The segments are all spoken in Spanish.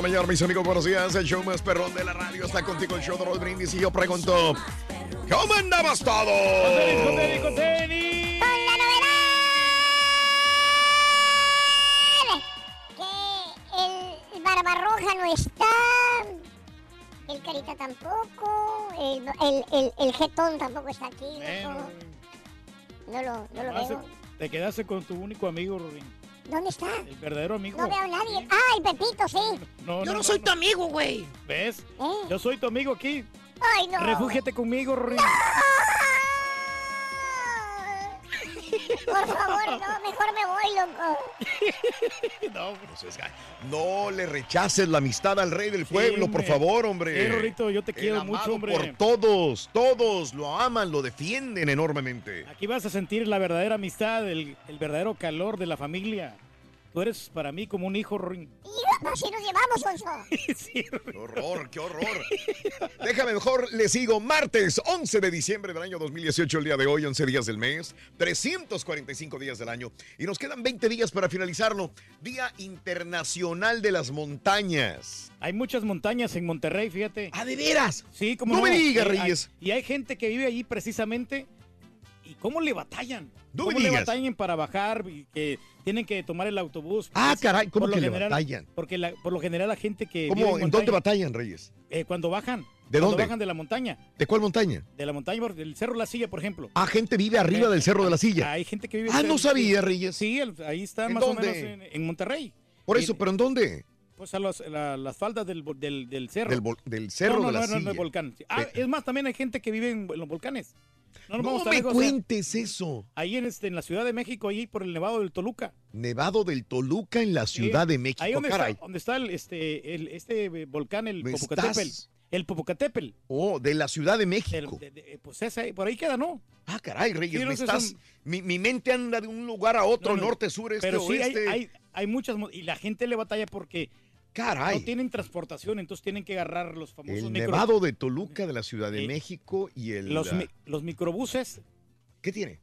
La mañana, mis amigos, buenos días. El show más perrón de la radio está contigo, el show de Raúl Brindis. Y yo pregunto, ¿cómo andabas todo? Con tenis, con tenis. Con la novedad que el Barbarroja no está, el Carita tampoco, el, el, el, el Jetón tampoco está aquí. Bueno. No lo, no lo veo. Te quedaste con tu único amigo, Rorín. ¿Dónde está? El verdadero amigo. No veo a nadie. Ah, el Pepito, sí. No, Yo no soy tu amigo, güey. ¿Ves? ¿Eh? Yo soy tu amigo aquí. Ay, no. Refúgiate conmigo, Rorín. Por favor, no, mejor me voy, loco. No, ga- no le rechaces la amistad al rey del pueblo, por favor, hombre. Sí, Rorrito, yo te El quiero amado mucho, hombre. Por todos, todos lo aman, lo defienden enormemente. Aquí vas a sentir la verdadera amistad, el, el verdadero calor de la familia. Tú eres para mí como un hijo, Rorín. Hija, así nos llevamos, Sonso. Sí. ¡Qué horror, qué horror! Déjame mejor, le sigo. Martes 11 de diciembre del año 2018, el día de hoy, 11 días del mes, 345 días del año. Y nos quedan 20 días para finalizarlo. Día Internacional de las Montañas. Hay muchas montañas en Monterrey, fíjate. ¡Ah, de veras! Sí, como No me digas, hay- Reyes. y hay gente que vive allí precisamente. ¿Y cómo le batallan? No ¿Cómo le batallan para bajar? Que tienen que tomar el autobús. Ah, caray, ¿cómo que le general- batallan? Porque la- por lo general la gente que ¿Cómo? en ¿En dónde batallan, Reyes? eh, cuando bajan. ¿De cuando dónde? bajan de la montaña. ¿De cuál montaña? De la montaña, del Cerro La Silla, por ejemplo. Ah, gente vive arriba Eh, del Cerro de la Silla. Hay gente que vive... Ah, no sabía, Reyes. Sí, el- ahí está ¿En más o menos en, en Monterrey. Por eso, ¿pero en dónde? Pues a los- la- las faldas del, del, del cerro. Del, del Cerro no, no, de la no, no, Silla. no, el volcán. Ah, es más, también hay gente que vive en, en los volcanes. No, me lejos, o sea, cuentes eso. Ahí en, este, en la Ciudad de México, ahí por el Nevado del Toluca. Nevado del Toluca en la Ciudad de México, Ahí donde caray. está, donde está el, este, el, este volcán, el ¿Me Popocatépetl. El Popocatépetl. Oh, de la Ciudad de El- México. de- de- pues ese, por ahí queda, ¿no? Ah, caray, Reyes, Sí, me estás... mi, mi mente anda de un lugar a otro, No, no, norte, sur, este, Pero sí, hay, oeste. hay, hay muchas... mo- Y la gente le batalla porque Caray, no tienen transportación, entonces tienen que agarrar los famosos el micro- Nevado de Toluca de la Ciudad de Eh, México y el... los, mi- los microbuses ¿Qué tiene?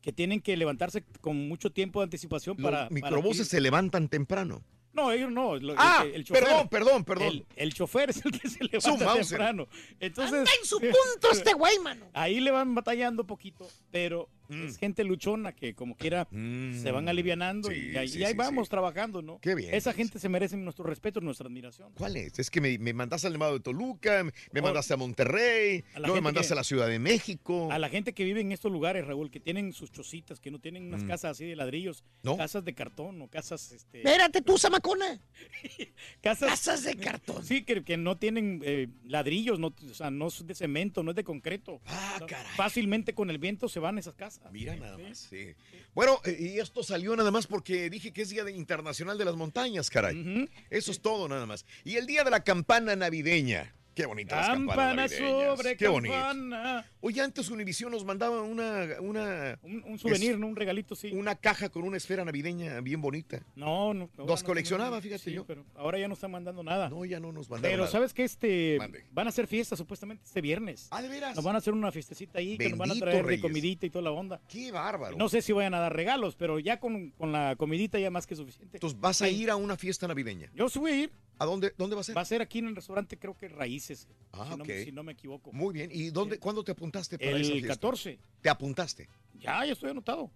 que tienen que levantarse con mucho tiempo de anticipación Los para... microbuses se levantan temprano. No, ellos no. lo- Ah, el, el chofer. perdón, perdón, perdón. El, el chofer es el que se levanta temprano. Entonces, Anda en su punto este güey, mano. ahí le van batallando poquito, pero Es gente luchona que como quiera se van alivianando Sí, y, ahí- sí, y ahí sí, vamos sí. trabajando, ¿no? Qué bien, Esa gente se merece nuestro respeto, nuestra admiración. ¿Cuál es? Es que me, me mandaste al llamado de Toluca, me Oh. mandaste a Monterrey, A luego me mandaste que- a la Ciudad de México. A la gente que vive en estos lugares, Raúl, que tienen sus chocitas, que no tienen unas casas así de ladrillos, Mm. ¿No? casas de cartón o casas, este, Espérate tú, Zamacona. casas, Casas de cartón. Sí, que, que no tienen eh, ladrillos, no, o sea, no es de cemento, no es de concreto. Ah, caray. Fácilmente con el viento se van esas casas. Mira nada más, sí. Bueno, eh, y esto salió nada más porque dije que es Día Internacional de las Montañas, caray. Eso es todo nada más. Y el Día de la Campana Navideña. Qué bonitas las campanas Campana navideñas. sobre Qué bonito. campana. Oye, antes Univision nos mandaba una, una, Un, un souvenir, ¿no? Un regalito, sí. una caja con una esfera navideña bien bonita. No, no. Los no coleccionaba, fíjate sí, yo. Pero ahora ya no están mandando nada. No, ya no nos mandaron pero nada. sabes que este Mande. van a hacer fiesta supuestamente este viernes. Ah, ¿de veras? Nos van a hacer una fiestecita ahí que nos van a traer de comidita y toda la onda. Qué bárbaro. No sé si vayan a dar regalos, pero ya con, con la comidita ya más que suficiente. Entonces, ¿vas a ir a una fiesta navideña? Yo sí voy a ir. ¿A dónde, dónde va a ser? Va a ser aquí en el restaurante, creo que Raíces. Ah, si, no, ok. me- si no me equivoco. Muy bien. ¿Y dónde, cuándo te apuntaste para esa el fiesta? 14. ¿Te apuntaste? Ya, ya estoy anotado.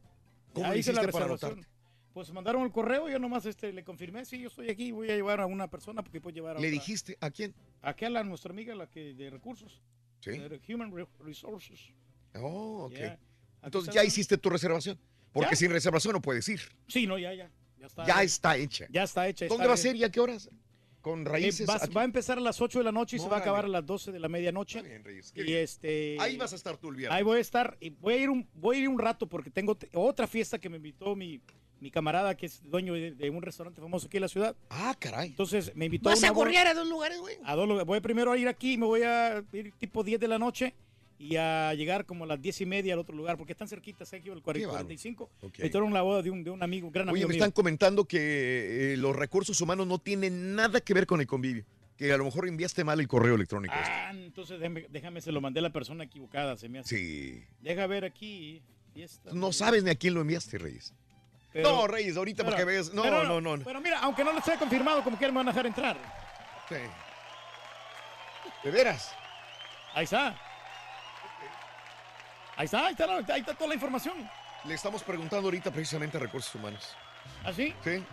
¿Cómo ya hice la hiciste para anotarte? Pues mandaron el correo, yo nomás este, le confirmé, sí, yo estoy aquí, voy a llevar a una persona porque puedo llevar a ¿Le otra. dijiste a quién? Aquí a la, nuestra amiga, la que de recursos. Sí. de Human Re- Resources. Oh, ok. Ya. Entonces ya hiciste tu reservación. Porque Ya. sin reservación no puedes ir. Sí, no, ya, ya. Ya está, Ya está hecha. ya está hecha. ¿Dónde está va a ser y a qué horas? ¿Con Eh, raíces? va, a empezar a las 8 de la noche y se va a acabar a las 12 de la medianoche. Bien, Reyes, Y bien. este. Ahí vas a estar tú el viernes. Ahí voy a estar. Y voy a ir un, voy a ir un rato porque tengo te- otra fiesta que me invitó mi, mi camarada que es dueño de, de un restaurante famoso aquí en la ciudad. Ah, caray. Entonces me invitó Vas a a una gorrear a dos lugares, güey. a dos lugares. Voy primero a ir aquí, me voy a ir tipo 10 de la noche y a llegar como a las 10 y media al otro lugar porque están cerquitas aquí, el Qué 40, bárbaro. 45. Ok. Me tocaron la boda de un, de un amigo, gran Oye, amigo me mío. están comentando que eh, los recursos humanos no tienen nada que ver con el convivio. Que a lo mejor enviaste mal el correo electrónico. este. Ah, entonces déjame, déjame, se lo mandé a la persona equivocada, se me hace. Sí. Deja ver aquí. fiesta. No sabes ni a quién lo enviaste, Reyes. Pero- no, Reyes, ahorita para que pero- veas. No, no, no. no. Pero mira, aunque no lo esté confirmado, como quiera me van a dejar entrar. Sí. ¿De veras? Ahí está. Ahí está, ahí está, la- ahí está toda la información. Le estamos preguntando ahorita precisamente a recursos humanos. ¿Así? Sí.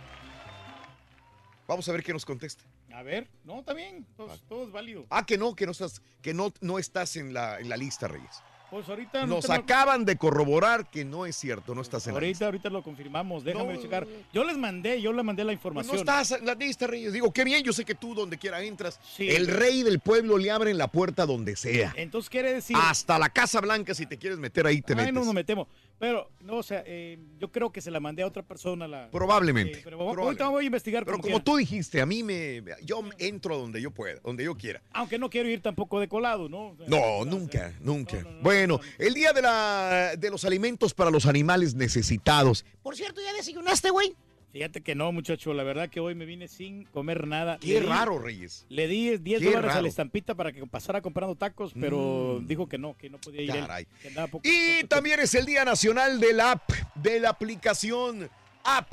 Vamos a ver qué nos contesta. A ver, no, está bien, todo, todo es válido. Ah, que no, que no estás, que no, no estás en la, en la lista, Reyes. Pues ahorita Nos acaban de corroborar que no es cierto, no estás en la ahorita, lista. ahorita lo confirmamos, déjame No. checar. Yo les mandé, yo le mandé la Pues información. no estás en la lista, Reyes. Digo, qué bien, yo sé que tú donde quiera entras. Sí. El rey del pueblo le abren la puerta donde sea. Entonces quiere decir. Hasta la Casa Blanca, si te quieres meter ahí, te Ay, metes. no nos metemos. Pero, no, o sea, eh, yo creo que se la mandé a otra persona. La, Probablemente. Eh, pero probablemente. voy a investigar. Pero como quiera. tú dijiste, a mí me. Yo entro donde yo pueda, donde yo quiera. Aunque no quiero ir tampoco de colado, ¿no? No, o sea, nunca, nunca. No, no, no, bueno, no, no. el día de, la, de los alimentos para los animales necesitados. Por cierto, ¿ya desayunaste, güey? Fíjate que no, muchacho. La verdad que hoy me vine sin comer nada. Qué di- raro, Reyes. Le di 10 Qué dólares a la estampita para que pasara comprando tacos, pero Mm. dijo que no, que no podía ir. él, Caray. que andaba poco- Y poco- también es el Día Nacional del App, de la aplicación App.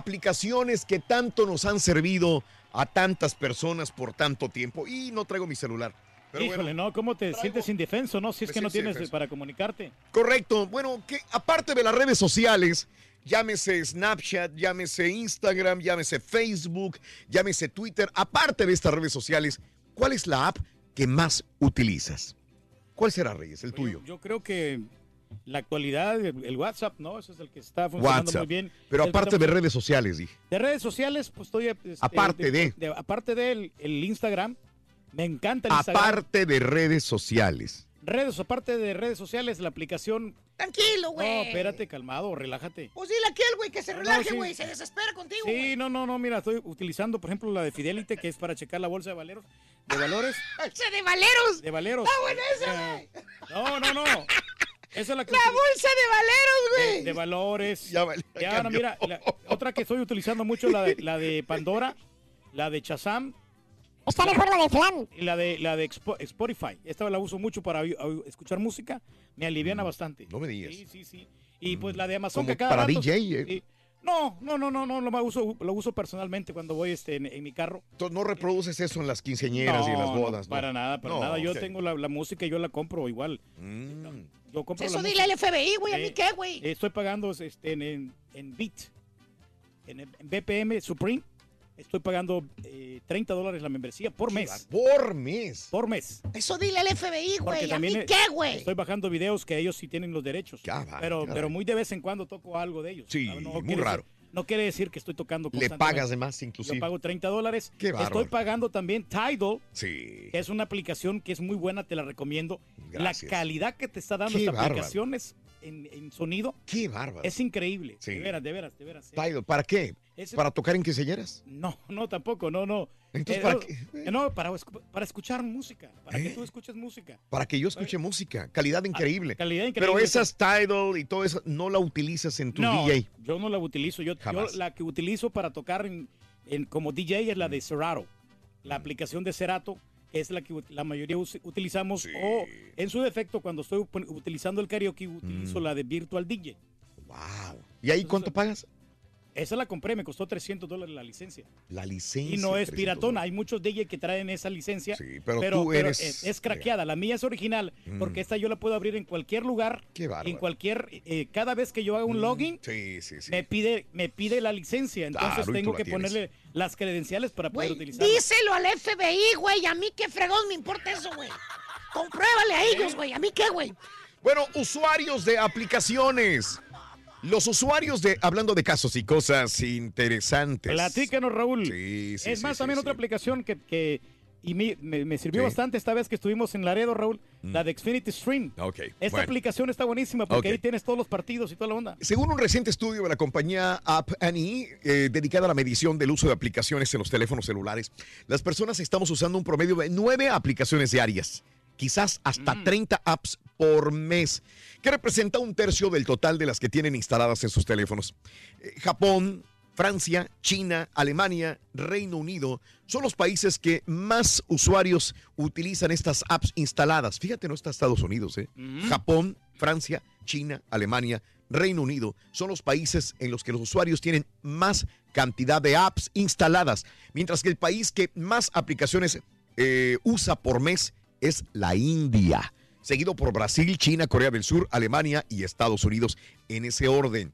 Aplicaciones que tanto nos han servido a tantas personas por tanto tiempo. Y no traigo mi celular. Pero Híjole, bueno, no, ¿cómo te traigo- sientes indefenso, no? Si es que no tienes para comunicarte. correcto. Bueno, que aparte de las redes sociales, llámese Snapchat, llámese Instagram, llámese Facebook, llámese Twitter, aparte de estas redes sociales, ¿cuál es la app que más utilizas? ¿Cuál será, Reyes? El tuyo. Yo, creo que la actualidad, el, WhatsApp, ¿no? Ese es el que está funcionando WhatsApp. muy bien. Pero aparte de redes sociales, dije. De redes sociales, pues estoy... este, Aparte de. Aparte del el Instagram. Me encanta el Instagram. Aparte de redes sociales. Redes, aparte de redes sociales, la aplicación... Tranquilo, güey. No, espérate, calmado, relájate. Pues dile aquel, güey, que se No, relaje, sí. güey. Se desespera contigo, Sí, güey. no, no, no, mira, estoy utilizando, por ejemplo, la de Fidelity, que es para checar la bolsa de valeros, de valores, ¡Ese de valeros! de valeros. ¡Está buena esa, Eh, No, no, no. Esa es la que... ¡La bolsa de valeros, güey! de valores. Ya vale, ya Ya, no, cambió. mira, la- otra que estoy utilizando mucho, la de, la de Pandora, la de Chazam Está mejor la de flan. y la de, la de Expo- Spotify. Esta la uso mucho para escuchar música, me aliviana bastante. no me digas. Sí, sí, sí. Y pues la de Amazon Como que cada para rato- DJ, ¿eh? sí. No, no, no, no, no, lo uso, lo uso personalmente cuando voy este, en, en mi carro. Entonces, no reproduces eso en las quinceañeras y en las no, bodas. ¿no? para nada, para No, nada. Yo tengo la, la música y yo la compro igual. Mm. Yo compro Eso la dile al FBI, güey. ¿A mí qué, güey? Estoy pagando este, en, en, en Beat, en, en BPM Supreme. Estoy pagando eh, 30 dólares la membresía por mes. Por mes. Por mes. Eso dile al FBI, güey. ¿A mí qué, güey? Estoy bajando videos que ellos sí tienen los derechos. Ya va, pero, pero muy de vez en cuando toco algo de ellos. Sí, No muy raro. decir- no quiere decir que estoy tocando Le pagas de más, inclusive. Yo pago 30 dólares. Qué bárbaro. Estoy pagando también Tidal, Sí. que es una aplicación que es muy buena, te la recomiendo. Gracias. La calidad que te está dando Qué esta bárbaro. aplicación es en, en sonido Qué bárbaro. es increíble. Sí. De veras, de veras, de veras. eh. Tidal, ¿para qué? Ese- ¿Para tocar en quinceañeras? No, no, tampoco, no, no. Entonces, Eh, ¿para qué? eh, No, para, escu- para escuchar música, para que ¿Eh? tú escuches música. Para que yo escuche música. Calidad increíble. Ah, calidad increíble. Pero esas Tidal y todo eso no la utilizas en tu no, DJ. yo no la utilizo. Yo, yo Jamás. la que utilizo para tocar en, en- como DJ es la de Serato. La aplicación de Serato es la que la mayoría utilizamos. Sí. O en su defecto, cuando estoy utilizando el karaoke, Mm. utilizo la de Virtual DJ. Wow. ¿Y ahí cuánto pagas? Esa la compré, me costó 300 dólares la licencia. La licencia. Y no es 300 piratona. Hay muchos DJ que traen esa licencia. Sí, pero tú eres- es, es craqueada. La mía es original Mm. porque esta yo la puedo abrir en cualquier lugar. Qué bárbaro. En cualquier. eh, cada vez que yo haga un login, Sí, sí, sí. me pide, me pide la licencia. Entonces Claro, tengo que ponerle las credenciales para poder utilizarla. díselo al FBI, güey. A mí qué fregón me importa eso, güey. Compruébale a ellos, güey. A mí qué, güey. Bueno, usuarios de aplicaciones. Los usuarios de, hablando de casos y cosas interesantes. Platícanos, Raúl. Sí, sí, es sí, más, también otra aplicación que, que- y me, me- me sirvió. Mm. bastante esta vez que estuvimos en Laredo, Raúl, la de Xfinity Stream. Ok, Esta bueno. aplicación está buenísima porque ahí tienes todos los partidos y toda la onda. Según un reciente estudio de la compañía App Annie, eh, dedicada a la medición del uso de aplicaciones en los teléfonos celulares, las personas estamos usando un promedio de nueve aplicaciones diarias, quizás hasta Mm. 30 apps por mes, que representa un tercio del total de las que tienen instaladas en sus teléfonos. Eh, Japón, Francia, China, Alemania, Reino Unido son los países que más usuarios utilizan estas apps instaladas. Fíjate, no está Estados Unidos, ¿eh? Japón, Francia, China, Alemania, Reino Unido son los países en los que los usuarios tienen más cantidad de apps instaladas, mientras que el país que más aplicaciones eh, usa por mes es la India, seguido por Brasil, China, Corea del Sur, Alemania y Estados Unidos en ese orden.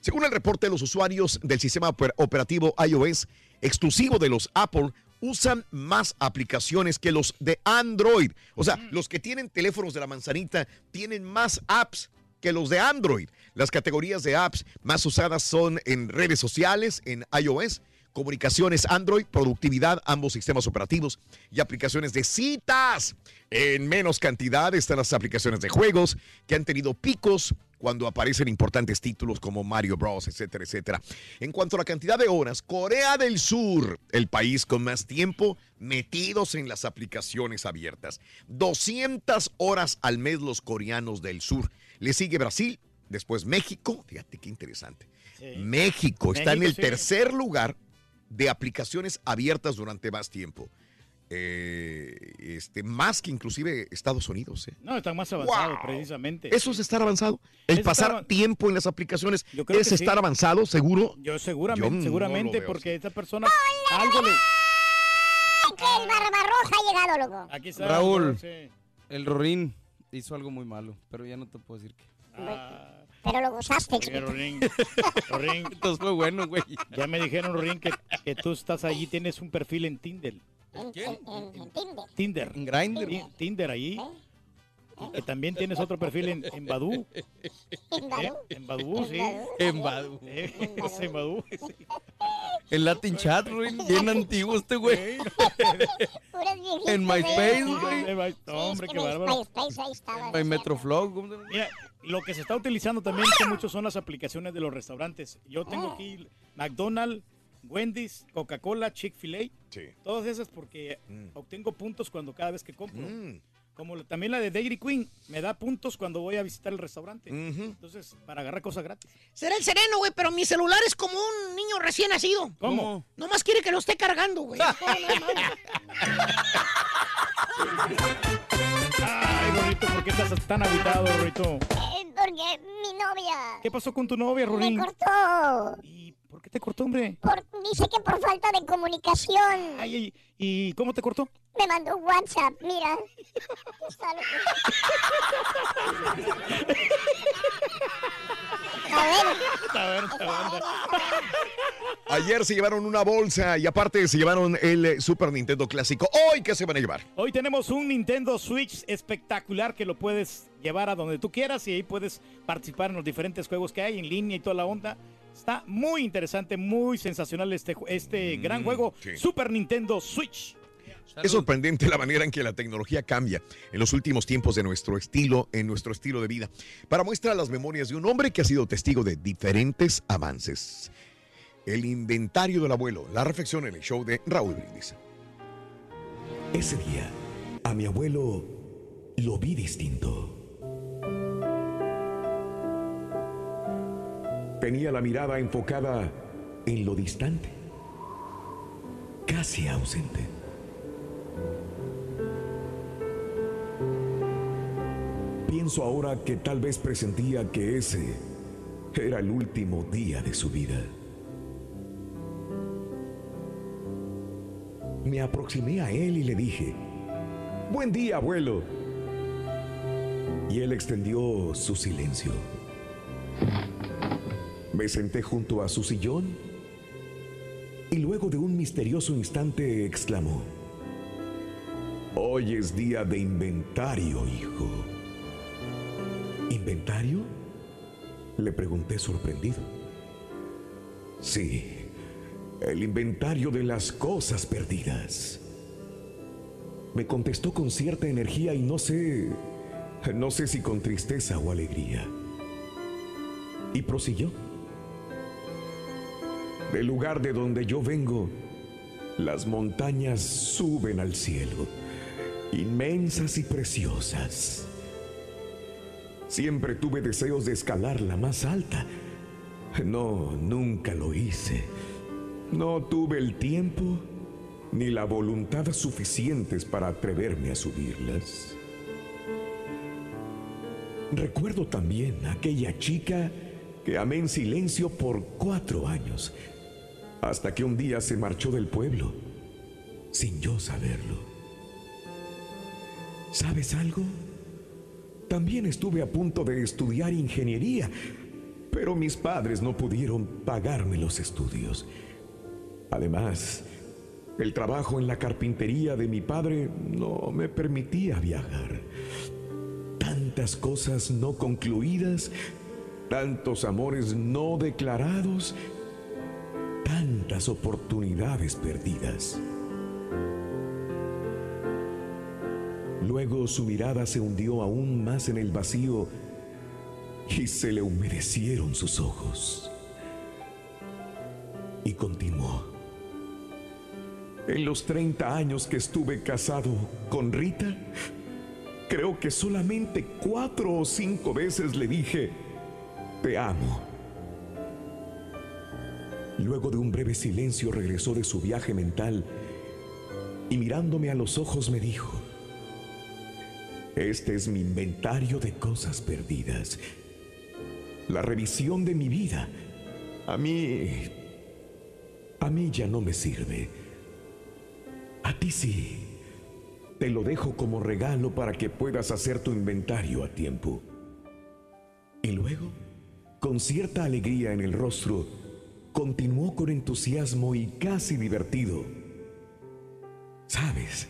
Según el reporte, los usuarios del sistema oper- operativo iOS exclusivo de los Apple usan más aplicaciones que los de Android. O sea, los que tienen teléfonos de la manzanita tienen más apps que los de Android. Las categorías de apps más usadas son en redes sociales, en iOS, comunicaciones Android, productividad, ambos sistemas operativos y aplicaciones de citas. En menos cantidad están las aplicaciones de juegos que han tenido picos cuando aparecen importantes títulos como Mario Bros, etcétera, etcétera. En cuanto a la cantidad de horas, Corea del Sur, el país con más tiempo metidos en las aplicaciones abiertas. 200 horas al mes los coreanos del sur. Le sigue Brasil, después México, fíjate qué interesante. México está en el sí. tercer lugar de aplicaciones abiertas durante más tiempo. Eh, este, más que inclusive Estados Unidos. ¿eh? No, están más avanzados Wow. precisamente. Eso es estar avanzado. El Es pasar estar- tiempo en las aplicaciones Yo creo es que estar sí. avanzado, seguro. Yo seguramente, Yo seguramente, porque esta persona algo le... Que el Barbarroja ha llegado, loco. Aquí está. Raúl. sí. El Rorín hizo algo muy malo, pero ya no te puedo decir qué. Ah, Pero lo gozaste, chiquito. Rorín, Rorín, Entonces fue bueno, güey. ya me dijeron, Rorín, que, que tú estás allí, tienes un perfil en Tinder. En, en, en- en Tinder. Tinder. En Grindr. Ti- Tinder ahí. Y que también tienes otro perfil en, en Badoo. En ¿eh? Badoo. En Badoo, sí. En Badu. Eh, En Badoo, sí. En Latin Chat, Rorín. Bien antiguo este güey. En. MySpace, Sí, güey. Sí, hombre, es qué que bárbaro. MySpace ahí estaba. En es cierto. Metroflog. ¿cómo se llama? Mira, lo que se está utilizando también que muchos son las aplicaciones de los restaurantes. Yo tengo aquí McDonald's, Wendy's, Coca-Cola, Chick-fil-A. Sí. Todas esas porque obtengo puntos cuando cada vez que compro. Mm. Como la- también la de Dairy Queen me da puntos cuando voy a visitar el restaurante. Entonces, para agarrar cosas gratis. Será el sereno, güey, pero mi celular es como un niño recién nacido. ¿Cómo? Nomás quiere que lo esté cargando, güey. ¿por qué estás tan habitado, Rorito? Eh, Porque mi novia ¿Qué pasó con tu novia, me Rorín? cortó. ¿Y qué te cortó, hombre? Por, dice que por falta de comunicación. Ay, ay, ¿y cómo te cortó? Me mandó un WhatsApp, mira. Ayer se llevaron una bolsa y aparte se llevaron el eh, Super Nintendo clásico. ¿Hoy qué se van a llevar? Hoy tenemos un Nintendo Switch espectacular que lo puedes llevar a donde tú quieras y ahí puedes participar en los diferentes juegos que hay en línea y toda la onda. Está muy interesante, muy sensacional este, este gran juego sí. Super Nintendo Switch. Es sorprendente la manera en que la tecnología cambia en los últimos tiempos de nuestro estilo, en nuestro estilo de vida. Para muestra las memorias de un hombre que ha sido testigo de diferentes avances. El inventario del abuelo, la reflexión en el show de Raúl Brindis. Ese día, a mi abuelo lo vi distinto. Tenía la mirada enfocada en lo distante, casi ausente. Pienso ahora que tal vez presentía que ese era el último día de su vida. Me aproximé a él y le dije, Buen día, abuelo. Y él extendió su silencio. Me senté junto a su sillón y luego de un misterioso instante exclamó, Hoy es día de inventario, hijo. ¿Inventario? Le pregunté sorprendido. Sí, el inventario de las cosas perdidas. Me contestó con cierta energía y no sé, no sé si con tristeza o alegría. Y prosiguió. Del lugar de donde yo vengo, las montañas suben al cielo, inmensas y preciosas. Siempre tuve deseos de escalar la más alta. No, nunca lo hice. No tuve el tiempo ni la voluntad suficientes para atreverme a subirlas. Recuerdo también a aquella chica que amé en silencio por cuatro años, hasta que un día se marchó del pueblo, sin yo saberlo. ¿Sabes algo? También estuve a punto de estudiar ingeniería, pero mis padres no pudieron pagarme los estudios. Además, el trabajo en la carpintería de mi padre no me permitía viajar. Tantas cosas no concluidas, tantos amores no declarados, tantas oportunidades perdidas. Luego su mirada se hundió aún más en el vacío y se le humedecieron sus ojos. Y continuó. En los 30 años que estuve casado con Rita, creo que solamente cuatro o cinco veces le dije, te amo. Luego de un breve silencio regresó de su viaje mental y mirándome a los ojos me dijo, este es mi inventario de cosas perdidas. La revisión de mi vida. A mí... A mí ya no me sirve. A ti sí. Te lo dejo como regalo para que puedas hacer tu inventario a tiempo. Y luego, con cierta alegría en el rostro, continuó con entusiasmo y casi divertido. ¿Sabes?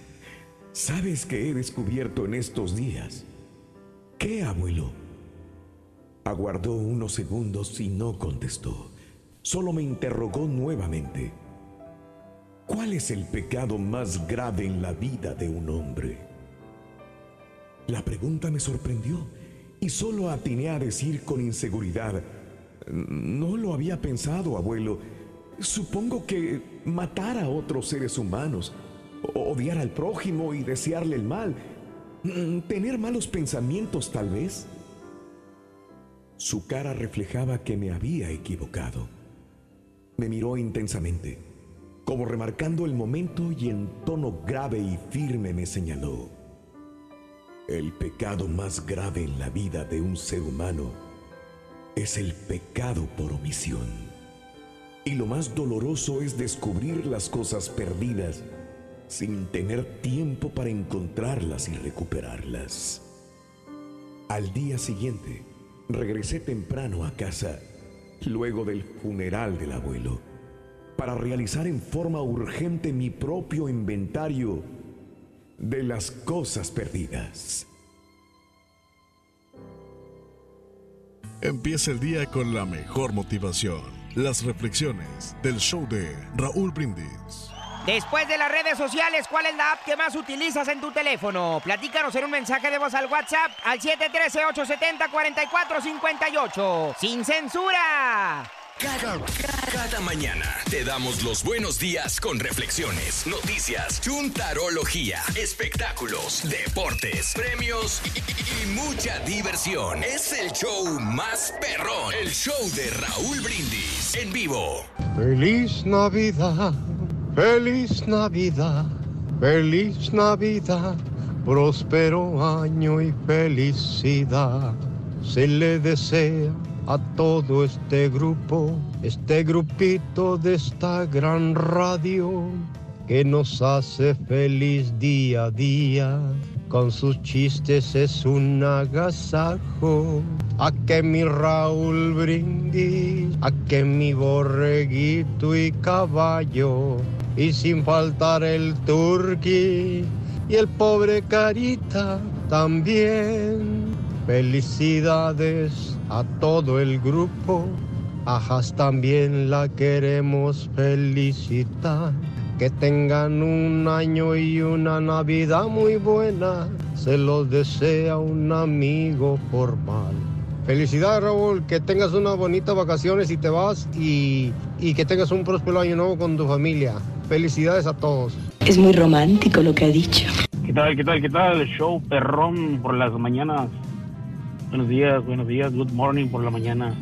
¿Sabes qué he descubierto en estos días? ¿Qué, abuelo? Aguardó unos segundos y no contestó. Solo me interrogó nuevamente. ¿Cuál es el pecado más grave en la vida de un hombre? La pregunta me sorprendió y solo atiné a decir con inseguridad, no lo había pensado, abuelo. Supongo que matar a otros seres humanos, odiar al prójimo y desearle el mal, mm, tener malos pensamientos tal vez. Su cara reflejaba que me había equivocado. Me miró intensamente, como remarcando el momento y en tono grave y firme me señaló. El pecado más grave en la vida de un ser humano es el pecado por omisión. Y lo más doloroso es descubrir las cosas perdidas sin tener tiempo para encontrarlas y recuperarlas. Al día siguiente, regresé temprano a casa, luego del funeral del abuelo, para realizar en forma urgente mi propio inventario de las cosas perdidas. Empieza el día con la mejor motivación. Las reflexiones del show de Raúl Brindis. Después de las redes sociales, ¿cuál es la app que más utilizas en tu teléfono? Platícanos en un mensaje de voz al WhatsApp al 713-870-4458. ¡Sin censura! Cada, cada mañana te damos los buenos días con reflexiones, noticias, chuntarología, espectáculos, deportes, premios y, y- y mucha diversión. Es el show más perrón, el show de Raúl Brindis en vivo. Feliz Navidad, feliz Navidad, feliz Navidad, próspero año y felicidad. Se le desea a todo este grupo, este grupito de esta gran radio que nos hace feliz día a día. Con sus chistes es un agasajo. A que mi Raúl brindis, a que mi borreguito y caballo, y sin faltar el turqui y el pobre carita también. Felicidades a todo el grupo, ajas también la queremos felicitar. Que tengan un año y una Navidad muy buena, se los desea un amigo formal. Felicidades Raúl, que tengas unas bonitas vacaciones y te vas y, y que tengas un próspero año nuevo con tu familia. Felicidades a todos. Es muy romántico lo que ha dicho. ¿Qué tal, qué tal, qué tal? Show perrón por las mañanas. Buenos días, buenos días, good morning por la mañana.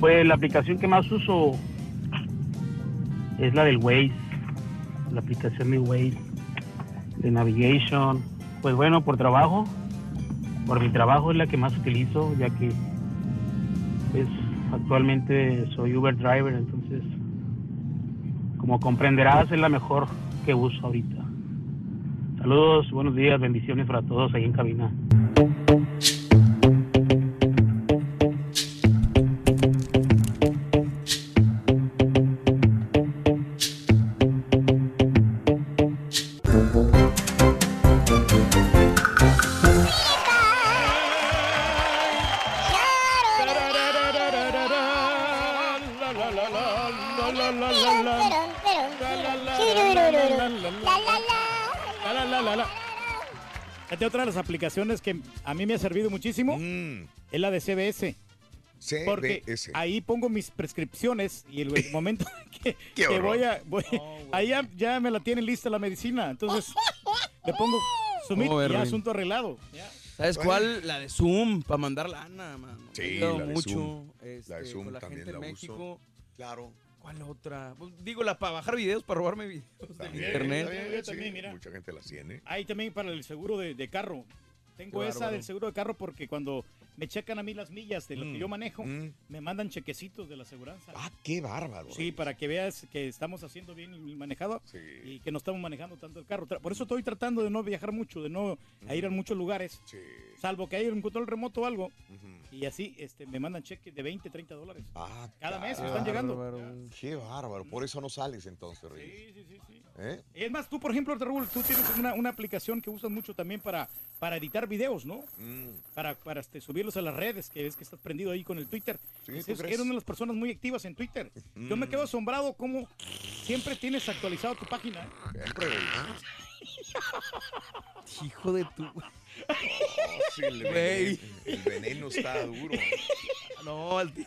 Pues la aplicación que más uso es la del Waze, la aplicación de Waze, de Navigation. Pues bueno, por trabajo, por mi trabajo es la que más utilizo, ya que pues actualmente soy Uber driver, entonces como comprenderás es la mejor que uso ahorita. Saludos, buenos días, bendiciones para todos ahí en cabina. Aplicaciones que a mí me ha servido muchísimo es la de CBS. Porque ahí pongo mis prescripciones y el, el momento que, Qué que voy a... voy- ahí ya, ya me la tienen lista la medicina. Entonces le pongo submit Oh, y ya asunto arreglado. ¿Sabes cuál? La de Zoom, para mandar lana, mano. Sí, Me ha ayudado la de mucho. Zoom. este, La de Zoom con la también gente en la uso. México. Claro. ¿Cuál otra? Pues, digo, la para bajar videos, para robarme videos También, internet. también, Yo sí, también, mira. Mucha gente las tiene. Hay también para el seguro de, de carro. Tengo esa del seguro de carro porque cuando me checan a mí las millas de lo que Mm, yo manejo, mm. me mandan chequecitos de la aseguranza. Ah, qué bárbaro. Sí, para que veas que estamos haciendo bien el manejado y que no estamos manejando tanto el carro. Tra- Por eso estoy tratando de no viajar mucho, de no a ir a muchos lugares, salvo que haya un control remoto o algo. Y así este, me mandan cheques de 20, 30 dólares. Ah, Cada mes están llegando. bárbaro. Qué bárbaro. Por eso no sales entonces, Reyes. Sí, sí, sí. sí. ¿Eh? Es más, tú, por ejemplo, Raúl, tú tienes una, una aplicación que usas mucho también para, para editar videos, ¿no? Mm. Para, para este, subirlos a las redes, que ves que estás prendido ahí con el Twitter. Sí, Es- eres una de las personas muy activas en Twitter. Yo me Mm. quedo asombrado cómo siempre tienes actualizado tu página. Siempre, Reyes. Hijo de tu. Sí, el, veneno, el veneno está duro. No, tío.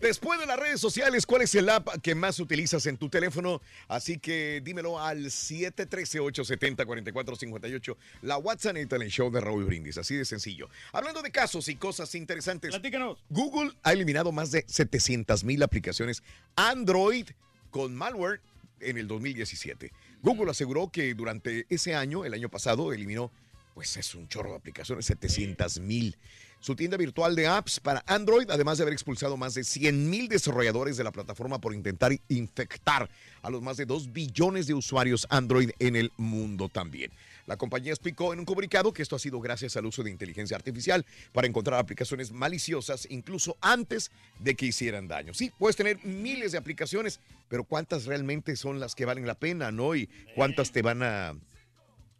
Después de las redes sociales, ¿cuál es el app que más utilizas en tu teléfono? Así que dímelo al 713-870-4458. La WhatsApp en el show de Raúl Brindis. Así de sencillo. Hablando de casos y cosas interesantes. Platícanos. Google ha eliminado más de 700 mil aplicaciones Android con malware en el 2017. Google aseguró que durante ese año, el año pasado, eliminó pues es un chorro de aplicaciones, 700 mil. Su tienda virtual de apps para Android, además de haber expulsado más de 100 mil desarrolladores de la plataforma por intentar infectar a los más de 2 billones de usuarios Android en el mundo también. La compañía explicó en un comunicado que esto ha sido gracias al uso de inteligencia artificial para encontrar aplicaciones maliciosas incluso antes de que hicieran daño. Sí, puedes tener miles de aplicaciones, pero ¿cuántas realmente son las que valen la pena, no? Y cuántas te van a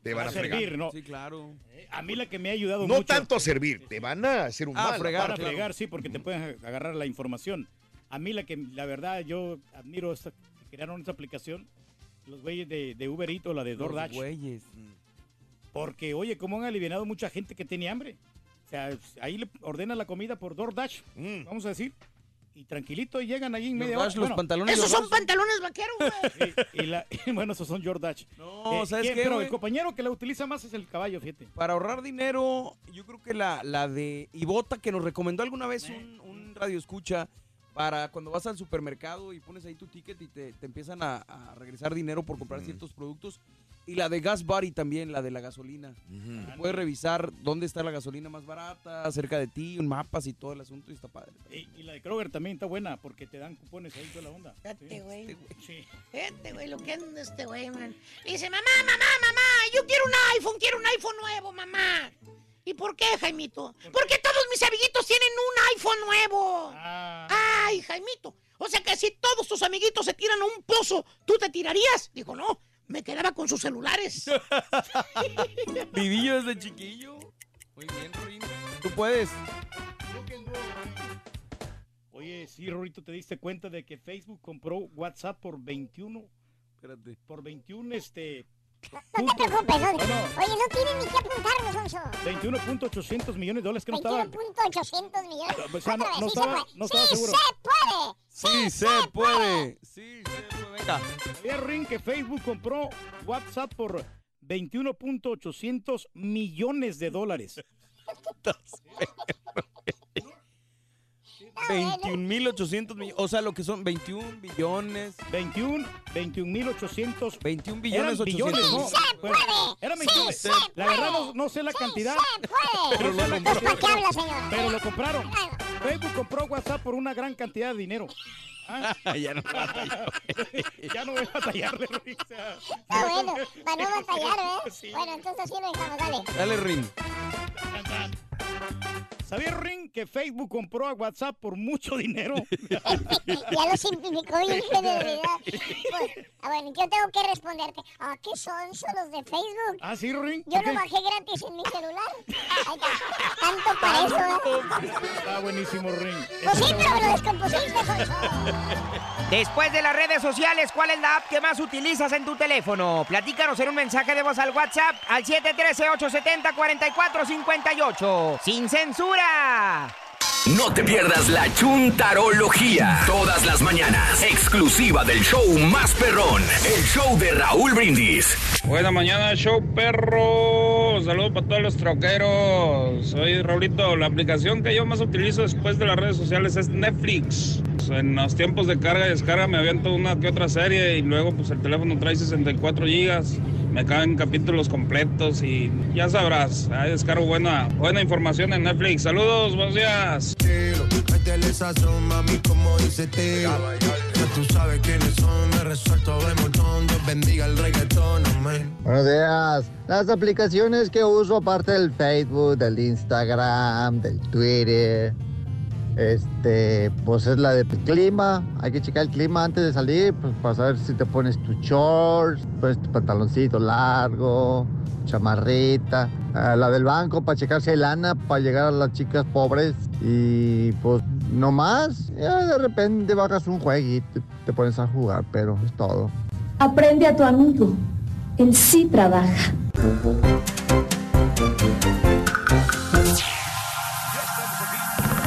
te van a, servir, fregar. ¿no? Sí, claro. Eh, A mí la que me ha ayudado No mucho. tanto a servir, te van a hacer un Ah, mal. fregar, aparte. fregar, sí, porque te pueden agarrar la información. A mí la que, la verdad, yo admiro esta, que crearon esta aplicación, los güeyes de, de Uber Eats o la de Los DoorDash. güeyes. Porque, oye, cómo han aliviado mucha gente que tenía hambre. O sea, ahí le ordena la comida por DoorDash, vamos a decir. Y tranquilito y llegan ahí en media hora. Los pantalones Esos son pantalones vaqueros, güey. Y, y la- bueno, esos son DoorDash. No, Eh, ¿sabes qué, Pero el compañero que la utiliza más es el caballo, fíjate. Para ahorrar dinero, yo creo que la, la de Ibota que nos recomendó alguna vez Eh. un, un radio escucha para cuando vas al supermercado y pones ahí tu ticket y te, te empiezan a, a regresar dinero por comprar ciertos productos. Y la de Gas Buddy también, la de la gasolina. Puedes revisar dónde está la gasolina más barata, cerca de ti, un mapas y todo el asunto y está padre. Y, y la de Kroger también está buena porque te dan cupones ahí toda la onda. Fíjate, güey. Sí. Fíjate, güey, lo que anda este güey, man. Dice, mamá, mamá, mamá, yo quiero un iPhone, quiero un iPhone nuevo, mamá. ¿Y por qué, Jaimito? Porque todos mis amiguitos tienen un iPhone nuevo. Ay, Jaimito. O sea que si todos tus amiguitos se tiran a un pozo, ¿tú te tirarías? Dijo, no, me quedaba con sus celulares. Vivillo desde chiquillo. Muy bien, Rin. Tú puedes. Oye, sí, Rorito, ¿te diste cuenta de que Facebook compró WhatsApp por 21? Espérate. Por 21, este... No te preocupes, no, No, no. Oye, no tienen ni que apuntarlo, Sonso. 21.800 millones de dólares que no estaba... 21.800 millones. O sea, no- Otra vez, no sí se estaba- puede. no estaba sí seguro. se puede. Sí, se puede. Sí, se puede. Venga. Sabía, Rin, que Facebook compró WhatsApp por 21.800 millones de dólares. 21.800 millones. O sea, lo que son 21 billones. 21, 21.800. 21 Eran billones billones, 800. ¿no? Sí se Bueno, puede. Eran Sí 21. se La verdad puede. no, no sé la Sí cantidad. se puede. Pero lo Entonces, ¿para qué habla, señora? Pero lo compraron. Facebook compró WhatsApp por una gran cantidad de dinero. Ah, ya no ya no voy a batallarle, o sea, Está bueno, para no batallar, ¿eh? Sí. Bueno, entonces sí lo dejamos, dale. Dale, Rin. ¿Sabía, Rin, que Facebook compró a WhatsApp por mucho dinero? Ya lo simplificó bien generalidad. Pues, ah, bueno, yo tengo que responderte. Ah, ¿qué son? ¿Son los de Facebook? ¿Ah, sí, Rin? Yo ¿Por lo bajé gratis en mi celular. Ahí está. Tanto para eso, ¿eh? Está buenísimo, Rin. Pues sí, pero me lo descompusiste, Sonso. Después de las redes sociales, ¿cuál es la app que más utilizas en tu teléfono? Platícanos en un mensaje de voz al WhatsApp al 713-870-4458. ¡Sin censura! No te pierdas la chuntarología. Todas las mañanas. Exclusiva del show más perrón. El show de Raúl Brindis. Buena mañana, show perro. Saludos para todos los troqueros. Soy Raulito. La aplicación que yo más utilizo después de las redes sociales es Netflix. En los tiempos de carga y descarga me aviento una que otra serie y luego pues el teléfono trae 64 gigas. Me caben capítulos completos y ya sabrás, ahí descargo buena, buena información en Netflix. Saludos, buenos días. Buenos días. Las aplicaciones que uso aparte del Facebook, del Instagram, del Twitter, este, pues es la de clima. Hay que checar el clima antes de salir, pues para saber si te pones tu shorts, pones tu pantaloncito largo, chamarrita. Ah, la del banco para checar si hay lana, para llegar a las chicas pobres. Y pues no más, ya de repente bajas un jueguito, y te pones a jugar, pero es todo. Aprende a tu amigo. Él sí trabaja.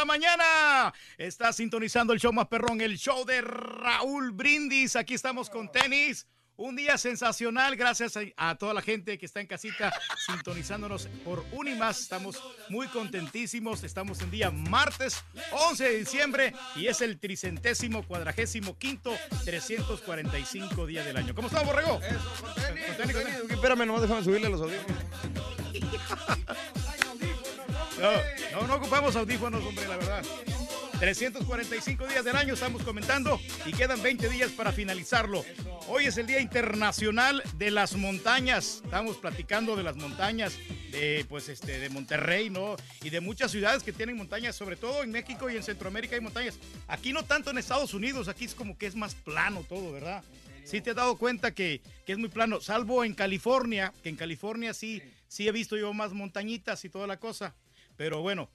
La mañana. Está sintonizando el show más perrón, el show de Raúl Brindis. Aquí estamos con tenis. Un día sensacional, gracias a, a toda la gente que está en casita sintonizándonos por Unimas. Estamos muy contentísimos. Estamos en día martes 11 de diciembre y es el tricentésimo cuadragésimo quinto 345 día del año. ¿Cómo estamos, Borrego? Con tenis, con tenis. Espérame, nomás déjame subirle los audífonos. No, no, ocupamos audífonos, hombre, la verdad. 345 días del año estamos comentando y quedan 20 días para finalizarlo. Hoy es el Día Internacional de las Montañas. Estamos platicando de las montañas de pues este de Monterrey, ¿no? Y de muchas ciudades que tienen montañas, sobre todo en México y en Centroamérica hay montañas. Aquí no tanto en Estados Unidos, aquí es como que es más plano todo, ¿verdad? Sí te has dado cuenta que, que es muy plano, salvo en California, que en California sí, sí he visto yo más montañitas y toda la cosa. Pero bueno,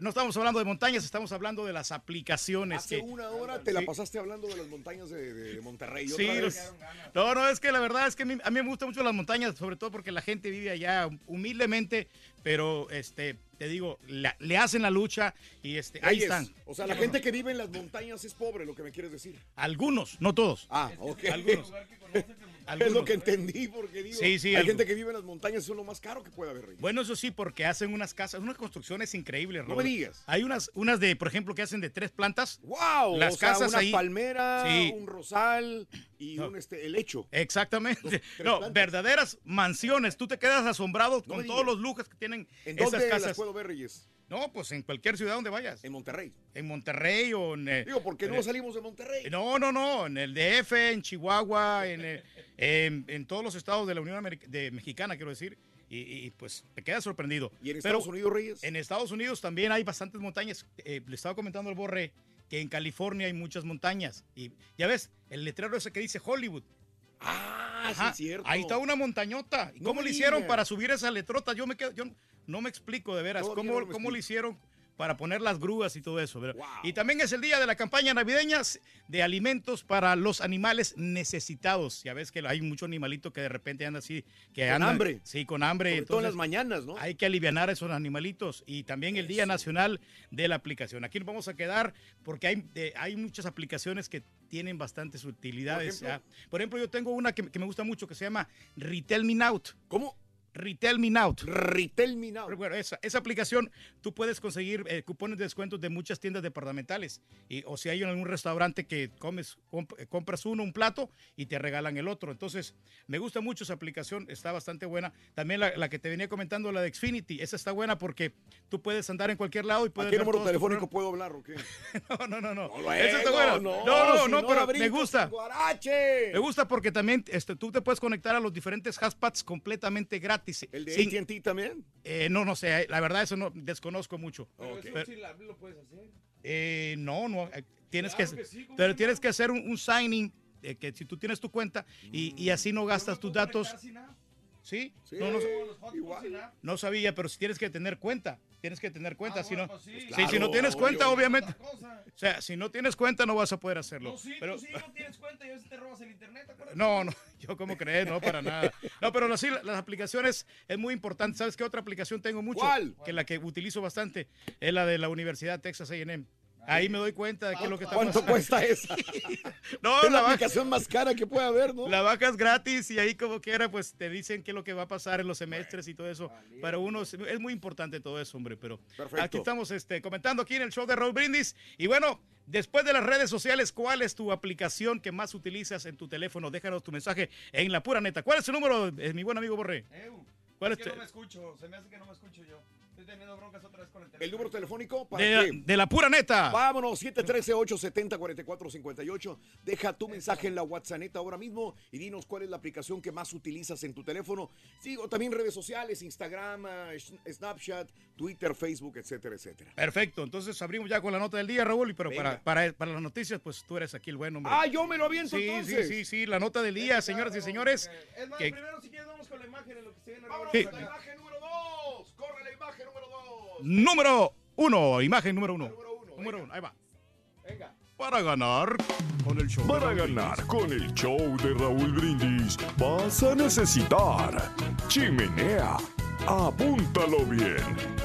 no estamos hablando de montañas, estamos hablando de las aplicaciones. Hace que- una hora te la pasaste hablando de las montañas de, Monterrey. Sí, otra los- vez. no, no, es que la verdad es que a mí, a mí me gustan mucho las montañas, sobre todo porque la gente vive allá humildemente, pero este, te digo, la- le hacen la lucha y este, ahí están. O sea, la gente que vive en las montañas es pobre, lo que me quieres decir. Algunos, no todos. Ah, ok. Algunos. Es lo que entendí, porque digo, Sí, sí, hay gente que vive en las montañas, eso es lo más caro que puede haber, Reyes. Bueno, eso sí, porque hacen unas casas, unas construcciones increíbles. No Raúl. me digas. Hay unas, unas de, por ejemplo, que hacen de tres plantas. ¡Wow! Las o sea, casas una ahí. palmera, Sí. un rosal y un este, helecho. Exactamente. No, verdaderas mansiones. Tú te quedas asombrado No con todos los lujos que tienen ¿En esas dónde casas. las puedo ver, Reyes? No, pues en cualquier ciudad donde vayas. En Monterrey. En Monterrey o en... eh, Digo, ¿por qué no eh, salimos de Monterrey? No, no, no, en el DF, en Chihuahua, en, eh, en, en todos los estados de la Unión de Mexicana, quiero decir, y, y, pues te quedas sorprendido. ¿Y en Pero Estados Unidos, Reyes? En Estados Unidos también hay bastantes montañas. Eh, le estaba comentando al Borre que en California hay muchas montañas. Y ya ves, el letrero ese que dice Hollywood. Ah, sí, es cierto. Ahí está una montañota. ¿Y No ¿Cómo le hicieron para subir esa letrota? Yo me quedo, yo no me explico de veras. Todavía ¿Cómo, no cómo explico. hicieron para poner las grúas y todo eso? Y también es el día de la campaña navideña de alimentos para los animales necesitados. Ya ves que hay mucho animalito que de repente anda así, que Con anda hambre. Sí, con hambre. Entonces las mañanas, ¿no? Hay que aliviar a esos animalitos. Y también el Día Nacional de la Aplicación. Aquí nos vamos a quedar porque hay, eh, hay muchas aplicaciones que tienen bastantes utilidades. Por ejemplo. ¿ya? Por ejemplo, yo tengo una que, que me gusta mucho que se llama Retail Me Out. ¿Cómo? Retail Me Out. Retail Me Out. Bueno, esa, esa aplicación tú puedes conseguir eh, cupones de descuentos de muchas tiendas departamentales. Y, o si hay en algún restaurante que comes, comp- eh, compras uno, un plato y te regalan el otro. Entonces, me gusta mucho esa aplicación, está bastante buena. También la, la que te venía comentando, la de Xfinity, esa está buena porque tú puedes andar en cualquier lado y ¿A puedes qué ver número telefónico puedo hablar o qué? No, no, no, no. luego, Esa está buena. no, No, no, si no, no pero me gusta. ¡Guarache! Me gusta porque también este, tú te puedes conectar a los diferentes hashpads completamente gratis. ¿El de Sin- AT&T también? Eh, no, no sé, la verdad eso no desconozco mucho. Pero- lo puedes hacer. eh, no, no, eh, tienes Claro que, sí, ¿cómo pero tienes que hacer un, un signing de que si tú tienes tu cuenta y, y así no gastas tus datos. Sí, no, no, no sabía, pero si tienes que tener cuenta, tienes que tener cuenta, si no, sí, si no tienes cuenta, obviamente, o sea, si no tienes cuenta no vas a poder hacerlo. No, sí, pero, tú sí no tienes cuenta y a veces te robas el internet, no, no, yo como creer, no, para nada. No, pero sí, la- las aplicaciones es muy importante. ¿Sabes qué otra aplicación tengo mucho? ¿Cuál? Que la que utilizo bastante es la de la Universidad Texas A&M. Ahí me doy cuenta de qué es lo que está ¿Cuánto pasando. cuesta esa? No, es la la aplicación más cara que puede haber, ¿no? La vaca es gratis y ahí como quiera, pues te dicen qué es lo que va a pasar en los semestres y todo eso. Para uno es, muy importante todo eso, hombre. Pero Perfecto. aquí estamos este, comentando aquí en el show de Roll Brindis. Y bueno, después de las redes sociales, ¿cuál es tu aplicación que más utilizas en tu teléfono? Déjanos tu mensaje en la pura neta. ¿Cuál es tu número, eh, mi buen amigo Borré? ¿Cuál es es que no me escucho, se me hace que no me escucho yo. Estoy teniendo broncas otra vez con el teléfono. ¿El número telefónico? ¿Para de, la, qué? de la pura neta. Vámonos, 713-870-4458. Deja tu mensaje en la WhatsApp ahora mismo y dinos cuál es la aplicación que más utilizas en tu teléfono. Sí, o también redes sociales, Instagram, Sh- Snapchat, Twitter, Facebook, etcétera, etcétera. Perfecto, entonces abrimos ya con la nota del día, Raúl, y pero para, para, para las noticias, pues tú eres aquí el buen hombre. Ah, yo me lo aviento sí, entonces. Sí, sí, sí, la nota del día, señoras y señores. Es más, que- primero si quieres vamos con la imagen en lo que se viene. Vámonos Sí. a la imagen número 2. Corre la imagen número 2. Número uno, imagen número uno. Número uno, ahí va. Venga. Para ganar con el show. de Para Raúl ganar con el show de Raúl Brindis vas a necesitar chimenea. Apúntalo bien.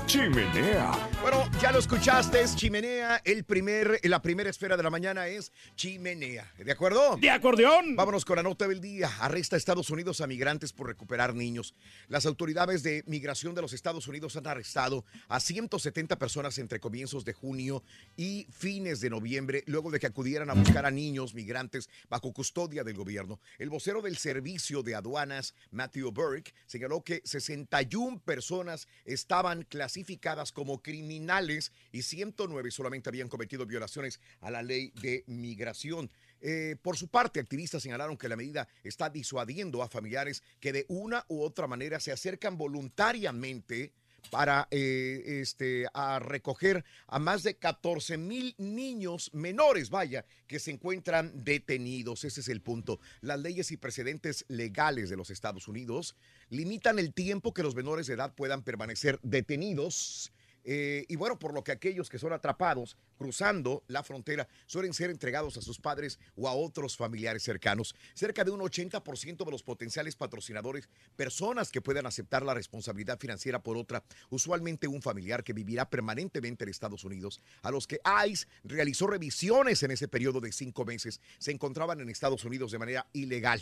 Chimenea Bueno, ya lo escuchaste, es chimenea. El primer, la primera esfera de la mañana es chimenea. ¿De acuerdo? De acordeón. Vámonos con la nota del día. Arresta a Estados Unidos a migrantes por recuperar niños. Las autoridades de migración de los Estados Unidos han arrestado a 170 personas entre comienzos de junio y fines de noviembre, luego de que acudieran a buscar a niños migrantes bajo custodia del gobierno. El vocero del Servicio de Aduanas, Matthew Burke, señaló que 61 personas estaban clasificadas como criminales y 109 solamente habían cometido violaciones a la ley de migración. Eh, por su parte, activistas señalaron que la medida está disuadiendo a familiares que de una u otra manera se acercan voluntariamente para eh, este, a recoger a más de 14 mil niños menores, vaya, que se encuentran detenidos. Ese es el punto. Las leyes y precedentes legales de los Estados Unidos limitan el tiempo que los menores de edad puedan permanecer detenidos eh, y bueno, por lo que aquellos que son atrapados cruzando la frontera suelen ser entregados a sus padres o a otros familiares cercanos. Cerca de un 80% de los potenciales patrocinadores, personas que puedan aceptar la responsabilidad financiera por otra, usualmente un familiar que vivirá permanentemente en Estados Unidos, a los que ICE realizó revisiones en ese periodo de cinco meses, se encontraban en Estados Unidos de manera ilegal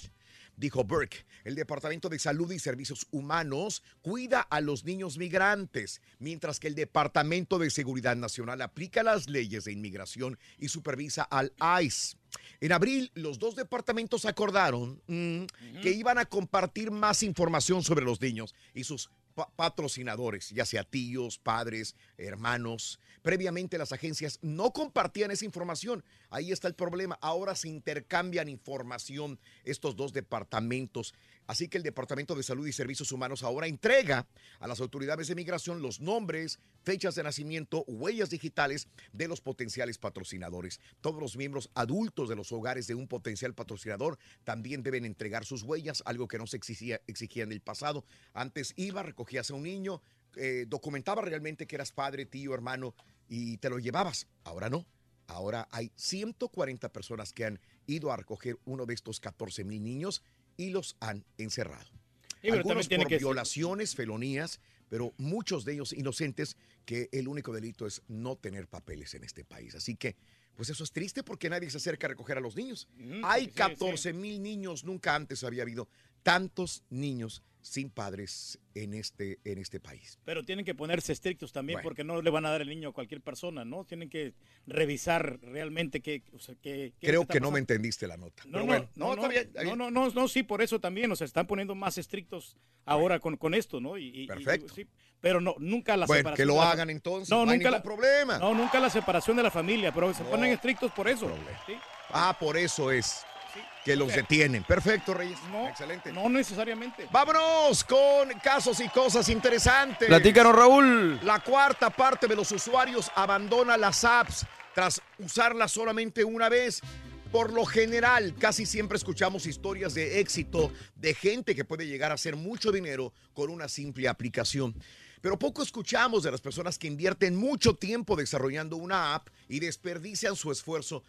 dijo Burke. El Departamento de Salud y Servicios Humanos cuida a los niños migrantes, mientras que el Departamento de Seguridad Nacional aplica las leyes de inmigración y supervisa al ICE. En abril, los dos departamentos acordaron mm, que iban a compartir más información sobre los niños y sus patrocinadores, ya sea tíos, padres, hermanos. Previamente las agencias no compartían esa información. Ahí está el problema. Ahora se intercambian información estos dos departamentos. Así que el Departamento de Salud y Servicios Humanos ahora entrega a las autoridades de migración los nombres, fechas de nacimiento, huellas digitales de los potenciales patrocinadores. Todos los miembros adultos de los hogares de un potencial patrocinador también deben entregar sus huellas, algo que no se exigía, en el pasado. Antes iba, recogías a un niño, eh, documentaba realmente que eras padre, tío, hermano y te lo llevabas. Ahora no. Ahora hay 140 personas que han ido a recoger uno de estos 14 mil niños y los han encerrado. Algunos por violaciones, felonías, pero muchos de ellos inocentes que el único delito es no tener papeles en este país. Así que, pues eso es triste porque nadie se acerca a recoger a los niños. Hay 14 mil niños, nunca antes había habido tantos niños sin padres en este, en este país. Pero tienen que ponerse estrictos también porque no le van a dar el niño a cualquier persona, ¿no? Tienen que revisar realmente qué... Creo que no me entendiste la nota. No, no, no, no, no, no, sí, por eso también, o sea, están poniendo más estrictos ahora con, con esto, ¿no? Y, Perfecto. sí, pero no, nunca la bueno, separación. que lo hagan entonces, no, nunca hay problema. No, nunca la separación de la familia, pero se ponen estrictos por eso. Ah, por eso es que los detienen. Perfecto, Reyes. No, Excelente. No necesariamente. Vámonos con casos y cosas interesantes. Platícanos, Raúl. La cuarta parte de los usuarios abandona las apps tras usarlas solamente una vez. Por lo general, casi siempre escuchamos historias de éxito de gente que puede llegar a hacer mucho dinero con una simple aplicación. Pero poco escuchamos de las personas que invierten mucho tiempo desarrollando una app y desperdician su esfuerzo,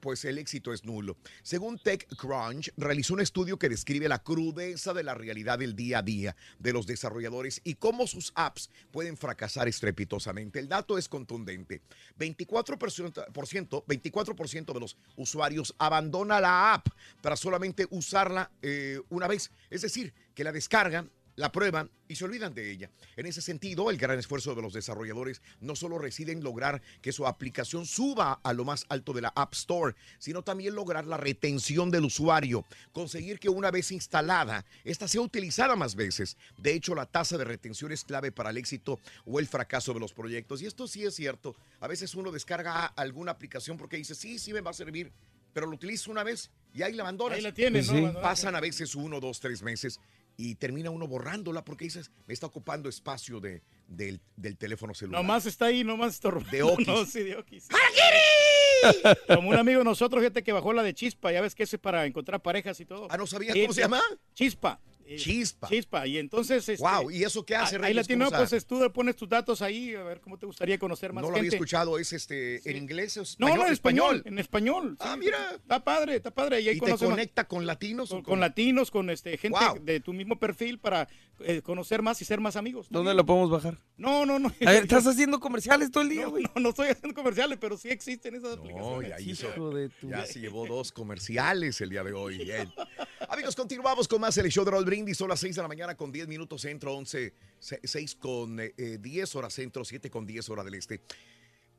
pues el éxito es nulo. Según TechCrunch, realizó un estudio que describe la crudeza de la realidad del día a día de los desarrolladores y cómo sus apps pueden fracasar estrepitosamente. El dato es contundente. 24%, 24 de los usuarios abandona la app para solamente usarla eh, una vez. Es decir, que la descargan la prueban y se olvidan de ella. En ese sentido, el gran esfuerzo de los desarrolladores no solo reside en lograr que su aplicación suba a lo más alto de la App Store, sino también lograr la retención del usuario, conseguir que una vez instalada, esta sea utilizada más veces. De hecho, la tasa de retención es clave para el éxito o el fracaso de los proyectos. Y esto sí es cierto. A veces uno descarga alguna aplicación porque dice, sí, sí me va a servir, pero lo utiliza una vez y ahí la abandonas. Ahí la tienes, ¿no? Pasan a veces uno, dos, tres meses y termina uno borrándola porque dices, me está ocupando espacio de, del, teléfono celular. Nomás está ahí, nomás está De Okis. No, sí, de Okis. Como un amigo de nosotros, gente que bajó la de Chispa, ya ves que ese para encontrar parejas y todo. Ah, no sabía cómo se llama. Chispa. Eh, Chispa. Chispa. Y entonces. Este, Wow, ¿y eso qué hace, Ahí Reyes? la tiene, ¿Cómo no, pues es- tú pones tus datos ahí, a ver cómo te gustaría conocer más No lo gente. había escuchado, ¿es este en inglés o No, no, en español. En español. Ah, sí. mira. Está padre, está padre. Y, ahí ¿Y te más- conecta con latinos? con, con latinos, con este gente Wow. de tu mismo perfil para eh, conocer más y ser más amigos. ¿Dónde lo podemos bajar? No, no, no. A ver, estás haciendo comerciales todo el día, No, güey. no, no estoy haciendo comerciales, pero sí existen esas No, aplicaciones. ya hizo. Hijo de tu- Ya se llevó dos comerciales el día de hoy. Bien. Amigos, continuamos con más el show de Roll Brindis. Son las 6 de la mañana con 10 minutos centro, 11, 6 con eh, eh, 10 horas centro, 7 con 10 horas del este.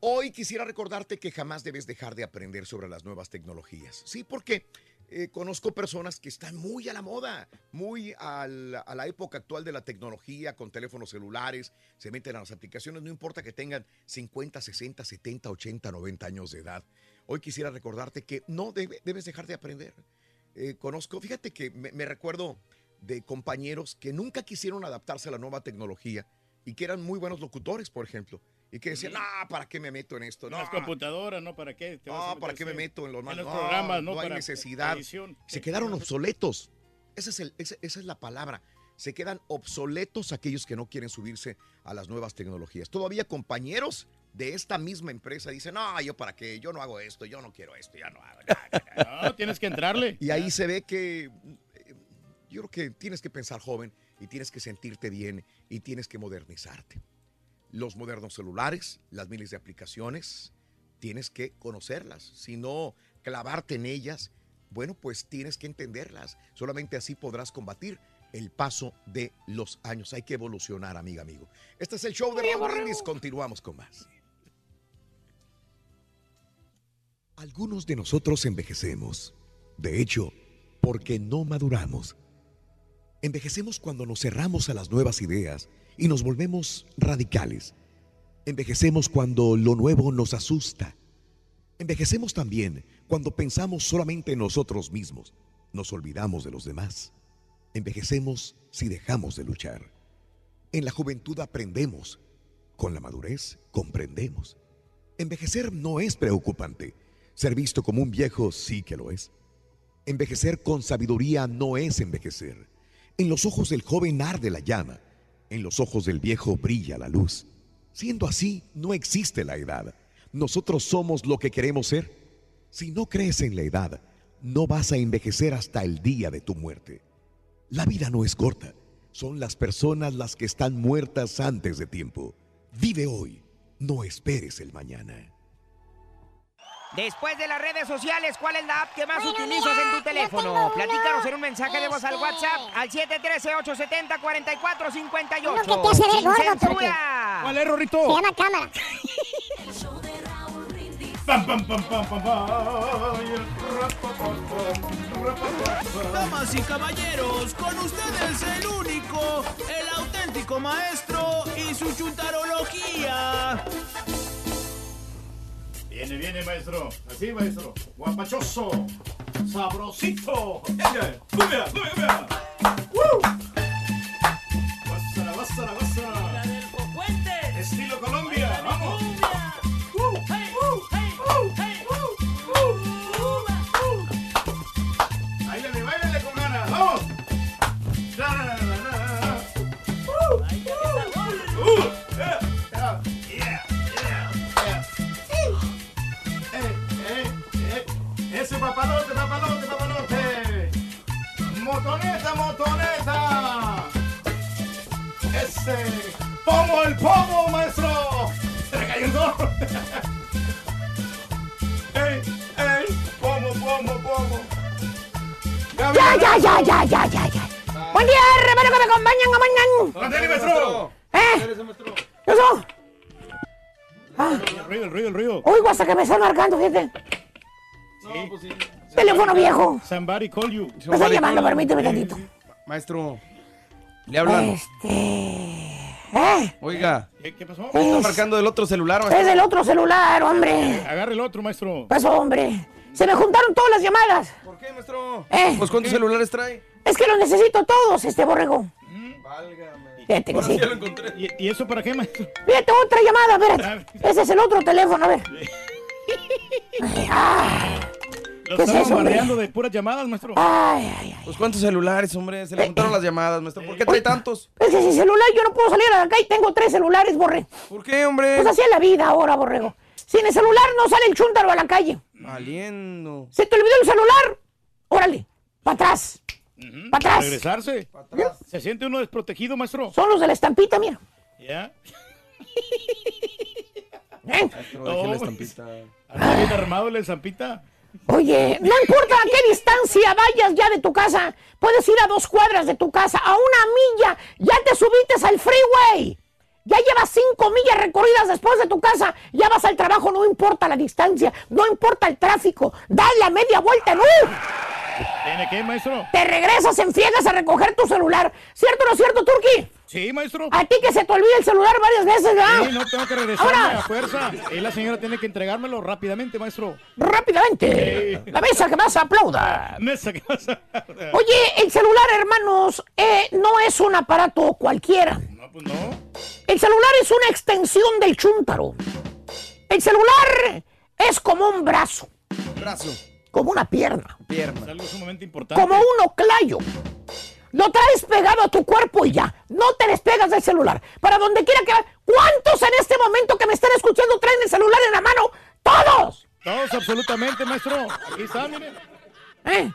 Hoy quisiera recordarte que jamás debes dejar de aprender sobre las nuevas tecnologías. Sí, porque eh, conozco personas que están muy a la moda, muy a la época actual de la tecnología, con teléfonos celulares, se meten a las aplicaciones, no importa que tengan 50, 60, 70, 80, 90 años de edad. Hoy quisiera recordarte que no debe- debes dejar de aprender. Eh, conozco, fíjate que me recuerdo de compañeros que nunca quisieron adaptarse a la nueva tecnología y que eran muy buenos locutores, por ejemplo, y que decían, no, ¿para qué me meto en esto? No, las computadoras, ¿no? ¿Para qué? Te no, ¿para qué me meto en los en los No, programas, ¿no? no hay Para necesidad. edición. Se quedaron obsoletos. Esa es, el- esa- esa es la palabra. Se quedan obsoletos aquellos que no quieren subirse a las nuevas tecnologías. Todavía compañeros de esta misma empresa dicen, no, yo para qué, yo no hago esto, yo no quiero esto, ya no hago nada. No, tienes que entrarle. Y ahí se ve que eh, yo creo que tienes que pensar joven y tienes que sentirte bien y tienes que modernizarte. Los modernos celulares, las miles de aplicaciones, tienes que conocerlas, si no clavarte en ellas, bueno, pues tienes que entenderlas. Solamente así podrás combatir el paso de los años. Hay que evolucionar, amiga, amigo. Este es el show de Raúl Brindis. Continuamos con más. Algunos de nosotros envejecemos. De hecho, porque no maduramos. Envejecemos cuando nos cerramos a las nuevas ideas y nos volvemos radicales. Envejecemos cuando lo nuevo nos asusta. Envejecemos también cuando pensamos solamente en nosotros mismos. Nos olvidamos de los demás. Envejecemos si dejamos de luchar. En la juventud aprendemos. Con la madurez comprendemos. Envejecer no es preocupante. Ser visto como un viejo sí que lo es. Envejecer con sabiduría no es envejecer. En los ojos del joven arde la llama. En los ojos del viejo brilla la luz. Siendo así, no existe la edad. Nosotros somos lo que queremos ser. Si no crees en la edad, no vas a envejecer hasta el día de tu muerte. La vida no es corta. Son las personas las que están muertas antes de tiempo. Vive hoy. No esperes el mañana. Después de las redes sociales, ¿cuál es la app que más utilizas en tu teléfono? Platícanos en un mensaje de voz al WhatsApp al 713-870-4458. Uno que te hace ver gordo, censura. ¿Cuál es, Rorrito? Se llama cámara. Pam, pam, pam, pam, pam, pam. Damas y caballeros, con ustedes el único, el auténtico maestro y su chuntarología. Viene, viene, maestro. Así, maestro. Guapachoso. Sabrosito. Venga, cumbia, cumbia, cumbia. ¡Woo! Guásara, guásara, guásara. La del Puente. Estilo Colombia. Motoneta, motoneta. Ese. Pomo el pomo, maestro. Se le cayó el gorro. ey, ey. Pomo, pomo, pomo. Ya, ya, ya, ya, ya, ya, ya. Buen día, hermano, que me acompañan, acompañan. ¡Ándale, maestro! ¿Eh? ¿Qué pasó? Ah, El ruido, el ruido, el ruido. oigo hasta que me están marcando, fíjate. Teléfono viejo. Somebody call you. Me están llamando, permíteme tantito. Maestro, le hablan. Este. ¿Eh? Oiga, ¿Qué, qué pasó? me está marcando del otro celular, maestro. Es del otro celular, hombre. Agarre el otro, maestro. Pasó, hombre. Se me juntaron todas las llamadas. ¿Por qué, maestro? ¿Eh? Pues ¿cuántos celulares trae? Es que los necesito todos, este borrego. Válgame. Fíjate que Ahora sí. sí ya lo encontré. ¿Y, y eso para qué, maestro? Fíjate, otra llamada, espérate. Ese es el otro teléfono, a ver. Ah. Lo ¿Qué es eso, de puras llamadas, maestro. Ay, ay, ay. Pues cuántos celulares, hombre. Se le juntaron las llamadas, maestro. ¿Por qué trae tantos? Es que sin celular yo no puedo salir a la calle. Tengo tres celulares, borre. ¿Por qué, hombre? Pues así es la vida ahora, borrego. Sin el celular no sale el chúntaro a la calle. Valiendo. ¿Se te olvidó el celular? Órale, para atrás. Para atrás. Regresarse. Se siente uno desprotegido, maestro. Son los de la estampita, mira. ¿Ya? ¿Eh? Maestro, deje la estampita. Anda bien armado la zampita. Oye, no importa a qué distancia vayas ya de tu casa, puedes ir a dos cuadras de tu casa, a una milla, ya te subiste al freeway. Ya llevas cinco millas recorridas después de tu casa, ya vas al trabajo, no importa la distancia, no importa el tráfico, dale la media vuelta en. ¿Tiene qué, maestro? Te regresas en friegas a recoger tu celular. ¿Cierto o no es cierto, Turki? Sí, maestro. A ti que se te olvida el celular varias veces, ¿verdad? Sí, no tengo que regresarme Ahora. a fuerza. Y la señora tiene que entregármelo rápidamente, maestro. Rápidamente. La mesa que más aplauda. Mesa que pasa. Oye, el celular, hermanos, eh, no es un aparato cualquiera. No, pues no. El celular es una extensión del chúntaro. El celular es como un brazo, Brazo. Como una pierna, Es algo sumamente importante. como un oclayo. Lo traes pegado a tu cuerpo y ya. No te despegas del celular. Para donde quiera que va. ¿Cuántos en este momento que me están escuchando traen el celular en la mano? ¡Todos! Todos, absolutamente, maestro. Aquí está, mire. ¿Eh?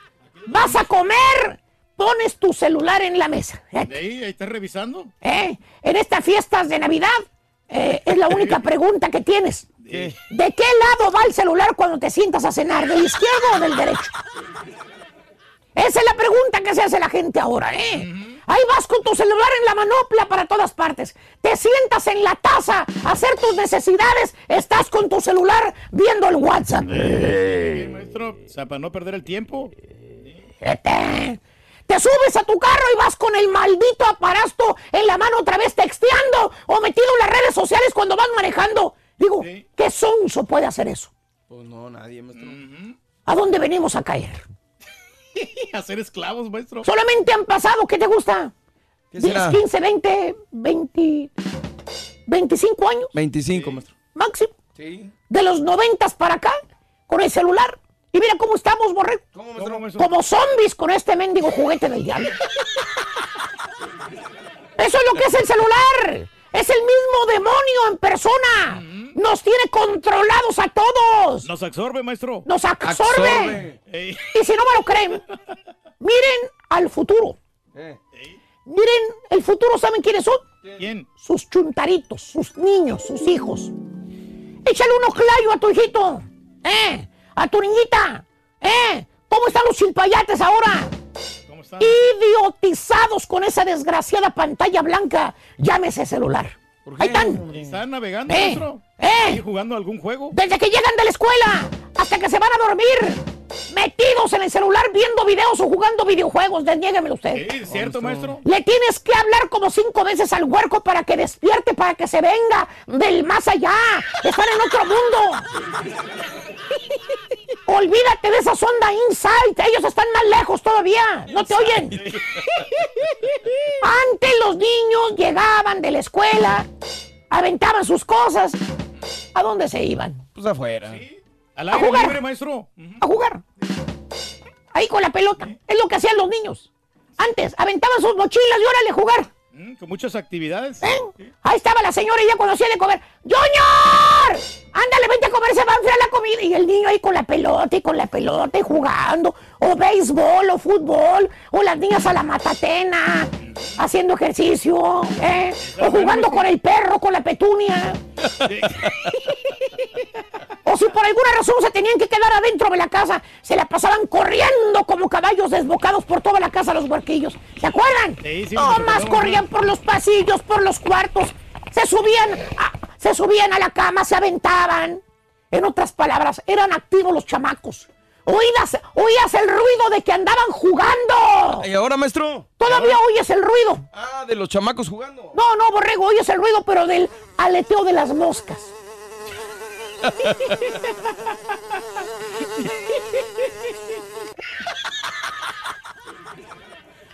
Vas a comer, pones tu celular en la mesa. ¿eh? De ahí, ahí está revisando. ¿Eh? En estas fiestas de Navidad eh, es la única pregunta que tienes. ¿Qué? ¿De qué lado va el celular cuando te sientas a cenar? ¿Del izquierdo o del derecho? Esa es la pregunta que se hace la gente ahora, ¿eh? Ahí vas con tu celular en la manopla para todas partes. Te sientas en la taza a hacer tus necesidades. Estás con tu celular viendo el WhatsApp. Maestro. O sea, para no perder el tiempo. Te subes a tu carro y vas con el maldito aparato en la mano otra vez texteando o metido en las redes sociales cuando vas manejando. Digo, ¿qué sonso puede hacer eso? Pues no, nadie, maestro. ¿A dónde venimos a caer? A ser esclavos, maestro. Solamente han pasado, ¿qué te gusta? ¿Qué 10, será? 15, 20, 20, 25 años 25, maestro. máximo. Sí. De los 90 para acá, con el celular. Y mira cómo estamos, borrego. Como zombies con este mendigo juguete del diablo. Eso es lo que es el celular. Es el mismo demonio en persona. Nos tiene controlados a todos. Nos absorbe, maestro. Nos absorbe. Y si no me lo creen, miren al futuro. Eh. Miren, el futuro, ¿saben quiénes son? ¿Quién? Sus chuntaritos, sus niños, sus hijos. Échale un oclayo a tu hijito. ¿Eh? A tu niñita. ¿Eh? ¿Cómo están los chilpayates ahora? ¿Cómo está? Idiotizados con esa desgraciada pantalla blanca. Llámese celular. ¿Por qué? Ahí están. ¿Están navegando, Eh, maestro? eh. ¿Ahí jugando algún juego? Desde que llegan de la escuela hasta que se van a dormir. Metidos en el celular viendo videos o jugando videojuegos. Desniéguemelo usted. Sí, ¿cierto, maestro? Le tienes que hablar como cinco veces al huerco para que despierte, para que se venga del más allá. Están en otro mundo. Olvídate de esa sonda Insight. Ellos están más lejos todavía. ¿No te oyen? Antes los niños llegaban de la escuela, aventaban sus cosas. ¿A dónde se iban? Pues afuera. Al A aire jugar. libre, maestro. A jugar. Ahí con la pelota. Es lo que hacían los niños. Antes, aventaban sus mochilas y órale a jugar. Mm, Con muchas actividades. ¿Eh? Ahí estaba la señora y ya cuando hacía de comer. ¡Junior! Ándale, vente a comer, se va a enfriar la comida. Y el niño ahí con la pelota y con la pelota y jugando. O béisbol o fútbol. O las niñas a la matatena. Haciendo ejercicio. ¿eh? O jugando con el perro, con la petunia. O si por alguna razón se tenían que quedar adentro de la casa, se la pasaban corriendo como caballos desbocados por toda la casa los huerquillos. ¿Se acuerdan? Sí, sí, más corrían por los pasillos, por los cuartos. Se subían, a, se subían a la cama, se aventaban. En otras palabras, eran activos los chamacos. Oídas, oías el ruido de que andaban jugando. ¿Y ahora, maestro? Todavía oyes el ruido. Ah, de los chamacos jugando. No, no, borrego, oyes el ruido, pero del aleteo de las moscas.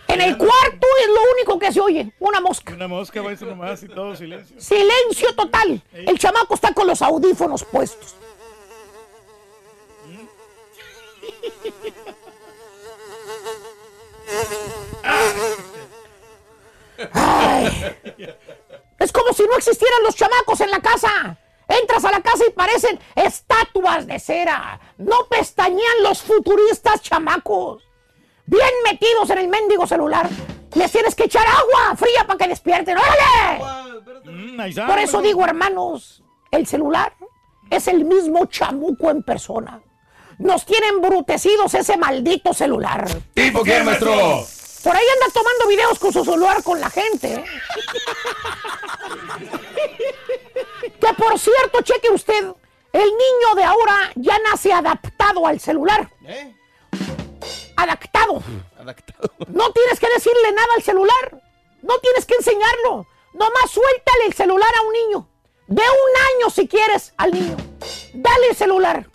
En el cuarto es lo único que se oye, una mosca. Una mosca, va a nomás y todo silencio. Silencio total. El chamaco está con los audífonos puestos. Mm. Ay. Es como si no existieran los chamacos en la casa. Entras a la casa y parecen estatuas de cera. No pestañean los futuristas chamacos. Bien metidos en el mendigo celular. Les tienes que echar agua fría para que despierten. ¡Órale! Mm, Por eso digo, hermanos, el celular es el mismo chamuco en persona. Nos tienen embrutecidos ese maldito celular. ¿Tipo quién, maestro? Por ahí anda tomando videos con su celular con la gente. que por cierto, cheque usted, el niño de ahora ya nace adaptado al celular. ¿Eh? Adaptado. Adaptado. No tienes que decirle nada al celular. No tienes que enseñarlo. Nomás suéltale el celular a un niño. De un año si quieres al niño. Dale el celular.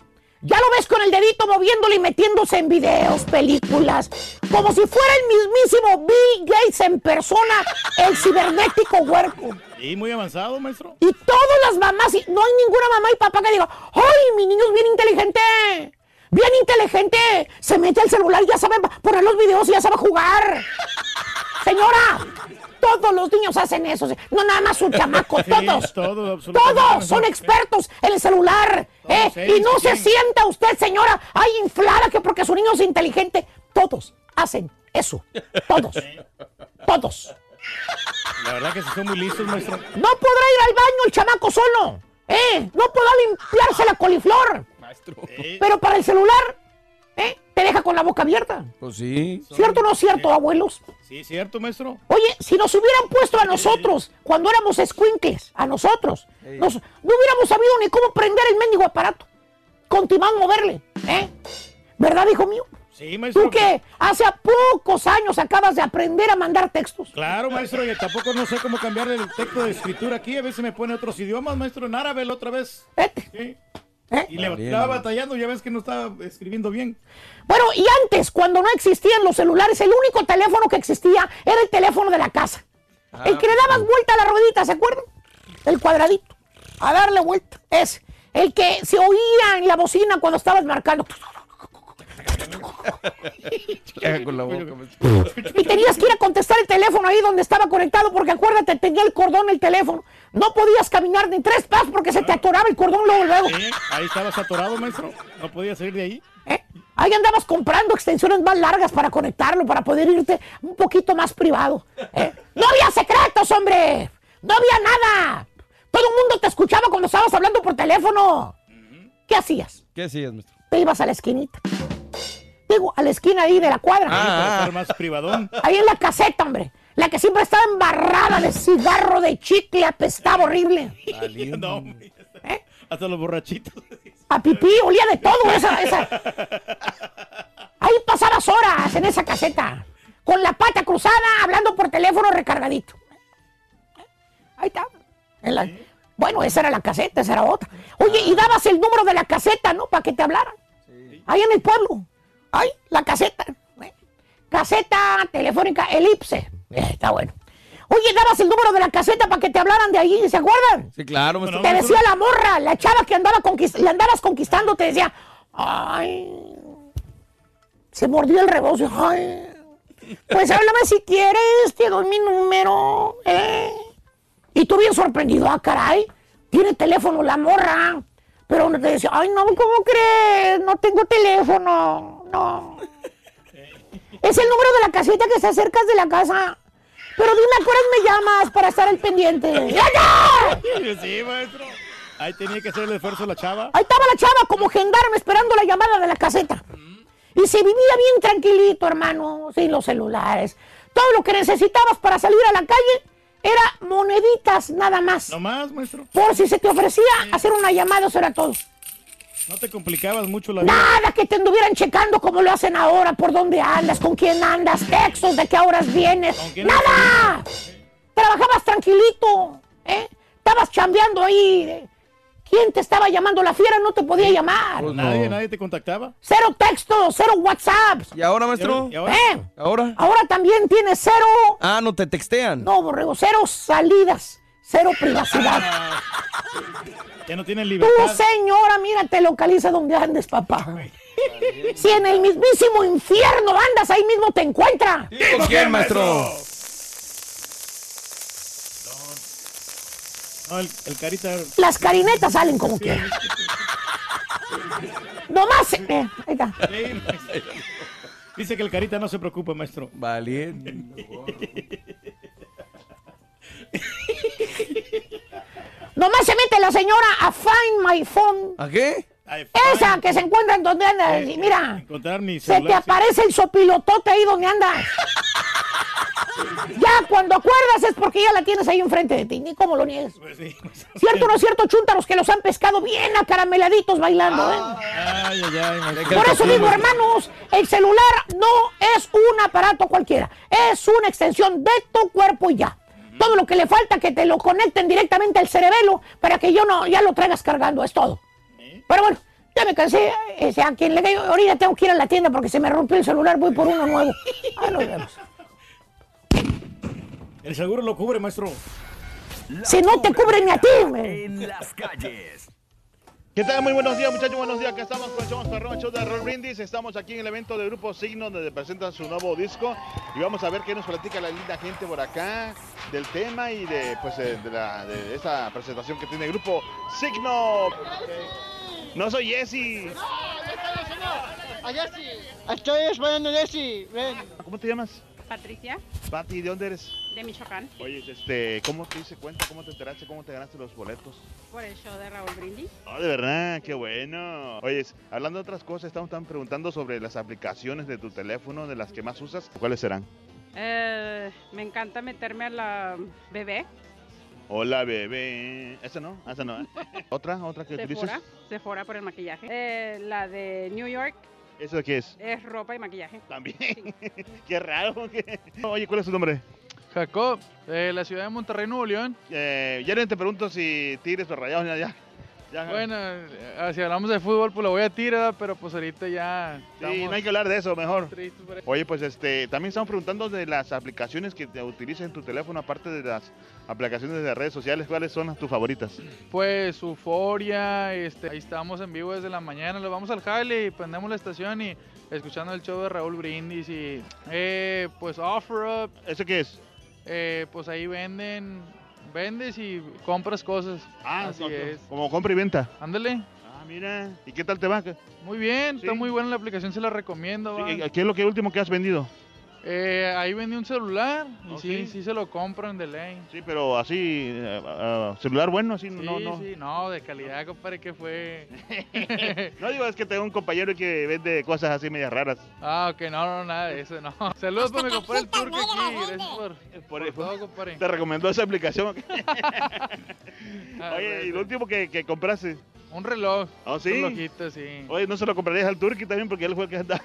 Ya lo ves con el dedito moviéndole y metiéndose en videos, películas. Como si fuera el mismísimo Bill Gates en persona, el cibernético huerco. Sí, muy avanzado, maestro. Y todas las mamás, y no hay ninguna mamá y papá que diga, ¡ay, mi niño es bien inteligente! Bien inteligente. Se mete al celular y ya sabe poner los videos y ya sabe jugar. Señora, todos los niños hacen eso. No nada más un chamaco, Sí, todos. todos. Todos son expertos en el celular. ¿eh? Y no se sienta usted, señora, ay, inflada que porque su niño es inteligente. Todos hacen eso. Todos. Todos. La verdad que sí son muy listos, maestro. No podrá ir al baño el chamaco solo. ¿eh? No podrá limpiarse la coliflor. Pero para el celular, ¿eh? Te deja con la boca abierta. Pues sí. ¿Cierto o no es cierto, abuelos? Sí, cierto, maestro. Oye, si nos hubieran puesto a nosotros cuando éramos escuincles, a nosotros, nos- no hubiéramos sabido ni cómo prender el mendigo aparato. Continuamos a moverle, ¿eh? ¿Verdad, hijo mío? Sí, maestro. Tú que hace pocos años acabas de aprender a mandar textos. Claro, maestro, y tampoco no sé cómo cambiar el texto de escritura aquí. A veces me pone otros idiomas, maestro, en árabe la otra vez. Sí. Y le Ah, bien, estaba batallando, ya ves que no estaba escribiendo bien. Bueno, y antes, cuando no existían los celulares, el único teléfono que existía era el teléfono de la casa. el que le dabas vuelta a la ruedita, ¿se acuerdan? El cuadradito. A darle vuelta. Es el que se oía en la bocina cuando estabas marcando. Con la boca, maestro. Y tenías que ir a contestar el teléfono ahí donde estaba conectado, porque acuérdate, tenía el cordón el teléfono. No podías caminar ni tres pasos porque se te atoraba el cordón luego, luego. Sí, ahí estabas atorado, maestro. No podía salir de ahí. Ahí andabas comprando extensiones más largas para conectarlo, para poder irte un poquito más privado. ¿eh? No había secretos, hombre. No había nada. Todo el mundo te escuchaba cuando estabas hablando por teléfono. ¿Qué hacías? ¿Qué hacías, maestro? Te ibas a la esquinita. Digo, a la esquina ahí de la cuadra. Sí, para estar más privadón. Ahí en la caseta, hombre. La que siempre estaba embarrada de cigarro, de chicle, apestaba horrible. No, hombre. Hasta los borrachitos. A pipí, olía de todo esa, esa. Ahí pasabas horas en esa caseta. Con la pata cruzada, hablando por teléfono recargadito. Ahí está. En la- Bueno, esa era la caseta, esa era otra. Oye, y dabas el número de la caseta, ¿no? Para que te hablaran. Ahí en el pueblo. Ahí, la caseta. ¿eh? Caseta telefónica Elipse. Eh, está bueno. Oye, dabas el número de la caseta para que te hablaran de ahí, ¿se acuerdan? Sí, claro, maestro. Te decía la morra, la chava que andaba la andabas conquistando, te decía, ay, se mordió el rebozo, ay, pues háblame si quieres, te doy mi número, ¿eh? Y tú bien sorprendido, ah, caray, tiene teléfono la morra, pero te decía, ay, no, ¿cómo crees? No tengo teléfono, no. Es el número de la caseta que está cerca de la casa. Pero dime a qué horas me llamas para estar al pendiente. ¡Ya, ya! Sí, maestro. Ahí tenía que hacer el esfuerzo la chava. Ahí estaba la chava como gendarme esperando la llamada de la caseta. Y se vivía bien tranquilito, hermano, sin los celulares. Todo lo que necesitabas para salir a la calle era moneditas nada más. No más, maestro. Por si se te ofrecía hacer una llamada, eso era todo. No te complicabas mucho la vida. Nada que te anduvieran checando como lo hacen ahora, por dónde andas, con quién andas, textos, de qué horas vienes. quién ¡Nada! Trabajabas tranquilito, ¿eh? Estabas chambeando ahí. ¿Quién te estaba llamando? La fiera no te podía llamar. Pues nadie, nadie te contactaba. Cero textos, cero WhatsApps. ¿Y ahora, maestro? ¿Y ahora? ¿Eh? ¿Ahora? Ahora también tienes cero, Ah, no te textean. no, borrego, cero salidas, cero privacidad. Ya no tienen Tú, libertad. señora, mira, te localiza donde andes, papá. Si en el mismísimo infierno andas, ahí mismo te encuentra. ¿Con quién, maestro? No, el, el carita. Las carinetas salen como quieran. Nomás. eh, ahí está. Dice que el carita no se preocupe, maestro. Valiente. Nomás se mete la señora a Find My Phone. ¿A qué? Esa que se encuentra en donde andas. y mira, Encontrar mi se te aparece el sopilotote ahí donde andas. Ya cuando acuerdas es porque ya la tienes ahí enfrente de ti. Ni cómo lo niegues. Pues sí. ¿Cierto o no es cierto, chúntaros, que los han pescado bien acarameladitos bailando, eh? Ay, ay, ay. Por eso digo, hermanos, el celular no es un aparato cualquiera. Es una extensión de tu cuerpo y ya. Todo lo que le falta que te lo conecten directamente al cerebelo para que yo no ya lo traigas cargando, es todo. Pero bueno, ya me cansé. Ese, a quien le caigo, ahorita tengo que ir a la tienda porque se me rompió el celular, voy por uno nuevo. Ahí nos vemos. El seguro lo cubre, maestro. Si no te cubre ni a ti. En las calles. ¿Qué tal? Muy buenos días, muchachos. Buenos días. Acá estamos con el perrón, el show de Roll Brindis. Estamos aquí en el evento del Grupo Signo, donde presentan su nuevo disco. Y vamos a ver qué nos platica la linda gente por acá del tema y de, pues, eh, de, la, de esta presentación que tiene el Grupo Signo. No soy Jesse. A Jessy. Estoy esperando a Jessy. Ven. ¿Cómo te llamas? Patricia, Pati, ¿de dónde eres? De Michoacán, Oye, este, ¿cómo te hice cuenta? ¿Cómo te enteraste? ¿Cómo te ganaste los boletos? por el show de Raúl Brindis. Oh, de verdad, qué bueno. Oye, hablando de otras cosas, estamos también preguntando sobre las aplicaciones de tu teléfono, de las que más usas. ¿Cuáles serán? Eh, me encanta meterme a la bebé, Hola, bebé. ¿Esa no? ¿Esa no? ¿eh? ¿Otra? ¿Otra que Sephora, utilices? Sephora por el maquillaje. Eh, la de New York ¿Eso qué es? es ropa y maquillaje. También. qué raro. qué- Oye, ¿cuál es tu nombre? Jacob, de la ciudad de Monterrey, Nuevo León. Eh, te pregunto si tigres o rayados, ya. ya. Bueno, eh, si hablamos de fútbol, pues lo voy a tirar, pero pues ahorita ya. Sí, no hay que hablar de eso, mejor. Oye, pues este, también estamos preguntando de las aplicaciones que te utilizas en tu teléfono, aparte de las aplicaciones de redes sociales, ¿cuáles son tus favoritas? Pues Euforia, este, ahí estamos en vivo desde la mañana, nos vamos al jale y prendemos la estación y escuchando el show de Raúl Brindis y eh, pues Offer Up. ¿Eso qué es? Eh, pues ahí venden, vendes y compras cosas. Ah, así co- es. Como compra y venta. Ándale. Ah, mira. ¿Y qué tal te va? ¿Qué, Muy bien, está Sí. muy buena la aplicación, se la recomiendo. va. qué es lo que último que has vendido? Eh, ahí vendí un celular y ¿Oh, sí, sí? sí se lo compran de ley. Sí, pero así, eh, ah, celular bueno, así, Sí, no, no. sí, no, de calidad, compadre, que fue. No digo, es que tengo un compañero que vende cosas así medias raras. Ah, ok, no, no, nada de eso, no. Saludos para mi compadre el turco aquí, gracias por, Por, por todo, compadre. Te recomendó esa aplicación. Ah, Oye, bueno. y lo último que, que compraste. Un reloj. ¿Oh, sí? Un relojito, sí. Oye, ¿no se lo comprarías al Turki también? Porque él fue el que anda.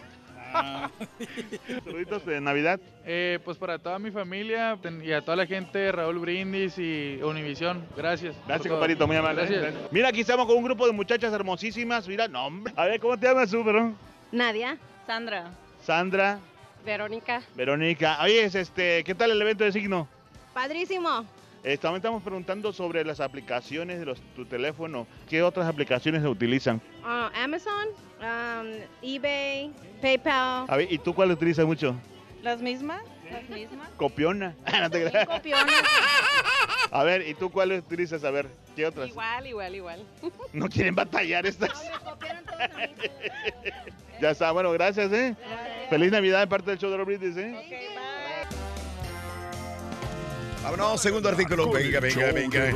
Saluditos de Navidad. Eh, pues para toda mi familia y a toda la gente de Raúl Brindis y Univisión, gracias. Gracias, compadrito, muy amable. Gracias. Mira, aquí estamos con un grupo de muchachas hermosísimas. Mira, no, hombre. A ver, ¿cómo te llamas tú, perdón? Nadia, Sandra, Sandra, Verónica. Verónica. Oye, es este, ¿qué tal el evento de signo? Padrísimo. También estamos preguntando sobre las aplicaciones de los, tu teléfono. ¿Qué otras aplicaciones se utilizan? Ah, Amazon, um, eBay, PayPal. A ver, ¿y tú cuál utilizas mucho? ¿Las mismas? Las mismas. Copiona. No te creas. A ver, ¿y tú cuál utilizas? A ver, ¿qué otras? Igual, igual, igual. No quieren batallar estas. ya está, bueno, gracias, ¿eh? Feliz Navidad de parte del show de los Brindis, ¿eh? Vámonos, segundo artículo. Venga, venga, venga.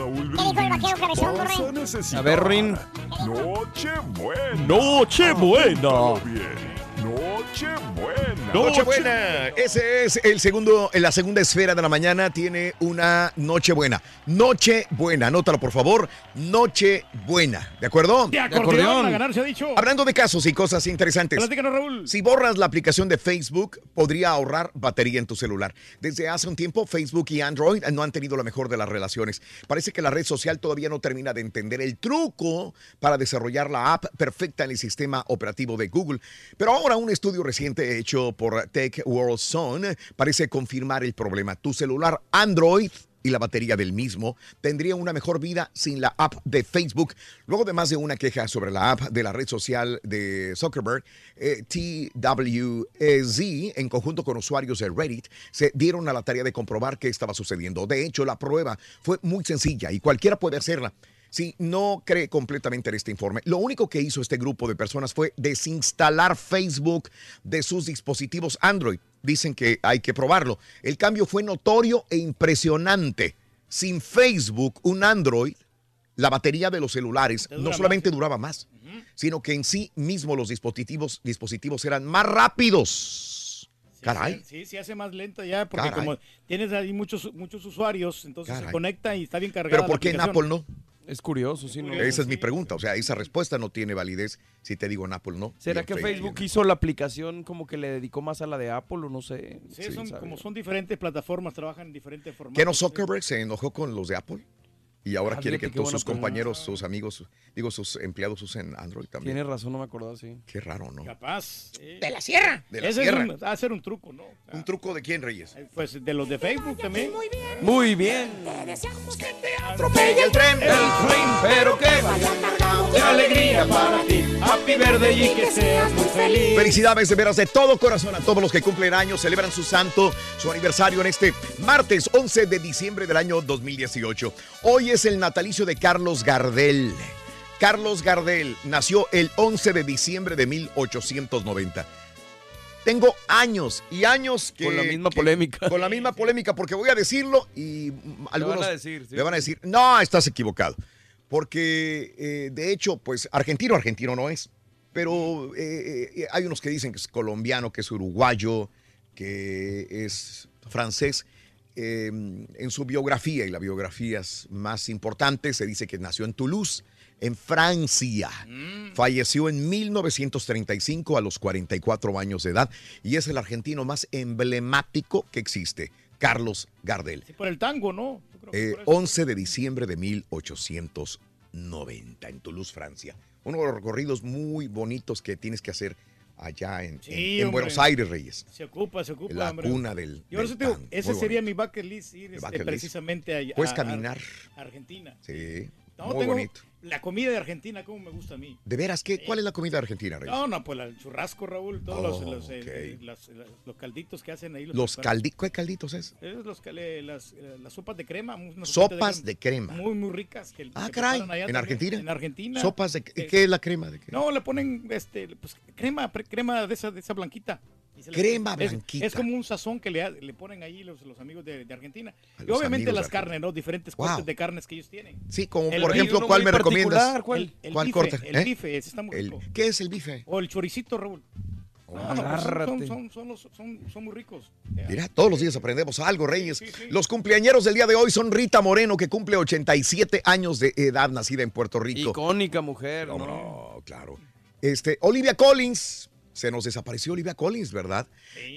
A ver, Rin. Noche buena. Noche buena. Noche buena. Nochebuena. Ese es el segundo, en la segunda esfera de la mañana tiene una Nochebuena. Nochebuena, anótalo por favor. Nochebuena, ¿de acuerdo? De acordeón, a ganar se ha dicho. Hablando de casos y cosas interesantes. Platícanos, Raúl. Si borras la aplicación de Facebook, podría ahorrar batería en tu celular. Desde hace un tiempo, Facebook y Android no han tenido la mejor de las relaciones. Parece que la red social todavía no termina de entender el truco para desarrollar la app perfecta en el sistema operativo de Google. Pero ahora un estudio reciente hecho por Tech World Zone parece confirmar el problema. Tu celular Android y la batería del mismo tendría una mejor vida sin la app de Facebook. Luego de más de una queja sobre la app de la red social de Zuckerberg, eh, TWZ, en conjunto con usuarios de Reddit, se dieron a la tarea de comprobar qué estaba sucediendo. De hecho, la prueba fue muy sencilla y cualquiera puede hacerla. Si no cree completamente en este informe, lo único que hizo este grupo de personas fue desinstalar Facebook de sus dispositivos Android. Dicen que hay que probarlo. El cambio fue notorio e impresionante. Sin Facebook, un Android, la batería de los celulares no más, solamente duraba más, sino que en sí mismo los dispositivos, dispositivos eran más rápidos. Caray. Sí, sí, hace más lenta ya, porque Caray. como tienes ahí muchos, muchos usuarios, entonces se conecta y está bien cargada. Pero ¿por qué en. Apple no? Es curioso, sí. ¿no? Esa es mi pregunta. O sea, esa respuesta no tiene validez si te digo en Apple no. ¿Será que Facebook hizo la aplicación como que le dedicó más a la de Apple o no sé? Sí, Sí, son, sabe. como son diferentes plataformas, trabajan en diferentes formatos. ¿Qué no Zuckerberg se enojó con los de Apple? Y ahora Ah, quiere que todos sus pregunta. compañeros, sus amigos, digo, sus empleados usen Android también. Tienes razón, no me acordaba, sí. Qué raro, ¿no? Capaz. De la sierra. De la Ese sierra. es un, va a ser un truco, ¿no? ¿Un truco de quién, Reyes? Pues de los de Facebook también. Muy bien. Atropella el tren, el tren, pero que vaya cargado de alegría para ti. Happy birthday y que seas muy feliz. Felicidades de veras de todo corazón a todos los que cumplen años, celebran su santo, su aniversario en este martes 11 de diciembre del año 2018. Hoy es el natalicio de Carlos Gardel. Carlos Gardel nació el 11 de diciembre de 1890. Tengo años y años que... Con la misma que- polémica. Con la misma polémica, porque voy a decirlo y mm, algunos a decir, sí. le van a decir, no, estás equivocado. Porque, eh, de hecho, pues argentino, argentino no es. Pero eh, eh, hay unos que dicen que es colombiano, que es uruguayo, que es francés. Eh, en su biografía y las biografías más importantes se dice que nació en Toulouse, en Francia. Falleció en 1935 a los 44 años de edad y es el argentino más emblemático que existe, Carlos Gardel. Sí, por el tango, ¿no? Yo creo que Eh, por eso. 11 de diciembre de 1890 en Toulouse, Francia. Uno de los recorridos muy bonitos que tienes que hacer allá en, Sí. Buenos Aires, Reyes. Se ocupa, se ocupa, La hombre. cuna del- Yo del digo, ese sería mi bucket list, ir este, precisamente a, Puedes a- caminar. a Argentina. Sí, No, muy tengo bonito. La comida de Argentina, como me gusta a mí. ¿De veras qué? ¿Cuál es la comida argentina, Reyes? No, no, pues el churrasco, Raúl, todos los, Oh, los, eh, eh, los calditos que hacen ahí. Los calditos, ¿qué calditos es? Es los las, eh, las sopas de crema. Sopas de crema. Muy, muy ricas. Que, Ah, que caray, ¿en también. Argentina? En Argentina. Sopas de Eh, ¿qué es la crema de qué? No, le ponen este, pues, crema, crema de esa, de esa blanquita. Crema es- blanquita. Es, como un sazón que le, le ponen ahí los, los amigos de, de Argentina. Y obviamente las carnes, ¿no? Diferentes Wow. cortes de carnes que ellos tienen. Sí, como El por ejemplo, ¿cuál me recomiendas? ¿cuál? El- el ¿Cuál bife, corte? el ¿Eh? bife, ese está muy El- rico. ¿Qué es el bife? O el choricito, Raúl. No, no, pues son- Agárrate. son, son, los- son- son muy ricos. Mira, todos los días aprendemos algo, Reyes. Los cumpleañeros del día de hoy son Rita Moreno, que cumple 87 años de edad, nacida en Puerto Rico. Icónica mujer, ¿no? No, claro. Este, Olivia Collins. Se nos desapareció Olivia Collins, ¿verdad?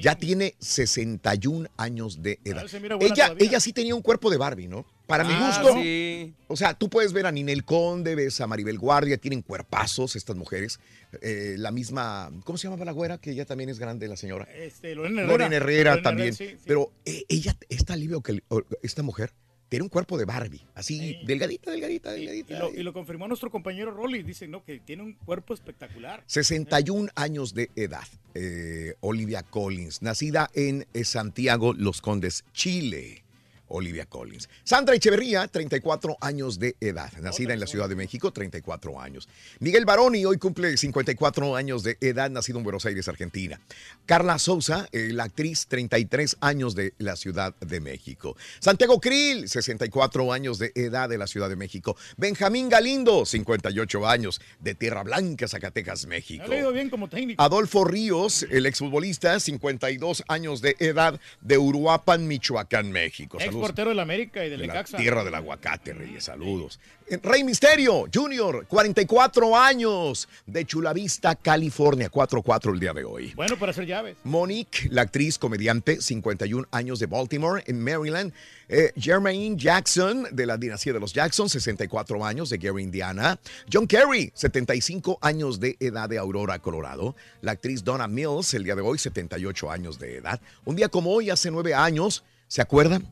Ya tiene 61 años de edad. Ella, ella sí tenía un cuerpo de Barbie, ¿no? Para mi Ah, gusto. sí. O sea, tú puedes ver a Ninel Conde, ves a Maribel Guardia, tienen cuerpazos estas mujeres. Eh, la misma, ¿cómo se llamaba la güera? Que ya también es grande la señora. Este, Lorena Herrera. Lorena Herrera Lorena también. sí. Pero eh, ella, esta que esta mujer tiene un cuerpo de Barbie, así delgadita, delgadita, delgadita. Y lo, y lo confirmó nuestro compañero Rolly. Dice, no, que tiene un cuerpo espectacular. 61 años de edad. eh, Olivia Collins, nacida en eh, Santiago, Los Condes, Chile. Olivia Collins. Sandra Echeverría, 34 años de edad, nacida en la Ciudad de México, 34 años. Miguel Baroni hoy cumple 54 años de edad, nacido en Buenos Aires, Argentina. Carla Souza, eh, la actriz, 33 años de la Ciudad de México. Santiago Krill, 64 años de edad de la Ciudad de México. Benjamín Galindo, 58 años, de Tierra Blanca, Zacatecas, México. bien como técnico. Adolfo Ríos, el exfutbolista, 52 años de edad, de Uruapan, Michoacán, México. Saludos. Portero del América y del De la Necaxa. tierra del aguacate, Reyes, saludos. Eh, Rey Misterio, Junior, 44 años, de Chulavista, California, 4-4 el día de hoy. Bueno para hacer llaves. Monique, la actriz comediante, 51 años de Baltimore, en Maryland. Eh, Jermaine Jackson, de la dinastía de los Jackson, 64 años, de Gary, Indiana. John Kerry, 75 años de edad, de Aurora, Colorado. La actriz Donna Mills, el día de hoy, 78 años de edad. Un día como hoy, hace nueve años, ¿se acuerdan?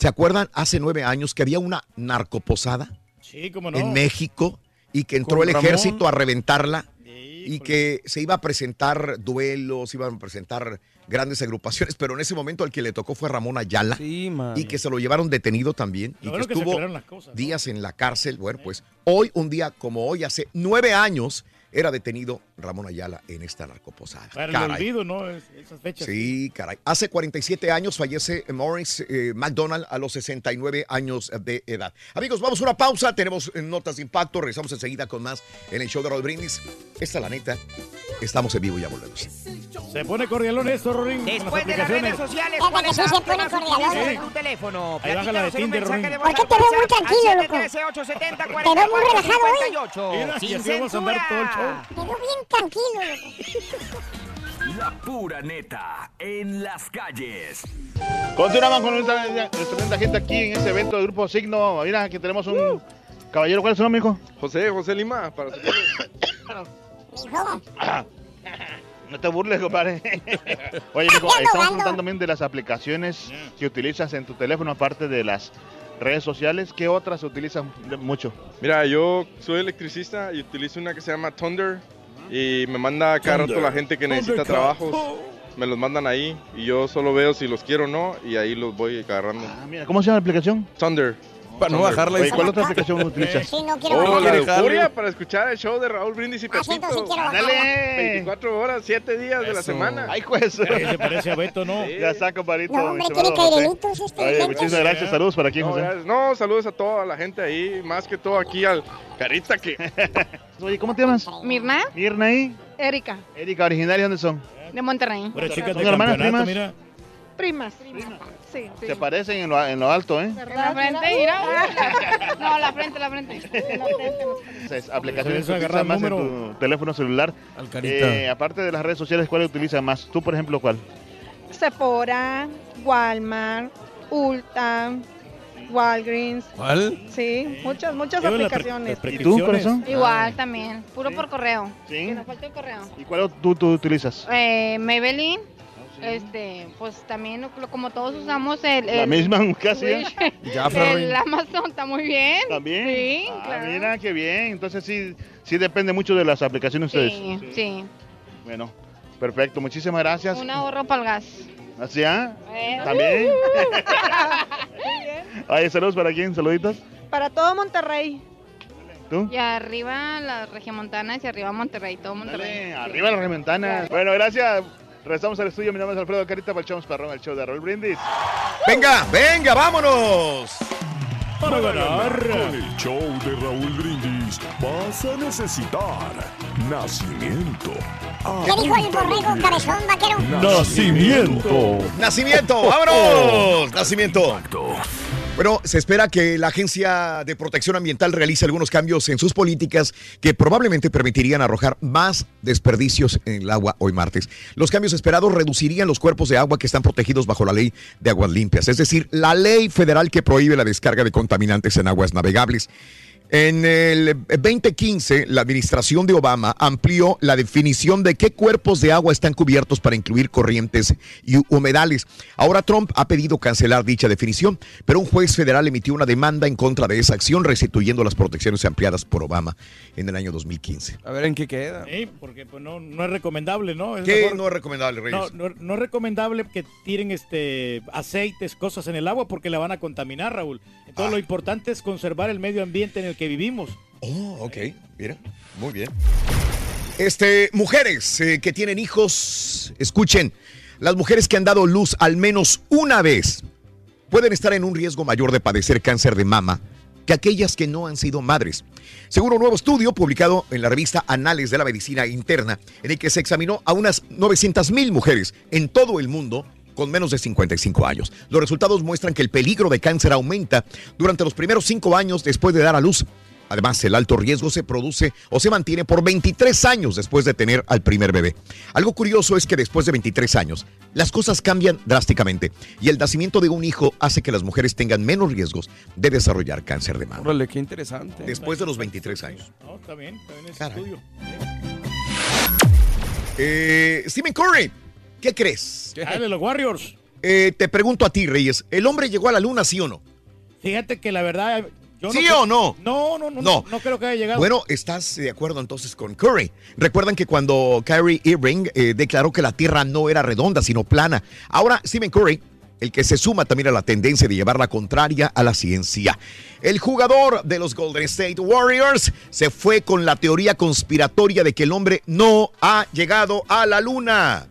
¿Se acuerdan hace nueve años que había una narcoposada Sí, cómo no. en México y que entró Con el Ramón. ejército a reventarla y que se iba a presentar duelos, iban a presentar grandes agrupaciones, pero en ese momento el que le tocó fue Ramón Ayala y que se lo llevaron detenido también y Lo que estuvo días en la cárcel. Bueno, pues hoy, un día como hoy, hace nueve años, era detenido Ramón Ayala en esta narcoposada. Para el olvido, ¿no? Es- Esas fechas. Sí, caray. Hace 47 años fallece Maurice eh, McDonald a los 69 años de edad. Amigos, vamos a una pausa. Tenemos eh, notas de impacto. Regresamos enseguida con más en el show de Raúl Brindis. Esta es la neta. Estamos en vivo y ya volvemos. Se pone cordialón esto, Rorín. Después de las redes sociales, ¿cuál es se pone cordialón. Sí. en tu teléfono? Ahí baja la de Tinder, Rorín. ¿Por qué te veo muy tranquilo, loco? 713-870-4458. Te veo muy relajado hoy. Sin así vamos a andar todo el show. censura. Te veo bien tranquilo. La pura neta en las calles. Continuamos con nuestra, nuestra gente aquí en este evento del Grupo Signo. Mira, aquí tenemos un caballero. ¿Cuál es su nombre, hijo? José, José Lima, para No te burles, compadre. Oye, mijo, estamos preguntando también de las aplicaciones que utilizas en tu teléfono, aparte de las redes sociales. ¿Qué otras utilizan mucho? Mira, yo soy electricista y utilizo una que se llama Thunder y me manda cada rato la gente que necesita trabajos. Me los mandan ahí y yo solo veo si los quiero o no y ahí los voy agarrando. Ah, Mira, ¿cómo se llama la aplicación? Thunder. Para no bajarla. Oye, ¿cuál otra aplicación utilizas? Sí, no quiero Oh, la euforia para escuchar el show de Raúl Brindis y Ah, sí, Pepito. entonces sí. ¡Dale! 24 horas, 7 días de la Eso. semana. ¡Ay, pues! Eh, Se parece a Beto, ¿no? Ya está, compadrito. No, hombre, tiene cairelitos este Oye, muchísimas gracias. Saludos para aquí, No, José. gracias. No, saludos a toda la gente ahí, más que todo aquí al Carita que... Oye, ¿cómo te llamas? Mirna, Mirna y Erika, Erika, originarios, ¿dónde son? de Monterrey. Pero chicas de ¿Son hermanas, primas? mira. Primas. Sí, sí. Se parecen en lo, en lo alto, ¿eh? La frente, mira. No, la frente, la frente. La frente. Entonces, aplicaciones Eso que utilizas más número. en tu teléfono celular. Eh, aparte de las redes sociales, ¿cuál utilizas más? Tú, por ejemplo, ¿cuál? Sephora, Walmart, Ulta, Walgreens. ¿Cuál? Sí, muchas, muchas aplicaciones. ¿Y tú, corazón? Igual también, puro por correo. Sí. Que nos falta el correo. ¿Y cuál tú, tú utilizas? Eh, Maybelline, este, pues también lo- como todos usamos el, La el misma casi. ¿eh? Ya, el Amazon está muy bien. ¿También? Sí, Ah, claro. mira, qué bien. Entonces sí, sí depende mucho de las aplicaciones ustedes. Sí, sí. Bueno, perfecto. Muchísimas gracias. Un ahorro para el gas. ¿Así, ah? Eh, ¿También? Ay, saludos para quién, saluditos. Para todo Monterrey. ¿Tú? Y arriba las regiomontanas y arriba Monterrey, todo Dale, Monterrey. arriba las reventanas. Bueno, gracias. Regresamos al estudio. Mi nombre es Alfredo Carita show Perrón, el show de Raúl Brindis. Venga, venga, vámonos. Para ganar. Con el show de Raúl Brindis vas a necesitar nacimiento. ¿Qué dijo el borrego cabezón vaquero? Nacimiento. Nacimiento, vámonos. Nacimiento. Bueno, se espera que la Agencia de Protección Ambiental realice algunos cambios en sus políticas que probablemente permitirían arrojar más desperdicios en el agua hoy martes. Los cambios esperados reducirían los cuerpos de agua que están protegidos bajo la ley de aguas limpias, es decir, la ley federal que prohíbe la descarga de contaminantes en aguas navegables. En el 2015, la administración de Obama amplió la definición de qué cuerpos de agua están cubiertos para incluir corrientes y humedales. Ahora Trump ha pedido cancelar dicha definición, pero un juez federal emitió una demanda en contra de esa acción, restituyendo las protecciones ampliadas por Obama en el año 2015. A ver en qué queda. Sí, porque pues, no, no es recomendable, ¿no? Es ¿Qué mejor- no es recomendable, Reyes? No, no, no es recomendable que tiren este aceites, cosas en el agua porque la van a contaminar, Raúl. Entonces Ah. lo importante es conservar el medio ambiente en el que vivimos. Oh, ok, mira, muy bien. Este, mujeres eh, que tienen hijos, escuchen, las mujeres que han dado luz al menos una vez pueden estar en un riesgo mayor de padecer cáncer de mama que aquellas que no han sido madres. Según un nuevo estudio publicado en la revista Anales de la Medicina Interna, en el que se examinó a unas 900 mil mujeres en todo el mundo con menos de 55 años. Los resultados muestran que el peligro de cáncer aumenta durante los primeros cinco años después de dar a luz. Además, el alto riesgo se produce o se mantiene por 23 años después de tener al primer bebé. Algo curioso es que después de 23 años, las cosas cambian drásticamente y el nacimiento de un hijo hace que las mujeres tengan menos riesgos de desarrollar cáncer de mama. Órale, qué interesante. Después de los 23 años. No, está bien, está bien ese Caray. estudio. Eh, Stephen Curry, ¿qué crees? De los Warriors. eh, te pregunto a ti, Reyes, ¿el hombre llegó a la luna, sí o no? Fíjate que la verdad. Yo ¿Sí o no? No, no, no, No. no. No creo que haya llegado. Bueno, ¿estás de acuerdo entonces con Curry? Recuerdan que cuando Kyrie Irving eh, declaró que la Tierra no era redonda, sino plana. Ahora, Stephen Curry, el que se suma también a la tendencia de llevar la contraria a la ciencia. El jugador de los Golden State Warriors se fue con la teoría conspiratoria de que el hombre no ha llegado a la luna.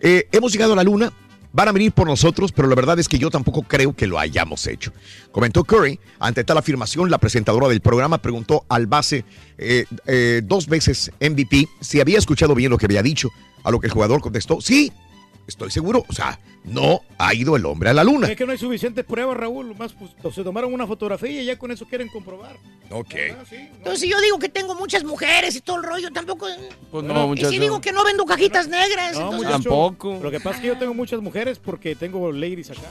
Eh, hemos llegado a la luna, van a venir por nosotros, pero la verdad es que yo tampoco creo que lo hayamos hecho. Comentó Curry. Ante tal afirmación, la presentadora del programa preguntó al base eh, eh, dos veces MVP si había escuchado bien lo que había dicho, a lo que el jugador contestó, sí, estoy seguro. O sea, no ha ido el hombre a la luna. Es que no hay suficientes pruebas, Raúl. Más pues, se tomaron una fotografía y ya con eso quieren comprobar. Ok. Entonces, si yo digo que tengo muchas mujeres y todo el rollo, tampoco. Pues no, y muchacho. si digo que no vendo cajitas negras, No, entonces. muchacho, Lo que pasa es que yo tengo muchas mujeres porque tengo ladies acá.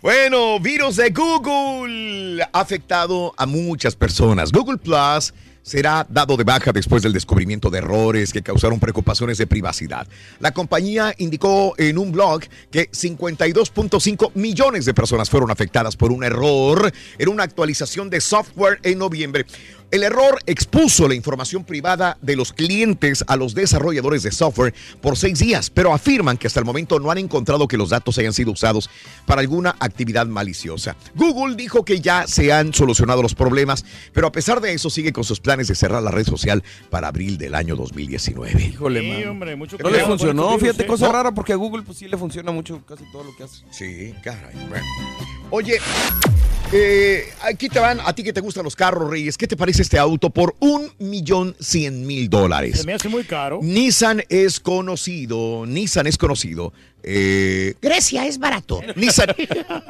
Bueno, virus de Google ha afectado a muchas personas. Google Plus será dado de baja después del descubrimiento de errores que causaron preocupaciones de privacidad. La compañía indicó en un blog que 52.5 millones de personas fueron afectadas por un error en una actualización de software en noviembre. El error expuso la información privada de los clientes a los desarrolladores de software por seis días, pero afirman que hasta el momento no han encontrado que los datos hayan sido usados para alguna actividad maliciosa. Google dijo que ya se han solucionado los problemas, pero a pesar de eso sigue con sus planes de cerrar la red social para abril del año 2019. Híjole, Sí, mano. hombre, mucho No le funcionó, virus, fíjate, ¿eh? cosa No. rara porque a Google pues sí le funciona mucho casi todo lo que hace. Sí, caray. Bueno. Oye, eh, aquí te van, a ti que te gustan los carros, Reyes, ¿qué te parece este auto por un millón cien mil dólares? Se me hace muy caro. Nissan es conocido, Nissan es conocido. Eh, Grecia es barato. Nissan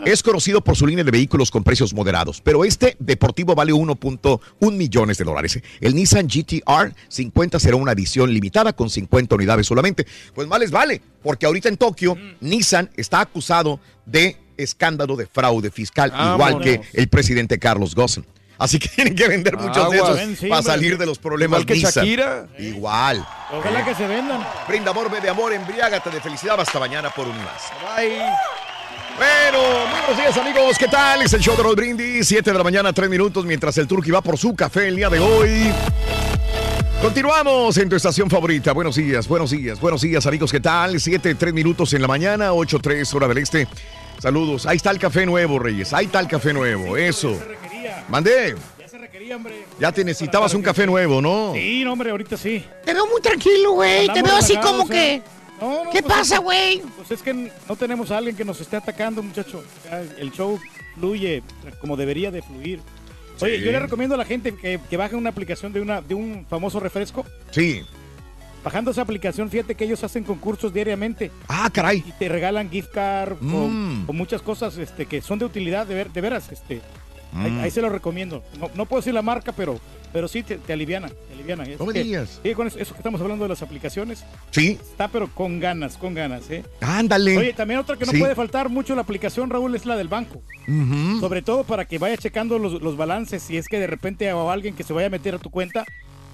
es conocido por su línea de vehículos con precios moderados, pero este deportivo vale 1.1 millones de dólares. El Nissan GTR 50 será una edición limitada con 50 unidades solamente. Pues más les vale, porque ahorita en Tokio Nissan está acusado de escándalo de fraude fiscal, igual que el presidente Carlos Ghosn. Así que tienen que vender muchos de esos para salir de los problemas Igual que Nissan. Shakira. Igual. Ojalá que se vendan. Brinda amor, ve de amor, embriágate de felicidad. Hasta mañana por un más. Bye. Bueno, muy buenos días amigos, ¿qué tal? Es el show de Roll Brindis, 7 de la mañana, 3 minutos, mientras el Turqui va por su café el día de hoy. Continuamos en tu estación favorita. Buenos días, buenos días, buenos días amigos, ¿qué tal? 7, 3 minutos en la mañana, 8, 3 hora del este. Saludos, ahí está el café nuevo, Reyes, ahí está el café nuevo, eso. Mandé, Ya se requería, hombre. ya te necesitabas un café nuevo, ¿no? Sí, no, hombre, ahorita sí. Te veo muy tranquilo, güey. Te veo así como que. No, no, ¿Qué pues, pasa, güey? Pues es que no tenemos a alguien que nos esté atacando, muchacho. El show fluye como debería de fluir. Oye, Sí. yo le recomiendo a la gente que, que baje una aplicación de, una, de un famoso refresco. Sí. Bajando esa aplicación, fíjate que ellos hacen concursos diariamente. Ah, caray. Y te regalan gift card o- Mm. o, muchas cosas este, que son de utilidad, de, ver, de veras. Este, Mm. ahí se lo recomiendo. No, no puedo decir la marca, pero, pero sí te, te aliviana. Te aliviana. No me que- digas. Sí, con eso, eso que estamos hablando de las aplicaciones. Sí. Está, pero con ganas, con ganas, ¿eh? Ándale. Oye, también otra que no Sí. puede faltar mucho la aplicación, Raúl, es la del banco. Sobre todo para que vaya checando los, los balances, si es que de repente o alguien que se vaya a meter a tu cuenta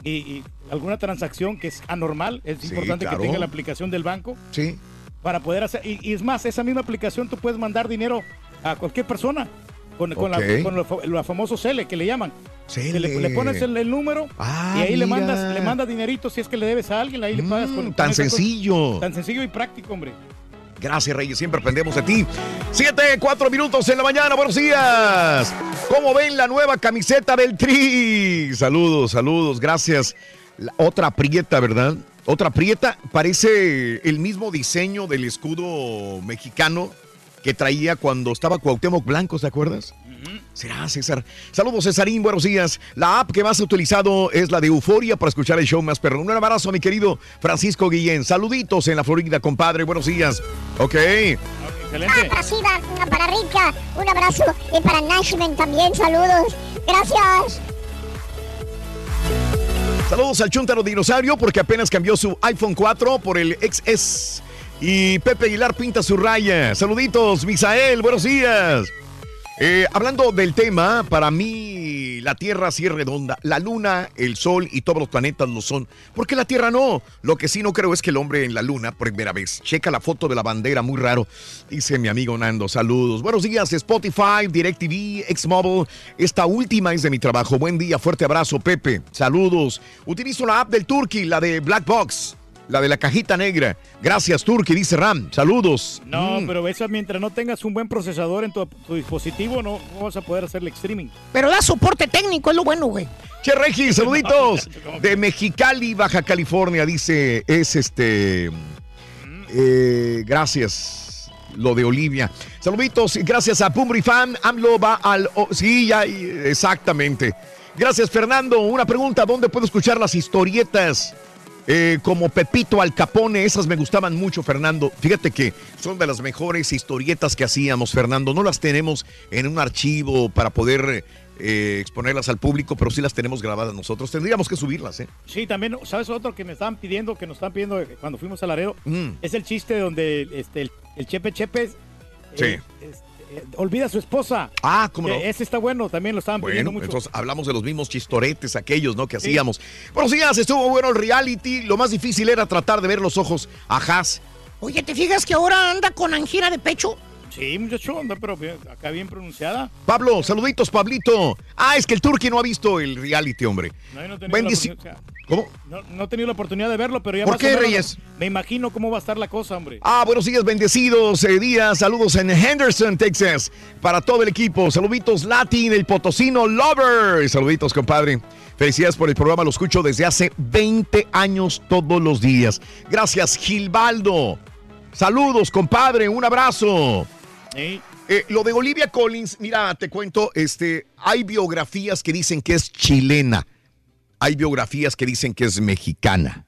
y, y alguna transacción que es anormal, es Sí, importante claro. que tenga la aplicación del banco Sí. para poder hacer. Y, y es más, esa misma aplicación tú puedes mandar dinero a cualquier persona con, con la, con lo, fa- lo famoso CELE que le llaman. Cele. Le, le pones el, el número Ah, y ahí le mandas, le mandas dinerito si es que le debes a alguien, ahí le pagas con, Mm, con tan sencillo. Tan sencillo y práctico, hombre. Gracias, Reyes. Siempre aprendemos de ti. Siete, cuatro minutos en la mañana. Buenos días. ¿Cómo ven la nueva camiseta del Tri? Saludos, saludos. Gracias. La- otra prieta, ¿verdad? Otra prieta. Parece el mismo diseño del escudo mexicano que traía cuando estaba Cuauhtémoc Blanco, ¿te acuerdas? Será, César. Saludos, Cesarín, buenos días. La app que más he utilizado es la de Euforia para escuchar el show más perro. Un abrazo a mi querido Francisco Guillén. Saluditos en la Florida, compadre. Buenos días. Ok. Excelente. Ah, para Siva, una para Rica, un abrazo y para Nashman también, saludos. Gracias. Saludos al Chuntaro Dinosaurio porque apenas cambió su iPhone 4 por el XS. Y Pepe Aguilar pinta su raya. Saluditos, Misael, buenos días. Eh, hablando del tema, para mí la Tierra sí es redonda. La Luna, el Sol y todos los planetas lo son. ¿Por qué la Tierra no? Lo que sí no creo es que el hombre en la Luna, por primera vez. Checa la foto de la bandera, muy raro. Dice mi amigo Nando, saludos. Buenos días, Spotify, DirecTV, Xmobile. Esta última es de mi trabajo. Buen día, fuerte abrazo, Pepe. Saludos. Utilizo la app del Turkey, la de Black Box. La de la cajita negra. Gracias, Turkey, dice Ram. Saludos. No, Mm. pero eso mientras no tengas un buen procesador en tu, tu dispositivo, no, no vas a poder hacerle streaming. Pero da soporte técnico, es lo bueno, güey. Che, Regi, saluditos. De Mexicali, Baja California, dice, es este... eh, gracias, lo de Olivia. Saluditos, gracias a Pumri Fan. AMLO va al... oh, sí, ya, exactamente. Gracias, Fernando. Una pregunta, ¿dónde puedo escuchar las historietas? Eh, como Pepito Al Capone, esas me gustaban mucho, Fernando. Fíjate que son de las mejores historietas que hacíamos, Fernando. No las tenemos en un archivo para poder eh, exponerlas al público, pero sí las tenemos grabadas nosotros. Tendríamos que subirlas, ¿eh? Sí, también, ¿sabes otro que me estaban pidiendo, que nos estaban pidiendo cuando fuimos a Laredo? Mm. Es el chiste donde este, el, el Chepe Chepe Sí. eh, eh, olvida a su esposa. Ah, ¿cómo no? Eh, Ese está bueno, también lo estaban pidiendo Bueno, mucho. entonces hablamos de los mismos chistoretes, aquellos, ¿no? Que hacíamos. Buenos días, estuvo bueno el reality. Lo más difícil era tratar de ver los ojos a Haas. Oye, ¿te fijas que ahora anda con angina de pecho? Sí, muchacho, anda, pero bien- acá bien pronunciada. Pablo, saluditos, Pablito. Ah, es que el Turqui no ha visto el reality, hombre. No, no he tenido la oportunidad- ¿Cómo? No, no he tenido la oportunidad de verlo, pero ya ¿Por más qué, o menos Reyes? Me imagino cómo va a estar la cosa, hombre. Ah, buenos días, bendecidos eh, días. Saludos en Henderson, Texas. Para todo el equipo. Saluditos Latin, el Potosino Lover. Saluditos, compadre. Felicidades por el programa. Lo escucho desde hace 20 años todos los días. Gracias, Gilbaldo. Saludos, compadre. Un abrazo. Eh, lo de Olivia Collins, mira, te cuento, este, hay biografías que dicen que es chilena. Hay biografías que dicen que es mexicana.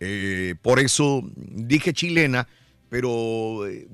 Eh, por eso dije chilena, pero eh,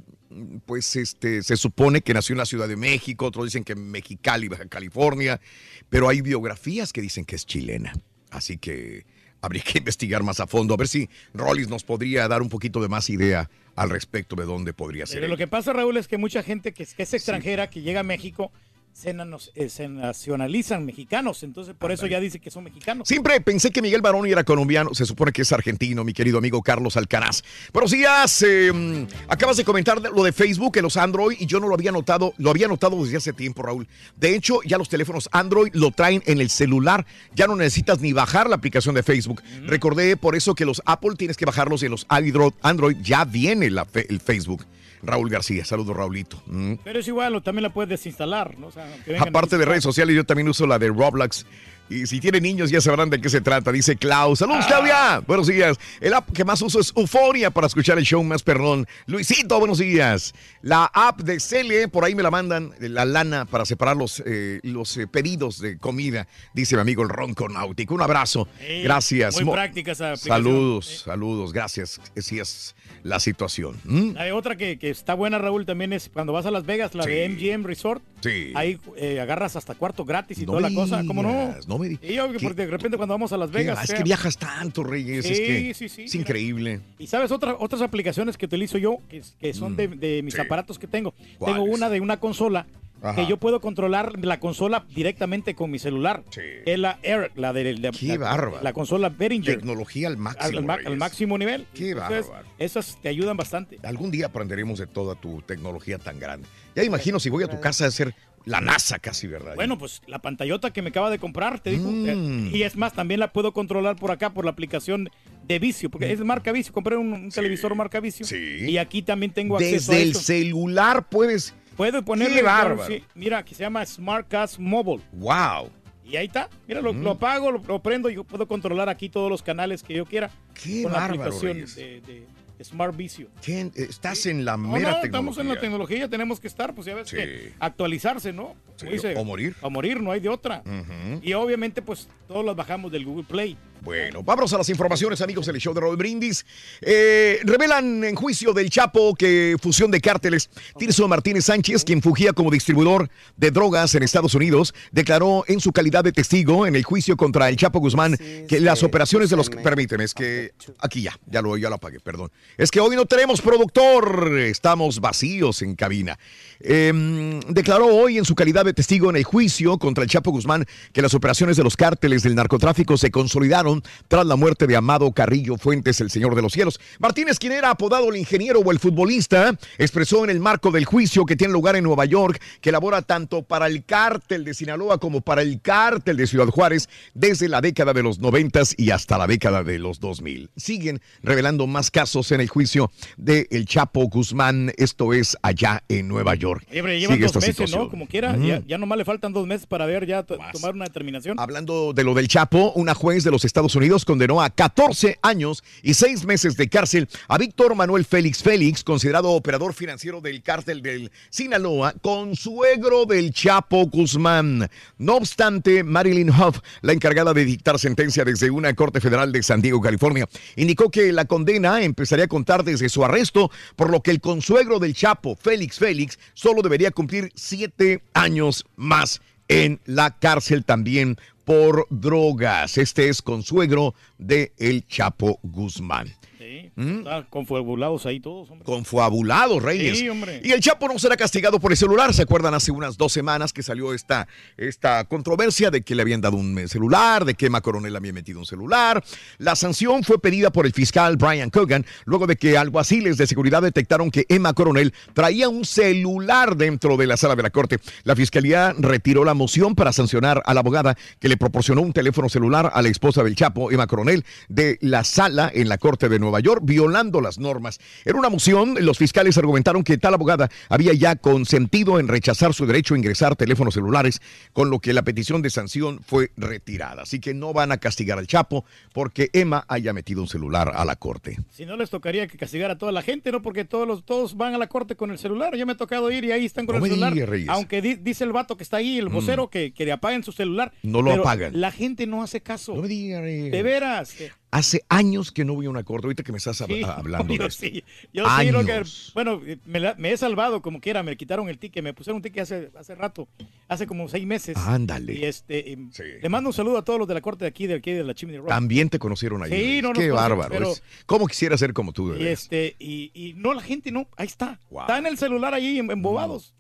pues este se supone que nació en la Ciudad de México, otros dicen que en Mexicali, Baja California, pero hay biografías que dicen que es chilena. Así que habría que investigar más a fondo, a ver si Rollis nos podría dar un poquito de más idea al respecto de dónde podría ser. Pero lo que pasa, Raúl, es que mucha gente que es, que es extranjera, que llega a México, se, eh, se nacionalizan mexicanos. Entonces, por eso ya dice que son mexicanos. Siempre pensé que Miguel Baroni era colombiano, se supone que es argentino, mi querido amigo Carlos Alcaraz. Buenos días, eh, acabas de comentar lo de Facebook en los Android y yo no lo había notado, lo había notado desde hace tiempo, Raúl. De hecho, ya los teléfonos Android lo traen en el celular, ya no necesitas ni bajar la aplicación de Facebook. Recordé por eso que los Apple tienes que bajarlos y en los Android, ya viene la el Facebook. Raúl García, saludos Raulito. Mm. Pero es igual, también la puedes desinstalar, ¿no? O sea, aunque vengan Aparte de redes sociales, yo también uso la de Roblox. Y si tienen niños ya sabrán de qué se trata, dice Klaus. ¡Saludos. Claudia! Buenos días. El app que más uso es Euforia para escuchar el show más perrón. Luisito, buenos días. La app de Cele, por ahí me la mandan, la lana para separar los, eh, los eh, pedidos de comida, dice mi amigo el Ronco Náutico. Un abrazo. Gracias. muy Mo- práctica esa. Saludos, saludos. Gracias. Así es la situación. ¿Mm? Hay otra que, que está buena, Raúl, también es cuando vas a Las Vegas, la de MGM Resort. Sí. Ahí eh, agarras hasta cuarto gratis y No toda la cosa. ¿Cómo no? no me di- Y yo, porque de repente cuando vamos a Las. Vegas. Es que viajas tanto, Reyes. es Sí, que sí, sí, es mira. increíble. Y sabes, otra- otras aplicaciones que utilizo yo, que, que son de, de mis sí. aparatos que tengo. Tengo una de una consola Ajá. que yo puedo controlar la consola directamente con mi celular. Es la Air, la de, de- Qué la, bárbaro. la consola Behringer. Tecnología al máximo. Al, ma- Reyes. al máximo nivel. Qué Entonces, bárbaro. Esas te ayudan bastante. Algún día aprenderemos de toda tu tecnología tan grande. Ya imagino si voy a tu casa a ser la NASA casi, ¿verdad? Bueno, pues la pantallota que me acaba de comprar, te digo. Mm. eh, y es más, también la puedo controlar por acá, por la aplicación de Vicio, porque es marca Vicio. Compré un, un televisor marca Vicio. Y aquí también tengo acceso Desde a el eso. celular puedes. Puedo ponerle. Claro, bárbaro. sí. mira, que se llama SmartCast Mobile. ¡Wow! Y ahí está. Mira, lo, Mm. lo apago, lo, lo prendo y yo puedo controlar aquí todos los canales que yo quiera. Qué con la bárbaro, aplicación de, de- de Smart Vicio. ¿Qué? Estás en la No, mera no, tecnología. estamos en la tecnología, tenemos que estar, pues ya ves Sí. que actualizarse, ¿no? Sí, o morir. O morir, no hay de otra. Y obviamente, pues todos los bajamos del Google Play. Bueno, vamos a las informaciones, amigos del show de Roll Brindis. Eh, revelan en juicio del Chapo que fusión de cárteles. Tirso Martínez Sánchez, quien fugía como distribuidor de drogas en Estados Unidos, declaró en su calidad de testigo en el juicio contra el Chapo Guzmán que las operaciones de los... Permíteme, es que... Aquí ya, ya lo, ya lo apagué, perdón. Es que hoy no tenemos productor, estamos vacíos en cabina. Em, declaró hoy en su calidad de testigo en el juicio contra el Chapo Guzmán que las operaciones de los cárteles del narcotráfico se consolidaron tras la muerte de Amado Carrillo Fuentes, el Señor de los Cielos. Martínez, quien era apodado el ingeniero o el futbolista, expresó en el marco del juicio que tiene lugar en Nueva York que labora tanto para el cártel de Sinaloa como para el cártel de Ciudad Juárez desde la década de los noventas y hasta la década de los 2000. Siguen revelando más casos en el juicio de El Chapo Guzmán, esto es allá en Nueva York. Oye, llevan dos esta meses, situación. ¿no? Como quiera, ya, ya nomás le faltan dos meses para ver, ya to- tomar una determinación. Hablando de lo del Chapo, una juez de los Estados Unidos condenó a 14 años y 6 meses de cárcel a Víctor Manuel Félix Félix, considerado operador financiero del cártel del Sinaloa, consuegro del Chapo Guzmán. No obstante, Marilyn Huff, la encargada de dictar sentencia desde una corte federal de San Diego, California, indicó que la condena empezaría a contar desde su arresto, por lo que el consuegro del Chapo, Félix Félix, solo debería cumplir 7 años más en la cárcel también por drogas. Este es consuegro de El Chapo Guzmán. ¿Mm? confabulados ahí todos, hombre. Confabulados, Reyes. Sí, hombre. Y el Chapo no será castigado por el celular. ¿Se acuerdan hace unas dos semanas que salió esta, esta controversia de que le habían dado un eh, celular, de que Emma Coronel había metido un celular? La sanción fue pedida por el fiscal Brian Cogan luego de que alguaciles de seguridad detectaron que Emma Coronel traía un celular dentro de la sala de la corte. La fiscalía retiró la moción para sancionar a la abogada que le proporcionó un teléfono celular a la esposa del Chapo, Emma Coronel, de la sala en la corte de Nueva York, violando las normas. En una moción, los fiscales argumentaron que tal abogada había ya consentido en rechazar su derecho a ingresar teléfonos celulares, con lo que la petición de sanción fue retirada. Así que no van a castigar al Chapo porque Emma haya metido un celular a la corte. Si no les tocaría que castigar a toda la gente, ¿no? Porque todos los, todos van a la corte con el celular. Yo me he tocado ir y ahí están con No el celular. Aunque di- dice el vato que está ahí, el Mm. vocero, que, que le apaguen su celular. No lo apagan. La gente no hace caso. No me Reyes. De veras. Hace años que no voy a una corte, ahorita que me estás hab- Sí, hablando yo de esto. sí, yo sí, lo que- Años. bueno, eh, me, la- me he salvado como quiera, me quitaron el ticket, me pusieron un ticket hace, hace rato, hace como seis meses. Ándale. Y este, y le mando un saludo a todos los de la corte de aquí, de aquí de la Chimney Rock. También te conocieron ahí. Sí, no nos Qué conocemos, bárbaro. pero- es- ¿Cómo quisiera ser como tú? de Y este, y, y no, la gente no, ahí está. Está en el celular ahí em- embobados.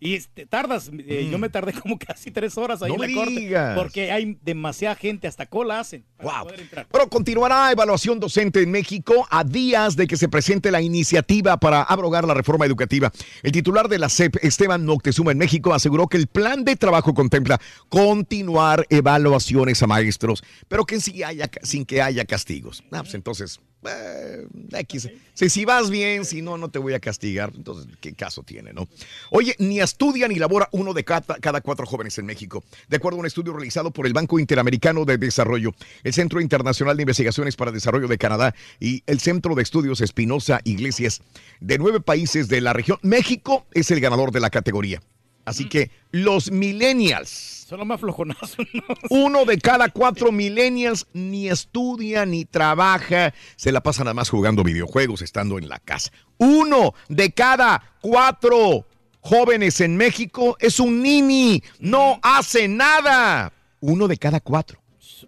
Y este, tardas, eh, yo me tardé como casi tres horas ahí Mm. No en la corte. digas. Porque hay demasiada gente, hasta cola hacen. para Wow. poder entrar. Bueno, continuará evaluación docente en México a días de que se presente la iniciativa para abrogar la reforma educativa. El titular de la SEP, Esteban Moctezuma en México, aseguró que el plan de trabajo contempla continuar evaluaciones a maestros, pero que sí haya, sin que haya castigos. Ah, pues entonces, eh, X. Si, si vas bien, si no, no te voy a castigar. Entonces, ¿qué caso tiene, no? Oye, ni estudia ni labora uno de cada, cada cuatro jóvenes en México. De acuerdo a un estudio realizado por el Banco Interamericano de Desarrollo, el Centro Internacional de Investigaciones para Desarrollo de Canadá y el Centro de Estudios Espinosa Iglesias, de nueve países de la región, México es el ganador de la categoría. Así que los millennials. Son los más flojonazos. ¿no? Uno de cada cuatro millennials ni estudia ni trabaja, se la pasa nada más jugando videojuegos estando en la casa. Uno de cada cuatro jóvenes en México es un nini, no hace nada. Uno de cada cuatro.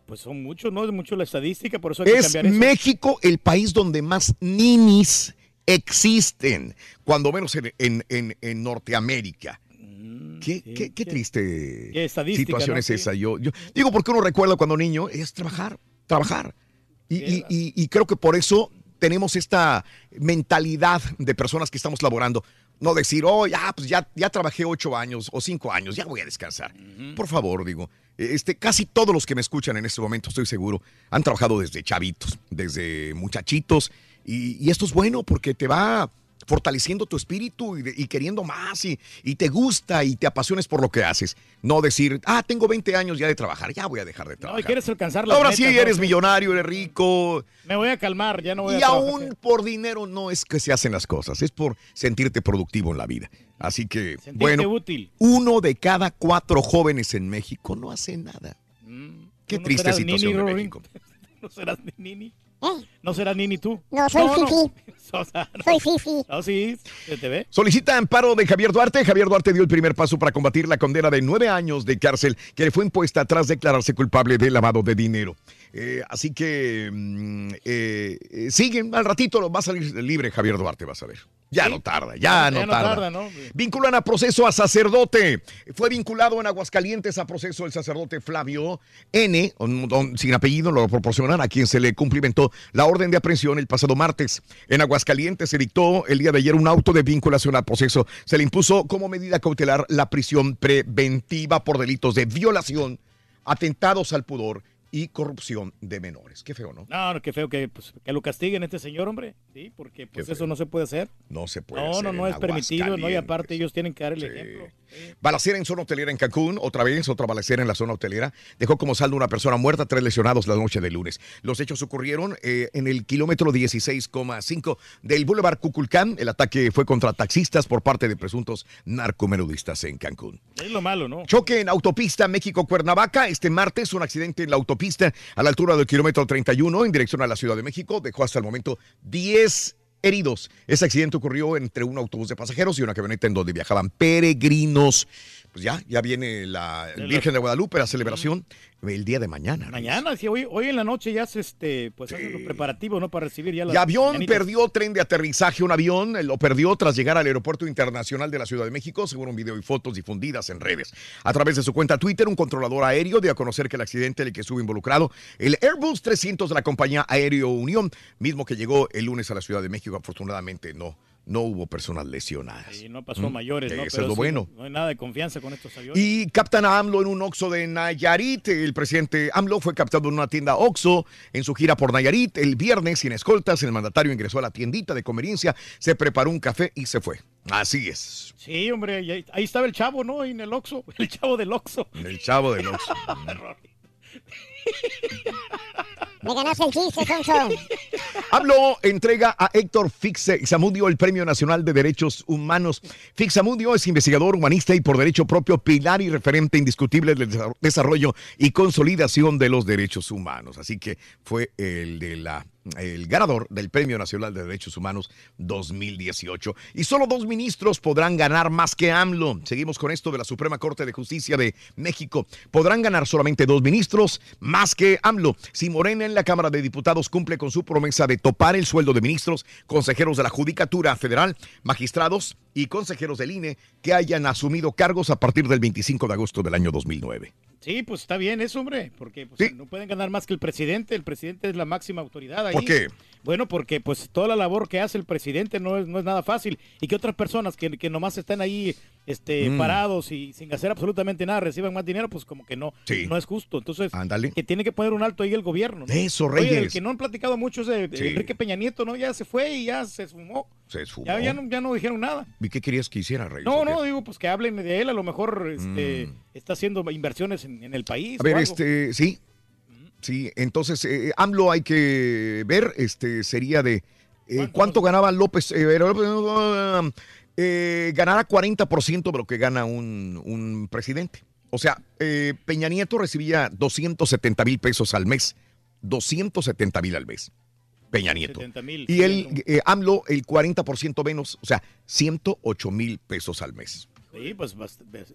Pues son muchos, ¿no? Es mucho la estadística, por eso hay que Es cambiar eso. México el país donde más ninis existen, cuando menos en, en- en- en Norteamérica. Qué, qué- qué triste Mm, qué situación ¿no? es esa. Yo, yo digo porque uno recuerda cuando niño es trabajar, trabajar. Y, y- y- y creo que por eso tenemos esta mentalidad de personas que estamos laborando. No decir, oh, ya, pues ya, ya trabajé ocho años o cinco años, ya voy a descansar. Por favor, digo, este, casi todos los que me escuchan en este momento, estoy seguro, han trabajado desde chavitos, desde muchachitos. Y, y esto es bueno porque te va fortaleciendo tu espíritu y, de- y queriendo más y, y te gusta y te apasiones por lo que haces. No decir, ah, tengo 20 años ya de trabajar, ya voy a dejar de No, y trabajar. quieres alcanzar las Ahora sí eres millonario, eres rico. Me voy a calmar, ya no voy a Y trabajar. aún por dinero no es que se hacen las cosas, es por sentirte productivo en la vida. Así que, bueno, útil. uno de cada cuatro jóvenes en México no hace nada. Qué ¿Tú no triste situación de? México. ¿No serás Nini? ¿Eh? ¿No serás Nini tú? No, soy Fifi. No. Soy Fifi. No, sí, se te ve. Solicita amparo de Javier Duarte. Javier Duarte dio el primer paso para combatir la condena de nueve años de cárcel que le fue impuesta tras declararse culpable de lavado de dinero. Eh, así que mm, eh, eh, siguen, al ratito va a salir libre Javier Duarte, vas a ver. Ya no tarda, ya, no, tarda. ¿no? Vinculan a proceso a sacerdote. Fue vinculado en Aguascalientes a proceso el sacerdote Flavio N, un- un- sin apellido, lo proporcionan a quien se le cumplimentó la orden de aprehensión el pasado martes. En Aguascalientes se dictó el día de ayer un auto de vinculación a proceso. Se le impuso como medida cautelar la prisión preventiva por delitos de violación, atentados al pudor y corrupción de menores. Qué feo, ¿no? No, no, qué feo que, pues, que lo castiguen a este señor, hombre. Sí, porque pues eso no se puede hacer. No se puede No, hacer no, no en es permitido, ¿no? Y aparte ellos tienen que dar el ejemplo. Balacera en zona hotelera en Cancún, otra vez, otra balacera en la zona hotelera. Dejó como saldo una persona muerta, tres lesionados la noche del lunes. Los hechos ocurrieron eh, en el kilómetro 16,5 del Boulevard Cuculcán. El ataque fue contra taxistas por parte de presuntos narcomenudistas en Cancún. Es lo malo, ¿no? Choque en autopista México-Cuernavaca. Este martes, un accidente en la autopista a la altura del kilómetro 31 en dirección a la Ciudad de México. Dejó hasta el momento 10 heridos. Ese accidente ocurrió entre un autobús de pasajeros y una camioneta en donde viajaban peregrinos. Pues ya, ya viene la Virgen de Guadalupe, la celebración el día de mañana. Mañana, sí, hoy, hoy en la noche ya se este, pues hacen los preparativos, ¿no? Para recibir ya la Y avión perdió tren de aterrizaje. Un avión eh, lo perdió tras llegar al Aeropuerto Internacional de la Ciudad de México, según un video y fotos difundidas en redes. A través de su cuenta Twitter, un controlador aéreo dio a conocer que el accidente en el que estuvo involucrado el Airbus 300 de la compañía Aéreo Unión, mismo que llegó el lunes a la Ciudad de México, afortunadamente no. No hubo personas lesionadas. Y no pasó a Mm, mayores, ¿no? Eso Pero es lo sí, bueno. No hay nada de confianza con estos aviones. Y captan a AMLO en un Oxxo de Nayarit. El presidente AMLO fue captado en una tienda Oxxo en su gira por Nayarit. El viernes, sin escoltas, el mandatario ingresó a la tiendita de conveniencia, se preparó un café y se fue. Así es. Sí, hombre, ahí estaba el chavo, ¿no? En el Oxxo, el chavo del Oxxo. El chavo del Oxxo. Me ganaste el chiste. AMLO entrega a Héctor Fixamudio el Premio Nacional de Derechos Humanos. Fixamudio es investigador humanista y por derecho propio pilar y referente indiscutible del desa- desarrollo y consolidación de los derechos humanos. Así que fue el de la el ganador del Premio Nacional de Derechos Humanos 2018. Y solo dos ministros podrán ganar más que AMLO. Seguimos con esto de la Suprema Corte de Justicia de México. Podrán ganar solamente dos ministros más que AMLO. Si Morena en la Cámara de Diputados cumple con su promesa de topar el sueldo de ministros, consejeros de la Judicatura Federal, magistrados y consejeros del INE que hayan asumido cargos a partir del 25 de agosto del año 2009. Sí, pues está bien eso, hombre, porque pues, no pueden ganar más que el presidente. El presidente es la máxima autoridad ahí. ¿Por qué? Bueno, porque pues toda la labor que hace el presidente no es, no es nada fácil y que otras personas que, que nomás están ahí este, Mm. parados y sin hacer absolutamente nada reciban más dinero, pues como que no, Sí. no es justo. Entonces, Ándale. que tiene que poner un alto ahí el gobierno. ¿no? Eso, Oye, el Reyes. que no han platicado mucho es de, Sí. Enrique Peña Nieto, ¿no? Ya se fue y ya se esfumó. Se esfumó. Ya, ya, no, ya no dijeron nada. ¿Y qué querías que hiciera, Reyes? No, no, digo, pues que hablen de él, a lo mejor este, está haciendo inversiones en, en el país. Mm. A ver, este, sí. Sí, entonces eh, AMLO hay que ver, este, sería de eh, cuánto ganaba López. eh, eh, eh, ganará 40% de lo que gana un, un presidente. O sea, eh, Peña Nieto recibía 270 mil pesos al mes. 270 mil al mes. Peña Nieto. 70,000, Y eh, AMLO el 40% menos, o sea, 108 mil pesos al mes. Sí, pues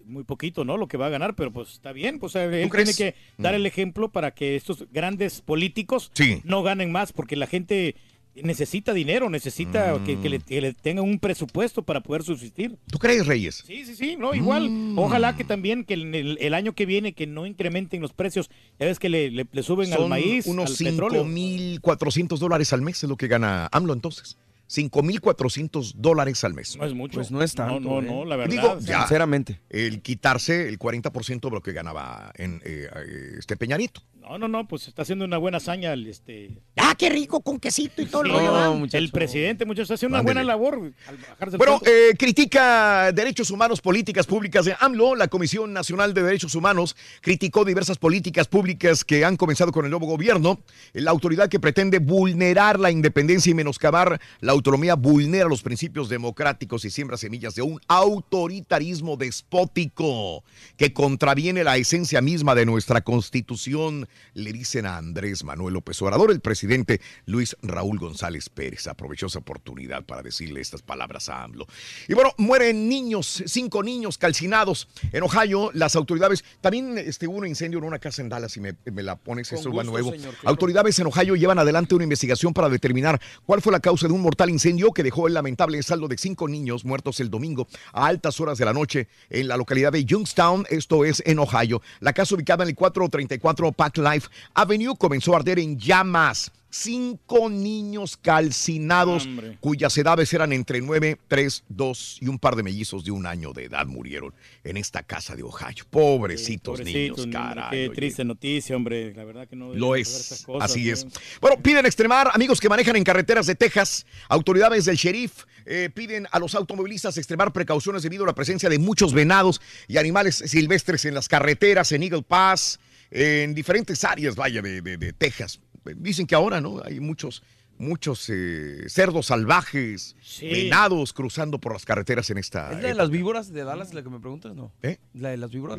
muy poquito, ¿no? Lo que va a ganar, pero pues está bien. Pues él tiene crees? que dar Mm. el ejemplo para que estos grandes políticos Sí. no ganen más, porque la gente necesita dinero, necesita que, que le, que le tengan un presupuesto para poder subsistir. ¿Tú crees, Reyes? Sí, sí, sí, no, igual. Mm. Ojalá que también que el, el- año que viene que no incrementen los precios. Ya ves que le, le- le suben al maíz, unos al petróleo. 5.400 dólares al mes es lo que gana AMLO entonces. 5.400 dólares al mes. No es mucho. Pues no es tanto, No, no, ¿eh? no, la verdad. Digo, ya, Sinceramente. el quitarse el 40% de lo que ganaba en eh, eh, este Peñarito. No, no, no, pues está haciendo una buena hazaña el, este, Ah, qué rico con quesito y todo el Sí, no, el presidente, muchachos, está haciendo una buena labor. al bajarse el Bueno, eh, critica derechos humanos, políticas públicas de AMLO. La Comisión Nacional de Derechos Humanos criticó diversas políticas públicas que han comenzado con el nuevo gobierno. La autoridad que pretende vulnerar la independencia y menoscabar la autonomía vulnera los principios democráticos y siembra semillas de un autoritarismo despótico que contraviene la esencia misma de nuestra constitución le dicen a Andrés Manuel López Obrador, el presidente Luis Raúl González Pérez aprovechó esa oportunidad para decirle estas palabras a AMLO. Y bueno, mueren niños, cinco niños calcinados en Ohio. Las autoridades, también este, hubo un incendio en una casa en Dallas y me, me la pones, eso va gusto, nuevo. señor, claro. Autoridades en Ohio llevan adelante una investigación para determinar cuál fue la causa de un mortal incendio que dejó el lamentable saldo de cinco niños muertos el domingo a altas horas de la noche en la localidad de Youngstown, esto es en Ohio. La casa ubicada en el 434 Pack Life Avenue comenzó a arder en llamas. Cinco niños calcinados Hombre. cuyas edades eran entre 9, 3, 2 y un par de mellizos de un año de edad murieron en esta casa de Ohio. Pobrecitos, Pobrecitos, niños, caray. Qué oye. triste noticia, hombre. La verdad que no. Lo es, esas cosas, así es. Bueno, piden extremar, amigos que manejan en carreteras de Texas, autoridades del sheriff eh, piden a los automovilistas extremar precauciones debido a la presencia de muchos venados y animales silvestres en las carreteras, en Eagle Pass, en diferentes áreas, vaya, de, de- de Texas. Dicen que ahora, ¿no? Hay muchos, muchos eh, cerdos salvajes, Sí. venados cruzando por las carreteras en esta... ¿Es la de las víboras de Dallas la que me preguntas? No. ¿Eh? ¿La de las víboras?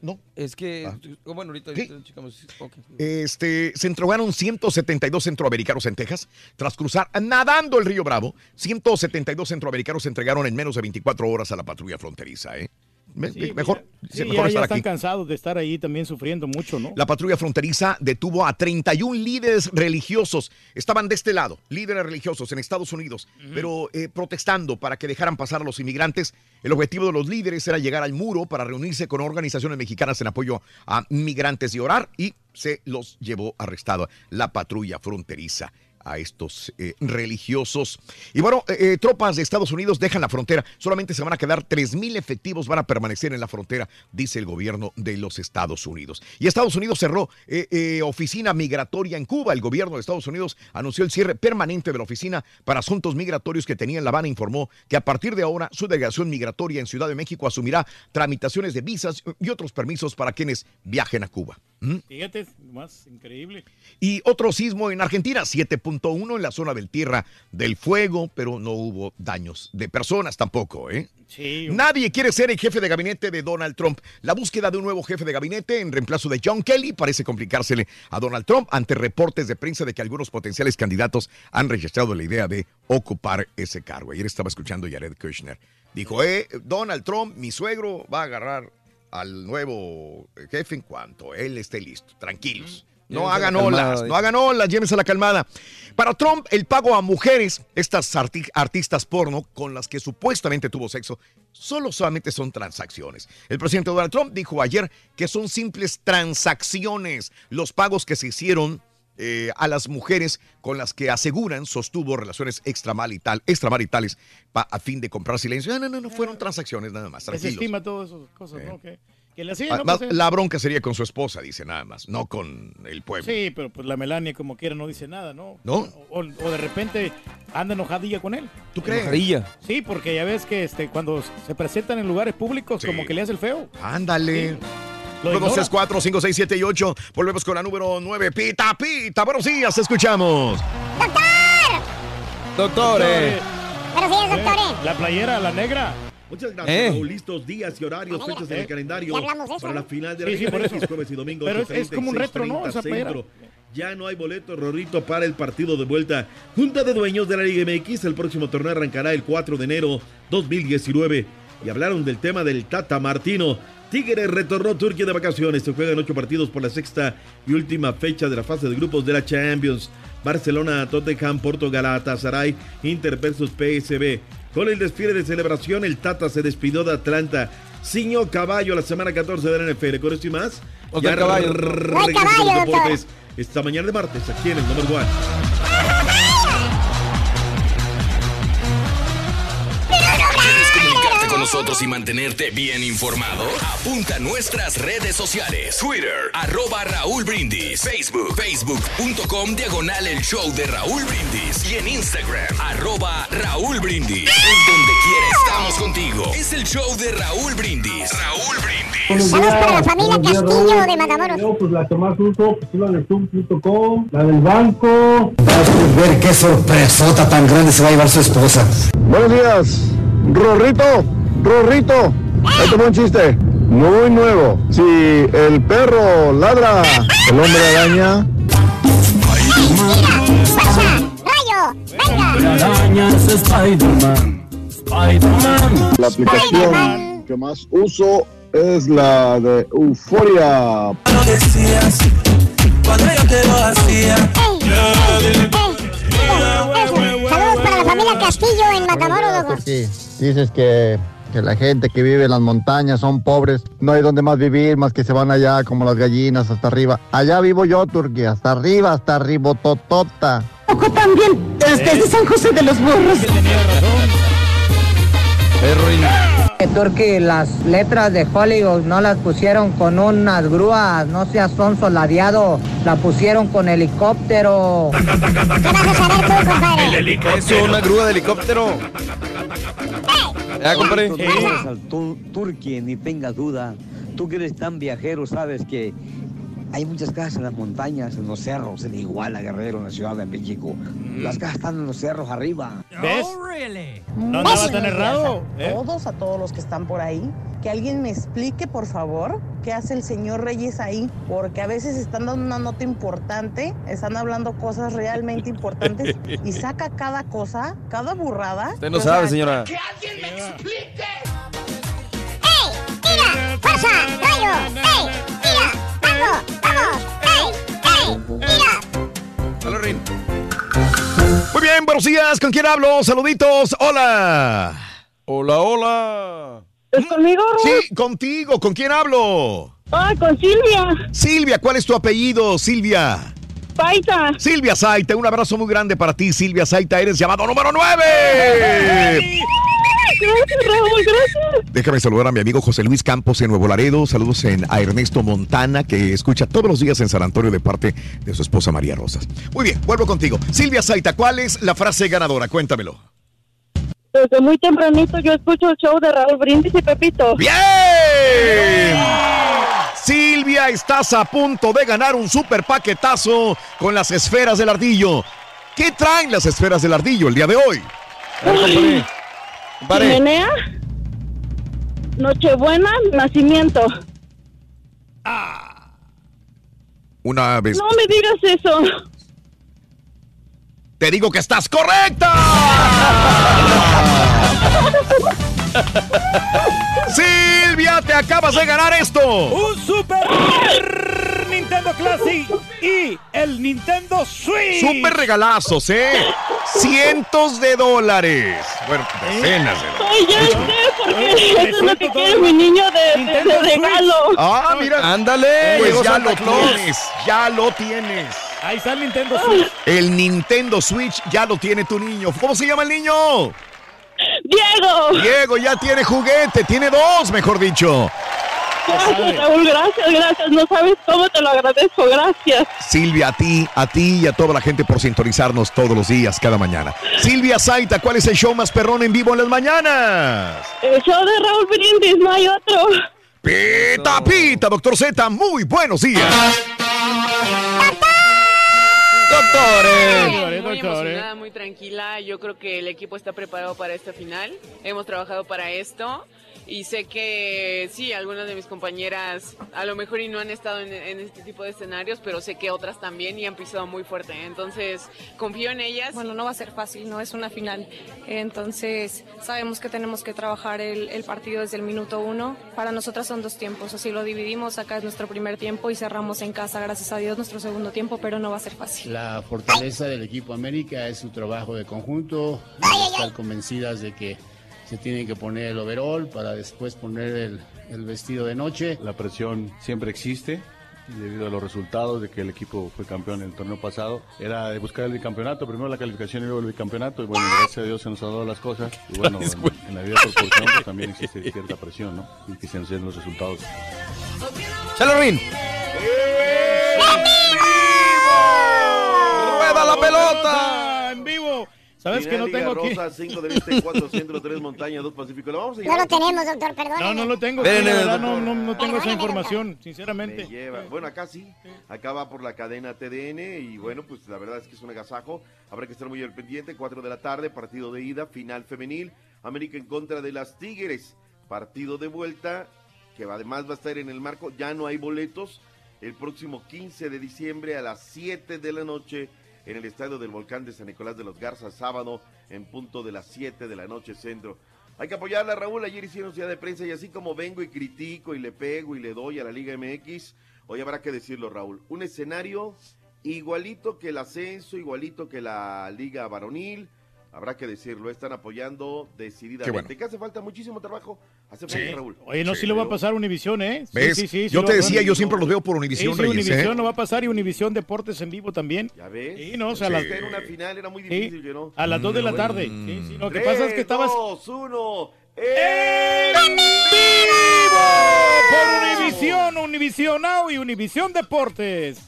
no. Es que. Ah. oh, bueno, ahorita, ahorita checamos. Ok. Este, se entregaron 172 centroamericanos en Texas tras cruzar nadando el río Bravo. 172 centroamericanos se entregaron en menos de 24 horas a la patrulla fronteriza. ¿eh? Me- Sí, mejor Sí, mejor ya, ya estar están aquí. cansados de estar ahí también sufriendo mucho, ¿no? La patrulla fronteriza detuvo a 31 líderes religiosos. Estaban de este lado, líderes religiosos en Estados Unidos, pero eh, protestando para que dejaran pasar a los inmigrantes. El objetivo de los líderes era llegar al muro para reunirse con organizaciones mexicanas en apoyo a migrantes y orar y se los llevó arrestado la patrulla fronteriza a estos eh, religiosos. Y bueno, eh, eh, tropas de Estados Unidos dejan la frontera. Solamente se van a quedar 3.000 efectivos, van a permanecer en la frontera, dice el gobierno de los Estados Unidos. Y Estados Unidos cerró eh, oficina migratoria en Cuba. El gobierno de Estados Unidos anunció el cierre permanente de la oficina para asuntos migratorios que tenía en La Habana. Informó que a partir de ahora su delegación migratoria en Ciudad de México asumirá tramitaciones de visas y otros permisos para quienes viajen a Cuba. ¿Mm? Fíjate, más increíble. Y otro sismo en Argentina, 7.1 en la zona del Tierra del Fuego, pero no hubo daños de personas tampoco, ¿eh? Sí. Nadie quiere ser el jefe de gabinete de Donald Trump. La búsqueda de un nuevo jefe de gabinete en reemplazo de John Kelly parece complicársele a Donald Trump ante reportes de prensa de que algunos potenciales candidatos han rechazado la idea de ocupar ese cargo. Ayer estaba escuchando a Jared Kushner. Dijo, eh, Donald Trump, mi suegro, va a agarrar al nuevo jefe en cuanto él esté listo. Tranquilos. No hagan olas, no hagan olas, llévense la calmada. Para Trump, el pago a mujeres, estas arti- artistas porno con las que supuestamente tuvo sexo, solo solamente son transacciones. El presidente Donald Trump dijo ayer que son simples transacciones los pagos que se hicieron eh, a las mujeres con las que aseguran sostuvo relaciones extramarital, extramaritales pa- a fin de comprar silencio. No, no, no, no fueron transacciones nada más, Se estima todas esas cosas, ¿no? Que le hacían, ¿no? más- Pues, eh, la bronca sería con su esposa, dice nada más, no con el pueblo. Sí, pero pues la Melania como quiera no dice nada, ¿no? ¿No? O, o de repente anda enojadilla con él. ¿Tú crees? Enojadilla. Sí, porque ya ves que este, cuando se presentan en lugares públicos Sí. como que le hace el feo. Ándale. Lo 1, 2, ignora. 3, 4, 5, 6, 7 y 8. Volvemos con la número 9. Pita, pita. Buenos días, escuchamos. Doctores. Buenos días, Eh, doctores. La playera, la negra. Muchas gracias, Eh. Raúl. Listos días y horarios, Ah, mira. fechas en el Eh. calendario para ¿no? la final de Sí, la sí, Liga eso. jueves y domingo. Pero es- 8:30 es como un retro, ¿no? 6:30 Esa playera. centro. Ya no hay boleto, Rorrito, para el partido de vuelta. Junta de dueños de la Liga MX. El próximo torneo arrancará el 4 de enero 2019. Y hablaron del tema del Tata Martino. Tigres retornó Turquía de vacaciones. Se juegan ocho partidos por la sexta y última fecha de la fase de grupos de la Champions. Barcelona, Tottenham, Porto, Galatasaray, Inter versus PSB. Con el desfile de celebración, el Tata se despidió de Atlanta. Ciñó caballo la semana 14 de la NFL. Con esto y más, ya caballo. los caballo, deportes esta mañana de martes aquí en el Number One. nosotros y mantenerte bien informado? Apunta a nuestras redes sociales. Twitter, arroba Raúl Brindis. Facebook, facebook.com, diagonal el show de Raúl Brindis. Y en Instagram, arroba Raúl Brindis. En donde quiera estamos contigo. Es el show de Raúl Brindis. Raúl Brindis. Saludos para la familia Castillo Raúl. de Matamoros. Yo, pues la que más uso, pues es la de Zoom.com, la del banco. ver qué sorpresota tan grande se va a llevar su esposa. Buenos días, Rorrito, Rorrito. Ahí te va un chiste. muy nuevo. Si el perro ladra, el hombre araña. ¡Rayo! ¡Venga! araña es Spider-Man. Spider-Man. La aplicación que más uso es la de Euforia. Saludos para la familia Castillo en Matamoros, loco. Dices que, que la gente que vive en las montañas son pobres. No hay donde más vivir, más que se van allá como las gallinas hasta arriba. Allá vivo yo, Turquía, hasta arriba, hasta arriba, totota. Poco también, desde San José de los Burros. Porque las letras de Hollywood no las pusieron con unas grúas, no seas sonso ladeado, la pusieron con helicóptero. Es una grúa de helicóptero. Ya, compadre. al ni tengas duda. Tú que eres tan viajero, sabes que hay muchas casas en las montañas, en los cerros, en Iguala, Guerrero, en la Ciudad de México. Las casas están en los cerros arriba. ¿Ves? No andaba tan errado, A ¿eh? todos, a todos los que están por ahí, que alguien me explique, por favor, qué hace el señor Reyes ahí, porque a veces están dando una nota importante, están hablando cosas realmente importantes y saca cada cosa, cada burrada. Usted no sabe, sea, señora. alguien me explique! ¡Mira! ¡Fuerza! ¡Rayo! ¡Ey! ¡Mira! ¡Vamos! ¡Vamos! ¡Ey! ¡Ey! ¡Mira! Muy bien, buenos días. ¿Con quién hablo? Saluditos. Hola. Hola, hola. ¿Es conmigo, Sí, contigo. ¿Con quién hablo? Ah, con Silvia. Silvia, ¿cuál es tu apellido, Silvia? Paita. Silvia Zaita, un abrazo muy grande para ti, Silvia Zaita. Eres llamado número 9. Gracias, Raúl, gracias. Déjame saludar a mi amigo José Luis Campos en Nuevo Laredo. Saludos en, a Ernesto Montana, que escucha todos los días en San Antonio de parte de su esposa María Rosas. Muy bien, vuelvo contigo. Silvia Zaita, ¿cuál es la frase ganadora? Cuéntamelo. Desde muy tempranito yo escucho el show de Raúl Brindis y Pepito. ¡Bien! Silvia, estás a punto de ganar un super paquetazo con las esferas del ardillo. ¿Qué traen las esferas del ardillo el día de hoy? Compadre. Chimenea. Nochebuena, nacimiento. Una vez. No me digas eso. Te digo que estás correcta. Silvia, te acabas de ganar esto. Un Super Nintendo Classic y el Nintendo Switch. Super regalazos, ¿eh? Cientos de dólares. Bueno, decenas de dólares. Ay, ya sé, porque eso es lo que quiere mi niño de, de- de regalo. Ah, mira. Ándale. Pues llegó ya lo tienes. Ya lo tienes. Ahí está el Nintendo Switch. El Nintendo Switch ya lo tiene tu niño. ¿Cómo se llama el niño? Diego. Diego ya tiene juguete. Tiene dos, mejor dicho. Gracias, Raúl, gracias, gracias. No sabes cómo te lo agradezco, gracias. Silvia, a ti, a ti y a toda la gente por sintonizarnos todos los días, cada mañana. Silvia Zaita, ¿cuál es el show más perrón en vivo en las mañanas? El show de Raúl Brindis, no hay otro. Pita, pita, doctor Z, muy buenos días. Doctores. Muy emocionada, muy tranquila. Yo creo que el equipo está preparado para esta final. Hemos trabajado para esto. Y sé que sí, algunas de mis compañeras a lo mejor y no han estado en, en este tipo de escenarios, pero sé que otras también y han pisado muy fuerte. Entonces, confío en ellas. Bueno, no va a ser fácil, no es una final. Entonces, sabemos que tenemos que trabajar el, el partido desde el minuto uno. Para nosotras son dos tiempos, así lo dividimos. Acá es nuestro primer tiempo y cerramos en casa, gracias a Dios, nuestro segundo tiempo, pero no va a ser fácil. La fortaleza del equipo América es su trabajo de conjunto, estar convencidas de que se tienen que poner el overall para después poner el, el vestido de noche. La presión siempre existe debido a los resultados de que el equipo fue campeón en el torneo pasado. Era de buscar el bicampeonato, primero la calificación y luego el bicampeonato. Y bueno, gracias a Dios se nos han dado las cosas. Y bueno, en, en la vida proporción pues, también existe cierta presión, ¿no? Y que se nos den los resultados. ¡Chalo, Rin! ¡Rueda la pelota! En vivo. ¿Sabes que no Liga tengo aquí? Rosa, 5 del Este, 4 Centro, 3 Montaña, 2 Pacífico. Lo vamos a No lo tenemos, doctor, perdón. No, no lo tengo. La ven, verdad, no, no, no tengo esa información, sinceramente. Me lleva. Bueno, acá sí. Acá va por la cadena TDN y bueno, pues la verdad es que es un agasajo. Habrá que estar muy al pendiente. 4 de la tarde, partido de ida, final femenil. América en contra de las Tigres. Partido de vuelta que además va a estar en el marco. Ya no hay boletos. El próximo 15 de diciembre a las 7 de la noche en el estadio del Volcán de San Nicolás de los Garzas, sábado en punto de las 7 de la noche centro. Hay que apoyarla, Raúl. Ayer hicieron ciudad de prensa y así como vengo y critico y le pego y le doy a la Liga MX, hoy habrá que decirlo, Raúl. Un escenario igualito que el ascenso, igualito que la Liga Varonil. Habrá que decirlo, están apoyando decididamente. Bueno. Que hace falta muchísimo trabajo. Hace falta, Sí. Raúl. Oye, no, sí, lo va a pasar Univisión, ¿eh? Sí, ¿Ves? sí, sí, sí yo te decía, yo siempre los veo por Univisión, Sí, sí, Reyes. ¿eh? Univisión lo va a pasar y Univisión Deportes en vivo también. ¿Ya ves? Sí, no, o sea, a las, Era una final, era muy Sí, difícil, que no. a las 2 de la tarde. Mm. Sí, sí, lo que pasa es que estabas dos, uno. en vivo por Univisión, Univisión Now y Univisión Deportes.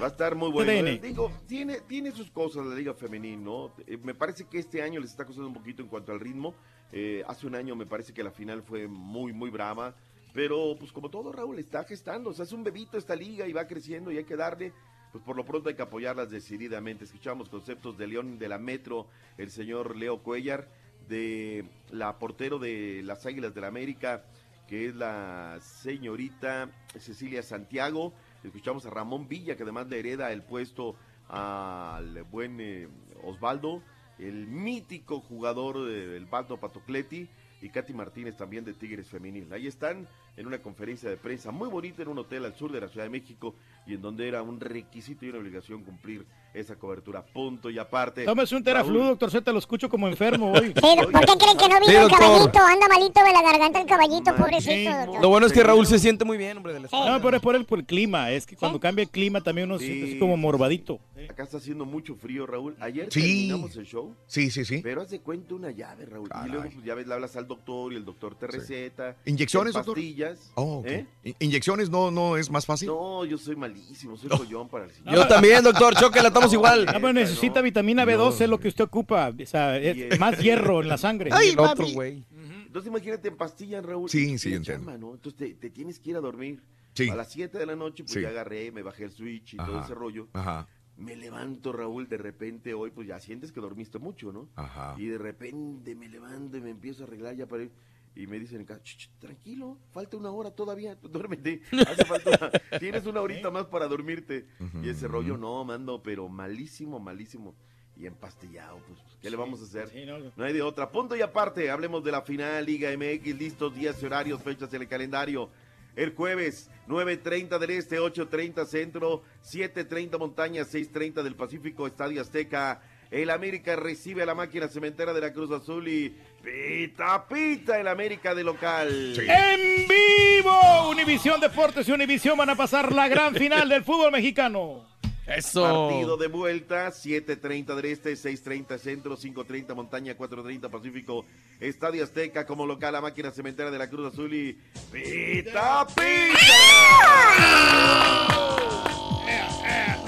Va a estar muy bueno. Eh, Digo, tiene, tiene sus cosas la Liga Femenil, ¿no? Eh, me parece que este año les está costando un poquito en cuanto al ritmo. Eh, hace un año me parece que la final fue muy, muy brava. Pero, pues como todo, Raúl, está gestando. O sea, es un bebito esta liga y va creciendo y hay que darle. Pues por lo pronto hay que apoyarlas decididamente. Escuchamos conceptos de León de la Metro, el señor Leo Cuellar, de la portero de las Águilas del la América, que es la señorita Cecilia Santiago. Escuchamos a Ramón Villa, que además le hereda el puesto al buen eh, Osvaldo, el mítico jugador del Baldo Patocleti y Katy Martínez también de Tigres Femenil. Ahí están en una conferencia de prensa muy bonita en un hotel al sur de la Ciudad de México y en donde era un requisito y una obligación cumplir esa cobertura. Punto y aparte. Tómese un teraflu, doctor Z, lo escucho como enfermo hoy. Sí, ¿Por qué creen que no Sí, vino el caballito? Anda malito de la garganta el caballito, pobrecito. doctor. Lo bueno es que Raúl se siente muy bien, hombre, de la. No, pero es por el, por el clima. Es que cuando cambia el clima también uno se siente así como morbadito. Acá está haciendo mucho frío, Raúl. Ayer Sí. terminamos el show. Sí, sí, sí. Pero haz de cuenta una llave, Raúl. Y luego, pues, ya ves, le hablas al doctor y el doctor te receta. ¿Inyecciones, doctor? pastillas. Oh, ok. ¿Eh? ¿Inyecciones no, no es más fácil? No, yo soy malísimo, soy joyón para el Yo también, doctor, chóquela, estamos igual. Ah, pero necesita vitamina B12, es lo que usted ocupa. O sea, es más hierro en la sangre. Ay, El otro, mami. güey. Entonces imagínate en pastillas, Raúl. Sí, sí, la entiendo. chamba, ¿no? Entonces te, te tienes que ir a dormir. Sí. A las 7 de la noche, pues Sí. ya agarré, me bajé el switch y todo Ajá. ese rollo. Ajá, Me levanto, Raúl, de repente hoy, pues ya sientes que dormiste mucho, ¿no? ajá. Y de repente me levanto y me empiezo a arreglar ya para ir. Y me dicen en casa, "Ch, ch, tranquilo, falta una hora todavía, duérmete. Hace falta una- tienes una horita más para dormirte. Y ese rollo, no, mando, pero malísimo, malísimo. Y empastillado, pues, ¿qué le vamos a hacer? Sí, no, no. No hay de otra. Punto y aparte, hablemos de la final Liga MX, listos días y horarios, fechas en el calendario. El jueves, 9.30 del Este, 8.30 Centro, 7.30 Montaña, 6.30 del Pacífico, Estadio Azteca. El América recibe a la máquina cementera de la Cruz Azul y pita, pita el América de local. En vivo, Univisión Deportes y Univisión van a pasar la gran final del fútbol mexicano. Eso. Partido de vuelta, 7.30 del Este, 6.30 Centro, 5.30 Montaña, 4.30 Pacífico, Estadio Azteca como local, la máquina cementera de la Cruz Azul y ¡Pita, pita!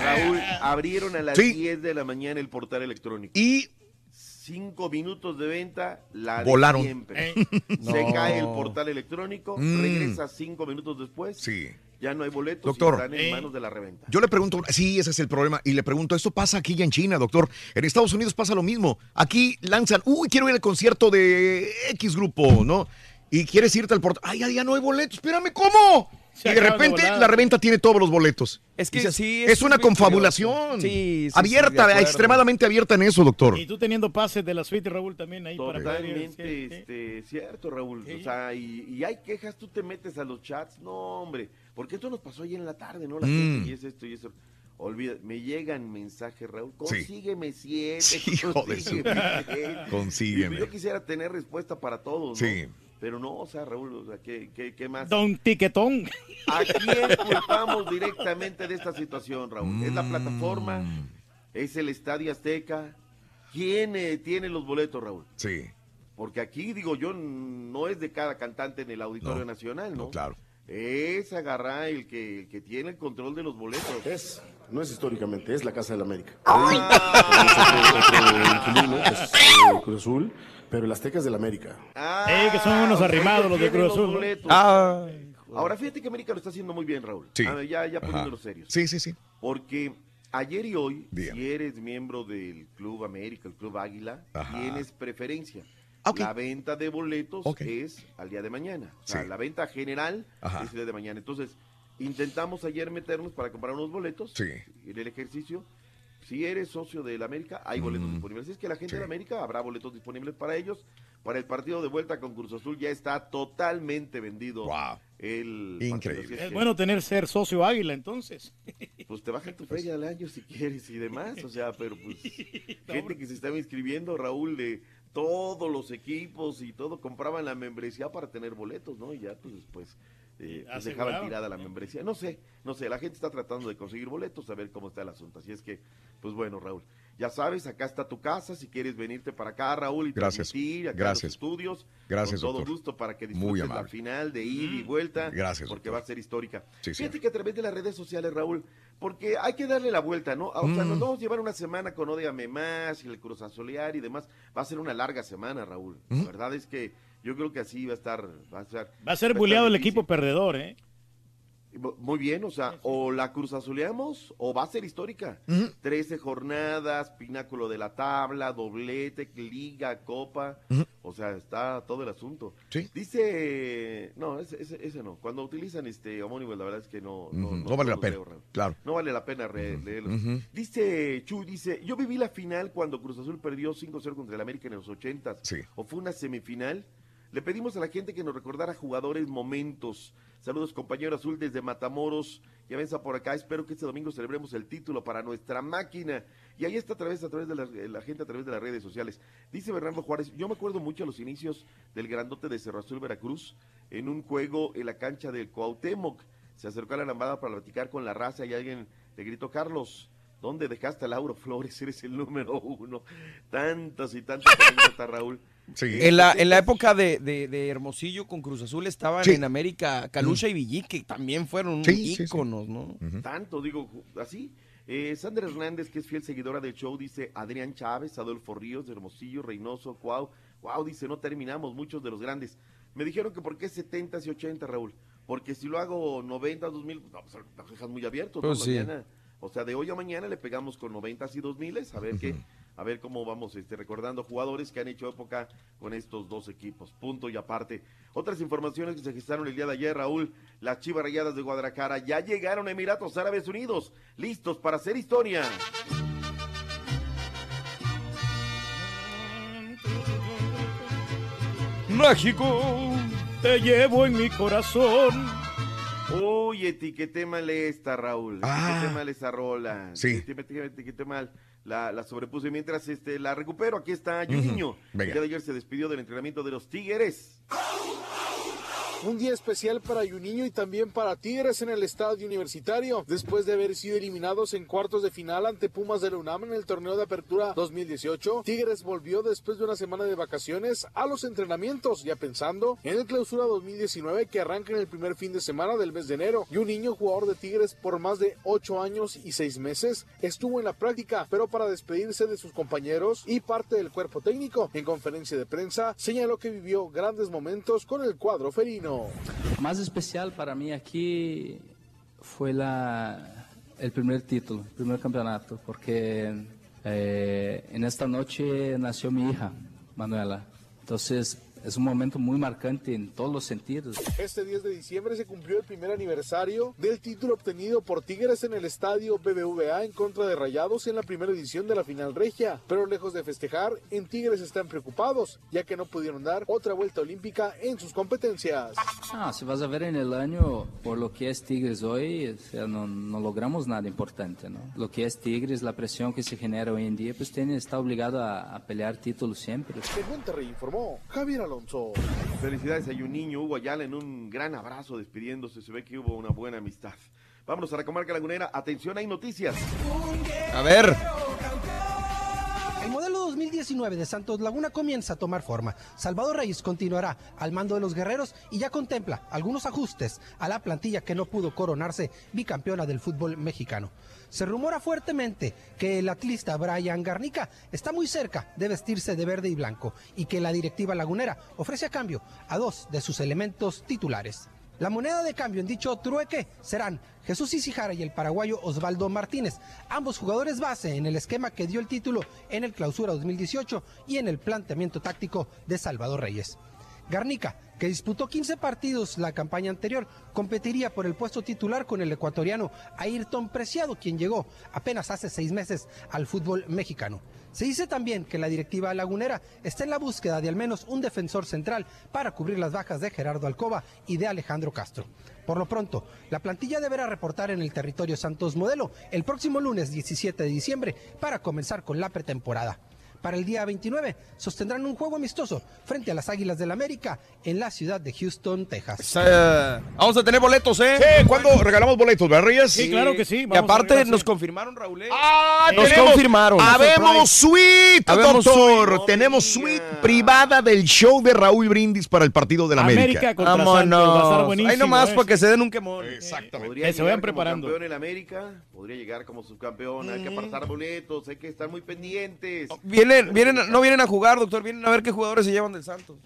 Raúl, abrieron a las Sí. 10 de la mañana el portal electrónico. Y Cinco minutos de venta, la de Volaron. siempre. Eh, Se No. cae el portal electrónico, Mm. regresa cinco minutos después, sí. ya no hay boletos Doctor. y están en Eh. manos de la reventa. Yo le pregunto, sí, ese es el problema, y le pregunto, ¿esto pasa aquí ya en China, doctor? En Estados Unidos pasa lo mismo. Aquí lanzan, uy, quiero ir al concierto de X grupo, ¿no? Y quieres irte al portal, ay, ya, ya no hay boletos, espérame, ¿cómo? Se y de repente la reventa tiene todos los boletos. Es que Dices, sí, es, una es bien confabulación. Sí, abierta, extremadamente abierta en eso, doctor. Y tú teniendo pases de la suite, Raúl, también ahí para Totalmente sí, sí. este, cierto, Raúl. Sí. O sea, y, y hay quejas, tú te metes a los chats, no, hombre, porque esto nos pasó ayer en la tarde, ¿no? La Mm. gente, y es esto y eso. Olvida, me llegan mensajes, Raúl, Sí. consígueme siete, Sí, hijo de su- consígueme. Consígueme. Yo quisiera tener respuesta para todos, ¿no? Sí. Pero no, o sea, Raúl, o sea, ¿qué, qué, qué más? Don Tiquetón. ¿A quién culpamos directamente de esta situación, Raúl? ¿Es la plataforma? Mm, ¿Es el Estadio Azteca? ¿Quién eh, tiene los boletos, Raúl? Sí, Porque aquí, digo yo, no es de cada cantante en el Auditorio No, Nacional, ¿no? no, claro. Es agarrar el que, el que tiene el control de los boletos. Es, no es históricamente, es la Casa del América. Ah, es eh, Cruz Azul, pero el Azteca es del América. ah, Eh, que son unos sea, arrimados los de Cruz Azul. Ay, Ahora, fíjate que América lo está haciendo muy bien, Raúl. Sí. A ver, ya, ya Ajá. poniéndonos serios. sí, sí, sí. Porque ayer y hoy, Bien. si eres miembro del Club América, el Club Águila, Ajá. tienes preferencia. La venta de boletos es al día de mañana. O sea, Sí. la venta general Ajá. es el día de mañana. Entonces, intentamos ayer meternos para comprar unos boletos Sí. en el ejercicio. Si eres socio del América, hay boletos Mm. disponibles. Si es que la gente Sí. del América habrá boletos disponibles para ellos. Para el partido de vuelta con Cruz Azul ya está totalmente vendido. El partido. Increíble. Es Es que, bueno tener ser socio águila entonces. Pues te bajan tu feria al año si quieres y demás. O sea, pero pues gente que se estaba inscribiendo, Raúl, de todos los equipos y todo, compraban la membresía para tener boletos, ¿no? Y ya pues después eh, pues, dejaban Aseguraban. tirada la membresía. No sé, no sé, la gente está tratando de conseguir boletos, a ver cómo está el asunto. Así es que, pues bueno, Raúl, ya sabes, acá está tu casa, si quieres venirte para acá, Raúl, y Gracias. transmitir acá en Gracias. los estudios, Gracias, con todo doctor. gusto para que Muy disfrutes la final de ida y vuelta, Gracias, porque va a ser histórica. Sí, Fíjate que a través de las redes sociales, Raúl, porque hay que darle la vuelta, ¿no? O sea, Mm. nos vamos a llevar una semana con Ódiame Más y el Cruz Azolear y demás. Va a ser una larga semana, Raúl. La verdad es que yo creo que así va a estar. Va a, ser, Va a ser estar buleado el equipo perdedor, ¿eh? Mu- Muy bien, o sea, o la Cruz Azuleamos o va a ser histórica. 13 jornadas, pináculo de la tabla, doblete, liga, copa. O sea, está todo el asunto. Dice, no, ese, ese, ese no. Cuando utilizan este homónimo, la verdad es que no. No, no- no vale la pena, leo, claro. No vale la pena ujú. Dice Chu, dice, yo viví la final cuando Cruz Azul perdió 5-0 contra el América en los 80 O fue una semifinal. Le pedimos a la gente que nos recordara jugadores, momentos. Saludos, compañero Azul, desde Matamoros. Ya ven por acá. Espero que este domingo celebremos el título para nuestra máquina. Y ahí está a través, a través de la, la gente, a través de las redes sociales. Dice Bernardo Juárez, yo me acuerdo mucho a los inicios del grandote de Cerro Azul, Veracruz, en un juego en la cancha del Cuauhtémoc. Se acercó a la lambada para platicar con la raza y alguien le gritó, Carlos, ¿dónde dejaste a Lauro Flores? Eres el número uno. Tantas y tantas anécdotas, Raúl. En la, en la época de, de- de Hermosillo con Cruz Azul estaban Sí. en América Calucha y Villique, que también fueron Sí, sí, sí. íconos, ¿no? Tanto, digo, así. Eh, Sandra Hernández, que es fiel seguidora del show, dice Adrián Chávez, Adolfo Ríos, de Hermosillo, Reynoso, Cuau. Cuau, dice, no terminamos, muchos de los grandes. Me dijeron que por qué 70 y 80, Raúl. Porque si lo hago 90, 2000, no, pues lo dejas muy abierto, ¿no? Pues sí. Mañana, o sea, de hoy a mañana le pegamos con 90 y 2000, a ver qué, a ver cómo vamos este, recordando jugadores que han hecho época con estos dos equipos. Punto y aparte. Otras informaciones que se gestaron el día de ayer, Raúl. Las Chivas Rayadas de Guadalajara ya llegaron a Emiratos Árabes Unidos, listos para hacer historia. México, te llevo en mi corazón. Uy, etiqueté mal esta, Raúl. Ah. Etiqueté mal esa rola. Sí. Etiqueté, etiqueté mal. La, la sobrepuse mientras este, la recupero. Aquí está Juninho. Ujú. Venga. El día de ayer se despidió del entrenamiento de los Tigres. Un día especial para Juninho y también para Tigres en el estadio universitario, después de haber sido eliminados en cuartos de final ante Pumas de la UNAM en el torneo de apertura 2018. Tigres volvió después de una semana de vacaciones a los entrenamientos, ya pensando en el clausura 2019 que arranca en el primer fin de semana del mes de enero. Juninho, jugador de Tigres por más de ocho años y seis meses, estuvo en la práctica, pero para despedirse de sus compañeros y parte del cuerpo técnico. En conferencia de prensa señaló que vivió grandes momentos con el cuadro felino. Más especial para mí aquí fue la, el primer título, el primer campeonato, porque eh, en esta noche nació mi hija, Manuela. Entonces es un momento muy marcante en todos los sentidos. Este 10 de diciembre se cumplió el primer aniversario del título obtenido por Tigres en el estadio BBVA en contra de Rayados en la primera edición de la final regia. Pero lejos de festejar, en Tigres están preocupados, ya que no pudieron dar otra vuelta olímpica en sus competencias. Ah, si vas a ver en el año, por lo que es Tigres hoy, o sea, no, no logramos nada importante, ¿no? Lo que es Tigres, la presión que se genera hoy en día, pues tiene, está obligado a, a pelear títulos siempre. En Monterrey informó Javier Alonso. Felicidades a Juninho, Hugo Ayala en un gran abrazo despidiéndose. Se ve que hubo una buena amistad. Vámonos a la comarca lagunera. Atención, hay noticias. A ver. El modelo 2019 de Santos Laguna comienza a tomar forma. Salvador Reyes continuará al mando de los guerreros y ya contempla algunos ajustes a la plantilla que no pudo coronarse bicampeona del fútbol mexicano. Se rumora fuertemente que el atlista Brian Garnica está muy cerca de vestirse de verde y blanco y que la directiva lagunera ofrece a cambio a dos de sus elementos titulares. La moneda de cambio en dicho trueque serán Jesús Isijara y el paraguayo Osvaldo Martínez, ambos jugadores base en el esquema que dio el título en el Clausura 2018 y en el planteamiento táctico de Salvador Reyes. Garnica, que disputó 15 partidos la campaña anterior, competiría por el puesto titular con el ecuatoriano Ayrton Preciado, quien llegó apenas hace seis meses al fútbol mexicano. Se dice también que la directiva lagunera está en la búsqueda de al menos un defensor central para cubrir las bajas de Gerardo Alcoba y de Alejandro Castro. Por lo pronto, la plantilla deberá reportar en el territorio Santos Modelo el próximo lunes 17 de diciembre para comenzar con la pretemporada para el día 29 sostendrán un juego amistoso frente a las Águilas del América en la ciudad de Houston, Texas. vamos a tener boletos, ¿eh? Sí, ¿cuándo regalamos boletos, verdad, Sí, claro que sí. Y aparte nos confirmaron, Raúl. ¿eh? Ah, nos tenemos- confirmaron. Habemos suite, Habemos doctor. suite. Tenemos suite privada del show de Raúl Brindis para el partido de la América. Vámonos. Ahí nomás para que se den un quemón. Exactamente. Podría Que se vayan preparando. campeón en América, podría llegar como subcampeón, hay que apartar boletos, hay que estar muy pendientes. Vienen, vienen, no vienen a jugar, doctor, vienen a ver qué jugadores se llevan del Santos.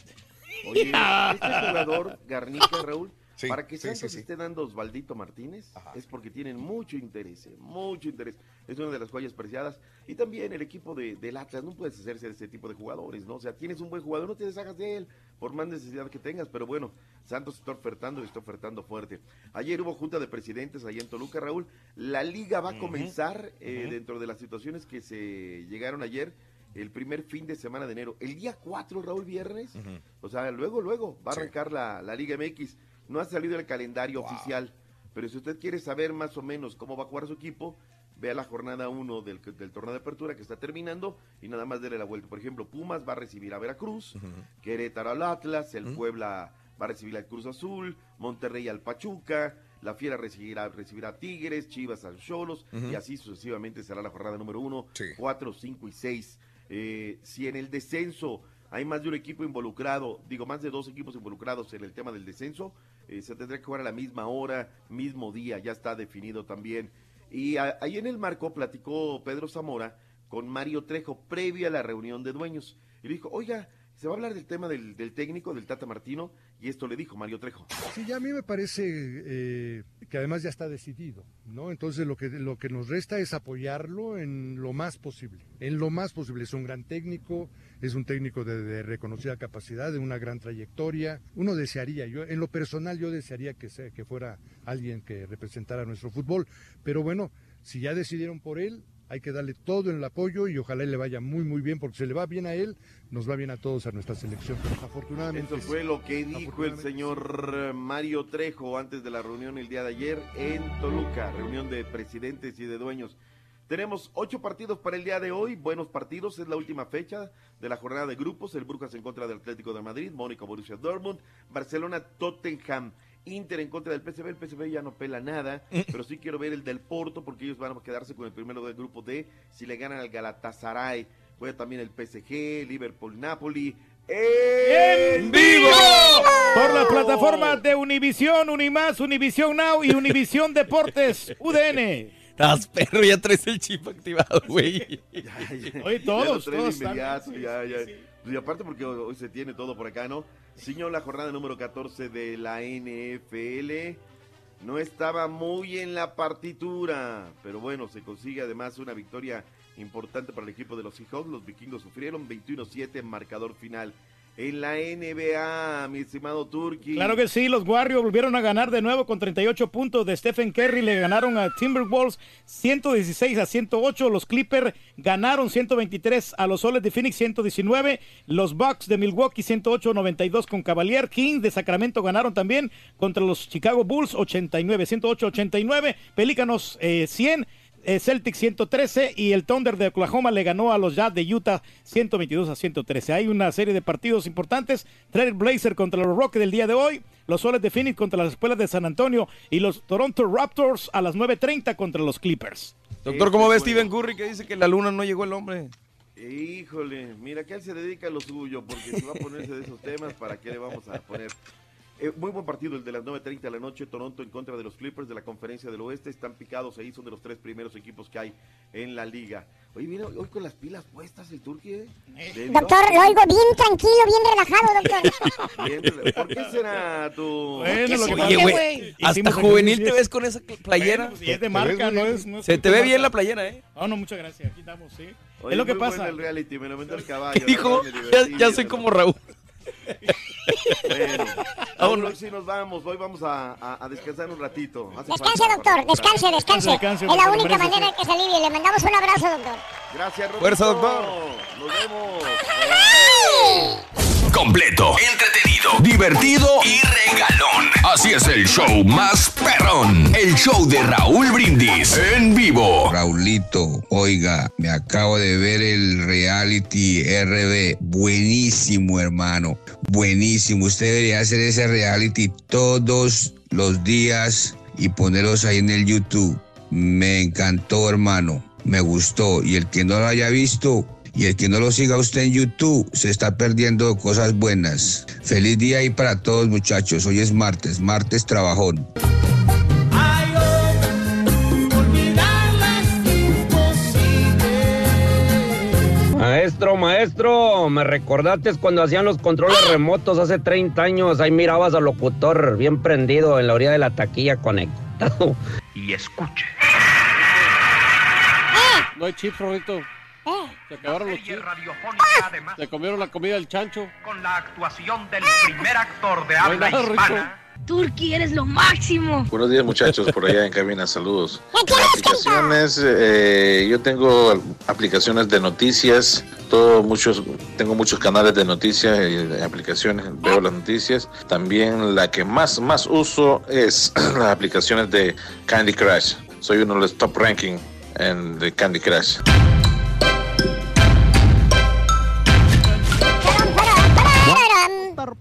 Oye, este jugador, Garnica, Raúl, Sí, para que Santos sí, sí. esté dando Osvaldito Martínez, es porque tienen mucho interés, eh, mucho interés. Es una de las joyas preciadas. Y también el equipo de, del Atlas, no puedes hacerse de ese tipo de jugadores, ¿no? O sea, tienes un buen jugador, no te deshagas de él, por más necesidad que tengas. Pero bueno, Santos está ofertando y está ofertando fuerte. Ayer hubo junta de presidentes allá en Toluca, Raúl. La liga va a comenzar eh, dentro de las situaciones que se llegaron ayer. El primer fin de semana de enero. El día 4, Raúl, viernes. O sea, luego, luego va a arrancar la, la Liga MX. No ha salido el calendario oficial, pero si usted quiere saber más o menos cómo va a jugar su equipo, vea la jornada 1 del, del torneo de apertura que está terminando y nada más dele la vuelta. Por ejemplo, Pumas va a recibir a Veracruz, Querétaro al Atlas, el Puebla va a recibir al Cruz Azul, Monterrey al Pachuca, la Fiera recibirá, recibirá a Tigres, Chivas al Cholos y así sucesivamente será la jornada número 1, 4, 5 y 6. Eh, si en el descenso hay más de un equipo involucrado, digo más de dos equipos involucrados en el tema del descenso, eh, se tendrá que jugar a la misma hora, mismo día, ya está definido también. Y a- ahí en el marco platicó Pedro Zamora con Mario Trejo previa a la reunión de dueños. Y le dijo, oiga, se va a hablar del tema del, del técnico, del Tata Martino, y esto le dijo Mario Trejo. Sí, ya a mí me parece eh, que además ya está decidido, ¿no? Entonces lo que, lo que nos resta es apoyarlo en lo más posible, en lo más posible. Es un gran técnico, es un técnico de, de reconocida capacidad, de una gran trayectoria. Uno desearía, yo en lo personal yo desearía que, sea, que fuera alguien que representara nuestro fútbol, pero bueno, si ya decidieron por él, hay que darle todo el apoyo y ojalá le vaya muy muy bien, porque si le va bien a él, nos va bien a todos a nuestra selección. Afortunadamente Eso fue lo que dijo el señor Mario Trejo antes de la reunión el día de ayer en Toluca, reunión de presidentes y de dueños. Tenemos ocho partidos para el día de hoy, buenos partidos, es la última fecha de la jornada de grupos, el Brujas en contra del Atlético de Madrid, Mónica Borussia Dortmund, Barcelona Tottenham, Inter en contra del PSV, el PSV ya no pela nada, pero sí quiero ver el del Porto porque ellos van a quedarse con el primero del grupo D si le ganan al Galatasaray. Juega también el PSG, Liverpool, Napoli. ¡En vivo! Por la plataforma de Univisión, Unimás, Univisión Now y Univisión Deportes, UDN. Estás perro, ya traes el chip activado, güey. Oye, Ya todos, de todos están- ya, ya. Y aparte porque hoy se tiene todo por acá, ¿no? Ciñó la jornada número 14 de la NFL. No estaba muy en la partitura, pero bueno, se consigue además una victoria importante para el equipo de los Seahawks. Los vikingos sufrieron 21-7 en marcador final. En la NBA, mi estimado Turki. Claro que sí, los Warriors volvieron a ganar de nuevo con 38 puntos de Stephen Curry. Le ganaron a Timberwolves 116 a 108. Los Clippers ganaron 123 a los Soles de Phoenix 119. Los Bucks de Milwaukee 108 92 con Cavalier. Kings de Sacramento ganaron también contra los Chicago Bulls 89 108 89. Pelícanos eh, 100. Eh, Celtics 113 y el Thunder de Oklahoma le ganó a los Jazz de Utah 122 a 113. Hay una serie de partidos importantes. Trail Blazer contra los Rockets del día de hoy. Los Soles de Phoenix contra las Escuelas de San Antonio y los Toronto Raptors a las 9.30 contra los Clippers. Doctor, ¿cómo ve Steven Curry que dice que la luna no llegó el hombre? Híjole, mira que él se dedica a lo suyo, porque si va a ponerse de esos temas, ¿para qué le vamos a poner? Eh, muy buen partido el de las 9.30 de la noche, Toronto en contra de los Clippers de la Conferencia del Oeste. Están picados ahí, son de los tres primeros equipos que hay en la liga. Oye, viene hoy con las pilas puestas el Turquía. Eh. Doctor, lo oigo bien tranquilo, bien relajado, doctor. ¿Por qué será tu...? Bueno, lo que Oye, güey, hasta juvenil te ves con esa playera. Bueno, es de marca, no es, no es Se te ve bien la playera, ¿eh? No, no, muchas gracias. Aquí estamos, sí. Oye, es lo que muy pasa. el reality, me lo el caballo. Dijo, verdad, ya, soy como. Raúl. Bueno, Hoy sí nos vamos, hoy vamos a, a- a descansar un ratito. Hace Descanse, falta doctor, para descanse, descanse. Descanse, Es la única merece, manera sí. que se alivie. Le mandamos un abrazo, doctor. Gracias, Roberto. Fuerza, doctor. Nos vemos. Completo, entretenido, divertido y regalón. Así es el show más perrón. El show de Raúl Brindis en vivo. Raulito, oiga, me acabo de ver el reality RB. Buenísimo, hermano. Buenísimo. Usted debería hacer ese reality todos los días y ponerlos ahí en el YouTube. Me encantó, hermano. Me gustó. Y el que no lo haya visto y el que no lo siga usted en YouTube se está perdiendo cosas buenas. Feliz día ahí para todos, muchachos. Hoy es martes, martes trabajón. Maestro, maestro, me recordaste cuando hacían los controles remotos hace 30 años. Ahí mirabas al locutor bien prendido en la orilla de la taquilla conectado. Y escuche. No hay chips, Rorrito. Se acabaron los chips. Se comieron la comida del chancho. Con la actuación del primer actor de No hay nada, Rorrito. Turki, eres lo máximo. Buenos días muchachos, por allá en cabina, saludos. Aplicaciones, eh, yo tengo aplicaciones de noticias, todo, muchos, tengo muchos canales de noticias y de aplicaciones, veo las noticias. También la que más, más uso es las aplicaciones de Candy Crush. Soy uno de los top ranking en de Candy Crush.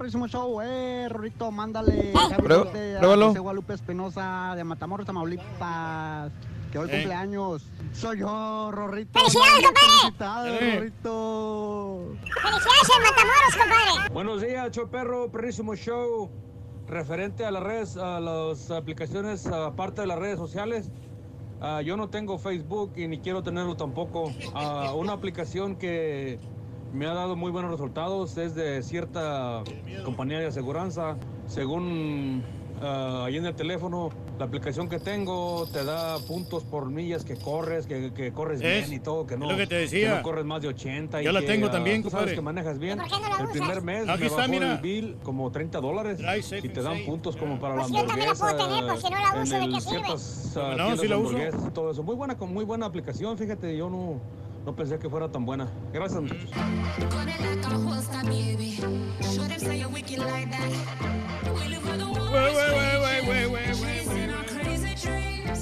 Próximo show, eh, Rorito, mándale Prueba- saludos a pruébalo. José Guadalupe Espinosa de Matamoros, Tamaulipas, que hoy Ey. cumpleaños. Soy yo, Rorrito. ¡Felicidades, compadre! Felicidades, Eh. Rorrito. Felicidades en Matamoros, compadre. Buenos días, show perro, perrísimo show. Referente a las redes, a las aplicaciones, aparte de las redes sociales, ah, yo no tengo Facebook y ni quiero tenerlo tampoco. Ah, una aplicación que me ha dado muy buenos resultados es de cierta compañía de aseguranza. Según ah, ahí en el teléfono, la aplicación que tengo te da puntos por millas que corres, que, que corres Es, bien y todo, que es no, lo que te decía. no corres más de 80. y Yo la que, tengo ah, también, tú sabes que manejas bien. ¿Por qué no la el usas? primer mes Aquí me está, bajó mira. el bill como 30 dólares y te dan puntos como para Pues la yo también la puedo hamburguesa. tener, pues si no la uso, ¿de qué sirve? ciertas ¿Cómo ah, no? Sí la uso. y todo eso. Muy buena, muy buena aplicación, fíjate, yo no, no pensé que fuera tan buena. Gracias, muchachos.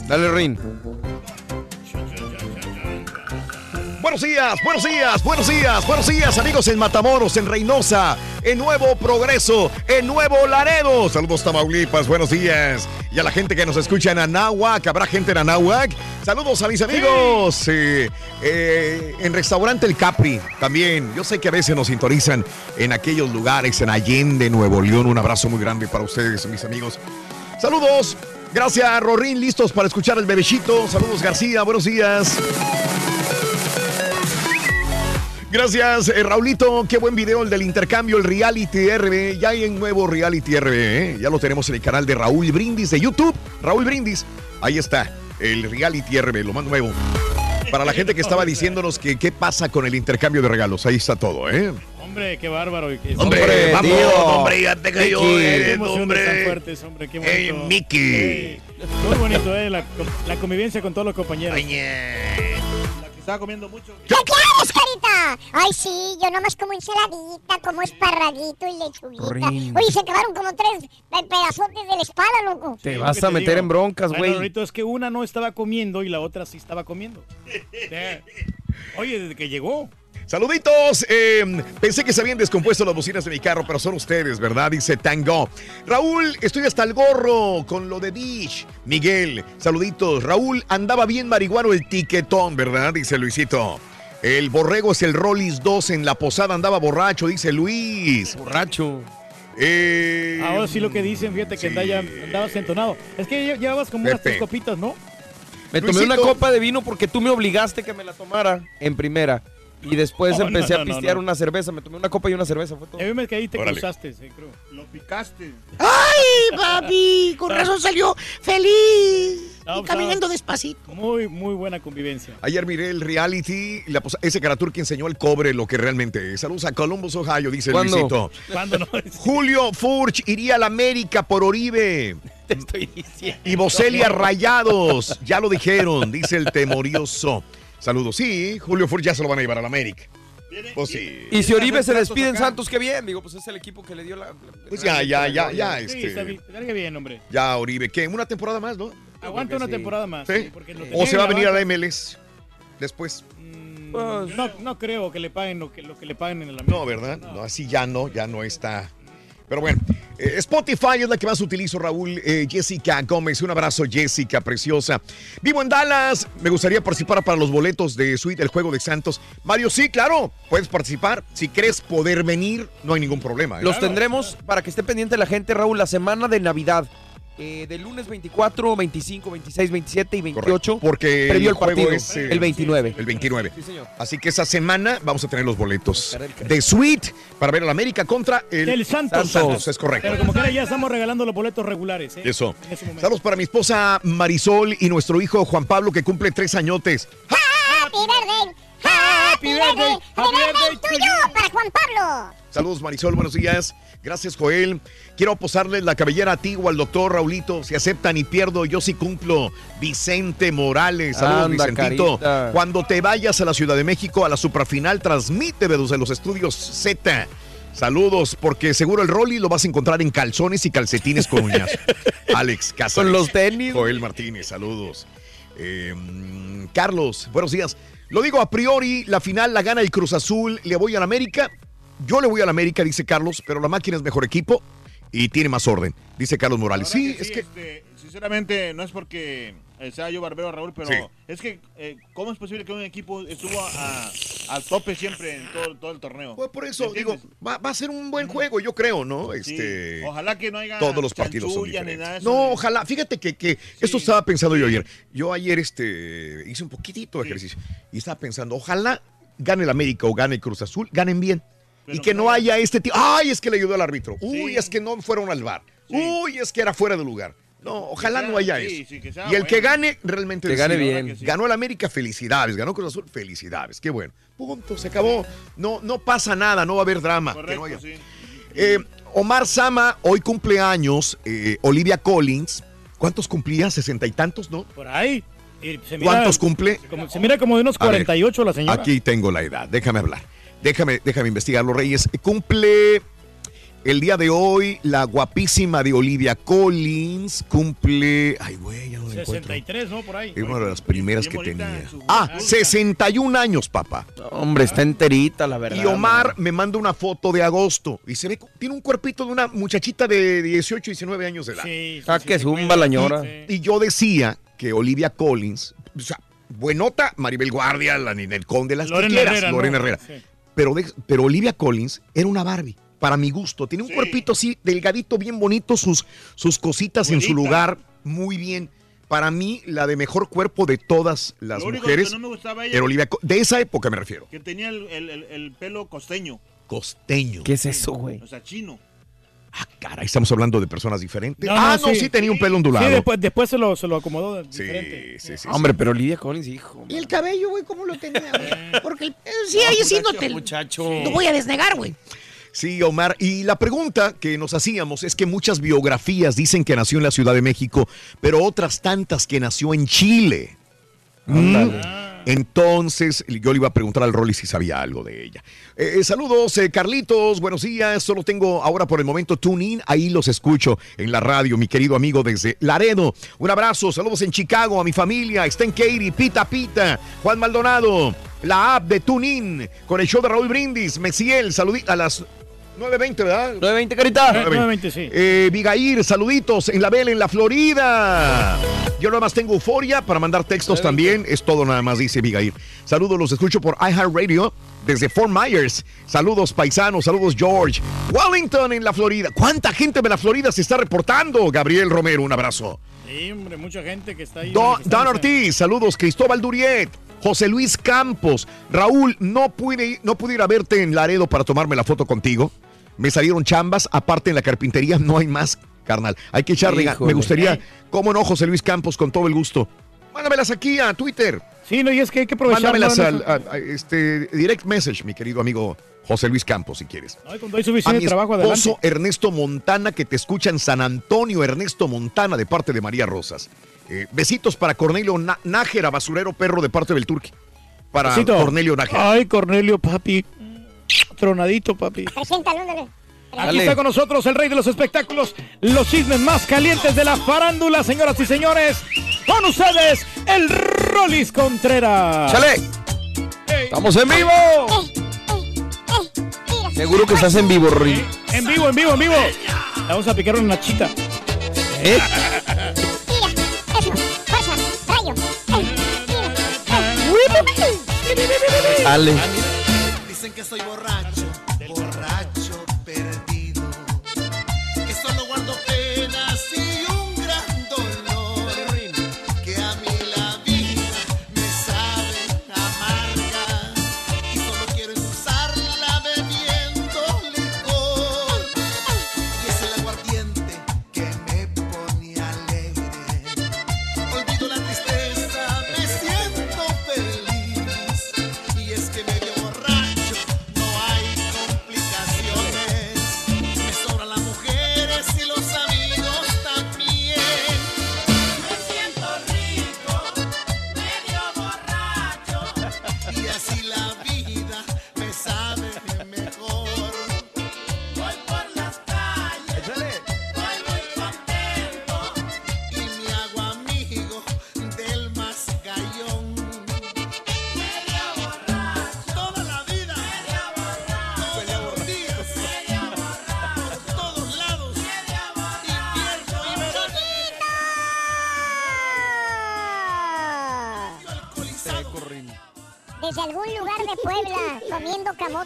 Dale, Rin. Buenos días, buenos días, buenos días, buenos días, amigos en Matamoros, en Reynosa, en Nuevo Progreso, en Nuevo Laredo. Saludos, Tamaulipas, buenos días. Y a la gente que nos escucha en Anáhuac, habrá gente en Anáhuac. Saludos a mis amigos. eh, eh, en Restaurante El Capri también. Yo sé que a veces nos sintonizan en aquellos lugares, en Allende, Nuevo León. Un abrazo muy grande para ustedes, mis amigos. Saludos. Gracias, Rorín. Listos para escuchar el bebecito. Saludos, García. Buenos días. Gracias, eh, Raulito. Qué buen video el del intercambio, el Reality RB. Ya hay un nuevo Reality RB, ¿eh? Ya lo tenemos en el canal de Raúl Brindis de YouTube. Raúl Brindis. Ahí está, el Reality RB, lo más nuevo. Para la gente que estaba diciéndonos que qué pasa con el intercambio de regalos, ahí está todo, ¿eh? Hombre, qué bárbaro. qué- Hombre, vamos, tío. hombre, ya te cayó, Qué hombre. tan fuertes, hombre, qué bonito. Mickey. Sí. Muy bonito, eh, la, la convivencia con todos los compañeros. Estaba comiendo mucho. ¿Qué quieres, carita? Ay, sí, yo nomás como ensaladita, como esparraguito y lechuguita. Rin. Oye, se acabaron como tres pe- pedazotes de la espada, loco. Te vas a te meter digo. en broncas, Bueno, güey. ahorita es que una no estaba comiendo y la otra sí estaba comiendo. Oye, desde que llegó. Saluditos. eh, pensé que se habían descompuesto las bocinas de mi carro, pero son ustedes, ¿verdad? Dice Tango. Raúl, estoy hasta el gorro con lo de Dish. Miguel, saluditos. Raúl, andaba bien marihuano el tiquetón, ¿verdad? Dice Luisito. El borrego es el Rollis 2 en la posada, andaba borracho, dice Luis. Borracho. Eh, Ahora sí lo que dicen, fíjate que andaba- andabas entonado. Es que lle- llevabas como unas tres copitas, ¿no? Me tomé Luisito. una copa de vino porque tú me obligaste que me la tomara en primera. Y después No, empecé no, a pistear no. una cerveza. Me tomé una copa y una cerveza. Fue todo. A mí me caí te Órale. cruzaste, sí, creo. Lo picaste. ¡Ay, papi! Con razón salió feliz. No, y pues, caminando despacito. Muy, muy buena convivencia. Ayer miré el reality, la ese caratur que enseñó el cobre lo que realmente es. Saludos a Columbus, Ohio, dice ¿Cuándo? Luisito. ¿Cuándo no? Julio Furch iría a la América por Oribe. Te estoy diciendo. Y Bocelia Rayados. Ya lo dijeron, dice el temorioso. Saludos. Sí, Julio Furch ya se lo van a llevar a la América. Pues sí. Y si Oribe se despide en. Santos, qué bien. Digo, pues es el equipo que le dio la. la- Pues ya, ya, ya, ya. Sí, Este, está bien, hombre. ya, Oribe. ¿Qué? Una temporada más, ¿no? Aguanta una temporada más. ¿Sí? sí, porque lo ¿O se va a venir a la. MLS después? No, no creo que le paguen lo que, lo que le paguen en el No, ¿verdad? No, así ya no, ya no está. Pero bueno, eh, Spotify es la que más utilizo, Raúl. Eh, Jessica Gómez, un abrazo, Jessica, preciosa. Vivo en Dallas, me gustaría participar para los boletos de Suite, el juego de Santos. Mario, sí, claro, puedes participar. Si crees poder venir, no hay ningún problema. ¿eh? Los tendremos para que esté pendiente la gente, Raúl, la semana de Navidad. Eh, del lunes 24, 25, 26, 27 y 28. Porque previo el al partido. juego es, eh, el 29. El 29. Sí, señor. Así que esa semana vamos a tener los boletos de Suite para ver a la América contra el, El Santos. Santos, es correcto. Pero como quiera ya estamos regalando los boletos regulares. ¿eh? Eso. Saludos para mi esposa Marisol y nuestro hijo Juan Pablo que cumple tres añotes. Happy birthday. Happy birthday. Happy birthday tuyo para Juan Pablo. Saludos Marisol, buenos días. Gracias Joel. Quiero posarles la cabellera a ti o al doctor Raulito. Si aceptan y pierdo, yo sí cumplo. Vicente Morales. Saludos Anda, Vicentito. carita. Cuando te vayas a la Ciudad de México a la suprafinal, transmite desde los estudios Z. Saludos, porque seguro el Rolly lo vas a encontrar en calzones y calcetines con uñas. Alex Casas. Con los tenis. Joel Martínez, saludos. Eh, mm, Carlos, buenos días. Lo digo a priori, la final la gana el Cruz Azul. ¿Le voy al América? Yo le voy al América, dice Carlos, pero la máquina es mejor equipo y tiene más orden, dice Carlos Morales. Sí, es que este, sinceramente, no es porque eh, sea yo barbero Raúl, pero Sí. es que, eh, ¿cómo es posible que un equipo estuvo a- al tope siempre en todo, todo el torneo? Pues por eso digo, va, va a ser un buen juego, yo creo, ¿no? Sí, Este, ojalá que no haya todos los partidos son diferentes. nada No, de- ojalá. Fíjate que, que esto estaba pensando yo ayer. Yo ayer este, hice un poquitito de ejercicio y estaba pensando, ojalá gane el América o gane el Cruz Azul, ganen bien. Y que no haya este tipo, ay, es que le ayudó al árbitro. Uy, es que no fueron al bar. Uy, es que era fuera de lugar. No, ojalá sea- no haya sí, eso. sea y el que gane realmente Que gane bien. Ganó el América, felicidades. Ganó Cruz Azul, felicidades. Qué bueno. Punto, se acabó. No, no pasa nada, no va a haber drama. Que no haya. Eh, Omar Sama, hoy cumpleaños. eh, Olivia Collins, ¿cuántos cumplía? ¿Sesenta y tantos, no? Por ahí. Y se mira- ¿Cuántos cumple? se mira como de unos A ver, 48 la señora. Aquí tengo la edad, déjame hablar. Déjame, déjame investigar los Reyes. Cumple el día de hoy la guapísima de Olivia Collins. Cumple. Ay, güey, ya no la encuentro. 63, ¿no? Por ahí. Es una de las primeras que tenía. Ah, 61 años, papá. Hombre, está enterita, la verdad. Y Omar me manda una foto de agosto y se ve, tiene un cuerpito de una muchachita de 18, 19 años de edad. Ah, que zumba la ñora. Y, y yo decía que Olivia Collins, o sea, buenota, Maribel Guardia, la Ninel Conde, las Lorena que quieras, Herrera, Herrera. Sí. Pero, de- pero Olivia Collins era una Barbie, para mi gusto. Tiene un cuerpito así, delgadito, bien bonito, sus, sus cositas en su lugar, muy bien. Para mí, la de mejor cuerpo de todas las Lo único mujeres que no me gustaba ella- era Olivia De esa época me refiero. Que tenía el, el- el- el pelo costeño, Costeño. ¿Qué es eso, güey? o sea, chino. Caray, estamos hablando de personas diferentes. No, ah, no, sí. sí, tenía un pelo ondulado. Sí, después, después se, lo, se lo acomodó diferente. sí, sí. Hombre, pero Olivia Collins, hijo. ¿Y el cabello, güey, cómo lo tenía, güey? Porque el, eh, sí, ahí sí no te Muchacho. no voy a desnegar, güey. Sí, Omar. Y la pregunta que nos hacíamos es que muchas biografías dicen que nació en la Ciudad de México, pero otras tantas que nació en Chile. Mm. Entonces, yo le iba a preguntar al Rolly si sabía algo de ella. Eh, eh, saludos, eh, Carlitos, buenos días. Solo tengo ahora por el momento TuneIn, ahí los escucho en la radio, mi querido amigo desde Laredo. Un abrazo, saludos en Chicago, a mi familia, Sten Katie, Pita Pita, Juan Maldonado, la app de TuneIn, con el show de Raúl Brindis, Mesiel, saludito a las 9.20, ¿verdad? 920, carita. 9:20, sí. Eh, Vigair, saluditos en la Bel, en la Florida. Yo nada más tengo euforia para mandar textos también. Es todo nada más, dice Vigair. Saludos, los escucho por iHeartRadio desde Fort Myers. Saludos paisanos, saludos George. Wellington en la Florida. ¿Cuánta gente de la Florida se está reportando? Gabriel Romero, un abrazo. Sí, hombre, mucha gente que está ahí. Don, Don Ortiz, saludos. Cristóbal Duriet. José Luis Campos. Raúl, no pude, no pude ir a verte en Laredo para tomarme la foto contigo. Me salieron chambas. Aparte en la carpintería no hay más, carnal. Hay que echarle. Híjole. Me gustaría, cómo no, José Luis Campos, con todo el gusto. Mándamelas aquí a Twitter. Sí, no, y es que hay que aprovechar. Mándamelas ¿no? al a- a- este, direct message, mi querido amigo José Luis Campos, si quieres. Ay, cuando hay suficiente a mi trabajo, esposo adelante. Ernesto Montana, que te escucha en San Antonio, Ernesto Montana, de parte de María Rosas. Eh, besitos para Cornelio Na- Nájera, basurero perro, de parte del Turqui. Para Besito. Cornelio Nájera. Ay, Cornelio, papi. Tronadito, papi. Aquí está con nosotros el rey de los espectáculos, los chismes más calientes de la farándula, señoras y señores. Con ustedes, el Rolis Contreras. ¡Chale! ¡Estamos en vivo! Seguro que estás en vivo, Rory. En vivo, en vivo, en vivo. Le Vamos a picar una nachita. ¿Eh? Ale. Dicen que soy borracho,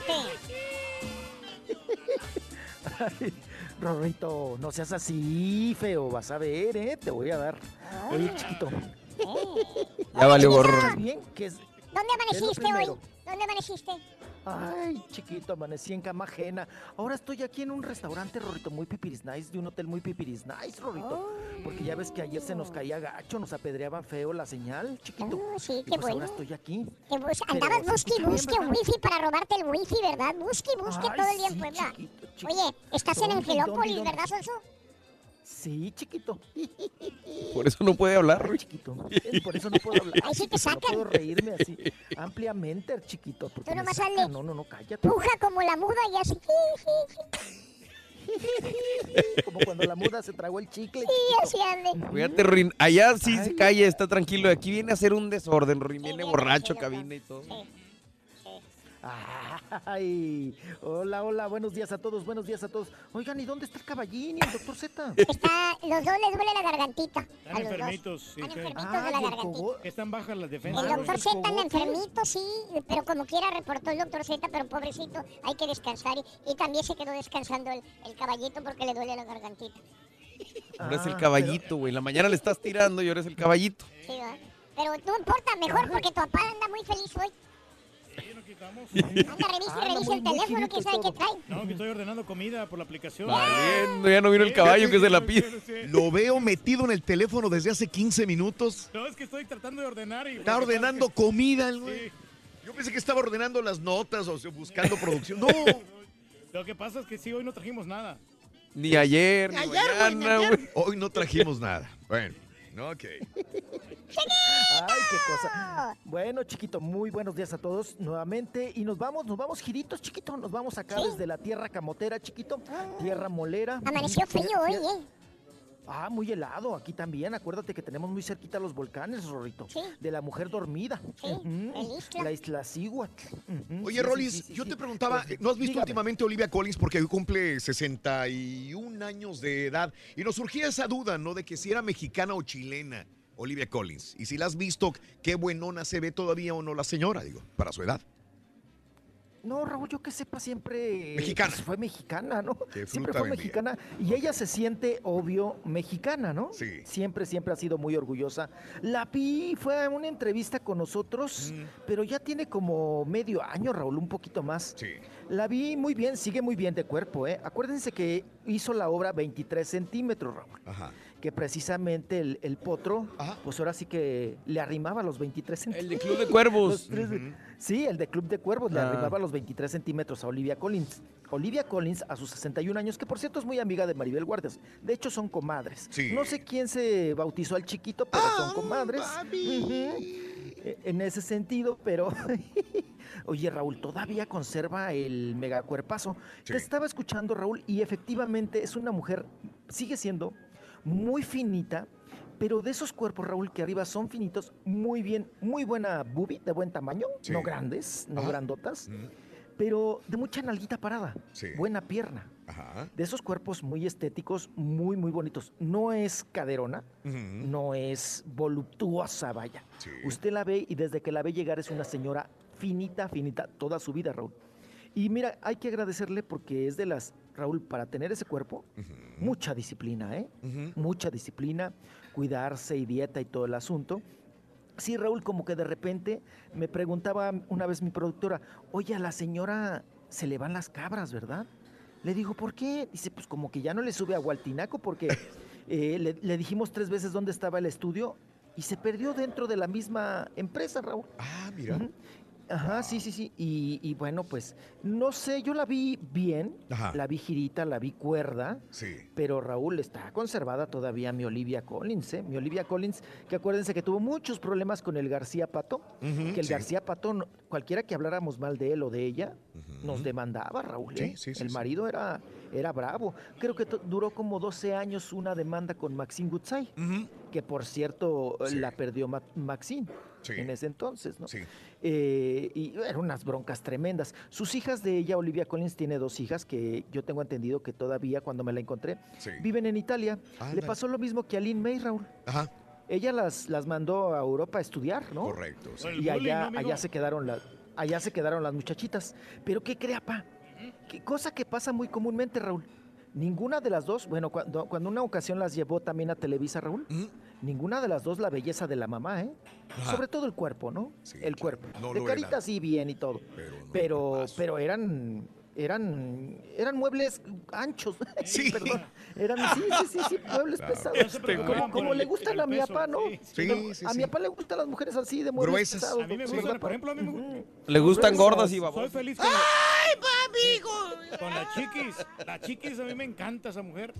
camote. Ay, Rorrito, no seas así, feo. Vas a ver, ¿eh? Te voy a dar. Oye, chiquito. Ya valió gorro. ¿Dónde amaneciste hoy? ¿Dónde amaneciste? Ay, chiquito, amanecí en cama ajena. Ahora estoy aquí en un restaurante, Rorrito, muy pipiris nice, de un hotel muy pipiris nice, Rorrito. Porque ya ves que ayer se nos caía gacho, nos apedreaban feo la señal, chiquito. Oh, sí, y qué pues bueno. ahora estoy aquí. Bus- andabas busque y busque wifi para robarte el wifi, ¿verdad? Busque y busque todo el día en Puebla. Oye, estás en ¿Dónde, Angelópolis, ¿verdad, Sonso? Sí, chiquito. Por eso no puede hablar. Ay, chiquito. Por eso no puedo hablar. Ahí sí te chiquito, sacan. No puedo reírme así ampliamente, chiquito. Tú me nomás hazle No, no, no, cállate. Puja como la muda y así. Como cuando la muda se tragó el chicle. Sí, así ande. Fíjate, Rorín, allá sí se calla, está tranquilo. Aquí viene a hacer un desorden, Rorín. Viene borracho, cabina y todo. Ay, hola, hola, buenos días a todos, buenos días a todos. Oigan, ¿y dónde está el caballín y el doctor Z? Está, los dos les duele la gargantita. Están a los dos. enfermitos. sí, Están enfermitos de la gargantita. Están bajas las defensas. El doctor Z anda enfermito, sí, pero como quiera reportó el doctor Z, pero pobrecito, hay que descansar. Y, y también se quedó descansando el, el caballito porque le duele la gargantita. Ahora es el Ah, caballito, güey. La mañana le estás tirando y ahora es el caballito. Sí, ¿verdad? Pero no importa, mejor porque tu papá anda muy feliz hoy. El teléfono, sabe qué trae. No, que estoy ordenando comida por la aplicación. Valiendo, ya no vino el caballo que se la pide. Lo veo metido en el teléfono desde hace 15 minutos. No, es que estoy tratando de ordenar y... Está ordenando comida, el güey. Yo pensé que estaba ordenando las notas o sea, buscando producción. No. Lo que pasa es que sí, hoy no trajimos nada. Ni ayer, ni, Ni ayer, mañana, ayer. güey. Hoy no trajimos nada. Bueno, ok. Ay, qué cosa. Bueno, chiquito, muy buenos días a todos nuevamente. Y nos vamos, nos vamos giritos, chiquito. Nos vamos acá desde la tierra camotera, chiquito. Tierra molera. Amaneció frío hoy, ¿eh? Ah, muy helado. Aquí también. Acuérdate que tenemos muy cerquita los volcanes, Rorrito. De la mujer dormida. Ujú. La isla Cihuatl. Oye, sí, sí, Rolis, sí, sí, yo sí. te preguntaba, Pues, ¿no has visto dígame. últimamente a Olivia Collins porque hoy cumple 61 años de edad? Y nos surgía esa duda, ¿no? De que si era mexicana o chilena Olivia Collins. Y si la has visto, qué buenona se ve todavía o no la señora, digo, para su edad. No, Raúl, yo que sepa siempre. Mexicana. pues, fue mexicana, ¿no? ¿Qué Siempre fue vendía? mexicana. Y ella se siente, obvio, mexicana, ¿no? Sí. Siempre, siempre ha sido muy orgullosa. La vi, fue a una entrevista con nosotros, pero ya tiene como medio año, Raúl, un poquito más. Sí. La vi muy bien, sigue muy bien de cuerpo, ¿eh? Acuérdense que hizo la obra 23 centímetros, Raúl. Ajá. Que precisamente el, el potro, pues ahora sí que le arrimaba los 23 centímetros. El de Club de Cuervos. Sí, el de Club de Cuervos le Ah. arrimaba los 23 centímetros a Olivia Collins. Olivia Collins, a sus 61 años, que por cierto es muy amiga de Maribel Guardias. De hecho, son comadres. Sí. No sé quién se bautizó al chiquito, pero son comadres. Ujú. E- En ese sentido, pero. Oye, Raúl, todavía conserva el megacuerpazo. Sí. Te estaba escuchando, Raúl, y efectivamente es una mujer, sigue siendo muy finita, pero de esos cuerpos, Raúl, que arriba son finitos, muy bien, muy buena boobie, de buen tamaño, Sí. no grandes, no Ajá. grandotas, pero de mucha nalguita parada, Sí. buena pierna. Ajá. De esos cuerpos muy estéticos, muy, muy bonitos. No es caderona, no es voluptuosa, vaya. Sí. Usted la ve y desde que la ve llegar es una señora finita, finita, toda su vida, Raúl. Y mira, hay que agradecerle porque es de las, Raúl, para tener ese cuerpo, mucha disciplina, ¿eh? Mucha disciplina, cuidarse y dieta y todo el asunto. Sí, Raúl, como que de repente me preguntaba una vez mi productora, oye, a la señora se le van las cabras, ¿verdad? Le digo, ¿por qué? Dice, pues como que ya no le sube a Gualtinaco porque eh, le, le dijimos tres veces dónde estaba el estudio y se perdió dentro de la misma empresa, Raúl. Ah, mira. Ajá, sí, sí, sí. Y, y bueno, pues, no sé, yo la vi bien, Ajá. la vi girita, la vi cuerda, Sí. pero Raúl está conservada todavía mi Olivia Collins, ¿eh? Mi Olivia Collins, que acuérdense que tuvo muchos problemas con el García Pato, que el sí. García Pato, no- cualquiera que habláramos mal de él o de ella, nos demandaba, Raúl. Sí, ¿eh? sí, sí, el marido era, era bravo. Creo que duró como 12 años una demanda con Maxine Gutzai, Ujú. que por cierto eh, la perdió Ma- Maxine Sí. en ese entonces, ¿no? Sí. Eh, y eran unas broncas tremendas. Sus hijas de ella, Olivia Collins, tiene dos hijas que yo tengo entendido que todavía, cuando me la encontré, Sí. viven en Italia. Le pasó lo mismo que a Lynn May, Raúl. Ajá. Ella las, las mandó a Europa a estudiar, ¿no? Correcto. sí. Y allá, allá se quedaron las, allá se quedaron las muchachitas. Pero ¿qué crea, pa? ¿Qué cosa que pasa muy comúnmente, Raúl? Ninguna de las dos, bueno, cuando, cuando una ocasión las llevó también a Televisa, Raúl. Ninguna de las dos la belleza de la mamá, ¿eh? Ajá. Sobre todo el cuerpo, ¿no? Sí, el claro. cuerpo. No de carita era. sí bien y todo. Pero, no Pero, pero eran, eran, eran muebles anchos. Sí. Perdón. Eran, sí, sí, sí, sí, muebles Claro. pesados. Se como el- le gustan el a mi papá, ¿no? sí, sí. A sí, mi papá le gustan las mujeres así de muebles Gruesas. pesados. A mí me ¿verdad, gustan, por ejemplo, a mí me Ujú. Le gustan Gruesas. gordas y Soy babosas. feliz con, ¡Ay, papi! con la chiquis. La chiquis a mí me encanta esa mujer.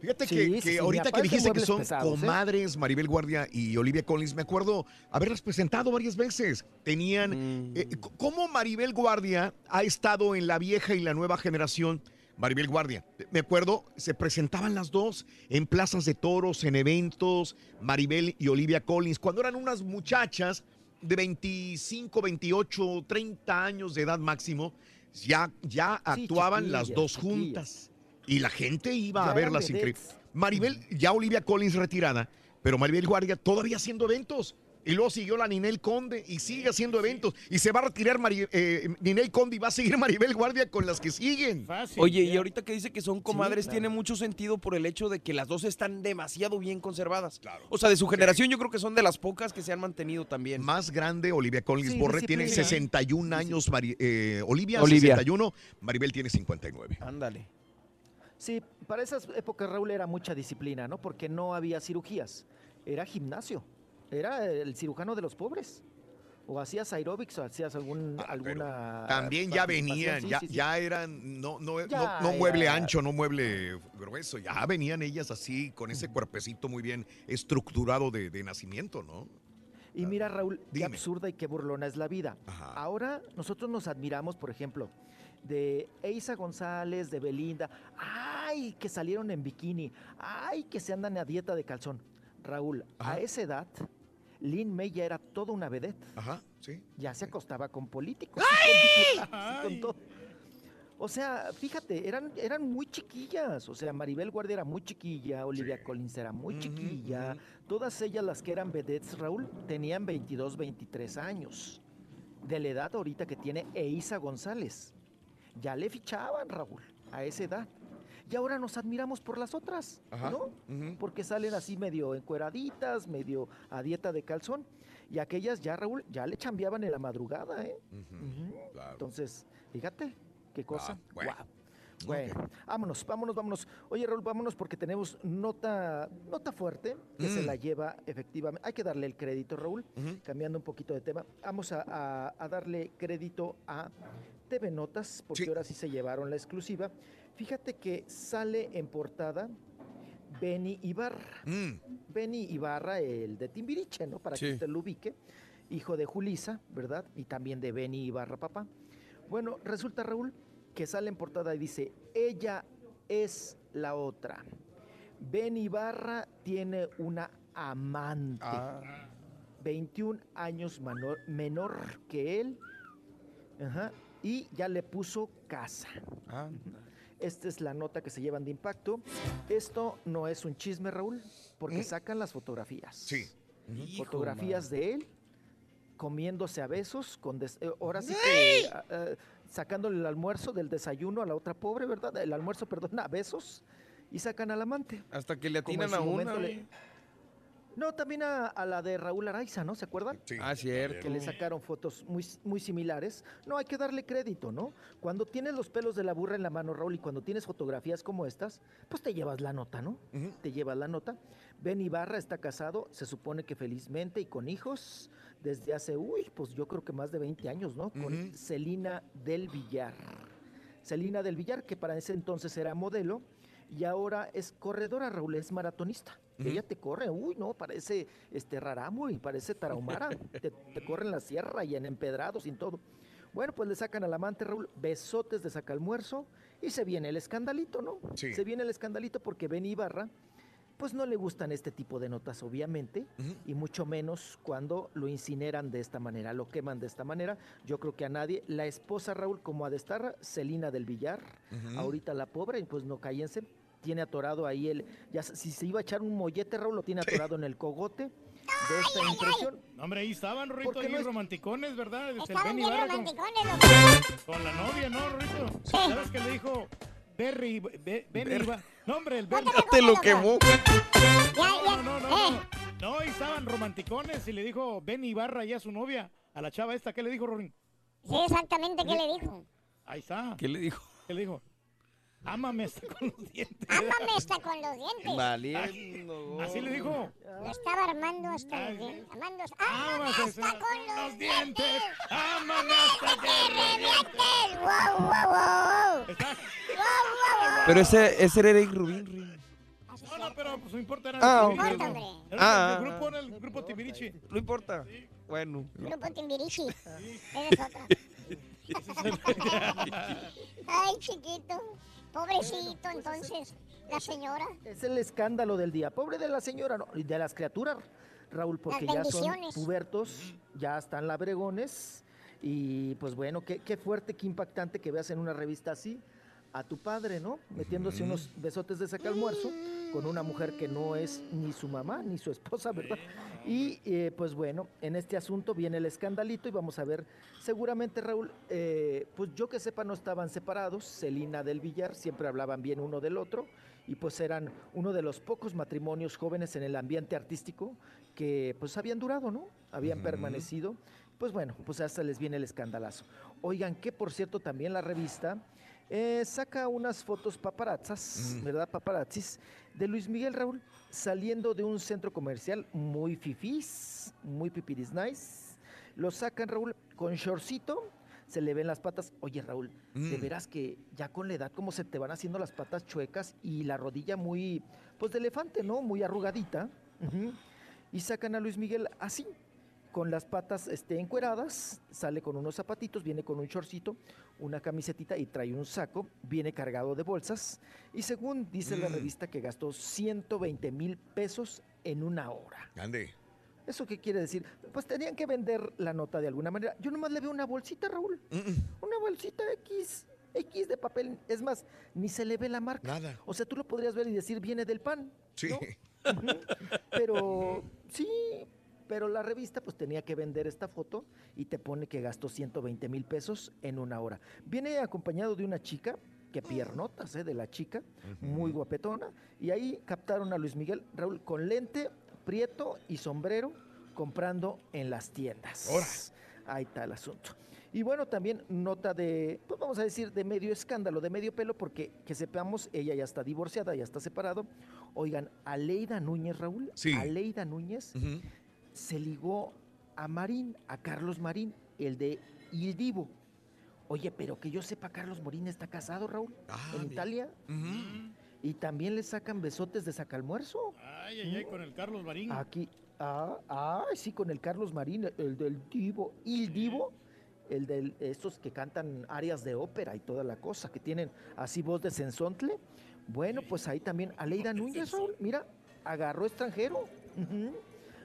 Fíjate Sí, que, sí, que sí, ahorita que dijiste que son pesados, ¿eh? comadres Maribel Guardia y Olivia Collins, me acuerdo haberlas presentado varias veces. Tenían. Mm. eh, c- ¿Cómo Maribel Guardia ha estado en la vieja y la nueva generación? Maribel Guardia, me acuerdo, se presentaban las dos en plazas de toros, en eventos, Maribel y Olivia Collins, cuando eran unas muchachas de 25, 28, 30 años de edad máximo, ya, ya actuaban las dos juntas. Y la gente iba Ya a verlas increíbles. Maribel, ya Olivia Collins retirada, pero Maribel Guardia todavía haciendo eventos. Y luego siguió la Ninel Conde y sigue haciendo eventos. Y se va a retirar Mari- eh, Ninel Conde y va a seguir Maribel Guardia con las que siguen. Fácil. Oye, y ahorita que dice que son comadres, claro. tiene mucho sentido por el hecho de que las dos están demasiado bien conservadas. Claro. O sea, de su generación yo creo que son de las pocas que se han mantenido también. Más grande, Olivia Collins Sí, Borre sí, tiene sí. 61 años. Mari- eh, Olivia, Olivia. 61. Maribel tiene 59. Ándale. Sí, para esas épocas, Raúl, era mucha disciplina, ¿no? Porque no había cirugías. Era gimnasio. Era el cirujano de los pobres. O hacías aeróbics o hacías algún, Ah, alguna. También ya venían, sí, ya, sí, sí. ya eran, no, no, Ya no, no mueble ancho, no mueble grueso, ya venían ellas así, con ese cuerpecito muy bien estructurado de, de nacimiento, ¿no? Y mira, Raúl, qué absurda y qué burlona es la vida. Ajá. Ahora nosotros nos admiramos, por ejemplo, de Eisa González, de Belinda. ¡Ay, que salieron en bikini! ¡Ay, que se andan a dieta de calzón! Raúl, Ajá. a esa edad, Lynn May ya era toda una vedette. Ajá, sí. Ya se acostaba con políticos. y con diputados y con Ay. todo. O sea, fíjate, eran, eran muy chiquillas. O sea, Maribel Guardia era muy chiquilla, Olivia Sí. Collins era muy chiquilla. Todas ellas las que eran vedettes, Raúl, tenían 22, 23 años. de la edad ahorita que tiene Eiza González. Ya le fichaban, Raúl, a esa edad. Y ahora nos admiramos por las otras, Ajá. ¿no? Porque salen así medio encueraditas, medio a dieta de calzón. Y aquellas ya, Raúl, ya le chambeaban en la madrugada, ¿eh? Entonces, fíjate, qué cosa. bueno. Guau. Bueno, vámonos, vámonos, vámonos. Oye, Raúl, vámonos porque tenemos nota, nota fuerte que se Mm. la lleva efectivamente. Hay que darle el crédito, Raúl, cambiando un poquito de tema. Vamos a, a- a darle crédito a TV Notas, porque ahora sí se llevaron la exclusiva. Fíjate que sale en portada Benny Ibarra. Benny Ibarra, el de Timbiriche, ¿no? Para Sí. que usted lo ubique. Hijo de Julisa, ¿verdad? Y también de Benny Ibarra, papá. Bueno, resulta, Raúl, que sale en portada y dice, ella es la otra. Benny Ibarra tiene una amante. 21 años menor, menor que él. Ajá, y ya le puso casa. Esta es la nota que se llevan de impacto. Esto no es un chisme, Raúl, porque sacan las fotografías. Sí. Fotografías de él comiéndose a besos, con des- eh, ahora sí que ah, ah, sacándole el almuerzo del desayuno a la otra pobre, ¿verdad? El almuerzo, perdón, a besos y sacan al amante. Hasta que le atinan a una. momento le- güey. No, también a, a la de Raúl Araiza, ¿no? ¿Se acuerdan? Ah, cierto. Que le sacaron fotos muy, muy similares. No, hay que darle crédito, ¿no? Cuando tienes los pelos de la burra en la mano, Raúl, y cuando tienes fotografías como estas, pues te llevas la nota, ¿no? Te llevas la nota. Ben Ibarra está casado, se supone que felizmente y con hijos, desde hace, uy, pues yo creo que más de 20 años, ¿no? Con Celina del Villar. Celina del Villar, que para ese entonces era modelo y ahora es corredora, Raúl, es maratonista. Ella te corre, uy, no, parece este raramo y parece tarahumara. te, te corre en la sierra y en empedrados y en todo. Bueno, pues le sacan al amante, Raúl, besotes de sacalmuerzo y se viene el escandalito, ¿no? Sí. Se viene el escandalito porque Ben Ibarra, pues no le gustan este tipo de notas, obviamente, y mucho menos cuando lo incineran de esta manera, lo queman de esta manera. Yo creo que a nadie. La esposa Raúl, como a destarra, Celina del Villar, ahorita la pobre, pues no cállense, tiene atorado ahí el, ya si se iba a echar un mollete, Raúl, lo tiene atorado en el cogote de esta impresión. No, hombre, ahí estaban, Rorrito, ahí no es- romanticones, ¿verdad? Este, Estaban bien con, la novia, ¿no, Rorrito? ¿Sabes qué le dijo? Berry, Be- Benny Ber-. No, hombre, el Benny. Ya te lo quemó. No, no, no, no. No, ahí estaban romanticones y le dijo Benny Ibarra ya a su novia, a la chava esta. ¿Qué le dijo, Rorín? Sí, exactamente, ¿qué le dijo? Ahí está. ¿Qué le dijo? ¿Qué le dijo? Ámame hasta con los dientes. Ámame hasta con los dientes. Valiendo. Así le dijo. Lo estaba armando hasta los dientes. Amando hasta... ¡Ámame hasta con los dientes! ¡Ámame hasta que revientes! ¡Wow, wow, wow! ¡Wow, wow, Pero ese, ese era Eric Rubín. Rubín. No, no, pero pues no importa. Era Ah. Timbiriche. No importa, hombre. Era Ah, el ah, grupo era el grupo Timbiriche. No importa. Bueno. Grupo Timbirichi. Esa es otra. Ay, chiquito. Pobrecito, entonces. La señora. Es el escándalo del día. Pobre de la señora, no, y de las criaturas, Raúl, porque ya son pubertos, ya están labregones. Y pues bueno, qué, qué fuerte, qué impactante que veas en una revista así a tu padre, ¿no? Metiéndose unos besotes de sacalmuerzo con una mujer que no es ni su mamá ni su esposa, ¿verdad? Y eh, pues bueno, en este asunto viene el escandalito y vamos a ver, seguramente Raúl, eh, pues yo que sepa no estaban separados, Celina del Villar, siempre hablaban bien uno del otro y pues eran uno de los pocos matrimonios jóvenes en el ambiente artístico que pues habían durado, ¿no? Habían permanecido. Pues bueno, pues hasta les viene el escandalazo. Oigan, que por cierto también la revista eh, saca unas fotos paparazzas, Mm. ¿verdad? Paparazzis, de Luis Miguel Raúl saliendo de un centro comercial muy fifís, muy pipiris nice. Lo sacan, Raúl, con shortcito, se le ven las patas. Oye, Raúl, de Mm. veras que ya con la edad como se te van haciendo las patas chuecas y la rodilla muy, pues de elefante, ¿no? Muy arrugadita. Y sacan a Luis Miguel así, con las patas este, encueradas, sale con unos zapatitos, viene con un shortcito, una camisetita y trae un saco, viene cargado de bolsas y según dice la Mm. revista que gastó 120 mil pesos en una hora. Ande. ¿Eso qué quiere decir? Pues tenían que vender la nota de alguna manera. Yo nomás le veo una bolsita, Raúl. Una bolsita X, X de papel. Es más, ni se le ve la marca. Nada. O sea, tú lo podrías ver y decir, viene del pan. Sí. Pero sí, Pero la revista pues tenía que vender esta foto y te pone que gastó 120 mil pesos en una hora. Viene acompañado de una chica, que piernotas, ¿eh? De la chica, muy guapetona. Y ahí captaron a Luis Miguel Raúl con lente, prieto y sombrero comprando en las tiendas. Ahí está el asunto. Y bueno, también nota de, pues vamos a decir, de medio escándalo, de medio pelo, porque que sepamos, ella ya está divorciada, ya está separado. Oigan, Aleida Núñez, Raúl, Sí. Aleida Núñez se ligó a Marín, a Carlos Marín, el de Il Divo. Oye, pero que yo sepa, Carlos Marín está casado, Raúl, en Italia. Y también le sacan besotes de sacalmuerzo. Ay, ay, ay, con el Carlos Marín. Aquí, ah, ah, sí, con el Carlos Marín, el del Divo, Il Divo, el de estos que cantan áreas de ópera y toda la cosa, que tienen así voz de sensontle. Bueno, pues ahí también Aleida Núñez, Raúl, mira, agarró extranjero. ujú,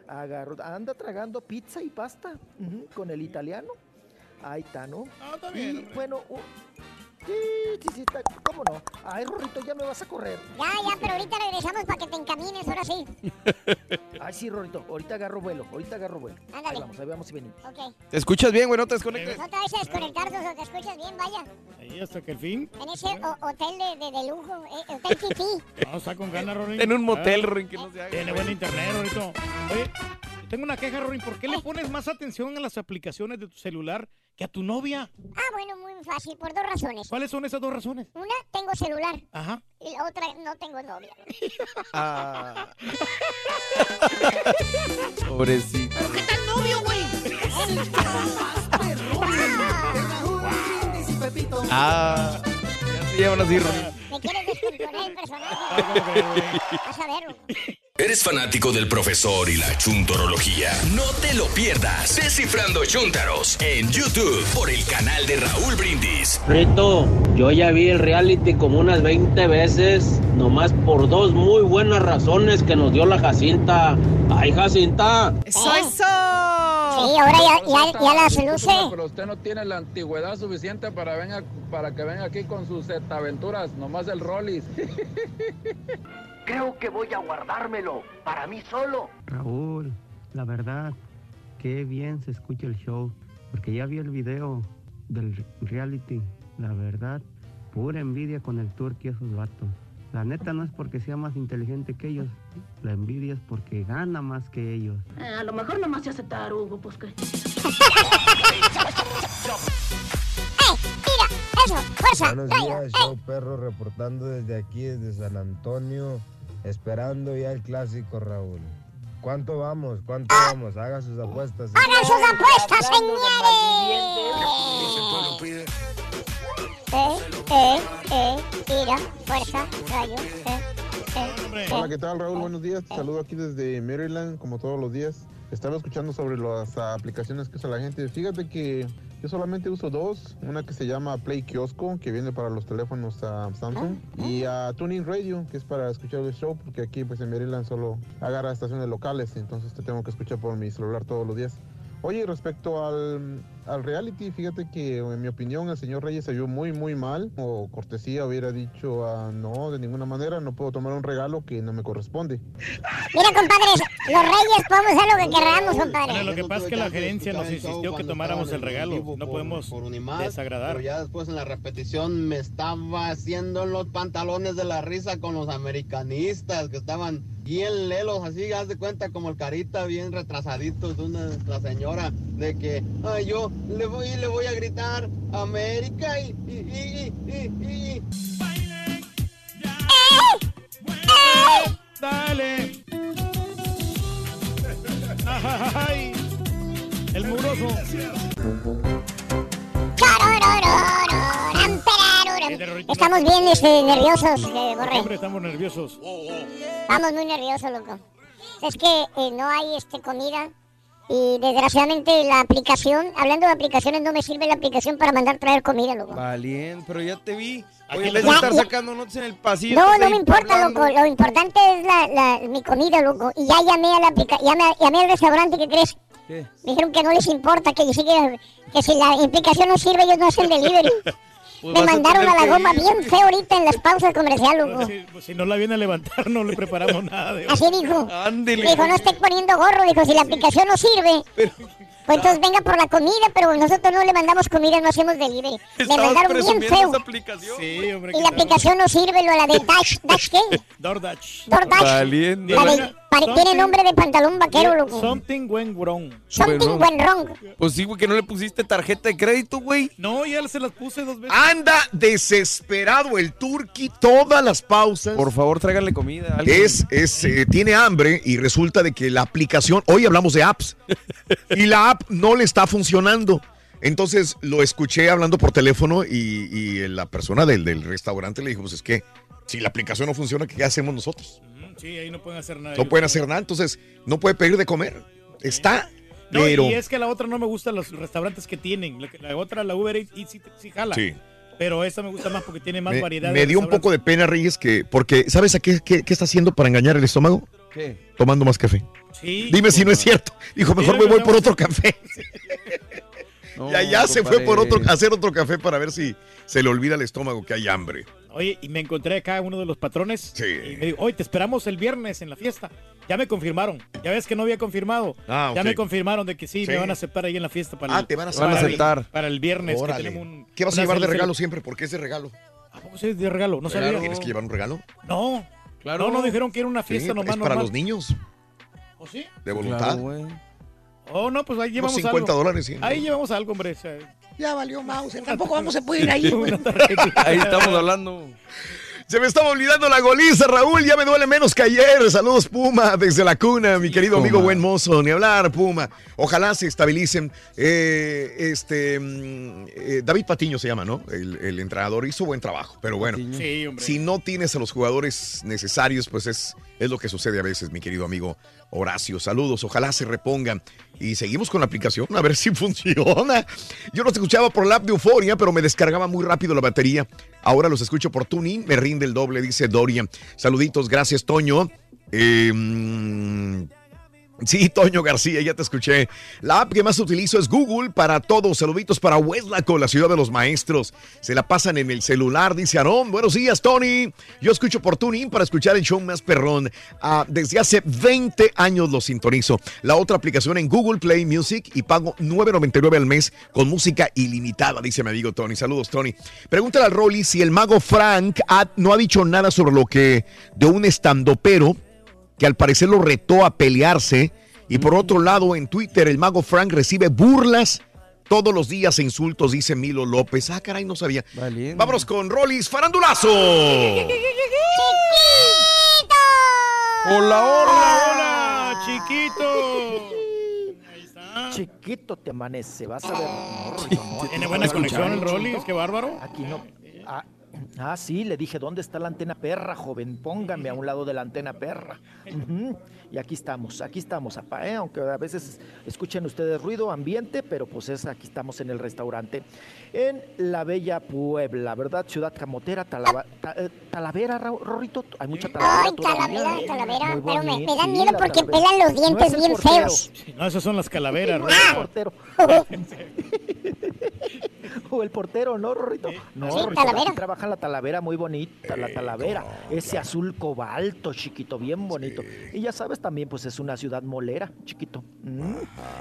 agarró, anda tragando pizza y pasta con el italiano. Ahí está, ¿no? y bueno, u- sí, sí, sí, está, ¿cómo no? Ay, Rorrito, ya me vas a correr. Ya, ya, pero ahorita regresamos para que te encamines, ahora sí. Ay, sí, Rorrito, ahorita agarro vuelo, ahorita agarro vuelo. Ándale. Ahí vamos, ahí vamos y venimos. Ok. ¿Te escuchas bien, güey? No te desconectes. No te vayas a desconectar, Soso, te escuchas bien, vaya. Ahí hasta que el fin. En ese hotel de, de, de lujo, eh, hotel Fifi. No, está con ganas, Rorín. En un motel, Ah, Rorín, que no se haga. Tiene buen internet, Rorito. Oye, yo tengo una queja, Rorín. ¿Por qué le pones más atención a las aplicaciones de tu celular que a tu novia? Ah, bueno, muy fácil, por dos razones. ¿Cuáles son esas dos razones? Una, tengo celular. Ajá. Y la otra, no tengo novia. Ah. Pobrecito. ¿Qué tal novio, güey? Ah. Ya se llevan así, Rorín. ¿Me quieres descomponer el personaje? Vas a verlo. ¿Eres fanático del profesor y la chuntorología? No te lo pierdas. Descifrando Chuntaros en YouTube por el canal de Raúl Brindis. Rito, yo ya vi el reality como unas 20 veces, nomás por dos muy buenas razones que nos dio la Jacinta. ¡Ay, Jacinta! ¡Eso, eso! Sí, ahora ya, ya, ya las luce. Pero usted no tiene la antigüedad suficiente para, venga, para que venga aquí con sus aventuras, nomás el Rollis. Creo que voy a guardármelo para mí solo. Raúl, la verdad, qué bien se escucha el show, porque ya vi el video del reality. La verdad, pura envidia con el turqui y esos vatos. La neta no es porque sea más inteligente que ellos, la envidia es porque gana más que ellos. Eh, a lo mejor nomás se hace tarugo, pues que. Buenos días, show perro, reportando desde aquí, desde San Antonio, esperando ya el clásico, Raúl. ¿Cuánto vamos? ¿Cuánto vamos? Haga sus apuestas. ¿eh? ¡Hagan sus apuestas, señores! Eh, eh, eh, tira, fuerza, rayo, eh, eh, Hola. ¿qué tal Raúl? Buenos días. Te saludo aquí desde Maryland, como todos los días. Estaba escuchando sobre las aplicaciones que usa la gente. Fíjate que yo solamente uso dos. Una que se llama Play Kiosco, que viene para los teléfonos ah, Samsung. Y a Tuning Radio, que es para escuchar el show, porque aquí pues en Maryland solo agarra estaciones locales. Entonces te tengo que escuchar por mi celular todos los días. Oye, respecto al, al reality, fíjate que en mi opinión el señor Reyes se vio muy, muy mal. O cortesía hubiera dicho, ah, no, de ninguna manera, no puedo tomar un regalo que no me corresponde. Mira, compadres, los reyes podemos hacer lo que queramos, compadre. Bueno, lo que pasa es que la gerencia nos insistió que tomáramos el regalo. No podemos desagradar. Pero ya después en la repetición me estaba haciendo los pantalones de la risa con los americanistas que estaban bien lelos, así, haz de cuenta como el carita bien retrasaditos de una la señora de que ay yo le voy le voy a gritar América y y y y, y, y- Dale. Ay, el mugroso. Estamos bien este, nerviosos, eh, Borre. Siempre estamos nerviosos. Estamos muy nerviosos, loco. Es que eh, no hay este comida y desgraciadamente la aplicación, hablando de aplicaciones, no me sirve la aplicación para mandar traer comida, loco. Valiente, pero ya te vi. Aquí Oye, voy a Ya, estar ya. sacando notas en el pasillo. No, estás no me importa, hablando. loco. Lo importante es la, la- mi comida, loco. Y ya llamé a la aplica llamé, llamé al restaurante, ¿qué crees? ¿Qué? Me dijeron que no les importa, que, que, que si la aplicación no sirve, ellos no hacen delivery. Pues Me a mandaron tener a la goma ir. bien feo ahorita en las pausas comerciales, loco. Si, pues si no la viene a levantar, no le preparamos nada. De Así dijo. Ándele. Dijo, no esté poniendo gorro. Dijo, si la aplicación no sirve, pues entonces venga por la comida, pero nosotros no le mandamos comida, no hacemos delivery. Me mandaron bien feo. esa aplicación. Sí, hombre. Y la aplicación no sirve, lo la de Dash, ¿Dash qué? DoorDash. DoorDash. Valiente. La de- pare- tiene nombre de pantalón vaquero, loco. Something went wrong. Something went wrong. Pues sí, güey, que no le pusiste tarjeta de crédito, güey. No, ya se las puse dos veces. Anda desesperado el turqui todas las pausas. Por favor, tráiganle comida. a alguien. Es, es, eh, tiene hambre y resulta de que la aplicación, hoy hablamos de apps, y la app no le está funcionando. Entonces lo escuché hablando por teléfono y, y la persona del, del restaurante le dijo, pues es que si la aplicación no funciona, ¿qué hacemos nosotros? Sí, ahí no pueden hacer nada. No pueden hacer nada, entonces no puede pedir de comer. Está, No, pero... y es que la otra no me gustan los restaurantes que tienen. La, la otra, la Uber Eats, sí, sí jala. Sí. Pero esta me gusta más porque tiene más Me, variedad. me de dio un poco de pena, Reyes, que porque ¿sabes a qué, qué- qué está haciendo para engañar el estómago? ¿Qué? Tomando más café. Sí. Dime si no es cierto. Dijo, mejor me voy por otro café. No, y allá se fue por otro, a hacer otro café para ver si se le olvida el estómago que hay hambre. Oye, y me encontré acá uno de los patrones. Sí. Y me dijo, oye, te esperamos el viernes en la fiesta. Ya me confirmaron. Ya ves que no había confirmado. Ah, Ya ok. me confirmaron de que sí, Sí. me van a aceptar ahí en la fiesta. Para Ah, el- te van a para aceptar. el- Van a aceptar. Para el viernes. que Órale. tenemos un- ¿Qué vas a llevar de regalo siempre? ¿Por qué es de regalo? ¿A poco sí es de regalo? No sabía. ¿Tienes que llevar un regalo? No. Claro. No, no dijeron que era una fiesta Sí, nomás es para normal. los niños. ¿O sí? De voluntad. Oh, no, pues ahí llevamos 50 algo. dólares, sí. Ahí llevamos algo, hombre. o sea, Ya valió Mouse. Tampoco vamos a poder ir ahí, güey. Ahí estamos hablando. Se me estaba olvidando la goliza, Raúl. Ya me duele menos que ayer. Saludos, Puma, desde la cuna, mi querido amigo buen mozo. Ni hablar, Puma. Ojalá se estabilicen. Eh, este mm, eh, David Patiño se llama, ¿no? El, el entrenador hizo buen trabajo. Pero bueno, Sí, si no tienes a los jugadores necesarios, pues es, es lo que sucede a veces, mi querido amigo Horacio. Saludos, ojalá se repongan. Y seguimos con la aplicación, a ver si funciona. Yo los escuchaba por la app de Euforia, pero me descargaba muy rápido la batería. Ahora los escucho por tuning, me rinde el doble, dice Dorian. Saluditos, gracias, Toño. Eh, Sí, Toño García, ya te escuché. La app que más utilizo es Google para todos. Saluditos para Hueslaco, la ciudad de los maestros. Se la pasan en el celular, dice Aarón. Buenos días, Tony. Yo escucho por Tuning para escuchar el show más perrón. Ah, desde hace 20 años lo sintonizo. La otra aplicación en Google Play Music y pago 9.99 al mes con música ilimitada, dice mi amigo Tony. Saludos, Tony. Pregúntale al Rolly si el mago Frank no ha dicho nada sobre lo que de un estandopero que al parecer lo retó a pelearse. Y por otro lado, en Twitter, el mago Frank recibe burlas todos los días e insultos, dice Milo López. Ah, caray, no sabía. Vámonos con Rollis Farandulazo. Hola, hola, chiquito. Chiquito te amanece, vas a ver. No, Rorrito, no, Tiene no el Rollis, chiquito. qué bárbaro. Aquí no. Ah, ah, sí, le dije, ¿dónde está la antena perra, joven? Póngame a un lado de la antena perra. Y aquí estamos, aquí estamos, apá, ¿eh? aunque a veces escuchen ustedes ruido, ambiente, pero pues es aquí estamos en el restaurante. En la bella Puebla, ¿verdad? Ciudad Camotera, Talava- Ta- eh, Talavera, Ra- Rorrito. Hay mucha Talavera. Ay, Talavera. Talavera. Pero me, me da sí, miedo la porque Talavera. pelan los No dientes es el bien portero. feos. No, esas son las calaveras, No portero. o el portero, ¿no, Rorrito? No, Sí, Rorrito, Talavera. aquí trabaja la talavera muy bonita, la talavera. Ese azul cobalto, chiquito, bien bonito. Y ya sabes, también, pues es una ciudad molera, chiquito. Mm.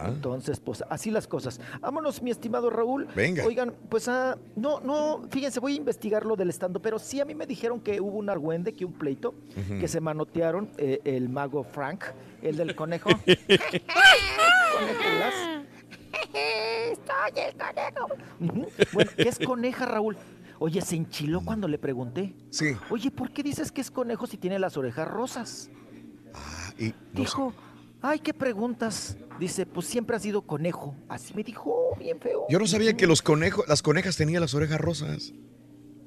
Entonces, pues así las cosas. Vámonos, mi estimado Raúl. Venga. Oigan, pues ah, no, no, fíjense, voy a investigar lo del estando, pero sí a mí me dijeron que hubo un argüende, que un pleito, que se manotearon eh, el mago Frank, el del conejo. Conejuelas. Estoy el conejo. Bueno, ¿qué es coneja, Raúl? Oye, se enchiló cuando le pregunté. Sí. Oye, ¿por qué dices que es conejo si tiene las orejas rosas? Y no Dijo, ay, ¿qué preguntas? Dice, pues siempre ha sido conejo. Así me dijo, bien feo. Yo no sabía que los conejos, las conejas tenían las orejas rosas.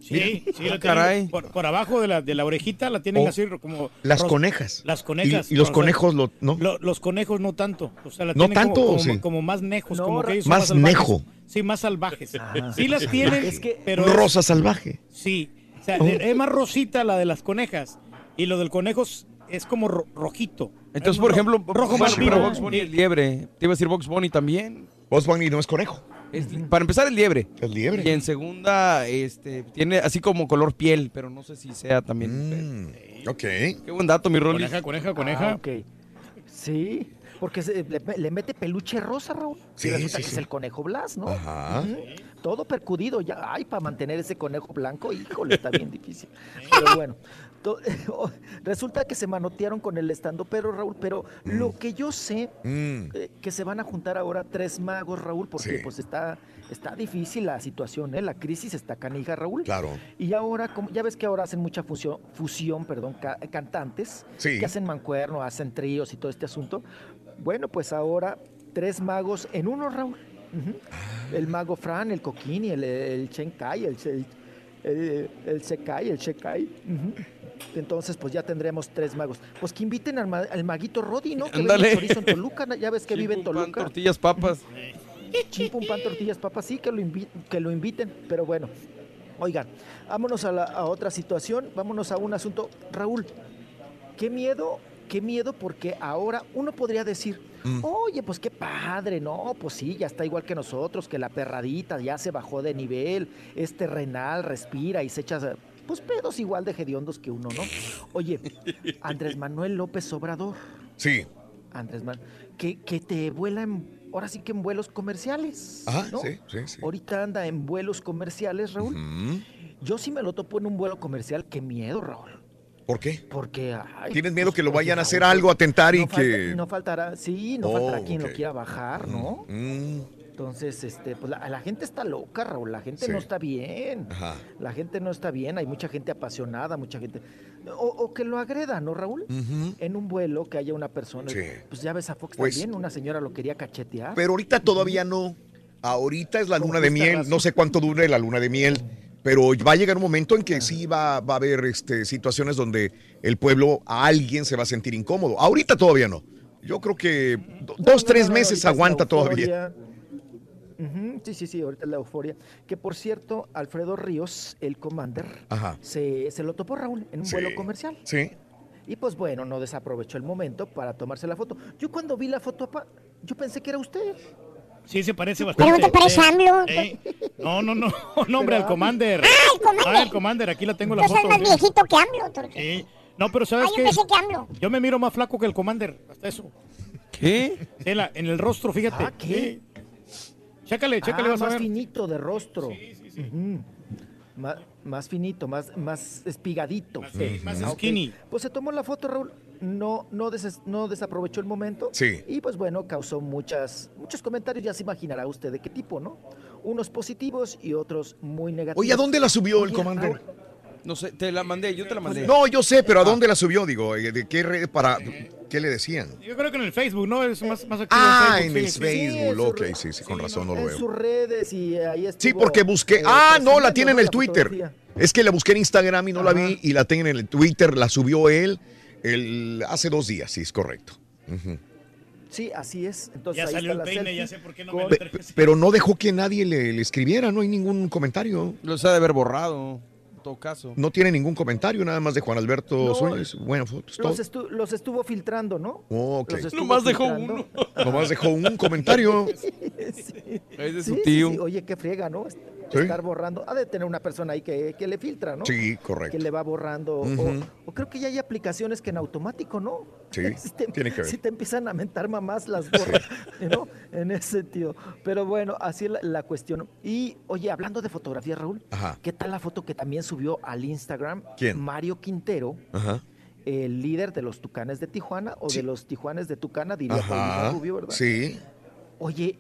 Sí, Ah, caray. Por, por abajo de la, de la orejita la tienen Oh, así como... las ros- conejas. Las conejas. Y- y los sea, conejos lo- ¿no? lo- los conejos no tanto. O sea, la ¿No tienen tanto, Como, o como- sí? como más nejos, No, como que ellos son Más salvajes. nejo. Sí, más salvajes. Sí las tienen, Es que- pero... Rosa salvaje. Sí. O sea, Oh. es más rosita la de las conejas. Y lo del conejo es- como ro- rojito. Entonces, Es por ejemplo, rojo más vivo. Box Bunny es liebre. Te iba a decir Box Bunny también. Box Bunny no es conejo. Es- para empezar, el liebre. El liebre. Y en segunda, este, tiene así como color piel, pero no sé si sea también. ok. Qué buen dato, mi Rolly. Coneja, coneja, coneja. Ah, ok. Sí, porque se- le, le mete peluche rosa, Raúl. Sí, y resulta sí, que sí. es el conejo Blas, ¿no? Ajá. Todo percudido ya. Ay, para mantener ese conejo blanco, híjole, está bien difícil. Pero bueno, resulta que se manotearon con el estando pero Raúl, pero lo que yo sé Mm. eh, que se van a juntar ahora tres magos, Raúl, porque Sí. pues está está difícil la situación, ¿eh? La crisis está canija, Raúl. Claro. Y ahora, como, ya ves que ahora hacen mucha fusión, fusión perdón, ca- cantantes, Sí. que hacen mancuerno, hacen tríos y todo este asunto. Bueno, pues ahora tres magos en uno, Raúl. Ujú. El mago Fran, el Coquini, el, el Chenkai, el, el, el, el Sekai, el Shekai. Ujú. Entonces, pues ya tendremos tres magos. Pues que inviten al, ma- al maguito Rodi, ¿no? Que Ándale. chorizo en Toluca, ya ves que vive en Chimpum, pan, Toluca. tortillas, papas. Chimpum, pan, tortillas, papas, sí, que lo, que lo inviten, pero bueno. Oigan, vámonos a, la- a otra situación, vámonos a un asunto. Raúl, qué miedo, qué miedo, porque ahora uno podría decir, Mm. oye, pues qué padre, no, pues sí, ya está igual que nosotros, que la perradita ya se bajó de nivel, es terrenal, respira y se echa, pues pedos igual de hediondos que uno, ¿no? Oye, Andrés Manuel López Obrador. Sí. Andrés Manuel, que, que te vuela en, ahora sí que en vuelos comerciales. Ajá, ¿no? sí, sí, sí. Ahorita anda en vuelos comerciales, Raúl. Yo sí me lo topo en un vuelo comercial, qué miedo, Raúl. ¿Por qué? Porque ay, ¿Tienes miedo pues, que lo oye, vayan a Raúl, hacer algo, atentar y no falta- que...? no faltará, sí, no Oh, faltará quien ok. lo quiera bajar, ¿no? Mm, Entonces, este, pues la, la gente está loca, Raúl, la gente Sí. no está bien. Ajá. La gente no está bien, hay mucha gente apasionada, mucha gente... O, o que lo agreda, ¿no, Raúl? En un vuelo que haya una persona... Sí. Pues ya ves a Fox Pues- también, una señora lo quería cachetear. Pero ahorita todavía no. Ahorita es la luna de miel. razón. No sé cuánto dure la luna de miel. Pero va a llegar un momento en que sí va, va a haber este, situaciones donde el pueblo, a alguien se va a sentir incómodo. Ahorita todavía no. Yo creo que do- dos, tres No, meses aguanta todavía. Ujú, Sí, sí, sí, ahorita es la euforia. Que por cierto, Alfredo Ríos, el commander, Ajá. se, se lo topó Raúl en un Sí. vuelo comercial. Sí. Y pues bueno, no desaprovechó el momento para tomarse la foto. Yo cuando vi la foto, apa, yo pensé que era usted. Sí, se parece bastante. Pero no te parece. AMLO. Eh, No, no, no, nombre al Commander. Ah, el Commander. Ah, el Commander, aquí la tengo la Yo soy foto. más viejito que AMLO, Turquía. No, pero ¿sabes Ah, yo qué? pensé que AMLO. Yo me miro más flaco que el Commander, hasta eso. ¿Qué? En, la- en el rostro, fíjate. Ah, ¿qué? Sí. Chécale, chécale, Ah, vas a más ver. finito de rostro. Ujú. Má- más finito, más, más espigadito. sí, más Ah, ok. skinny. Pues se tomó la foto, Raúl. No, no, des- no desaprovechó el momento. Sí. Y pues bueno, causó muchas, muchos comentarios. Ya se imaginará usted de qué tipo, ¿no? Unos positivos y otros muy negativos. Oye, ¿a dónde la subió el Oye? Raúl, No sé, te la mandé, yo te la mandé. No, yo sé, pero ¿a dónde la subió? Digo, eh, ¿de qué red para qué le decían? Yo creo que en el Facebook, ¿no? Es más, más activo Ah, en en Facebook. el sí, sí. Facebook. en su Ok, sí, sí, con razón no lo en veo. sus redes y ahí estuvo, Sí, porque busqué. eh, Ah, no, la tiene en el Twitter. fotografía. Es que la busqué en Instagram y no la vi y la tengo en el Twitter. La subió él el, hace dos días, sí, es correcto. Sí, así es. Entonces Ya ahí salió está el la peine, selfie ya sé por qué no me pero no dejó que nadie le, le escribiera, no hay ningún comentario. Los ha de haber borrado, en todo caso. No tiene ningún comentario, nada más de Juan Alberto No, Suárez. Bueno, fotos, todo. Los, estu- los estuvo filtrando, ¿no? Ok. Los estuvo Nomás dejó filtrando. uno. Nomás dejó un comentario. Sí. Es de su sí, tío. sí. Oye, qué friega, ¿no? Sí. Estar borrando. Ha de tener una persona ahí que, que le filtra, ¿no? Sí, correcto. Que le va borrando. o- creo que ya hay aplicaciones que en automático, ¿no? Sí, Si te, tiene que ver. Si te empiezan a mentar mamás, las borras, ¿no? En ese sentido. Pero bueno, así es la, la cuestión. Y, oye, hablando de fotografía, Raúl, Ajá. ¿qué tal la foto que también subió al Instagram? ¿Quién? Mario Quintero, Ajá. el líder de los Tucanes de Tijuana, o Sí. de los Tijuanes de Tucana, diría. Paulina Rubio, ¿verdad? Sí, Oye,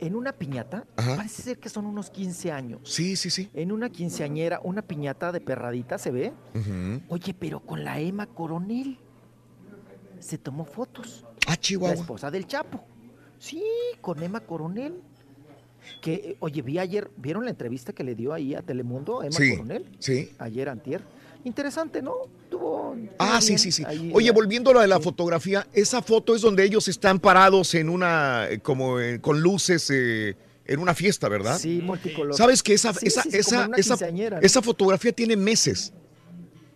en una piñata, Ajá. parece ser que son unos 15 años. sí, sí, sí. En una quinceañera, una piñata de perradita, ¿se ve? Ujú. Oye, pero con la Emma Coronel. Se tomó fotos. Ah, La Chihuahua. esposa del Chapo. Sí, con Emma Coronel. Que, oye, vi ayer, ¿vieron la entrevista que le dio ahí a Telemundo, Emma Sí, Coronel? sí. Ayer, antier. Interesante, ¿no? Ah, sí, sí, sí. ahí, Oye, volviendo a lo de la sí. fotografía, esa foto es donde ellos están parados en una, como eh, con luces, eh, en una fiesta, ¿verdad? Sí, multicolor. ¿Sabes que esa, Sí, esa, sí, esa, esa, quinceañera, ¿no? esa fotografía tiene meses?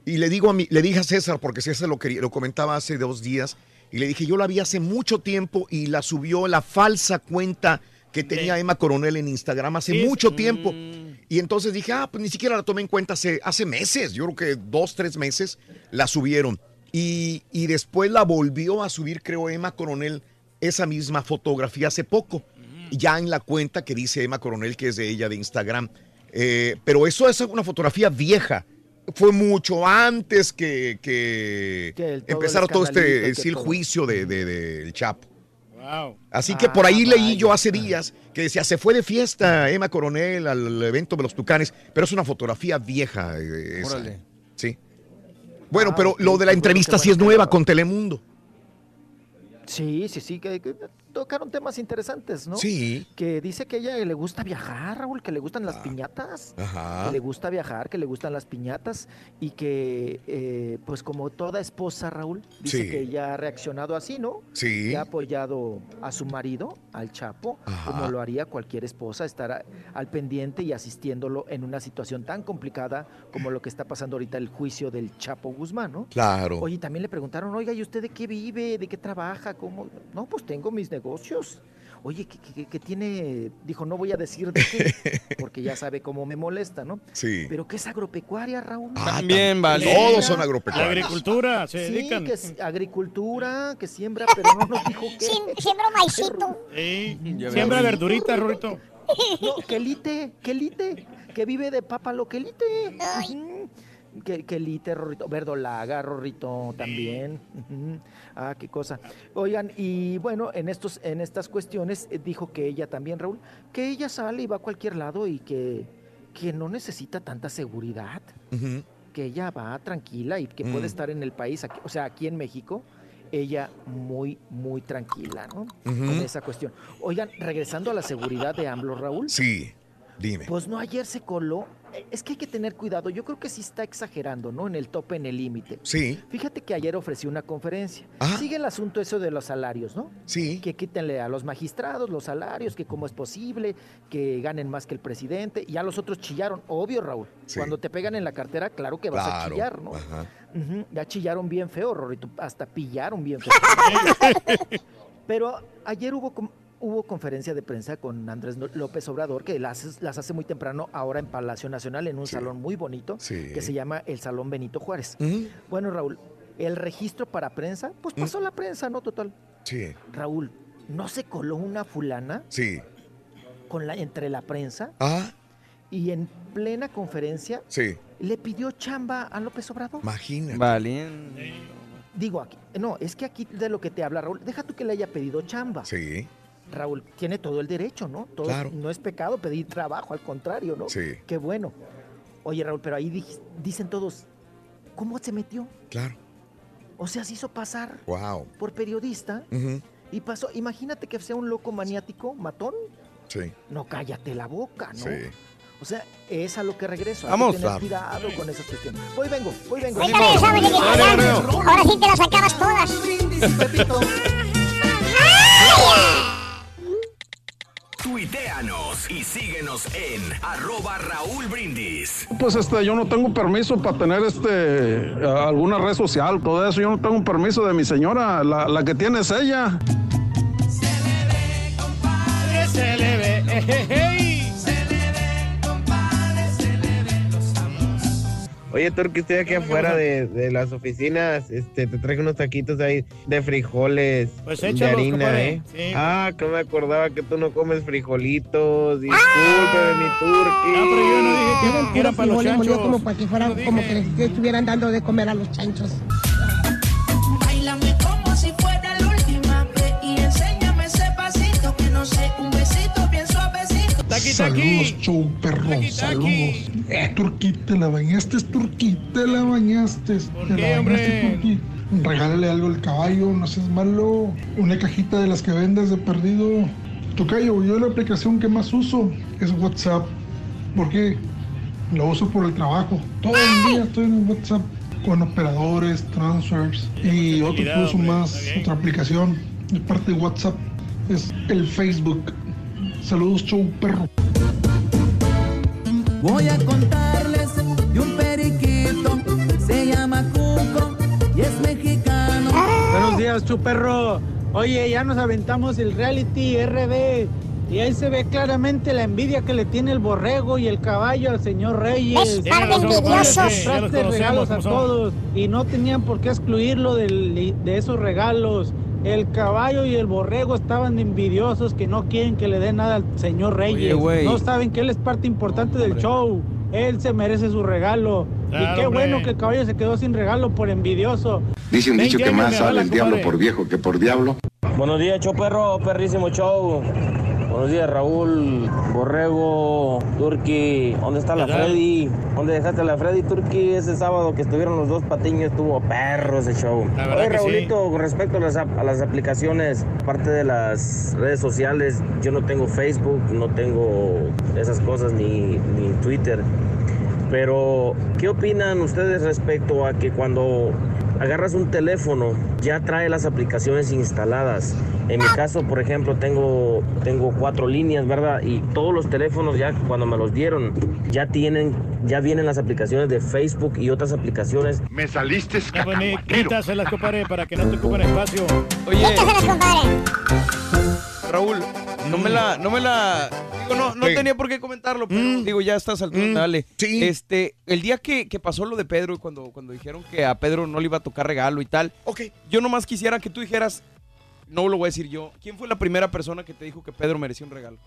Y le digo a mi, le dije a César, porque César lo, quería, lo comentaba hace dos días, y le dije, yo la vi hace mucho tiempo y la subió la falsa cuenta que tenía Emma Coronel en Instagram hace mucho sí. tiempo. Y entonces dije, ah, pues ni siquiera la tomé en cuenta hace, hace meses, yo creo que dos, tres meses la subieron. Y, y después la volvió a subir, creo, Emma Coronel, esa misma fotografía hace poco, ya en la cuenta que dice Emma Coronel, que es de ella de Instagram. Eh, pero eso es una fotografía vieja. Fue mucho antes que, que, Que el- todo el empezara todo este que sí, el todo. juicio de, de- del Chapo. Wow. Así que por ahí Ah, leí yo hace días que decía, se fue de fiesta Emma Coronel al evento de los Tucanes, pero es una fotografía vieja. eh, esa. Órale. Sí. Bueno, Ah, pero lo de la entrevista sí es nueva con Telemundo. Sí, sí, sí, que, que tocaron temas interesantes, ¿no? Sí. Que dice que a ella le gusta viajar, Raúl, que le gustan Ah. las piñatas. Ajá. Que le gusta viajar, que le gustan las piñatas y que, eh, pues como toda esposa, Raúl, dice Sí. que ella ha reaccionado así, ¿no? Sí. Que ha apoyado a su marido, al Chapo, Ajá. como lo haría cualquier esposa, estar a- al pendiente y asistiéndolo en una situación tan complicada como lo que está pasando ahorita el juicio del Chapo Guzmán, ¿no? Claro. Oye, también le preguntaron, oiga, ¿y usted de qué vive? ¿De qué trabaja? ¿Cómo? No, pues tengo mis negocios. Oye, ¿qué, qué- qué tiene? Dijo, no voy a decir de qué, porque ya sabe cómo me molesta, ¿no? Sí. Pero ¿qué es agropecuaria, Raúl? También, tam- vale. Todos son La agropecuarios. agricultura, se Sí, dedican. que es agricultura, que siembra, pero no nos dijo qué. Siem- Siembro maicito. Sí. Siembra verdurita, Rorito. No, quelite, quelite, que vive de pápalo, quelite. Ujú. Que, quelite, Rorrito, verdolaga, Rorrito, también. Ah, qué cosa. Oigan, y bueno, en estos, en estas cuestiones eh, dijo que ella también, Raúl, que ella sale y va a cualquier lado y que, que no necesita tanta seguridad, que ella va tranquila y que puede Mm. estar en el país, aquí- o sea, aquí en México, ella muy, muy tranquila, ¿no? Con esa cuestión. Oigan, regresando a la seguridad de AMLO, Raúl. Sí, dime. Pues no, ayer se coló. Es que hay que tener cuidado. Yo creo que sí está exagerando, ¿no? En el tope, en el límite. Sí, Fíjate que ayer ofreció una conferencia. Ajá. Sigue el asunto eso de los salarios, ¿no? sí. Que quítenle a los magistrados los salarios, que cómo es posible, que ganen más que el presidente. Y ya los otros chillaron, obvio, Raúl. Sí. Cuando te pegan en la cartera, claro que vas a chillar, ¿no? Ajá. Ya chillaron bien feo, Rorrito. Hasta pillaron bien feo. Pero ayer hubo, com- hubo conferencia de prensa con Andrés López Obrador, que las, las hace muy temprano ahora en Palacio Nacional, en un Sí. salón muy bonito, Sí. que se llama el Salón Benito Juárez. Bueno, Raúl, el registro para prensa, pues pasó Mm. la prensa, ¿no? Total. Sí, Raúl, ¿no se coló una fulana sí. con la, entre la prensa Ah, y en plena conferencia sí. le pidió chamba a López Obrador? Imagínate. Vale. Digo, aquí, no, es que aquí de lo que te habla Raúl, deja tú que le haya pedido chamba. Sí, Raúl tiene todo el derecho, ¿no? Todo, Claro. No es pecado pedir trabajo, al contrario, ¿no? sí, Qué bueno. Oye, Raúl, pero ahí dicen todos, ¿cómo se metió? claro. O sea, se hizo pasar Wow. por periodista y pasó. Imagínate que sea un loco maniático, matón. Sí, No cállate la boca, ¿no? sí. O sea, es a lo que regreso. Hay Vamos. que tener cuidado con esas cuestiones. Voy, vengo, voy, vengo. Que Ahora sí te las acabas todas. Tuiteanos y síguenos en arroba Raúl Brindis. Pues este, yo no tengo permiso para tener este alguna red social, todo eso. Yo no tengo permiso de mi señora, la, la que tiene es ella. Se le ve. ejejey. Oye, Turki, estoy aquí afuera de, de las oficinas. Este, te traje unos taquitos ahí de frijoles, Pues de échalos, harina, compadre. ¿eh? Sí. Ah, que me acordaba que tú no comes frijolitos. Discúlpeme, mi Turki. No, pero yo no dije que puros para los chanchos. como para que fueran, No como que les estuvieran dando de comer a los chanchos. Taqui, Saludos, show perro, Taqui, saludos. Eh, Turquí, te la bañaste, Turquí, te la bañaste. ¿Por qué, la bañaste, hombre? Regálale algo al caballo, no seas malo. Una cajita de las que vendes de perdido. Tocayo, yo la aplicación que más uso es WhatsApp. ¿Por qué? Lo uso por el trabajo. Todo el día estoy en WhatsApp con operadores, transfers y otro que uso más, otra aplicación de parte de WhatsApp es el Facebook. Saludos, show perro. Voy a contarles de un periquito, se llama Cuco y es mexicano. Buenos días, chuperro. Oye, ya nos aventamos el reality RB Y ahí se ve claramente la envidia que le tiene el borrego y el caballo al señor Reyes. Es par de envidiosos. Regalos a todos y no tenían por qué excluirlo del- de esos regalos. El caballo y el borrego estaban envidiosos que no quieren que le den nada al señor Reyes. no saben que él es parte importante del show. Él se merece su regalo. Claro, y qué hombre. bueno que el caballo se quedó sin regalo por envidioso. Dice un dicho que más sale el diablo por viejo que por diablo. Buenos días, show perro, perrísimo show. Buenos días, Raúl, Borrego, Turki. ¿Dónde está la. Freddy? ¿Dónde dejaste la Freddy, Turki? Ese sábado que estuvieron los dos patiños estuvo perro ese show. Oye, que sí. Raulito, con respecto a las, a las aplicaciones, aparte de las redes sociales, yo no tengo Facebook, no tengo esas cosas ni, ni Twitter. Pero, ¿qué opinan ustedes respecto a que cuando agarras un teléfono ya trae las aplicaciones instaladas? En mi caso, por ejemplo, tengo, tengo cuatro líneas, ¿verdad? Y todos los teléfonos ya cuando me los dieron ya tienen, ya vienen las aplicaciones de Facebook y otras aplicaciones. Me saliste ni- quítaselas, compadre, para que no te ocupen espacio. Oye, Quítaselas, compadre. Raúl, no me la, no me la, no, no Sí. tenía por qué comentarlo, pero Mm. digo, ya estás al Mm, dale. sí. Este, el día que, que pasó lo de Pedro cuando, cuando dijeron que a Pedro no le iba a tocar regalo y tal, Ok. yo nomás quisiera que tú dijeras, no lo voy a decir yo, ¿quién fue la primera persona que te dijo que Pedro merecía un regalo?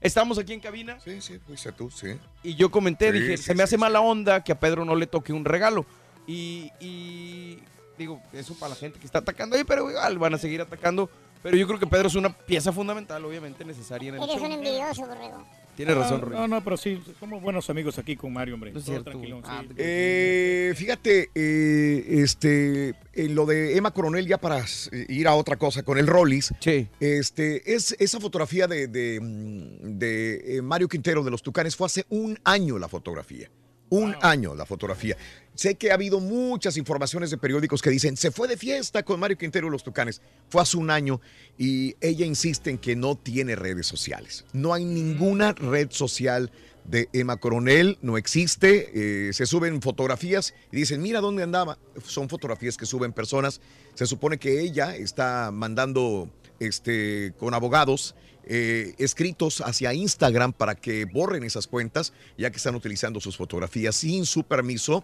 Estamos aquí en cabina Sí, sí, fuiste tú, sí. y yo comenté, Sí, dije, sí, se me hace mala onda que a Pedro no le toque un regalo. Y, y digo, eso para la gente que está atacando ahí, pero igual van a seguir atacando. Pero yo creo que Pedro es una pieza fundamental, obviamente necesaria en el Eres show. un envidioso, borrego. Tienes No, razón, Rey. No, no, pero sí, somos buenos amigos aquí con Mario, hombre. No es cierto, sí. Eh, fíjate, eh, este, en lo de Emma Coronel, ya para eh, ir a otra cosa con el Rollis, Sí. este, es esa fotografía de, de, mm, de, Mario Quintero de los Tucanes fue hace un año la fotografía. Un año la fotografía. Sé que ha habido muchas informaciones de periódicos que dicen, se fue de fiesta con Mario Quintero y los Tucanes. Fue hace un año y ella insiste en que no tiene redes sociales. No hay ninguna red social de Emma Coronel, no existe. eh, se suben fotografías y dicen, mira dónde andaba. Son fotografías que suben personas. Se supone que ella está mandando este, con abogados eh, escritos hacia Instagram para que borren esas cuentas, ya que están utilizando sus fotografías sin su permiso.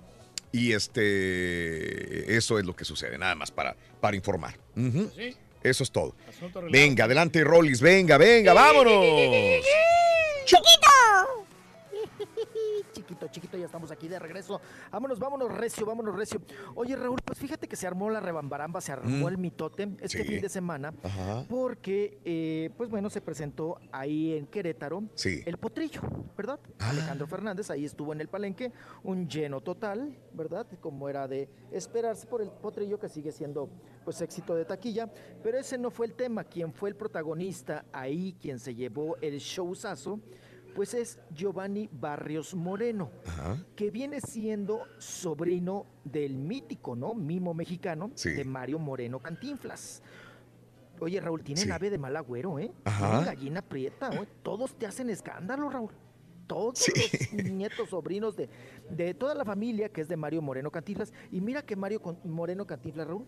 Y este, eso es lo que sucede, nada más para, para informar. Sí, Eso es todo. Venga, adelante, Rollis, venga, venga, vámonos. Chiquito, chiquito, ya estamos aquí de regreso. Vámonos, vámonos recio, vámonos recio. Oye, Raúl, pues fíjate que se armó la rebambaramba, se armó Mm. el mitote este Sí. fin de semana. Ajá. Porque, eh, pues bueno, se presentó ahí en Querétaro Sí. el potrillo, ¿verdad? Ah. Alejandro Fernández ahí estuvo en el palenque, un lleno total, ¿verdad? Como era de esperarse por el potrillo que sigue siendo pues éxito de taquilla, pero ese no fue el tema, quien fue el protagonista ahí, quien se llevó el showzazo, pues es Giovanni Barrios Moreno Ajá. que viene siendo sobrino del mítico, ¿no? Mimo mexicano Sí. de Mario Moreno Cantinflas. Oye, Raúl, tienen Sí. ave de mal agüero, ¿eh? Tienen gallina prieta, ¿eh? Todos te hacen escándalo, Raúl. Todos Sí. los nietos, sobrinos de, de toda la familia que es de Mario Moreno Cantinflas. Y mira que Mario Con- Moreno Cantinflas, Raúl,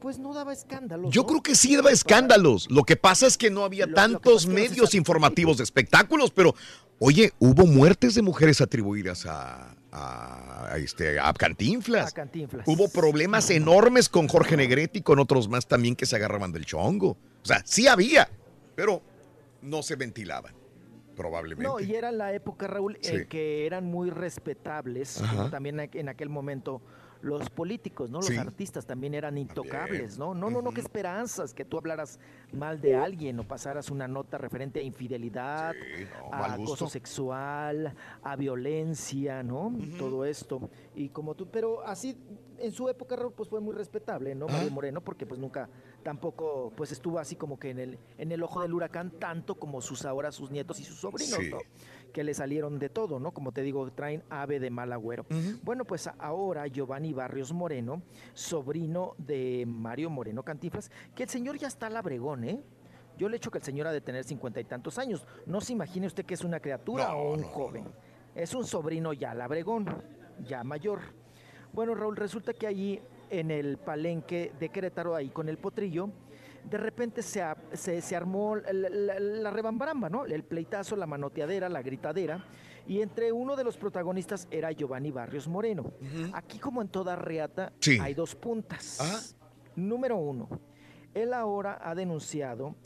pues no daba escándalos. Yo ¿no? creo que sí daba escándalos. Lo que pasa es que no había Lo- tantos medios informativos de espectáculos, pero oye, hubo muertes de mujeres atribuidas a, a, a este, a Cantinflas. A Cantinflas. Hubo problemas enormes con Jorge Negrete y con otros más también que se agarraban del chongo. O sea, sí había, pero no se ventilaban, probablemente. No, y era la época, Raúl, Sí. en que eran muy respetables, también en aquel momento los políticos, ¿no? Los Sí. artistas también eran intocables. ¿no? No, no, no, qué esperanzas, que tú hablaras mal de alguien o pasaras una nota referente a infidelidad, Sí, no, a acoso sexual, a violencia, ¿no? Todo esto. Y como tú, pero así, en su época, pues fue muy respetable, ¿no? Mario Ah. Moreno, porque pues nunca, tampoco, pues estuvo así como que en el, en el ojo del huracán, tanto como sus ahora, sus nietos y sus sobrinos, Sí. ¿no? Que le salieron de todo, ¿no? Como te digo, traen ave de mal agüero. Bueno, pues ahora Giovanni Barrios Moreno, sobrino de Mario Moreno Cantinflas, que el señor ya está labregón, ¿eh? Yo le echo que el señor ha de tener cincuenta y tantos años. No se imagine usted que es una criatura No, o un no, no, joven. Es un sobrino ya labregón, ya mayor. Bueno, Raúl, resulta que allí en el palenque de Querétaro, ahí con el potrillo, de repente se, a- se, se armó la, la- la rebambaramba, ¿no? El pleitazo, la manoteadera, la gritadera. Y entre uno de los protagonistas era Giovanni Barrios Moreno. Aquí, como en toda reata, Sí. hay dos puntas. Número uno, él ahora ha denunciado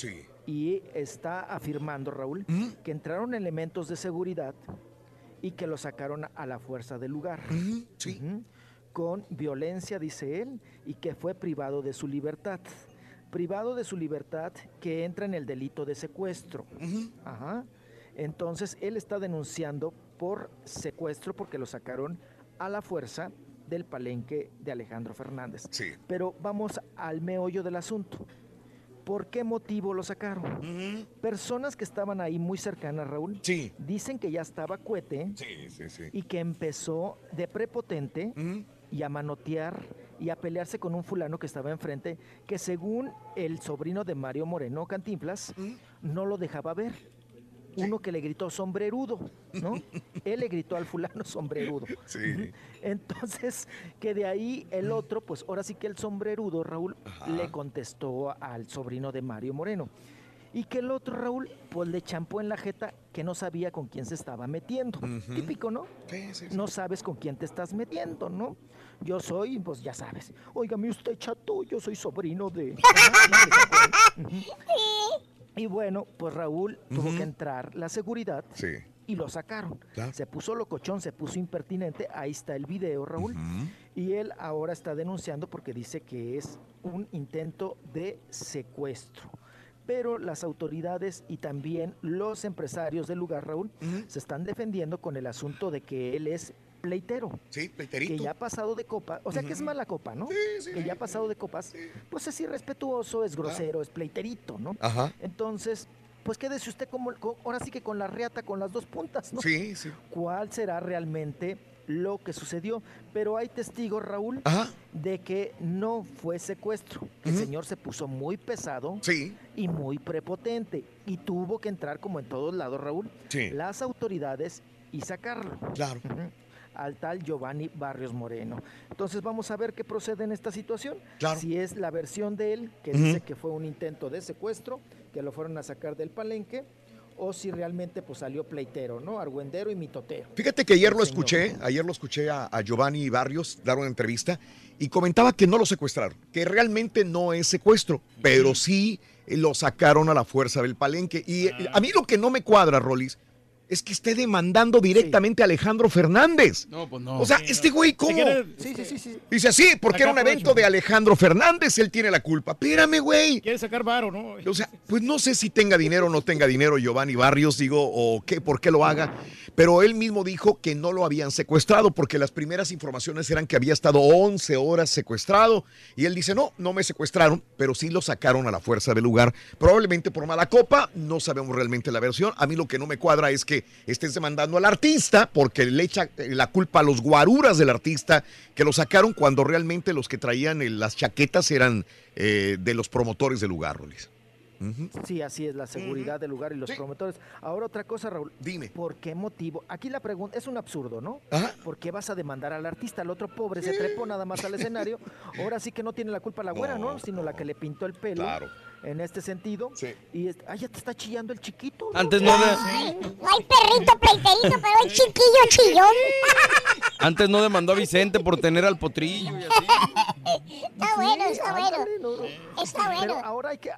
y está afirmando, Raúl, que entraron elementos de seguridad y que lo sacaron a la fuerza del lugar. Con violencia, dice él, y que fue privado de su libertad. Privado de su libertad que entra en el delito de secuestro. Ajá. Entonces, él está denunciando por secuestro porque lo sacaron a la fuerza del palenque de Alejandro Fernández. Pero vamos al meollo del asunto. ¿Por qué motivo lo sacaron? Personas que estaban ahí muy cercanas, Raúl, dicen que ya estaba cuete Sí, sí, sí. y que empezó de prepotente y a manotear y a pelearse con un fulano que estaba enfrente, que según el sobrino de Mario Moreno Cantinflas, no lo dejaba ver. Uno que le gritó sombrerudo, ¿no? Él le gritó al fulano sombrerudo. Sí. Entonces, que de ahí el otro, pues ahora sí que el sombrerudo, Raúl, le contestó al sobrino de Mario Moreno. Y que el otro, Raúl, pues le champó en la jeta que no sabía con quién se estaba metiendo. Típico, ¿no? No sabes con quién te estás metiendo, ¿no? Yo soy, pues ya sabes. Óigame usted, chato, yo soy sobrino de... Ujú. Y bueno, pues Raúl tuvo que entrar la seguridad Sí. y lo sacaron. Se puso locochón, se puso impertinente. Ahí está el video, Raúl. Y él ahora está denunciando porque dice que es un intento de secuestro. Pero las autoridades y también los empresarios del lugar, Raúl, se están defendiendo con el asunto de que él es pleitero. Sí, pleiterito. Que ya ha pasado de copa, o sea que es mala copa, ¿no? que ya ha pasado de copas, pues es irrespetuoso, es grosero, es pleiterito, ¿no? Ajá. Entonces, pues quédese usted como, co- ahora sí que con la reata, con las dos puntas, ¿no? Sí, sí. ¿Cuál será realmente lo que sucedió? Pero hay testigos, Raúl, de que no fue secuestro. El señor se puso muy pesado y muy prepotente y tuvo que entrar como en todos lados, Raúl, Sí. las autoridades y sacarlo. Claro. Al tal Giovanni Barrios Moreno. Entonces vamos a ver qué procede en esta situación. Claro. Si es la versión de él, que dice que fue un intento de secuestro, que lo fueron a sacar del palenque, o si realmente pues salió pleitero, ¿no? Argüendero y mitotero. Fíjate que ayer lo escuché, ayer lo escuché a, a Giovanni Barrios dar una entrevista y comentaba que no lo secuestraron, que realmente no es secuestro, pero sí lo sacaron a la fuerza del palenque. Y eh, a mí lo que no me cuadra, Rolis, es que esté demandando directamente a Alejandro Fernández. No, pues no. O sea, este güey, ¿cómo? Sí, sí, sí, sí. Dice así, porque era un evento de Alejandro Fernández, él tiene la culpa. Espérame, güey. Quiere sacar varo, ¿no? O sea, pues no sé si tenga dinero o no tenga dinero Giovanni Barrios, digo, o qué, por qué lo haga, pero él mismo dijo que no lo habían secuestrado porque las primeras informaciones eran que había estado 11 horas secuestrado y él dice, no, no me secuestraron, pero sí lo sacaron a la fuerza del lugar, probablemente por mala copa, no sabemos realmente la versión. A mí lo que no me cuadra es que estés demandando al artista porque le echa la culpa a los guaruras del artista que lo sacaron cuando realmente los que traían eh, las chaquetas eran eh, de los promotores del lugar, Rolis. Sí, así es, la seguridad del lugar y los promotores. Ahora otra cosa, Raúl. Dime. ¿Por qué motivo? Aquí la pregunta es un absurdo, ¿no? Ajá. ¿Por qué vas a demandar al artista? El otro pobre se trepó nada más al escenario. Ahora sí que no tiene la culpa la güera, ¿no? Sino la que le pintó el pelo. Claro. En este sentido. Y es- ah, ya te está chillando el chiquito. Antes no de- No hay perrito pleiterito, pero hay chiquillo chillón. Antes no demandó a Vicente por tener al potrillo y así. Está bueno, está bueno. ándale, no, no. Está Pero bueno. ahora hay que,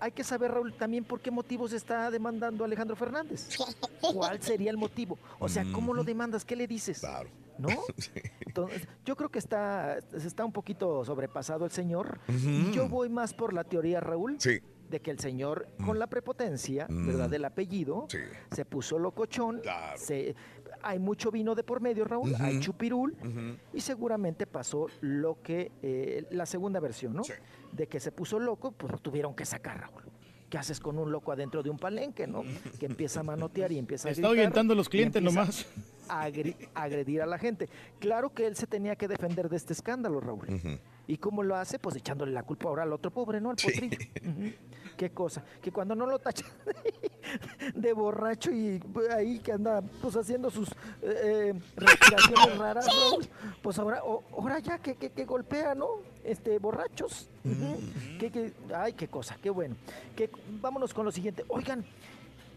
hay que saber, Raúl, también por qué motivos está demandando a Alejandro Fernández. ¿Cuál sería el motivo? O sea, ¿cómo lo demandas? ¿Qué le dices? Claro. ¿No? Entonces, yo creo que está, está un poquito sobrepasado el señor. Y yo voy más por la teoría, Raúl, Sí. de que el señor, con la prepotencia, ¿verdad? Del apellido, se puso locochón. se- hay mucho vino de por medio, Raúl. Hay chupirul. Y seguramente pasó lo que, eh, la segunda versión, ¿no? De que se puso loco, pues lo tuvieron que sacar, Raúl. ¿Qué haces con un loco adentro de un palenque, no? Que empieza a manotear y empieza a Está gritar ahuyentando a los clientes nomás. A agredir a la gente. Claro que él se tenía que defender de este escándalo, Raúl. ¿Y cómo lo hace? Pues echándole la culpa ahora al otro pobre, ¿no? Al potrillo. Ujú. Qué cosa. Que cuando no lo tachan de borracho y ahí que anda pues haciendo sus eh, eh, respiraciones raras, Raúl, pues ahora, o- ahora ya que, que, que golpea, ¿no? Este, borrachos. Que- que- ay, qué cosa, qué bueno. Que, vámonos con lo siguiente. Oigan,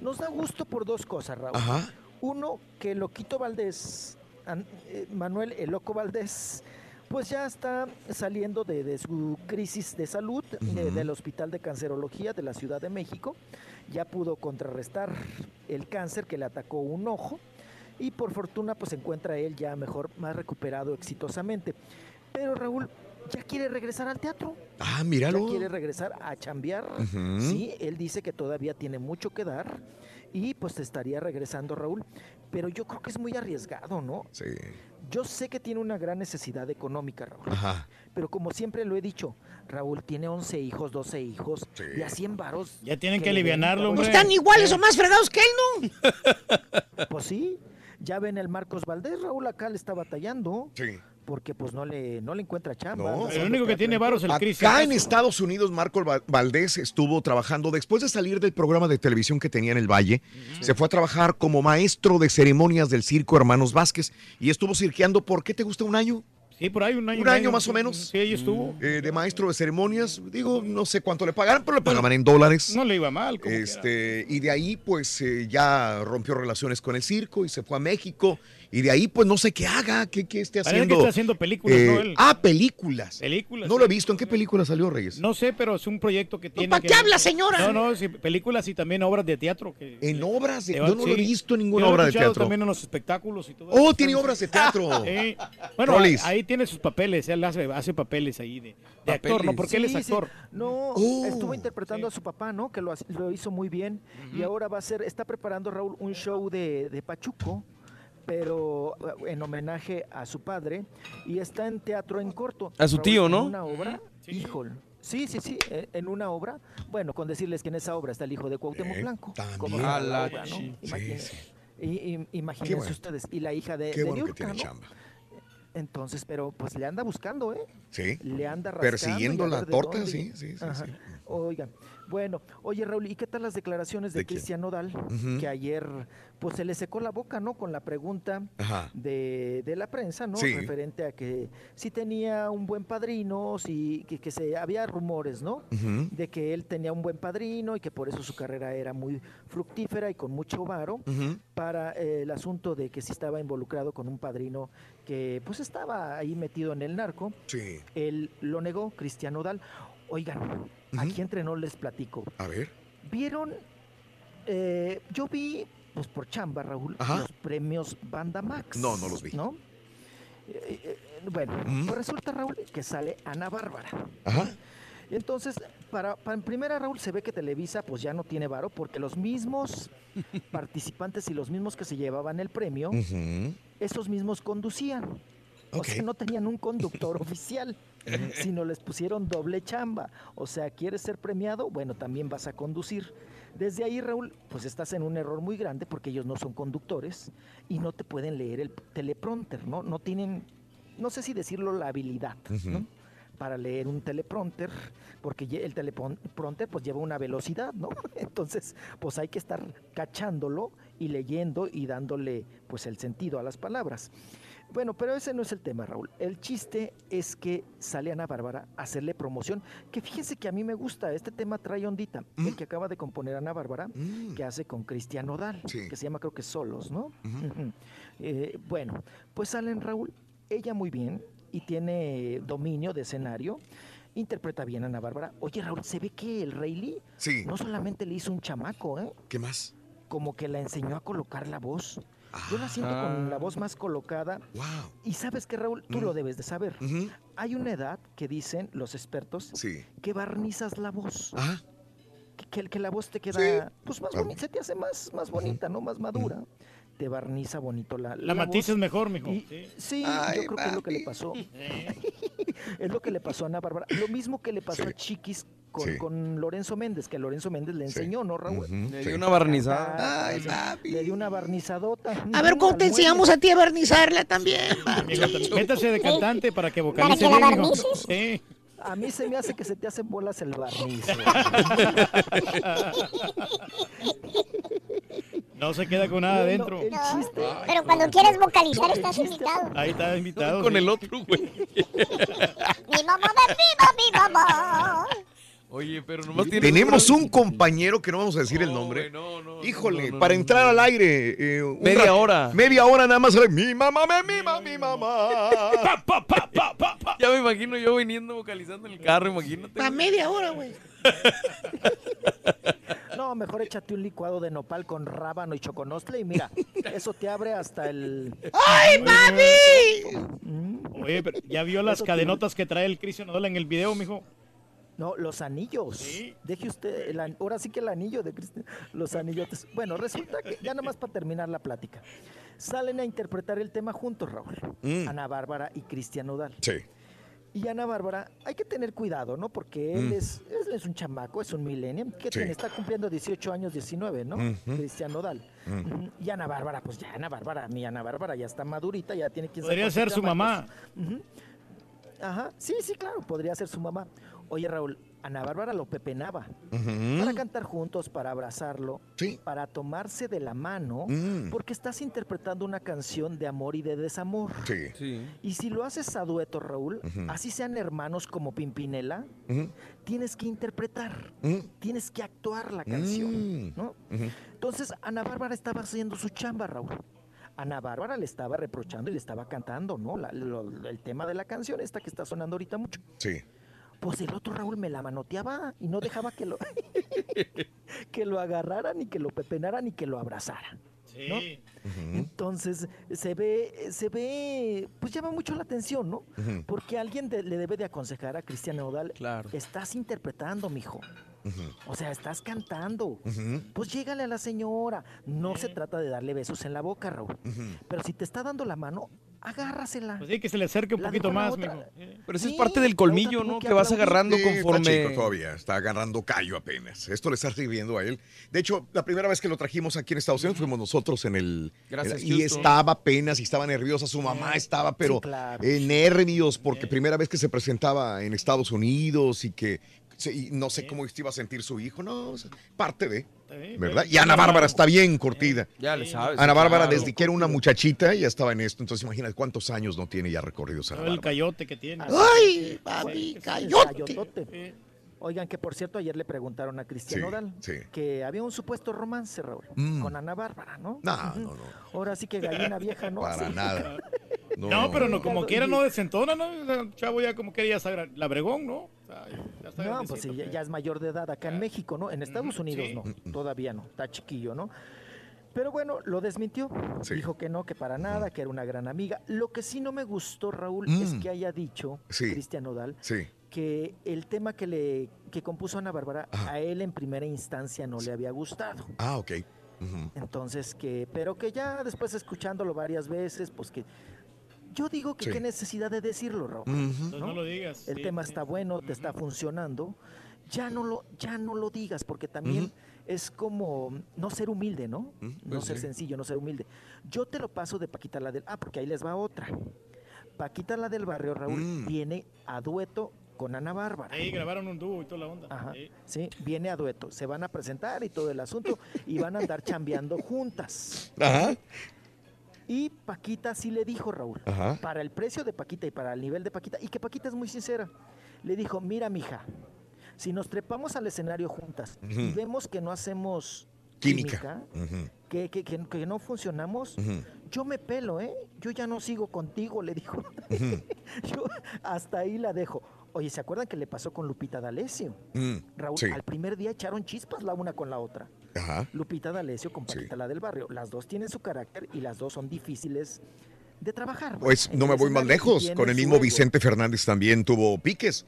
nos da gusto por dos cosas, Raúl. Ajá. Uno, que Loquito Valdés, An- eh, Manuel El Loco Valdés, pues ya está saliendo de, de su crisis de salud eh, del Hospital de Cancerología de la Ciudad de México. Ya pudo contrarrestar el cáncer que le atacó un ojo y por fortuna pues se encuentra él ya mejor, más recuperado exitosamente. Pero Raúl ya quiere regresar al teatro. Ah, míralo. Ya quiere regresar a chambear. Sí, él dice que todavía tiene mucho que dar y pues estaría regresando Raúl. Pero yo creo que es muy arriesgado, ¿no? Sí. Yo sé que tiene una gran necesidad económica, Raúl. Ajá. Pero como siempre lo he dicho, Raúl tiene 11 hijos, 12 hijos y a 100 varos. Ya tienen que alivianarlo, cabrón. hombre. Están iguales o más fregados que él, ¿no? Pues sí, ya ven el Marcos Valdés, Raúl acá le está batallando. Sí. Porque pues no le, no le encuentra chamba. No. El único que tiene en varo es el corto. Cris. Acá en Estados Unidos, Marco Val- Valdés estuvo trabajando, después de salir del programa de televisión que tenía en el Valle, se fue a trabajar como maestro de ceremonias del circo Hermanos Vázquez y estuvo cirqueando, ¿por qué te gusta un año? Sí, por ahí un año. Un año más o menos. Sí, ahí estuvo. Eh, de maestro de ceremonias, digo, no sé cuánto le pagaron, pero le pagaban en dólares. No le iba mal. como Este, y de ahí, pues, eh, ya rompió relaciones con el circo y se fue a México. Y de ahí, pues, no sé qué haga, qué, qué esté Parece que haciendo. está haciendo películas, Eh, ¿no? Él. Ah, películas. Películas. No lo he visto. ¿En qué película salió, Reyes? No sé, pero es un proyecto que tiene. ¿para que- qué habla, señora? No, no, sí, películas y también obras de teatro. Que, En obras de- yo no lo he visto en ninguna he obra de teatro. también en los espectáculos y todo. Oh, eso. tiene obras de teatro. Sí. Bueno, ahí, Rolis. ahí tiene sus papeles, él hace, hace papeles ahí de, de actor, ¿no? Porque él es actor. No, Oh. estuvo interpretando a su papá, ¿no? Que lo, hace- lo hizo muy bien. Y ahora va a ser, está preparando Raúl un show de, de Pachuco, pero eh, en homenaje a su padre. Y está en teatro en corto. A su tío, en ¿no? una obra, híjole. Sí, sí, sí, eh, en una obra. Bueno, con decirles que en esa obra está el hijo de Cuauhtémoc Eh, Blanco. también. como A la obra, sí. y- y- imagínense bueno. ustedes. Y la hija de, Qué de bueno que tiene ¿no? chamba. Entonces, pero pues le anda buscando, ¿eh? Sí. Le anda rascando Persiguiendo la torta, sí, sí, sí, sí. Oigan, bueno, oye Raúl, ¿y qué tal las declaraciones de, ¿De? Cristian Nodal? Que ayer, pues se le secó la boca, ¿no? Con la pregunta de, de la prensa, ¿no? Sí. Referente a que si tenía un buen padrino, si que, que se había rumores, ¿no? De que él tenía un buen padrino y que por eso su carrera era muy fructífera y con mucho varo para eh, el asunto de que si estaba involucrado con un padrino que pues estaba ahí metido en el narco. Sí. Él lo negó, Cristian Nodal. Oigan, aquí entre no les platico. A ver. ¿Vieron? Eh, yo vi, pues por chamba, Raúl, Ajá. los premios Banda Max. No, no los vi. ¿No? Eh, eh, bueno, pues resulta, Raúl, que sale Ana Bárbara. Ajá. Entonces, para, para en primera, Raúl, se ve que Televisa pues ya no tiene varo porque los mismos participantes y los mismos que se llevaban el premio, esos mismos conducían. O sea, no tenían un conductor oficial, sino les pusieron doble chamba. O sea, ¿quieres ser premiado? Bueno, también vas a conducir. Desde ahí, Raúl, pues estás en un error muy grande porque ellos no son conductores y no te pueden leer el teleprompter, ¿no? No tienen, no sé si decirlo, la habilidad, ¿no? Para leer un teleprompter, porque el teleprompter pues lleva una velocidad, ¿no? Entonces, pues hay que estar cachándolo y leyendo y dándole pues el sentido a las palabras. Bueno, pero ese no es el tema, Raúl. El chiste es que sale Ana Bárbara a hacerle promoción, que fíjense que a mí me gusta, este tema trae ondita, el que acaba de componer Ana Bárbara, Mm. que hace con Cristian Nodal, Sí. que se llama creo que Solos, ¿no? Eh, bueno, pues salen Raúl, ella muy bien y tiene dominio de escenario. Interpreta bien a Ana Bárbara. Oye, Raúl, se ve que el Rayleigh Sí. no solamente le hizo un chamaco, ¿eh? ¿Qué más? Como que la enseñó a colocar la voz. Yo la siento Ah. con la voz más colocada. Wow. Y sabes que, Raúl, tú Mm. lo debes de saber. Hay una edad que dicen los expertos Sí. que barnizas la voz. Ajá. Que, que- que la voz te queda, Sí. pues más Ah. bonita, se te hace más, más bonita, ¿no? Más madura. Te barniza bonito la, La voz. matizas mejor, mijo. Y- Sí. Sí, Ay, yo creo que es lo que le pasó. es lo que le pasó a Ana Bárbara. Lo mismo que le pasó Sí. a Chiquis con, Sí. con Lorenzo Méndez, que Lorenzo Méndez le Sí. enseñó, ¿no, Raúl? Le sí. dio una barnizada. Ay, le- papi. Le dio una barnizadota. A ver, ¿cómo te enseñamos a ti a barnizarla también? Mijo, Métase de cantante para que Para vocalice que la. Sí. A mí se me hace que se te hacen bolas el barniz. No se queda con nada No, adentro. chiste. Pero cuando quieres vocalizar estás invitado. Ahí está invitado. Con sí. el otro, güey. Mi mamá me viva, mi mamá. Oye, pero nomás tiene. Tenemos un compañero que no vamos a decir el nombre. Híjole, para entrar al aire. eh, Media hora. Media hora nada más. Mi mamá me mima, mi mamá. Ya me imagino yo viniendo vocalizando en el carro, imagínate. A media hora, güey. No, mejor échate un licuado de nopal con rábano y choconostle y mira, eso te abre hasta el... ¡Ay, mami! Oye, pero ya vio las Eso cadenotas que trae el Cristian Nodal en el video, mijo. No, los anillos. Deje usted, el an- ahora sí que el anillo de Cristian, los anillotes. Bueno, resulta que, ya nada más para terminar la plática, salen a interpretar el tema juntos, Raúl. Mm. Ana Bárbara y Cristian Nodal. Sí. Y Ana Bárbara, hay que tener cuidado, ¿no? Porque él, Mm. es, él es un chamaco, es un millennium. ¿Qué Sí. tiene? Está cumpliendo 18 años, 19, ¿no? Ujú. Cristian Nodal. Mm. Y Ana Bárbara, pues ya Ana Bárbara, mi Ana Bárbara ya está madurita, ya tiene quien Podría ser su mamá. Ajá, sí, sí, claro, podría ser su mamá. Oye, Raúl, Ana Bárbara lo pepenaba. Ujú. Para cantar juntos, para abrazarlo, para tomarse de la mano, Mm. porque estás interpretando una canción de amor y de desamor. Sí. Y si lo haces a dueto, Raúl, así sean hermanos como Pimpinela, tienes que interpretar, tienes que actuar la canción, Mm. ¿no? Entonces, Ana Bárbara estaba haciendo su chamba, Raúl. Ana Bárbara le estaba reprochando y le estaba cantando, ¿no? La- lo- el tema de la canción, esta que está sonando ahorita mucho. Sí. Pues el otro Raúl me la manoteaba y no dejaba que lo, que lo agarrara, ni que lo pepenara, ni que lo abrazara. ¿no? Entonces se ve, se ve, pues llama mucho la atención, ¿no? Porque alguien de- le debe de aconsejar a Cristian Nodal, Claro. estás interpretando, mijo. O sea, estás cantando. Pues llégale a la señora. No se trata de darle besos en la boca, Raúl. Pero si te está dando la mano, agárrasela. Pues sí, que se le acerque un La poquito más, mijo. Pero ese es Sí, parte del colmillo, ¿no? que Que vas agarrando Sí, conforme. Está chico todavía, está agarrando callo apenas. Esto le está sirviendo a él. De hecho, la primera vez que lo trajimos aquí en Estados Unidos fuimos nosotros en el. Gracias, en- y Houston. estaba apenas y estaba nerviosa. Su mamá estaba, pero claro. eh, nervios, porque primera vez que se presentaba en Estados Unidos y que y no sé cómo iba a sentir su hijo. No, o sea, parte de. ¿Verdad? Y Ana Bárbara está bien curtida. Ya le sabes. Ana Bárbara, claro. desde que era una muchachita, ya estaba en esto. Entonces, imagínate cuántos años no tiene ya recorridos Ana El Bárbara. cayote que tiene. ¡Ay, papi, El cayote! Oigan, que por cierto, ayer le preguntaron a Cristian Sí, Nodal sí. que había un supuesto romance, Raúl, Mm. con Ana Bárbara, ¿no? No, no, no. Ahora sí que gallina vieja, ¿no? Para Sí. nada. No, pero no, como quiera no desentona, ¿no? El chavo ya como quería sagra- la bregón, ¿no? O sea, ya está No, pues ya, ya es mayor de edad acá en México, ¿no? En Estados Unidos sí. no, todavía no, está chiquillo, ¿no? Pero bueno, lo desmintió. Sí. Dijo que no, que para nada, que era una gran amiga. Lo que sí no me gustó, Raúl, es Mm. que haya dicho Sí. Cristian Nodal Sí. Que el tema que le que compuso Ana Bárbara a él en primera instancia no le había gustado. Ah, ok. Entonces que, pero que ya después escuchándolo varias veces, pues que yo digo que Sí. qué necesidad de decirlo, Raúl. No lo digas. El sí, tema sí. está bueno, te está funcionando. Ya no lo, ya no lo digas, porque también es como no ser humilde, ¿no? No pues ser sí. sencillo, no ser humilde. Yo te lo paso de Paquita la del. Ah, porque ahí les va otra. Paquita la del barrio, Raúl, Mm. viene a dueto con Ana Bárbara. Ahí grabaron un dúo y toda la onda. Ajá, Sí. viene a dueto. Se van a presentar y todo el asunto y van a andar chambeando juntas. Ajá. Y Paquita sí le dijo, Raúl, Ajá. para el precio de Paquita y para el nivel de Paquita, y que Paquita es muy sincera, le dijo, mira, mija, si nos trepamos al escenario juntas y vemos que no hacemos Química. que, que- que- que no funcionamos, yo me pelo, ¿eh? Yo ya no sigo contigo, le dijo. Yo hasta ahí la dejo. Oye, ¿se acuerdan que le pasó con Lupita D'Alessio? Mm, Raúl, sí. al primer día echaron chispas la una con la otra. Ajá. Lupita D'Alessio con Sí. Paquita la del barrio. Las dos tienen su carácter y las dos son difíciles de trabajar. Pues En no me voy más lejos. Con el mismo. Vicente Fernández también tuvo piques.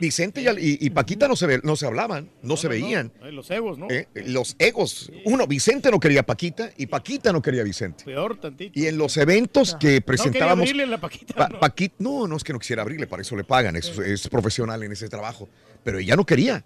Vicente y, Paquita no se, ve- no se hablaban, no, se veían. Los egos, ¿no? Eh, Los egos. Uno, Vicente no quería a Paquita y Paquita no quería a Vicente. Peor tantito. Y en los eventos que No presentábamos. quería abrirle la paquita. Pa- ¿no? Paquita, no, no es que no quisiera abrirle, para eso le pagan, es, es profesional en ese trabajo. Pero ella no quería.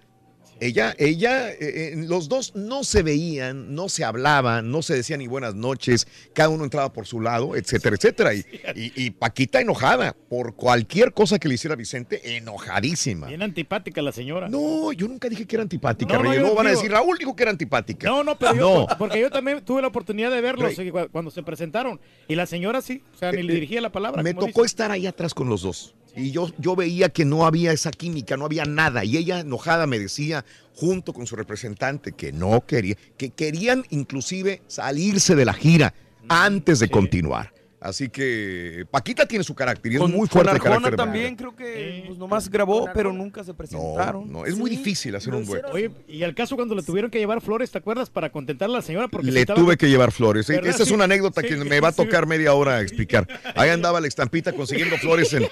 Ella, ella, eh, eh, los dos no se veían, no se hablaban, no se decían ni buenas noches, cada uno entraba por su lado, etcétera, etcétera. Y, y- y Paquita enojada por cualquier cosa que le hiciera Vicente, enojadísima. Bien antipática la señora. No, yo nunca dije que era antipática, No, no, yo Luego van a decir, Raúl dijo que era antipática. No, no, pero yo, No. por- porque yo también tuve la oportunidad de verlos Rey. eh, cuando se presentaron. Y la señora sí, o sea, ni le dirigía la palabra. Me tocó dice. estar ahí atrás con los dos. Y yo, yo veía que no había esa química, no había nada. Y ella enojada me decía, junto con su representante, que no quería, que querían inclusive salirse de la gira antes de continuar. Así que Paquita tiene su carácter y es Con, muy con fuerte el Arjona carácter también creo que pues, nomás grabó, pero nunca se presentaron. No, es muy difícil hacer un dueto. Oye, y al caso cuando le tuvieron que llevar flores, ¿te acuerdas? Para contentar a la señora. Porque Le estaba- tuve que llevar flores. ¿Verdad? Esa es Sí, una anécdota sí, que me va a sí. tocar media hora explicar. Ahí andaba la estampita consiguiendo flores en...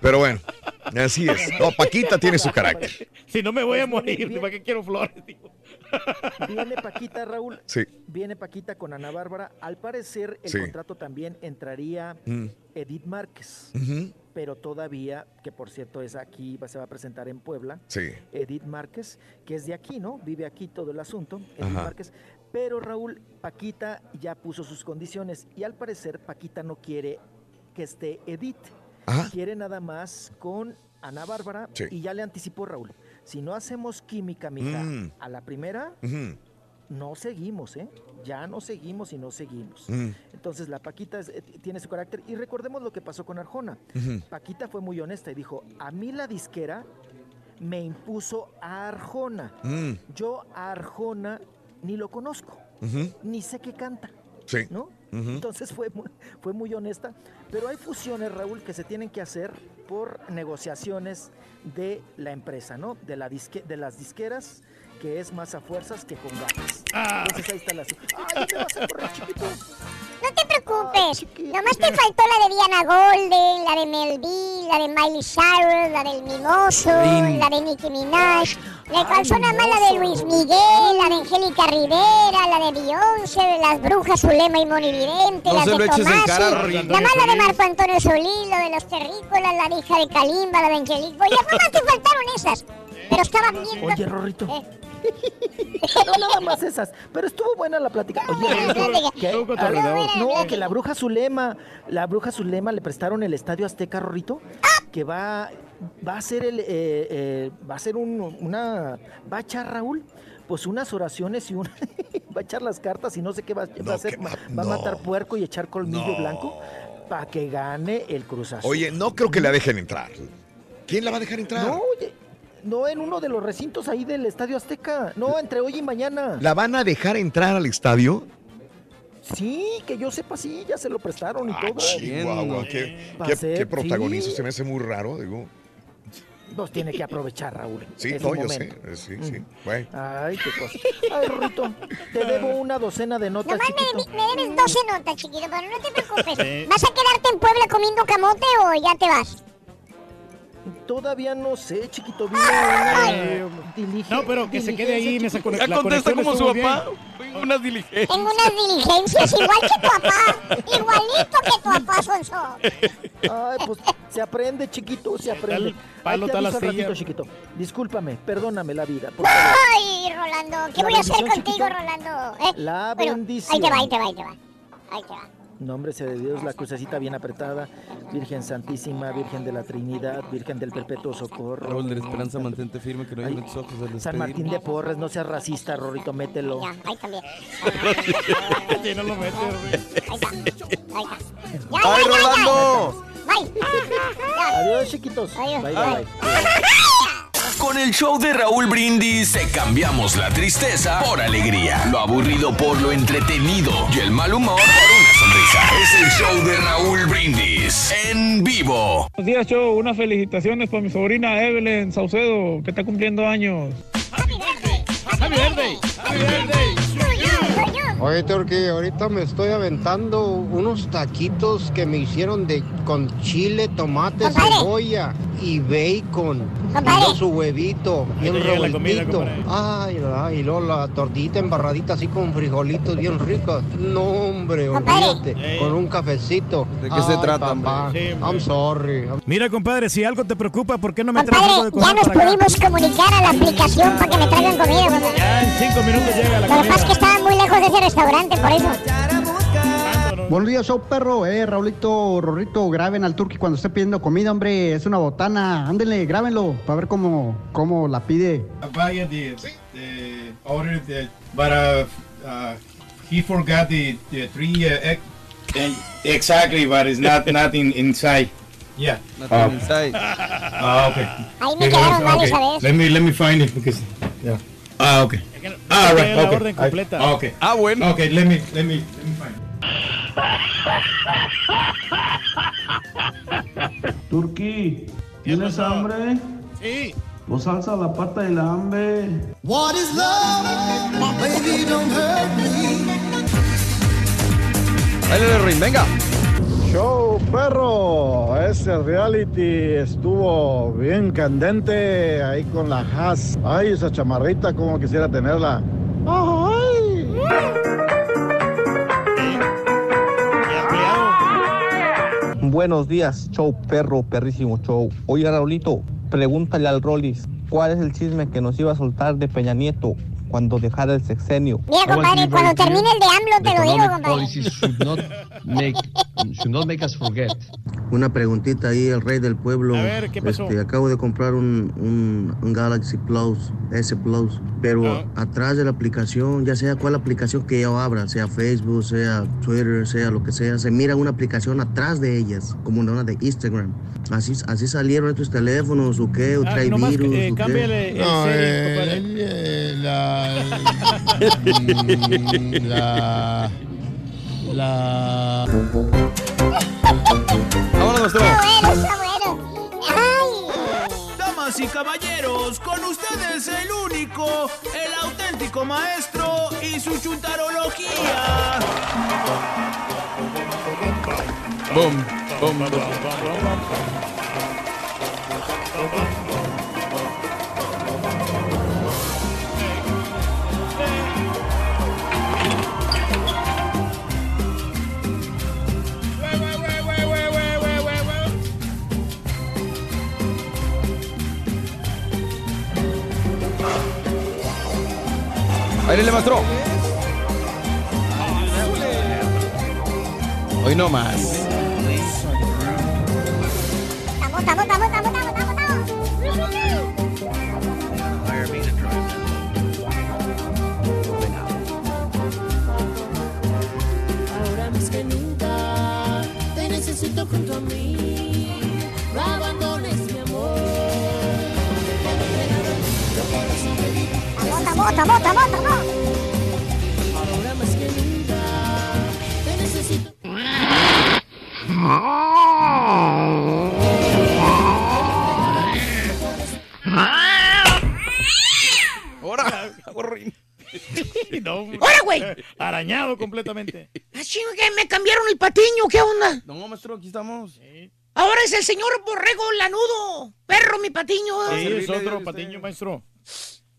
Pero bueno, así es. No, Paquita tiene su carácter. Si no me voy a Pues, morir, ¿para qué quiero flores? Digo. Viene Paquita, Raúl. Sí. Viene Paquita con Ana Bárbara. Al parecer, el Sí. contrato también entraría Mm. Edith Márquez. Pero todavía, que por cierto es aquí, se va a presentar en Puebla. Sí. Edith Márquez, que es de aquí, ¿no? Vive aquí todo el asunto. Edith Ajá. Márquez. Pero Raúl, Paquita ya puso sus condiciones y al parecer Paquita no quiere que esté Edith. Ajá. Quiere nada más con Ana Bárbara Sí. y ya le anticipó Raúl. Si no hacemos química, mija, Mm. a la primera, no seguimos, ¿eh? Ya no seguimos y no seguimos. Mm. Entonces la Paquita es- eh, tiene su carácter y recordemos lo que pasó con Arjona. Paquita fue muy honesta y dijo, a mí la disquera me impuso a Arjona. Mm. Yo a Arjona ni lo conozco, ni sé qué canta. Sí. ¿No? Entonces fue muy, fue muy honesta. Pero hay fusiones, Raúl, que se tienen que hacer por negociaciones de la empresa, ¿no? De, la disque, de las disqueras, que es más a fuerzas que con ganas. Entonces ahí está la... ¡Ay, me vas a correr, chiquito! No te preocupes. Nomás te faltó la de Diana Golden, la de Mel B, la de Miley Cyrus, la del Mimoso, la de Nicki Minaj. Le calzó nada más la de Luis Miguel, la de Angélica Rivera, la de Beyoncé, de las brujas Zulema y Monividente, se de Tomasi, la de Marco Antonio Solís, la de los terrícolas, la de hija de Kalimba, la de Angelique. Pues ya nomás te faltaron esas. Pero estaban bien. Oye, Rorrito. Eh. No, nada más esas. Pero estuvo buena la plática. Oye. Ah, no, que la bruja Zulema, la bruja Zulema le prestaron el estadio Azteca, Rorrito, que va, va a ser el, eh, eh, va a ser un, una, va a echar Raúl, pues unas oraciones y una, va a echar las cartas y no sé qué va, va a hacer, va, va a matar puerco y echar colmillo No. blanco para que gane el Cruz Azul. Oye, no creo que la dejen entrar. ¿Quién la va a dejar entrar? No, oye, no en uno de los recintos ahí del Estadio Azteca. No, entre hoy y mañana. ¿La van a dejar entrar al estadio? Sí, que yo sepa, sí, ya se lo prestaron y Ah, todo. Chihuahua, qué, qué- ser, sí. se me hace muy raro, digo. Los tiene que aprovechar, Raúl. Sí, no, yo sé, eh, sí, sí. Bueno. Ay, qué cosa. Ay, Rorrito, te debo una docena de notas, Nomás chiquito. me, me debes 12 notas, chiquito, pero no te preocupes. ¿Vas a quedarte en Puebla comiendo camote o ya te vas? Todavía no sé, chiquito. Vino una diligencia. No, pero que se quede ahí, me sacó Ya contesta como su papá. Tengo unas diligencias. Tengo unas diligencias igual que tu papá. Igualito que tu papá, Sonso. Ay, pues se aprende, chiquito, se aprende. palo, tal ratito, chiquito. Discúlpame, perdóname la vida. por favor. Ay, Rolando, ¿qué La voy a hacer contigo, chiquito. Rolando? ¿Eh? La Bueno, bendición. Ahí te va, ahí te va, ahí te va. Ahí te va. Nombre sea de Dios, la crucecita bien apretada, Virgen Santísima, Virgen de la Trinidad, Virgen del Perpetuo Socorro. Raúl de la Esperanza, mantente firme que no hay tus ojos al San. Martín de Porres, no seas racista, Rorrito, mételo. Ya, ahí también. No lo metes, Ahí está. ¡Ay, Rolando! Bye. Adiós, chiquitos. Bye, bye, bye. Con el show de Raúl Brindis te cambiamos la tristeza por alegría, lo aburrido por lo entretenido y el mal humor por una sonrisa. Es el show de Raúl Brindis en vivo. Buenos días, show. Unas felicitaciones para mi sobrina Evelyn Saucedo, que está cumpliendo años. Happy birthday. Happy birthday. Oye, Turki, ahorita me estoy aventando unos taquitos que me hicieron de con chile, tomate, cebolla y bacon. Y su huevito, bien comida, revueltito. Ay, ay, y luego la tortillita embarradita así con frijolitos bien ricos. No, hombre, olvídate. Con un cafecito. ¿De qué se Ay, trata, papá? Sí. I'm sorry. Mira, compadre, si algo te preocupa, ¿por qué no me traes algo de Compadre, ya nos para acá? pudimos comunicar a la aplicación para que me traigan comida, compadre. Ya en cinco minutos llega la Lo que pasa es que comida. estaba muy lejos de ese restaurante, por eso. Buenos días, show perro. Eh, Raulito, Rorrito, graben al turqui cuando esté pidiendo comida, hombre. Es una botana. Ándenle, grábenlo para ver cómo, cómo la pide. Vaya the, the order, the, but uh, uh, he forgot the, the three uh, egg. and- exactly, but it's not not in, inside. Yeah. Nothing Ah. inside. Ah, okay. Ahí me quedaron mal okay. Let me let me find it because yeah. Ah, okay. Ah, right. ah, okay. Ah, bueno. Okay, let me let me let me find. it. Turqui, ¿tienes hambre? Sí. Pues alza la pata del hambre. What is love? My baby don't hurt me. Dale, Rin, venga. Show perro, ese reality estuvo bien candente ahí con la Haas. Ay, esa chamarrita, como quisiera tenerla. Ay. Buenos días, show perro, perrísimo show. Oye, Raulito, pregúntale al Rollis, ¿cuál es el chisme que nos iba a soltar de Peña Nieto cuando dejara el sexenio? Mira, compadre, cuando termine el de AMLO te lo digo, compadre. should not make should not make us forget. Una preguntita ahí, el rey del pueblo. A ver, ¿qué pasó? Este, acabo de comprar un, un, un Galaxy Plus, S Plus, pero Ah. atrás de la aplicación, ya sea cuál aplicación que yo abra, sea Facebook, sea Twitter, sea lo que sea, se mira una aplicación atrás de ellas, como una de Instagram. Así, así salieron estos teléfonos, o qué, o Ah, trae nomás, virus, eh, o qué. cámbiale el No, setting, eh, compadre. la la Vámonos, bueno. Ay. Damas y caballeros, con ustedes el único, el auténtico maestro y su chuntarología. Boom, boom, boom. Bailele, maestro. Hoy no más. Estamos, estamos, estamos. Ahora no, ¡Ahora, güey! Arañado completamente. Ah, que me cambiaron el patiño, ¿qué onda? No, maestro, aquí estamos. Ahora es el señor Borrego Lanudo. Perro, mi patiño. Sí, es otro usted. patiño, maestro.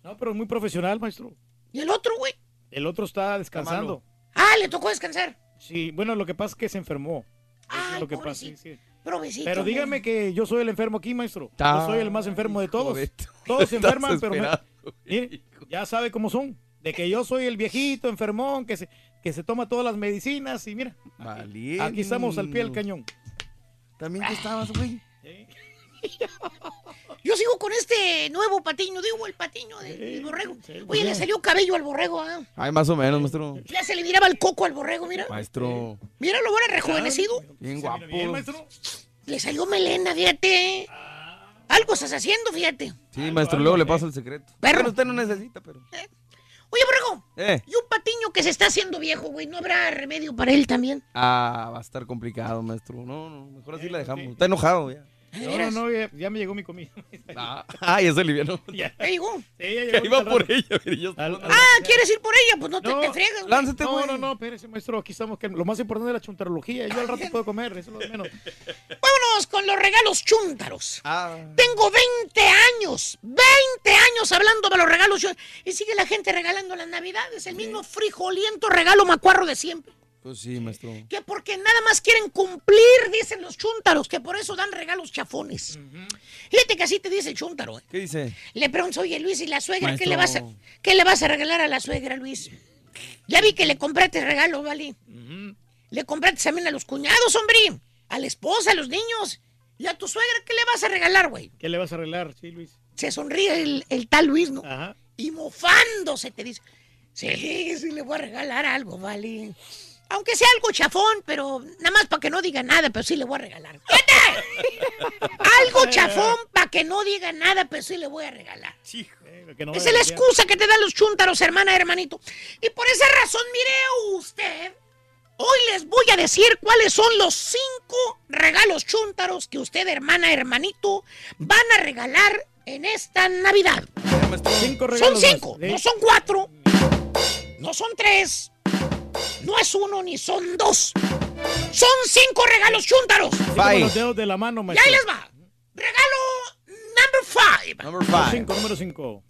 No, pero es muy profesional, maestro. ¿Y el otro, güey? El otro está descansando. Ah, le tocó descansar. Sí, bueno, lo que pasa es que se enfermó. Es Ay, lo que pasa. sí, sí. Provecito. Pero güey. dígame que yo soy el enfermo aquí, maestro. Ah, yo soy el más enfermo de todos. de Todos se enferman, pero me- ya sabe cómo son. De que yo soy el viejito enfermón que se, que se toma todas las medicinas y mira, Valiendo. aquí estamos al pie del cañón. También que estabas, güey. Yo sigo con este nuevo patiño, digo, el patiño de- del borrego. Oye, le salió cabello al borrego, ¿ah? Ay, más o menos, maestro. Ya se le miraba el coco al borrego, mira. Maestro. Mira lo bueno rejuvenecido. Bien guapo. Le salió melena, fíjate. Algo estás haciendo, fíjate. Sí, maestro, luego le paso el secreto. Pero usted no necesita, pero. Oye, borrego, Eh. y un patiño que se está haciendo viejo, güey, ¿no habrá remedio para él también? Ah, va a estar complicado, maestro. No, no, mejor así la dejamos. Está enojado ya. No, no, no, ya, ya me llegó mi comida. Ah, ah, ya se alivianó. Ya. ¿Ya llegó? Sí, ya iba por ella, Al- al- Ah, ¿quieres ir por ella? Pues no te, No, te fregas, güey. Lánzate, No, güey. no, no, espérese, maestro. Aquí estamos. Que lo más importante es la chuntarología. Yo al rato puedo comer, eso es lo de menos. Vámonos con los regalos chúntaros. Tengo 20 años, 20 años hablando de los regalos. Y sigue la gente regalando las navidades, el mismo frijoliento regalo macuarro de siempre. Pues sí, maestro. Que porque nada más quieren cumplir, dicen los chúntaros, que por eso dan regalos chafones. Fíjate que así te dice el chúntaro. ¿eh? ¿Qué dice? Le pregunto, oye Luis, ¿y la suegra qué le, vas a, qué le vas a regalar a la suegra, Luis? Ya vi que le compraste regalo, ¿vale? Le compraste también a los cuñados, hombre. A la esposa, a los niños. ¿Y a tu suegra qué le vas a regalar, güey? ¿Qué le vas a arreglar? Sí, Luis. Se sonríe el, el tal Luis, ¿no? Ajá. Y mofándose te dice, sí, sí le voy a regalar algo, ¿vale? Aunque sea algo chafón, pero nada más para que no diga nada, pero sí le voy a regalar. Algo chafón para que no diga nada, pero sí le voy a regalar. que no es la excusa que te dan los chúntaros, hermana, hermanito. Y por esa razón, mire usted, hoy les voy a decir cuáles son los cinco regalos chúntaros que usted, hermana, hermanito, van a regalar en esta Navidad. Cinco Son cinco, no son cuatro, no son tres, no es uno ni son dos. Son cinco regalos chúntaros. Como los dedos de la mano, Y ahí les va. Regalo number five. Número cinco, número cinco.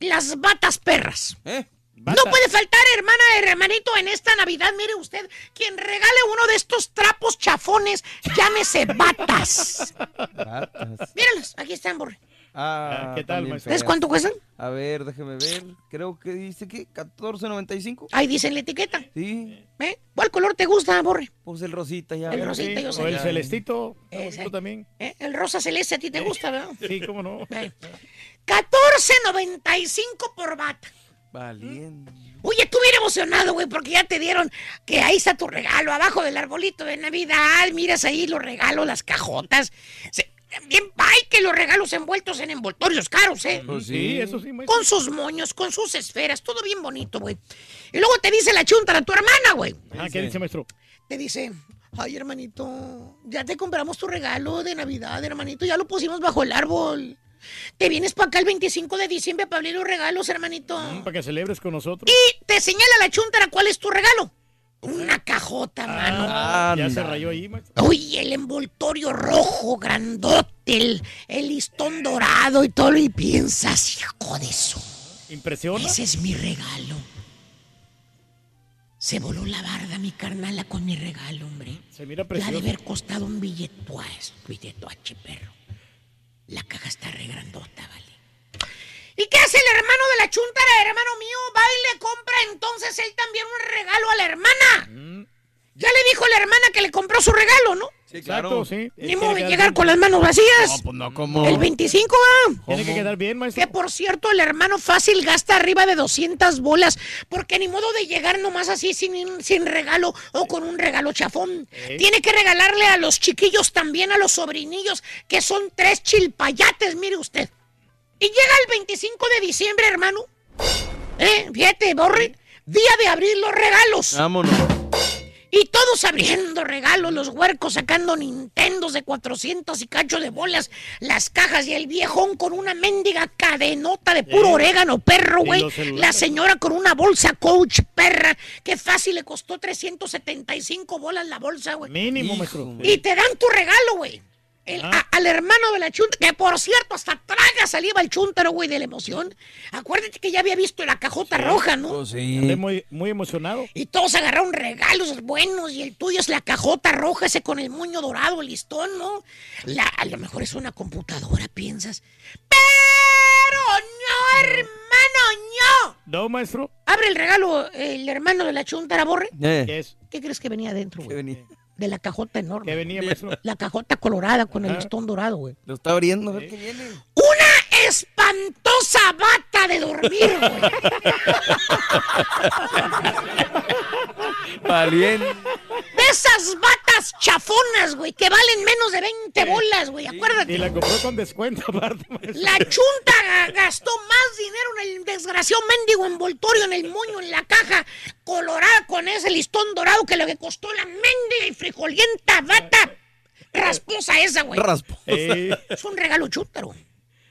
Las batas perras. ¿Eh? No puede faltar, hermana, hermanito, en esta Navidad, mire usted, quien regale uno de estos trapos chafones, llámese batas. Míralos, aquí están, borre. Ah, ¿qué tal, maestro? ¿Sabes cuánto cuestan? A ver, déjeme ver. Creo que dice que 14.95. Ahí dice en la etiqueta. Sí. ¿Eh? ¿Cuál color te gusta, borre? Pues el rosita ya. El rosita, yo sé. O el Ya. celestito. Ese. Tú también. ¿Eh? El rosa celeste a ti te gusta, ¿verdad? Sí, cómo no. Eh. 14.95 por bata. Valiente. Oye, tú bien emocionado, güey, porque ya te dieron que ahí está tu regalo, abajo del arbolito de Navidad. Miras ahí los regalos, las cajotas. Se- bien, ay, que los regalos envueltos en envoltorios caros, ¿eh? Pues sí, eso sí, maestro. Con sus moños, con sus esferas, todo bien bonito, güey. Y luego te dice la chunta, tu hermana, güey. Ah, ¿qué dice, maestro? Te dice, ay, hermanito, ya te compramos tu regalo de Navidad, hermanito, ya lo pusimos bajo el árbol. Te vienes para acá el 25 de diciembre para abrir los regalos, hermanito. Para que celebres con nosotros. Y te señala la chuntara cuál es tu regalo. Una cajota, mano. Ah, ya se rayó ahí. Uy, el envoltorio rojo, grandote, el, el listón dorado y todo. Y piensas, hijo de eso. ¿Impresiona? Ese es mi regalo. Se voló la barda mi carnala con mi regalo, hombre. Se mira Ya precioso. de haber costado un billetuaz, billetuache, perro. La caja está re grandota, vale. ¿Y qué hace el hermano de la chuntara, hermano mío? Va y le compra entonces él también un regalo a la hermana. Ya le dijo la hermana que le compró su regalo, ¿no? Sí, Exacto, sí. Ni modo de llegar con las manos vacías. No, pues no, ¿cómo? El 25 va. Tiene que quedar bien, maestro. Que por cierto, el hermano fácil gasta arriba de 200 bolas, porque ni modo de llegar nomás así sin, sin regalo o con un regalo chafón. ¿Eh? Tiene que regalarle a los chiquillos también, a los sobrinillos, que son tres chilpayates, mire usted. Y llega el 25 de diciembre, hermano. ¿Eh? Fíjate, Borre. Día de abrir los regalos. Vámonos. Y todos abriendo regalos, los huercos sacando Nintendos de 400 y cacho de bolas, las cajas y el viejón con una mendiga cadenota de puro Eh. orégano, perro, güey. La señora con una bolsa coach, perra, que fácil le costó 375 bolas la bolsa, güey. Mínimo, maestro. Y te dan tu regalo, güey. El- Ah. a- al hermano de la chunta, que por cierto, hasta traga saliva el chuntaro, güey, de la emoción. Acuérdate que ya había visto la cajota roja, ¿no? Pues Andé sí. muy, muy emocionado. Y todos agarraron regalos buenos y el tuyo es la cajota roja ese con el moño dorado, el listón, ¿no? La, a lo mejor es una computadora, piensas. Pero no, hermano, no. ¿No, maestro? Abre el regalo el hermano de la chuntara, borre. Eh, ¿Qué es? ¿Qué crees que venía adentro, ¿qué güey? venía? De la cajota enorme. ¿Qué venía, maestro? La cajota colorada con el listón dorado, güey. Lo está abriendo, a ver qué viene. Una espantosa bata de dormir, güey. Valiente. De esas batas chafonas, güey, que valen menos de 20 bolas, güey. Acuérdate. Y la compró con descuento, aparte, maestro. La chunta ga- gastó más dinero en el desgraciado mendigo envoltorio, en el moño, en la caja colorada con ese listón dorado que lo que costó la mendiga y frijolienta bata rasposa esa, güey. Raspo. Eh, Es un regalo chúntaro.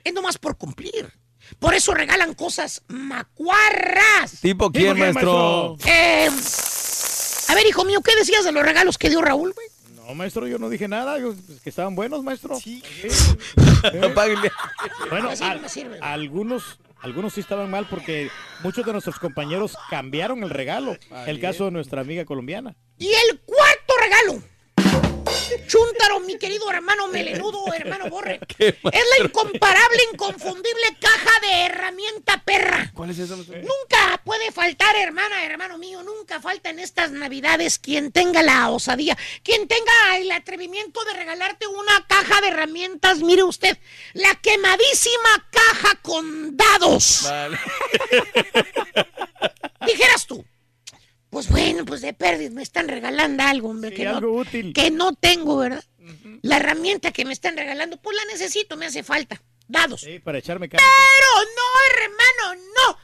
Es nomás por cumplir. Por eso regalan cosas macuarras. ¿Tipo quién, qué, maestro? Eh, a ver, hijo mío, ¿qué decías de los regalos que dio Raúl, güey? no, maestro, yo no dije nada. Yo, pues, que estaban buenos, maestro. Sí. Apáguenle. Bueno, al- sirve. algunos, algunos sí estaban mal porque muchos de nuestros compañeros cambiaron el regalo. El caso de nuestra amiga colombiana. Y el cuarto regalo. Chúntaro, mi querido hermano melenudo, hermano Borre. Es la incomparable, inconfundible caja de herramienta perra. ¿Cuál es eso? maestro? Nunca puede faltar, hermana, hermano mío, nunca falta en estas navidades quien tenga la osadía, quien tenga el atrevimiento de regalarte una caja de herramientas, mire usted, la quemadísima caja con dados. Vale. Dijeras tú, pues bueno, pues de pérdida me están regalando algo, hombre, Sí, que, algo no, útil. que no tengo, ¿verdad? La herramienta que me están regalando, pues la necesito, me hace falta. Dados. Sí, para echarme cara. Pero no, hermano, no.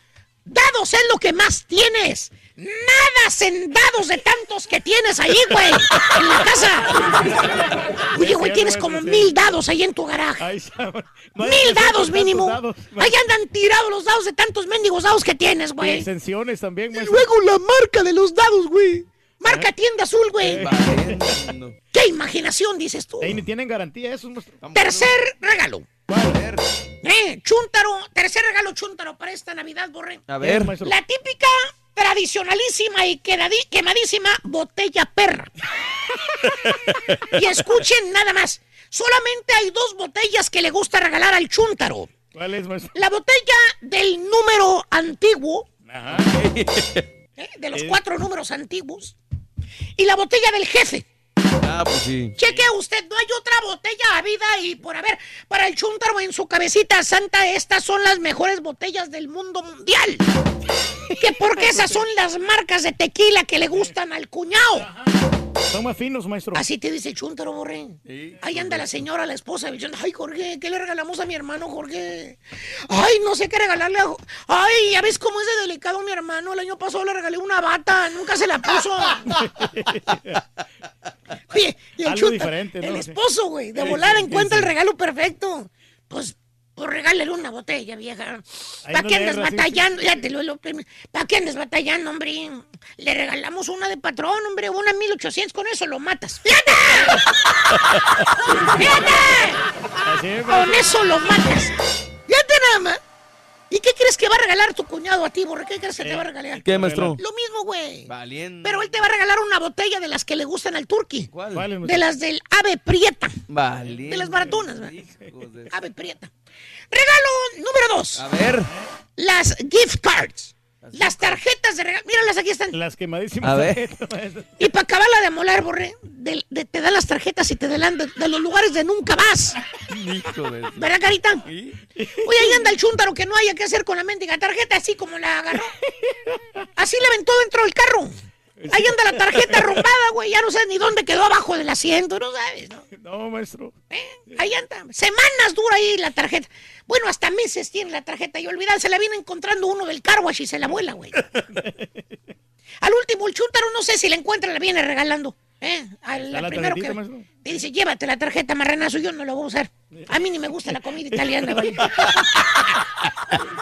Dados es lo que más tienes. Nadas en dados de tantos que tienes ahí, güey. En la casa. Oye, güey, tienes como mil dados ahí en tu garaje. Mil dados mínimo. Ahí andan tirados los dados de tantos mendigos dados que tienes, Y güey. extensiones también, Y maestro. luego la marca de los dados, güey. Marca tienda azul, güey. ¿Qué imaginación dices tú? Ey, ni tienen garantía maestro. Tercer regalo. Eh, chúntaro, tercer regalo chúntaro para esta Navidad, Borre. A ver. La típica, tradicionalísima y quemadísima botella perra. y escuchen nada más. Solamente hay dos botellas que le gusta regalar al chúntaro. ¿Cuál es, maestro? La botella del número antiguo, Ajá. eh, de los cuatro números antiguos, y la botella del jefe. Ah, pues sí. Cheque usted, no hay otra botella a vida y por haber, para el chúntaro en su cabecita santa, estas son las mejores botellas del mundo mundial. Que porque esas son las marcas de tequila que le gustan al cuñado. Son más finos, maestro. Así te dice el chúntaro, borre. Ahí anda la señora, la esposa, diciendo, ay, Jorge, ¿qué le regalamos a mi hermano, Jorge? Ay, no sé qué regalarle a... Ay, ya ves cómo es de delicado mi hermano. El año pasado le regalé una bata, nunca se la puso. Oye, y el, Algo chuta- diferente, ¿no? el Sí. esposo, güey, de Sí, volada sí, encuentra sí. el regalo perfecto. Pues, pues regálale una botella, vieja. ¿Para no qué andas erras, sí, batallando? Ya te lo- lo- ¿Para qué andas batallando, hombre? Le regalamos una de patrón, hombre, una 1800, con eso lo matas. ¡Fíjate! Es, Con maestro. eso lo matas. Fíjate nada más. ¿Y qué crees que va a regalar tu cuñado a ti, Borre? ¿Qué crees que te va a regalar? ¿Qué, maestro? Lo mismo, güey. Valiendo. Pero él te va a regalar una botella de las que le gustan al turqui. ¿Cuál? ¿Cuál es, De las del ave prieta. Valiendo. De las baratunas, de- Ave prieta. Regalo número dos. A ver. Las gift cards. Las tarjetas de regalo. Míralas, aquí están. Las quemadísimas A ver. Y para acabarla de molar, Borre, de- de- te dan las tarjetas y te dan de, de los lugares de nunca de... ¿Verdad, Carita? Oye, ahí anda el chúntaro que no haya que hacer con la mendiga tarjeta, así como la agarró. Así la aventó dentro del carro. Ahí anda la tarjeta arrumbada, güey. Ya no sabes ni dónde quedó abajo del asiento, no sabes, ¿no? No, maestro. Ahí anda. Semanas dura ahí la tarjeta. Bueno, hasta meses tiene la tarjeta y olvidar, se la viene encontrando uno del car wash y se la vuela, güey. Al último, el chúntaro no sé si la encuentra, la viene regalando. ¿eh? A Está la la primero que maestro. Te dice, llévate la tarjeta marranazo, yo no la voy a usar. A mí ni me gusta la comida italiana, ¿vale?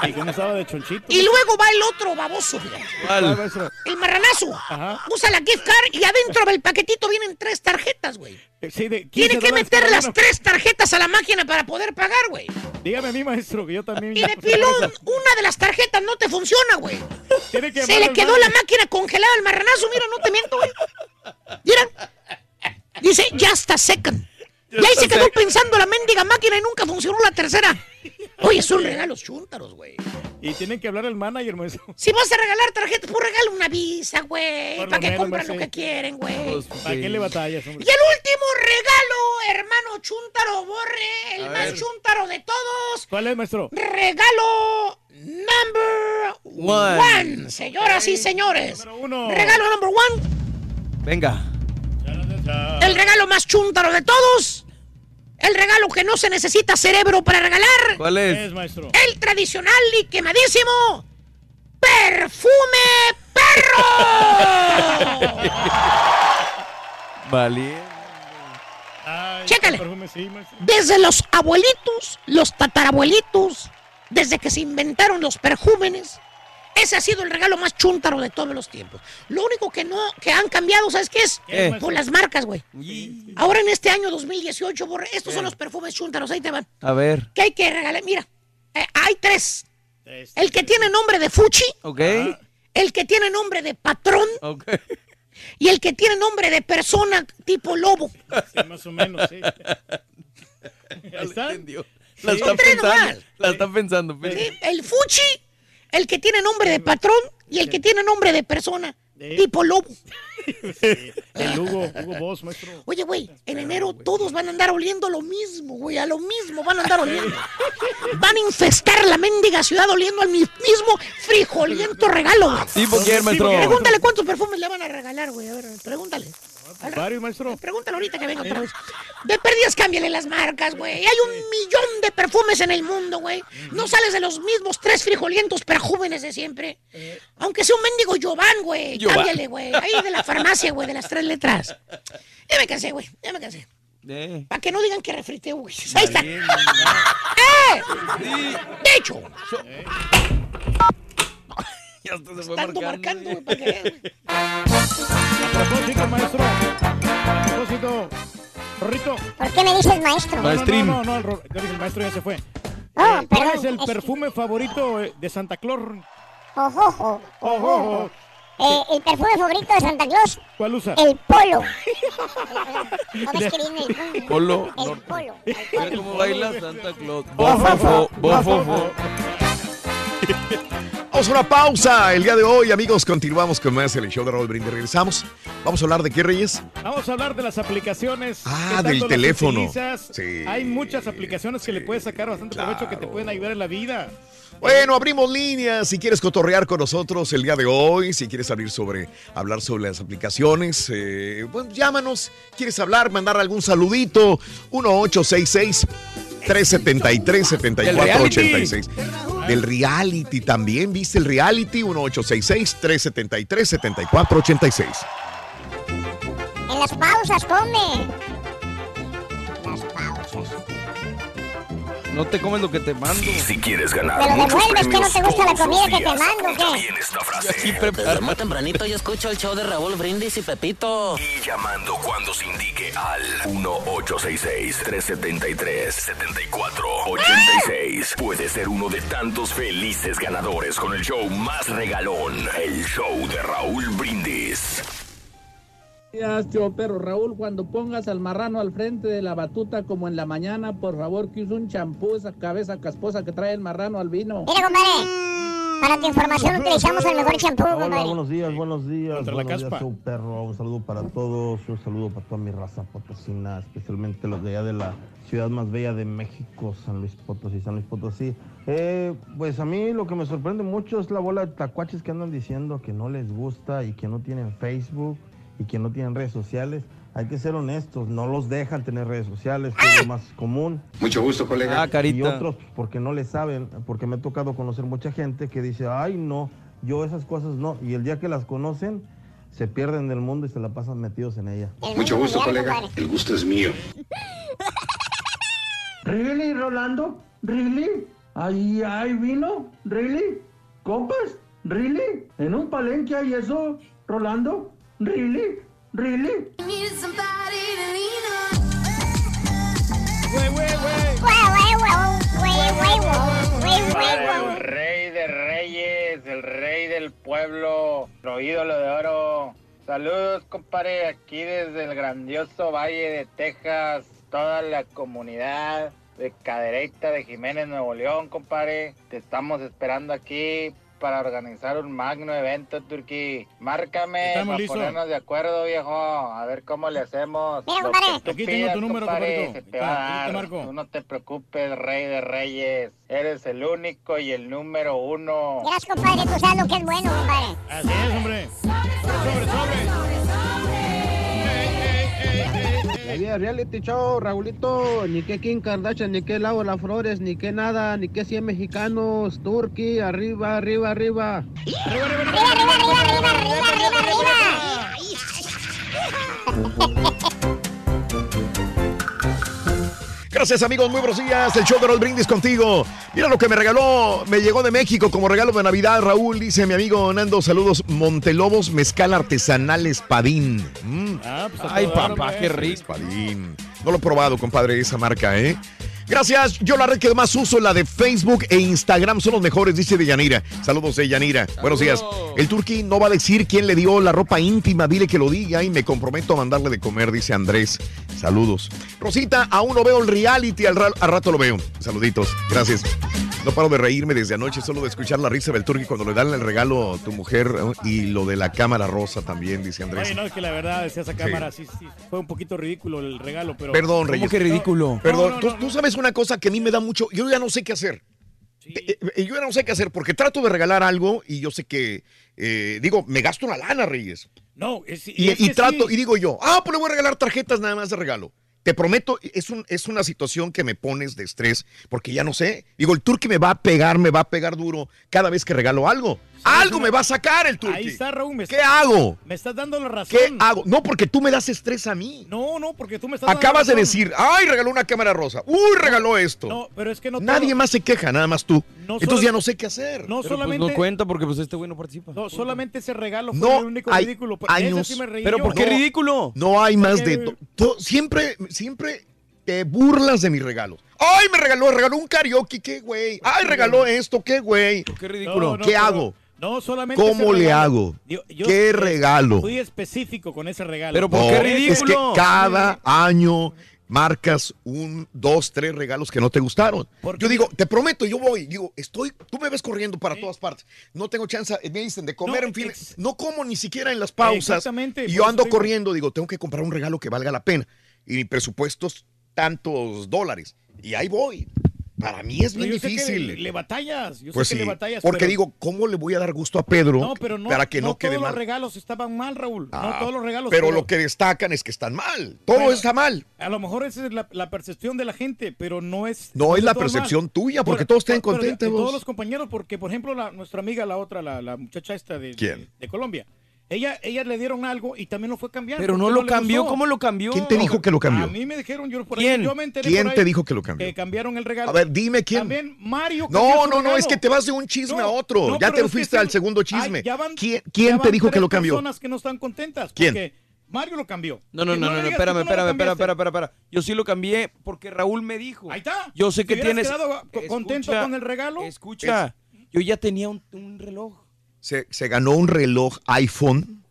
Y cómo estaba de chonchito. Y luego va el otro baboso. ¿Cuál, el marranazo. Ajá. Usa la gift card y adentro del paquetito vienen tres tarjetas, güey. Eh, Sí, de 15 Tiene que meter las uno. tres tarjetas a la máquina para poder pagar, güey. Dígame a mí, maestro, que yo también. Y de pilón, una de las tarjetas no te funciona, güey. Tiene que Se le quedó la máquina congelada al marranazo, mira, no te miento, güey. Mira. Dice, ya está second. Y ahí se quedó pensando la mendiga máquina y nunca funcionó la tercera. Oye, son regalos chúntaros, güey. Y tienen que hablar al manager, maestro. Si vas a regalar tarjetas, pues regala una visa, güey. Para que compren lo que quieren, güey. Pues, ¿Para qué le batallas, hombre? Y el último regalo, hermano chúntaro, borre, el A más ver. chúntaro de todos. ¿Cuál es, maestro? Regalo number One. one. Señoras y señores. Número uno. Regalo number one. Venga. El regalo más chúntaro de todos. El regalo que no se necesita cerebro para regalar. ¿Cuál ¿Qué es, maestro? El tradicional y quemadísimo. Perfume perro. Valiendo. Ay, Chécale. sí. Desde los abuelitos, los tatarabuelitos, desde que se inventaron los perjúmenes, Ese ha sido el regalo más chúntaro de todos los tiempos. Lo único que no, que han cambiado, ¿sabes qué es? ¿Qué? Por las marcas, güey. Ahora en este año 2018, borre, estos son los perfumes chúntaros, ahí te van. A ver. ¿Qué hay que regalar? Mira, eh, hay tres. El que tiene nombre de Fuchi, Ok. el que tiene nombre de patrón Ok. y el que tiene nombre de persona tipo lobo. Sí, más o menos, sí. Ahí está. La Sí. está Son tres pensando. La está pensando. El Fuchi, el que tiene nombre de patrón y el que tiene nombre de persona tipo lobo. El Hugo, Hugo Boss, maestro. Oye, güey, en enero todos van a andar oliendo lo mismo, güey, a lo mismo van a andar oliendo. Van a infestar la mendiga ciudad oliendo al mi- mismo frijoliento regalo, güey. ¿Tipo quién, maestro? Pregúntale cuántos perfumes le van a regalar, güey, a ver, pregúntale. Varios, maestro. Pregúntale ahorita que venga otra vez. De perdidas, cámbiale las marcas, güey. Hay un millón de perfumes en el mundo, güey. No sales de los mismos tres frijolientos perjúmenes de siempre. Aunque sea un mendigo Giovanni, güey. Cámbiale, güey. Ahí de la farmacia, güey, de las tres letras. Ya me cansé, güey. Ya me cansé. Eh. Para que no digan que refriteo, güey. Ahí está. Bien. ¡Eh! De hecho, Ya hasta se fue marcando. marcando, güey, para. A propósito, maestro. A propósito. Rorrito. ¿Por qué me dices maestro? No, no, no, no, el, el maestro ya se fue. Oh, Eh, ¿Cuál perdón, es el es- perfume favorito eh, de Santa Claus? Ojojo, ojojo. Eh, el perfume favorito de Santa Claus, ¿Cuál usa? el polo. ¿No ves que viene el polo? Polo. El no. polo. Cómo baila Santa Claus. Bofofo, bofofo. Vamos a una pausa el día de hoy, amigos. Continuamos con más el show de Raúl Brindis. Regresamos. Vamos a hablar de qué, Reyes. Vamos a hablar de las aplicaciones. Ah, ¿Qué tanto del teléfono. Sí. Hay muchas aplicaciones que le puedes sacar bastante provecho que te pueden ayudar en la vida. Bueno, abrimos líneas. Si quieres cotorrear con nosotros el día de hoy, si quieres abrir sobre, hablar sobre las aplicaciones, eh, bueno, llámanos. ¿Quieres hablar, mandar algún saludito? 1866 373 7486 Del reality también, ¿viste el reality? 1866 373 7486 En las pausas, come. No te comes lo que te mando. Si quieres ganar Me lo devuelves, que no te gusta la comida que te mando, ¿qué? bien esta frase. Desde muy tempranito yo escucho el show de Raúl Brindis y Pepito. Y llamando cuando se indique al 1-866-373-7486. Puede ser uno de tantos felices ganadores con el show más regalón, el show de Raúl Brindis. Días, yo, perro Raúl, cuando pongas al marrano al frente de la batuta como en la mañana, por favor, que use un champú, esa cabeza casposa que trae el marrano al vino. Mira, compadre. Para tu información utilizamos el mejor champú, Hola, compadre. buenos días, buenos días. Contra la buenos días, caspa. perro. Un saludo para todos, un saludo para toda mi raza potosina, especialmente los de allá de la ciudad más bella de México, San Luis Potosí, San Luis Potosí. Eh, pues a mí lo que me sorprende mucho es la bola de tacuaches que andan diciendo que no les gusta y que no tienen Facebook y que no tienen redes sociales. Hay que ser honestos, no los dejan tener redes sociales, que es lo más común. Mucho gusto, colega. Ah, carita. Y otros porque no le saben, porque me ha tocado conocer mucha gente que dice, ay no, yo esas cosas no. Y el día que las conocen, se pierden del mundo y se la pasan metidos en ella. Mucho gusto, colega. El gusto es mío. ¿Really, Rolando? ¿Really? ¿Ahí hay vino? ¿Really? ¿Compas? ¿Really? ¿En un palenque hay eso, Rolando? ¿Really? ¿Really? El rey de reyes, el rey del pueblo, nuestro ídolo de oro. Saludos, compadre, aquí desde el grandioso Valle de Texas, toda la comunidad de Cadereyta de Jiménez, Nuevo León, compadre. Te estamos esperando aquí para organizar un magno evento, Turquí. Márcame para ponernos de acuerdo, viejo. A ver cómo le hacemos. Mira, compadre. Aquí tengo tu número, compadre, te va a dar. marco. Tú no te preocupes, rey de reyes. Eres el único y el número uno. Gracias, compadre, tú sabes lo que es bueno, compadre. Así es, hombre. Sobre, sobre. La vida reality show, Raulito, ni que Kim Kardashian, ni que Laura Flores, ni que nada, ni que 100 mexicanos, Turkey, arriba, arriba, arriba. Arriba, arriba, arriba, arriba, arriba, arriba, arriba. Gracias, amigos. Muy buenos días. El show de los brindis contigo. Mira lo que me regaló. Me llegó de México como regalo de Navidad. Raúl dice mi amigo Nando. Saludos. Montelobos Mezcal Artesanal Espadín. Mm. Ah, pues, Ay, papá, qué rico. Espadín. No lo he probado, compadre, esa marca, ¿eh? Gracias. Yo la red que más uso, la de Facebook e Instagram, son los mejores, dice Deyanira. Saludos, Deyanira. Buenos días. El turqui no va a decir quién le dio la ropa íntima, dile que lo diga y me comprometo a mandarle de comer, dice Andrés. Saludos. Rosita, aún no veo el reality, al, ra- al rato lo veo. Saluditos. Gracias. No paro de reírme desde anoche, solo de escuchar la risa del turqui cuando le dan el regalo a tu mujer ¿no? y lo de la cámara rosa también, dice Andrés. Oye, no, es que la verdad, decía esa cámara, sí, sí, fue un poquito ridículo el regalo, pero... Perdón, Reyes. ridículo? Perdón, No, no, tú, no, tú sabes una cosa que a mí me da mucho. Yo ya no sé qué hacer. Eh, eh, Yo ya no sé qué hacer porque trato de regalar algo y yo sé que. eh, digo, me gasto una lana, Reyes. No, es, Y, es y que trato, sí. y digo yo, ah, pues le voy a regalar tarjetas nada más de regalo. Te prometo, es, un, es una situación que me pones de estrés porque ya no sé. Digo, el turqui me va a pegar, me va a pegar duro cada vez que regalo algo. Algo me va a sacar el turqui. Ahí está, Raúl. me ¿Qué está- hago? Me estás dando la razón. ¿Qué hago? No, porque tú me das estrés a mí. No, no, porque tú me estás dando Acabas de razón. decir, ay, regaló una cámara rosa. Uy, regaló esto. No, pero es que no Nadie todo- más se queja, nada más tú. No Entonces solo- ya no sé qué hacer. No Pero, pues, solamente... no cuenta porque pues este güey no participa. No, solamente ese regalo fue No el único hay ridículo. Ese años- sí me reí Pero yo. ¿por qué No. ridículo? No hay más Porque- de... to- to- siempre, siempre te burlas de mis regalos. Ay, me regaló, regaló un karaoke, qué güey. Ay, regaló esto, qué güey. Qué No, ridículo. no, ¿Qué pero- hago? No, solamente ¿Cómo le hago? Yo- yo- ¿Qué regalo? Fui específico con ese regalo. Pero ¿por No, qué Es que ridículo? cada año marcas un, dos, tres regalos que no te gustaron. Porque- Yo digo, te prometo, yo voy, digo, estoy, tú me ves corriendo para todas partes. No tengo chance, me dicen de comer, No, en fin, ex- no como ni siquiera en las pausas. Exactamente, Y yo ando digo. corriendo, digo, tengo que comprar un regalo que valga la pena. Y mi presupuesto es tantos dólares. Y ahí voy. Para mí es Pero bien difícil. Le, le batallas. Yo pues sé sí, que le batallas. porque pero- digo, ¿cómo le voy a dar gusto a Pedro No, pero no, para que no, quede todos mal? los regalos estaban mal, Raúl. no Ah, todos los regalos. pero, lo que destacan es que están mal. Todo Bueno, está mal. A lo mejor esa es la, la percepción de la gente, pero no es. No es la percepción mal. tuya, porque Pero- todos estén pero contentos. todos los compañeros, porque por ejemplo, la, nuestra amiga, la otra, la, la muchacha esta de, ¿Quién? de, de Colombia, ella, ella le dieron algo y también lo fue cambiando. Pero no lo cambió. gustó. ¿Cómo lo cambió? ¿Quién te dijo que lo cambió? A mí me dijeron, yo por ¿Quién? ahí, yo me enteré ¿Quién por ahí te dijo que lo cambió? Que cambiaron el regalo. A ver, dime quién. También Mario No, no, no, es que te vas de un chisme No, a otro. no, ya te fuiste al segundo Ay, chisme. ya van- ¿Quién, ya quién te dijo que lo cambió? personas que no están contentas. ¿Quién? porque Mario lo cambió. No, no, no, no, espérame, espérame, espérame, espérame, espérame, espérame. Yo sí lo cambié porque Raúl me dijo. Ahí está. Yo sé que tienes. contento con el regalo. Escucha, yo ya tenía un reloj. Se, se ganó un reloj iPhone,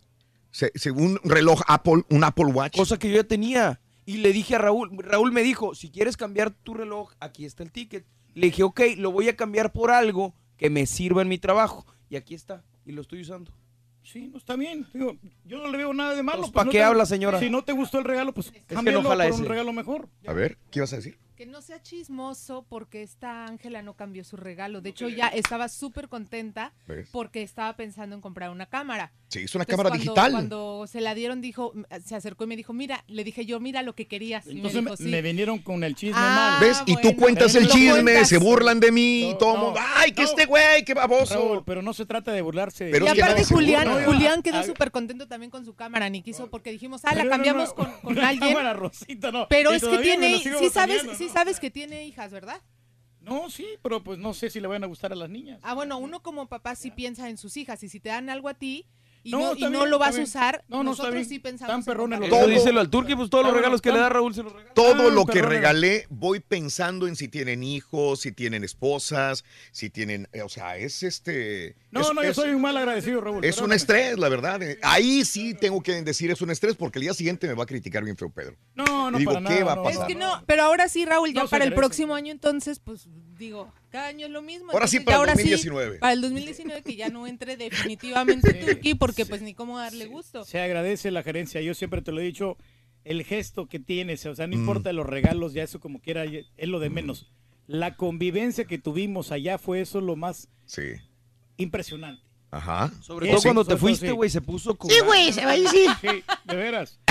se, se- un reloj Apple, un Apple Watch. Cosa que yo ya tenía. Y le dije a Raúl, Raúl me dijo, si quieres cambiar tu reloj, aquí está el ticket. Le dije, ok, lo voy a cambiar por algo que me sirva en mi trabajo. Y aquí está, y lo estoy usando. Sí, no está bien. Digo, yo no le veo nada de malo. Pues, ¿pa' no qué te- habla, señora? Si no te gustó el regalo, pues que cámbialo no jala por un regalo mejor. A ver, ¿qué ibas a decir? Que no sea chismoso porque esta Ángela no cambió su regalo. De hecho, ya estaba súper contenta ¿Ves? porque estaba pensando en comprar una cámara. Sí, es una Entonces, cámara cuando- digital. Cuando se la dieron, dijo, se acercó y me dijo, mira, le dije yo, mira lo que querías. Y Entonces me me, dijo, sí. me vinieron con el chisme Ah, mal. ¿Ves? Y tú cuentas el chisme, cuentas. se burlan de mí, y No, todo no, mundo, ¡ay, que no. este güey, qué baboso! Raúl, pero no se trata de burlarse. Pero y es que aparte Julián, burla. Julián quedó súper contento también con su cámara, ni quiso, porque dijimos, ah, la cambiamos no, con, con una alguien. cámara rosita, no. Pero Y es que tiene, sí sabes, sí. Sabes que tiene hijas, ¿verdad? No, sí, pero pues no sé si le van a gustar a las niñas. Ah, bueno, uno como papá sí piensa en sus hijas y si te dan algo a ti y No, no, y no bien, lo vas a usar, No, nosotros sí pensamos Tan Todo- díselo al turqui, pues todos los regalos que le da Raúl se los regala. Todo lo que regalé, voy pensando en si tienen hijos, si tienen esposas, si tienen, eh, o sea, es este... No, es- no, yo es- soy un mal agradecido, Raúl. Es un estrés, la verdad. eh. Ahí sí tengo que decir es un estrés porque el día siguiente me va a criticar bien feo Pedro. No, no, Y digo, para ¿qué nada, va a pasar? Es que no, pero ahora sí, Raúl, ya para el próximo año entonces, pues digo, cada año es lo mismo. Ahora sí para el ahora sí, 2019. para el 2019 que ya no entre definitivamente Turquí porque pues ni cómo darle gusto. Se agradece la gerencia. Yo siempre te lo he dicho, el gesto que tienes, o sea, no Mm. importa los regalos, ya eso como quiera, es lo de menos. La convivencia que tuvimos allá fue eso lo más Sí. impresionante. Ajá. Sobre todo cuando eso, te fuiste, sí. güey, se puso con... Sí, güey, se va a decir. Sí, de veras.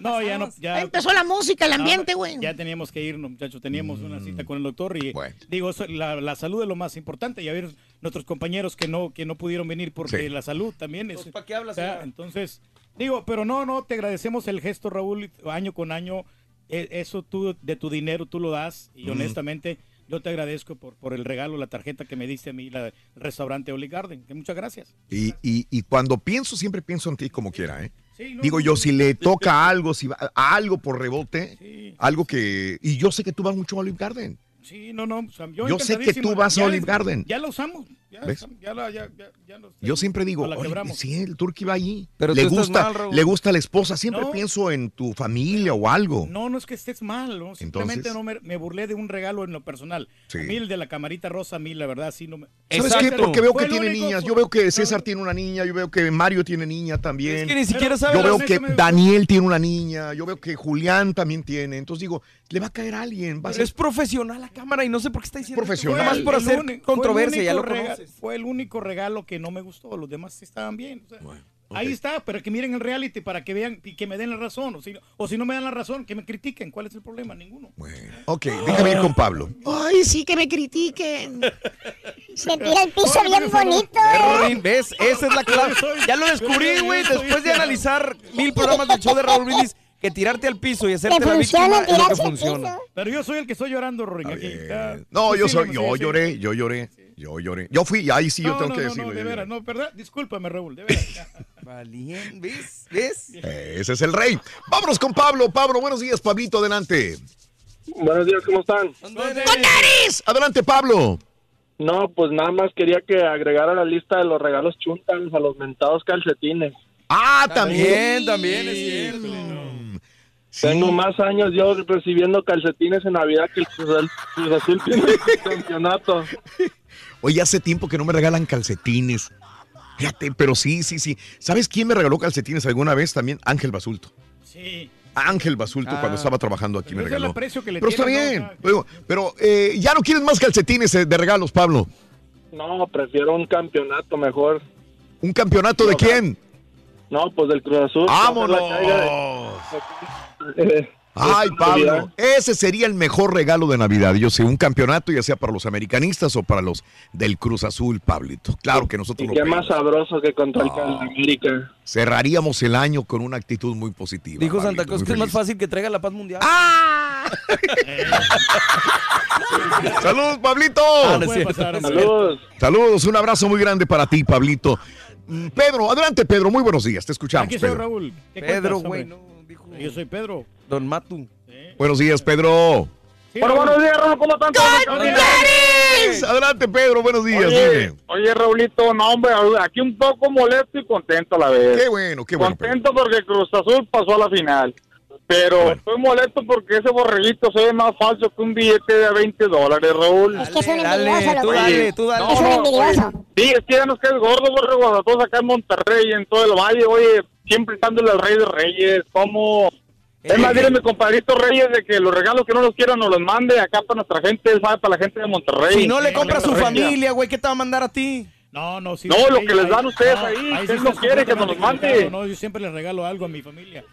No, ya no, ya. Empezó la música, el ambiente, No, güey. Ya teníamos que irnos, muchachos. Teníamos una cita con el doctor y Bueno. digo, la, la salud es lo más importante. Y a ver, nuestros compañeros que no, que no pudieron venir porque Sí. la salud también es. Pues, ¿para qué hablas, o sea, entonces, digo, pero no, no, te agradecemos el gesto, Raúl, año con año. e- eso tú, de tu dinero, tú lo das. Y Mm. honestamente, yo te agradezco por, por el regalo, la tarjeta que me diste a mí, la, el restaurante Olive Garden. Que muchas gracias. Y, y- y cuando pienso, siempre pienso en ti como quiera, ¿eh? Sí, no, Digo yo, si le toca algo, si va algo por rebote, algo que... Y yo sé que tú vas mucho a Olive Garden. Sí, no, no. o sea, yo Yo sé que tú vas a Olive Garden. Ya la usamos. Ya, ¿Ves? ya la, ya, nos- Yo siempre digo, sí, el turqui va allí. Pero le tú estás gusta, mal, le gusta a la esposa. Siempre No. pienso en tu familia o algo. No, no es que estés mal, ¿no? simplemente Entonces- no me, me burlé de un regalo en lo personal. Sí. A mí el de la camarita rosa, a mí la verdad sí no me... ¿Sabes qué? Porque veo Fue que tiene único- niñas. Yo veo que César tiene una niña. Yo veo que Mario tiene niña también. Es que ni siquiera Yo sabe veo las- que me- Daniel tiene una niña. Yo veo que Julián también tiene. Entonces digo, le va a caer a alguien. Va a Pero ser es profesional la cámara y no sé por qué está diciendo Profesional. Nada más por hacer controversia, ya lo único conoces. Fue el único regalo que no me gustó, los demás sí estaban bien. o sea, Ahí está, pero que miren el reality para que vean y que me den la razón. O si, o si no me dan la razón, que me critiquen. ¿Cuál es el problema? Ninguno. Ok, déjame ir con Pablo. Ay, sí, que me critiquen. Se tira el piso bien bonito. Rin, ¿Ves? Esa es la clave. Ya lo descubrí, güey, después de analizar mil programas del show de Raúl Brindis, que tirarte al piso y hacerte Te la víctima es lo que funciona. Pero yo soy el que estoy llorando, Rorín. No, yo soy, yo sí, sí. lloré, yo lloré, yo lloré. Yo fui, ahí sí yo No, tengo no, que no, decirlo. No, de veras, no, ¿verdad? Discúlpame, Raúl, de veras. Valien, ¿ves? ¿Ves? Ese es el rey. Vámonos con Pablo. Pablo, buenos días, Pablito, adelante. Buenos días, ¿cómo están? Adelante, Pablo. No, pues nada más quería que agregara a la lista de los regalos chuntas a los mentados calcetines. Ah, también, también es cierto. Tengo más años yo recibiendo calcetines en Navidad que el Cruz Azul, Cruz Azul tiene el campeonato. Oye, hace tiempo que no me regalan calcetines. Fíjate, pero sí, sí, sí. ¿Sabes quién me regaló calcetines alguna vez también? Ángel Basulto. Sí. Ángel Basulto, Ah. cuando estaba trabajando aquí, me es regaló. aprecio que le Pero está bien. ¿no? Pero, pero, eh, ya no quieres más calcetines eh, de regalos, Pablo. No, prefiero un campeonato mejor. ¿Un campeonato de quién? No, pues del Cruz Azul. ¡Vámonos! Ay, es Pablo, ese sería el mejor regalo de Navidad. Yo sé, un campeonato, ya sea para los americanistas o para los del Cruz Azul, Pablito. Claro que nosotros Y lo qué más pedimos. sabroso que contra el América. cerraríamos el año con una actitud muy positiva. Dijo Pablito, Santa muy que es más fácil que traiga la paz mundial. Saludos, Pablito. Ah, no es cierto. Saludos. Saludos, un abrazo muy grande para ti, Pablito. Mm, Pedro, adelante, Pedro. Muy buenos días, te escuchamos. Aquí soy Pedro. Raúl. ¿Qué Pedro, güey, no, dijo. Yo soy Pedro. Don Matu. Buenos días, Pedro. Bueno, buenos días, Raúl, ¿cómo están todos? Adelante, Pedro, buenos días. Oye, oye, Raulito, no, hombre, aquí un poco molesto y contento a la vez. Qué bueno, qué bueno. Pedro. Contento porque Cruz Azul pasó a la final. Pero estoy molesto porque ese borreguito se ve más falso que un billete de 20 dólares, Raúl. Es que es un Dale, envidioso, tú dale, tú dale. Es un envidioso. Sí, es que ya nos queda gordo, borrego, a todos acá en Monterrey, en todo el valle, oye, siempre dándole al rey de reyes, ¿cómo? Es más, dile a mi compadrito Reyes de que los regalos que no los quieran nos los mande acá para nuestra gente, él sabe para la gente de Monterrey. Si no le compra a su familia, güey, ¿qué te va a mandar a ti? No, no, sí. No, lo que les dan ustedes ahí, él no quiere que nos los mande. equivocado, No, yo siempre les regalo algo a mi familia.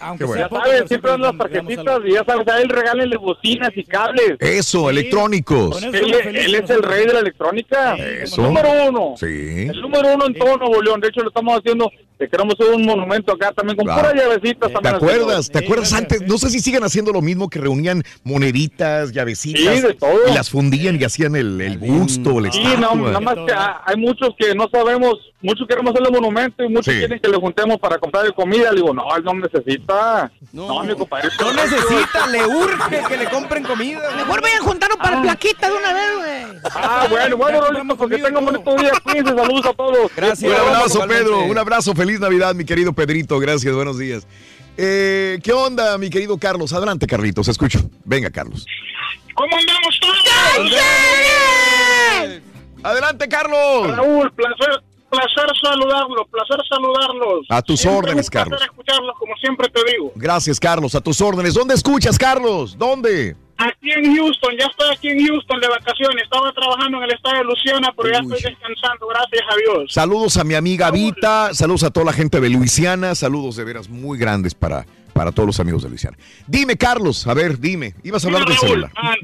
Aunque bueno. sea Ya pero siempre dan las tarjetitas y ya sabes, a él regálenle bocinas y cables. Eso, electrónicos. Eso Él, es el rey de la electrónica. Eso. El número uno. Sí. El número uno en todo Nuevo León. De hecho, lo estamos haciendo. Le queremos hacer un monumento acá también con Claro. puras llavecitas. ¿Te acuerdas? ¿Te Sí, acuerdas antes? sí. No sé si siguen haciendo lo mismo que reunían moneditas, llavecitas Sí, de todo. y las fundían y hacían el, el busto, la Sí, estatua. no, nada más que ha- hay muchos que no sabemos, muchos queremos hacerle monumento y muchos Sí. quieren que le juntemos para comprarle comida. Le digo, no, él no necesita. No, mi compadre. No necesita, le urge que le compren comida. Mejor vayan juntando para plaquita de una vez, güey. Ah, bueno, bueno, Rolito, porque tengan bonito día. Cuídense, saludos a todos. Gracias. Un abrazo. Pedro. Un abrazo. Feliz Navidad, mi querido Pedrito. Gracias, buenos días. Eh, ¿Qué onda, mi querido Carlos? Adelante, Carlitos, escucho. Venga, Carlos. ¿Cómo andamos todos? Adelante, Carlos. Raúl, placer, placer saludarlos, placer saludarlos. A tus Siempre órdenes, un placer Carlos. escucharlos, como siempre te digo. Gracias, Carlos. A tus órdenes. ¿Dónde escuchas, Carlos? ¿Dónde? Aquí en Houston, ya estoy aquí en Houston de vacaciones. Estaba trabajando en el estado de Luciana, pero ya estoy descansando, gracias a Dios. Saludos a mi amiga Vita. Saludos a toda la gente de Luisiana. Saludos de veras muy grandes para, para todos los amigos de Luisiana. Dime, Carlos. A ver, dime. Ibas a hablar Mira, del Raúl, celular. ah,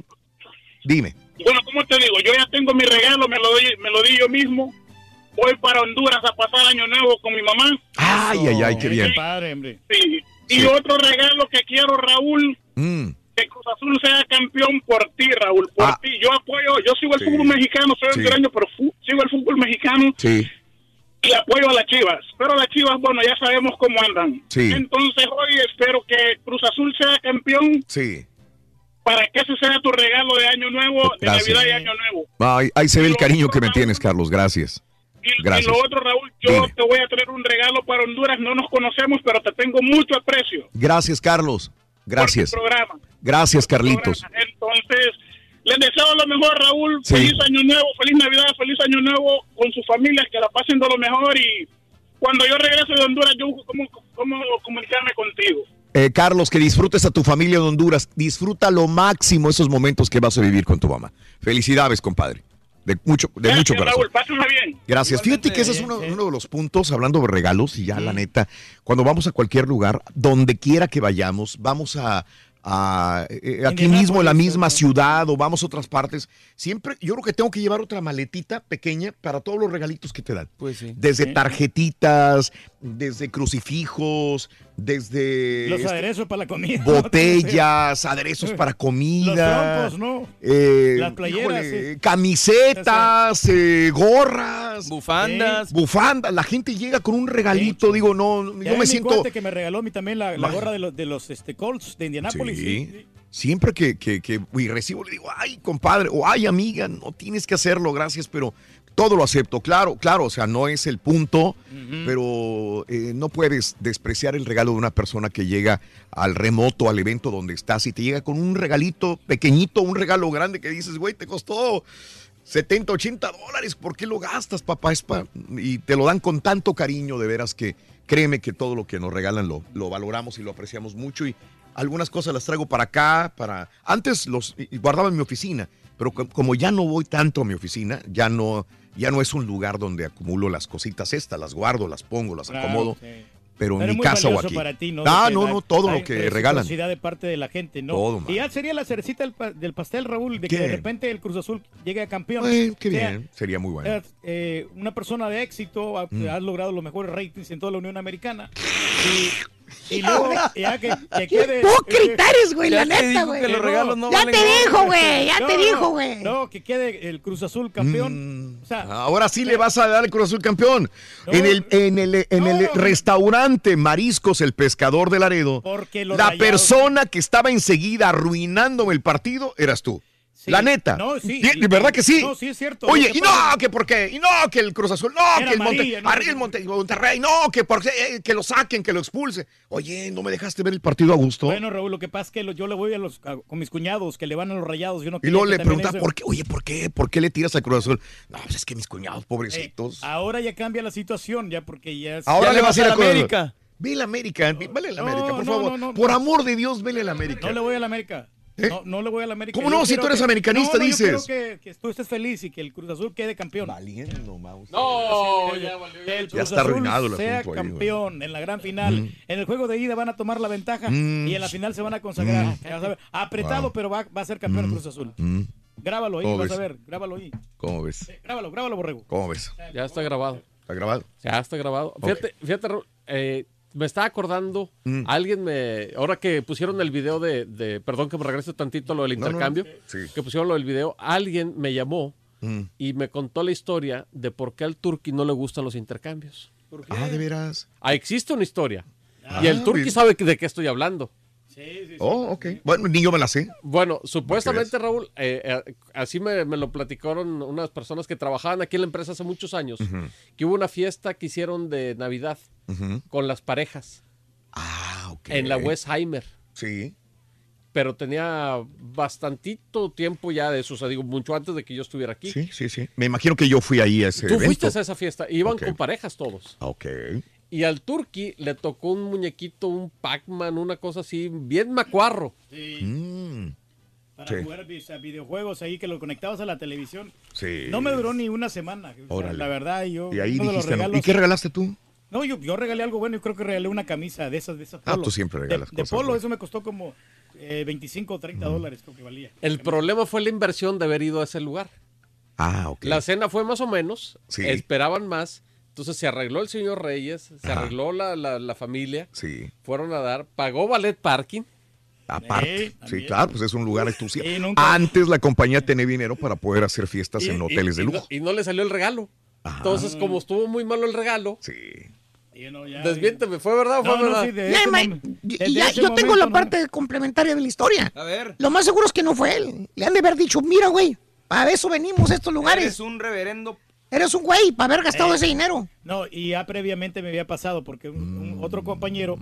Dime. bueno, ¿cómo te digo? Yo ya tengo mi regalo, me lo, doy, me lo di yo mismo. Voy para Honduras a pasar Año Nuevo con mi mamá. Ay, ay, ay, qué bien. padre, hombre. Sí. Y otro regalo que quiero, Raúl, Mm. Cruz Azul sea campeón por ti, Raúl, por Ah. ti. Yo apoyo, yo sigo el Sí. fútbol mexicano, soy Sí. hondureño, pero sigo el fútbol mexicano Sí. y apoyo a las Chivas. Pero las Chivas, bueno, ya sabemos cómo andan. Sí. Entonces hoy espero que Cruz Azul sea campeón Sí. para que ese sea tu regalo de Año Nuevo, de Gracias. Navidad y Año Nuevo. Ahí, ahí se ve el cariño que me tienes, Carlos. Gracias. Y, Gracias. y lo otro, Raúl, yo Dime. te voy a traer un regalo para Honduras. No nos conocemos, pero te tengo mucho aprecio. Gracias, Carlos. Gracias. Por tu programa. Gracias, Carlitos. Entonces, les deseo lo mejor, Raúl. Sí. Feliz año nuevo, feliz Navidad, feliz año nuevo con sus familias, que la pasen de lo mejor. Y cuando yo regrese de Honduras, yo busco cómo, cómo comunicarme contigo. Eh, Carlos, que disfrutes a tu familia de Honduras. Disfruta lo máximo esos momentos que vas a vivir con tu mamá. Felicidades, compadre. De mucho, de Gracias, mucho corazón. Raúl, bien. Gracias. Fíjate que ese es uno, uno de los puntos, hablando de regalos, y ya la neta, cuando vamos a cualquier lugar, donde quiera que vayamos, vamos a, a, eh, aquí mismo en la misma ciudad o vamos a otras partes, siempre yo creo que tengo que llevar otra maletita pequeña para todos los regalitos que te dan. Pues sí. Desde tarjetitas, desde crucifijos, desde Los este, aderezos para la comida. botellas, aderezos para comida. Los trompos, ¿no? eh, Las playeras, híjole, sí. camisetas, eh, gorras, bufandas, bufandas. La gente llega con un regalito, digo, no, Ya yo me mi siento. que me regaló a mí también la, gorra de los, de los este, Colts de Indianapolis. Sí. Siempre que, que, que recibo, le digo, ay, compadre, o ay, amiga, no tienes que hacerlo, gracias, pero todo lo acepto. Claro, claro, o sea, no es el punto, pero eh, no puedes despreciar el regalo de una persona que llega al remoto, al evento donde estás y te llega con un regalito pequeñito, un regalo grande que dices, güey, te costó 70, 80 dólares, ¿por qué lo gastas, papá? Es pa-". Y te lo dan con tanto cariño, de veras que créeme que todo lo que nos regalan lo, lo valoramos y lo apreciamos mucho y algunas cosas las traigo para acá, para... Antes los guardaba en mi oficina, pero co- como ya no voy tanto a mi oficina, ya no, ya no es un lugar donde acumulo las cositas estas, las guardo, las pongo, las Claro, acomodo. sí. Pero en mi casa o aquí. para ti, ¿no? Ah, no, no, la- todo lo que regalan. reciprocidad de parte de la gente, ¿no? Todo, man. y ya sería la cerecita del, pa- del pastel, Raúl, de que de repente el Cruz Azul llegue a campeón. Ay, qué O sea, bien, sería muy bueno. eh, una persona de éxito, ha- Mm. has logrado los mejores ratings en toda la Unión Americana. Y, y luego, ya que, que quede. hipócrita eres, güey, la Ya te neta, güey. que los regalos no Ya valen te nada. dijo, güey, ya No, te no, dijo, güey. No, que quede el Cruz Azul campeón. O sea, Ahora sí le vas a dar el Cruz Azul campeón. en el, en el, en el restaurante Mariscos El Pescador de Laredo, la Rayados- persona que estaba enseguida arruinándome el partido eras tú. La neta. No, sí, y- ¿De verdad que sí? No, sí es cierto. Oye, y no, pasa- que por qué, y no, que el Cruz Azul, no, Era que el Monte, Monte- Monterrey, no, que por qué, eh, que lo saquen, que lo expulse. Oye, ¿no me dejaste ver el partido a gusto? Bueno, Raúl, lo que pasa es que lo- yo le voy a los, a- con mis cuñados que le van a los rayados. Yo no y luego que le eso- ¿por qué? Oye, ¿por qué? ¿Por qué le tiras al Cruz Azul? No, pues es que mis cuñados, pobrecitos. Ahora ya cambia la situación, ya porque ya es- Ahora ya le vas a ir a. América. Ve la América, vale la América, por favor. por amor de Dios, vele la América. No le voy a la América. No, no le voy a la América. ¿Eh? ¿Cómo Yo no? Si tú eres que- americanista, No, no, yo quiero dices. que, que tú estés feliz y que el Cruz Azul quede campeón. Valiendo, mouse. No, ya El Ya Cruz está Azul arruinado el sea ahí, campeón en la gran final. Mm. En el juego de ida van a tomar la ventaja Mm. y en la final se van a consagrar. Mm. Ya vas a ver, Apretado, Wow. pero va, va a ser campeón el Mm. Cruz Azul. Mm. Grábalo ahí, ¿Cómo vas ves? a ver. Grábalo ahí. ¿Cómo ves? Grábalo, grábalo, borrego. ¿Cómo ves? Ya está grabado. ¿Está grabado? Ya está grabado. Fíjate, fíjate, eh, me estaba acordando, Mm. alguien me, ahora que pusieron el video de, de- perdón que me regrese tantito a lo del No, no, intercambio, sí. que pusieron lo del video, alguien me llamó Mm. y me contó la historia de por qué al Turqui no le gustan los intercambios. Ah, de veras. Ah, existe una historia. Ah, y el Turqui sabe de qué estoy hablando. Oh, ok. Bueno, ni yo me la sé. Bueno, supuestamente, Raúl, eh, eh, así me, me lo platicaron unas personas que trabajaban aquí en la empresa hace muchos años, que hubo una fiesta que hicieron de Navidad con las parejas. Ah, ok. En la Westheimer. Sí. Pero tenía bastantito tiempo ya de eso, o sea, digo, mucho antes de que yo estuviera aquí. Sí, sí, sí. Me imagino que yo fui ahí a ese Tú evento. fuiste a esa fiesta, iban con parejas todos. Ok. Y al Turqui le tocó un muñequito, un Pac-Man, una cosa así, bien macuarro. Mm. Para Sí. jugar a videojuegos ahí que lo conectabas a la televisión. Sí. No me duró ni una semana. o sea. La verdad, yo. Y ahí dijiste. ¿y qué regalaste tú? No, yo, yo regalé algo bueno y creo que regalé una camisa de esas, de esas Ah, tú siempre regalas de, de polo, eso me costó como eh, 25 o 30 dólares, creo que valía. El problema fue la inversión de haber ido a ese lugar. Ah, ok. La cena fue más o menos, Sí. esperaban más, Entonces se arregló el señor Reyes, se Ajá. arregló la, la- la familia. Sí. Fueron a dar, pagó ballet parking. Aparte, sí, claro, pues es un lugar exclusivo. Nunca- Antes la compañía tenía dinero para poder hacer fiestas Y- en y- hoteles de y no- lujo. Y no, le salió el regalo. Entonces, como estuvo muy malo el regalo. Desviénteme, ¿fue verdad o fue No, no, verdad? sí, y- ya, yo tengo la parte complementaria de la historia. A ver. Lo más seguro es que no fue él. Le han de haber dicho, mira, güey, para eso venimos a estos lugares. Eres un reverendo. Eres un güey, para haber gastado Eh. ese dinero. No, y ya previamente me había pasado porque un, un otro compañero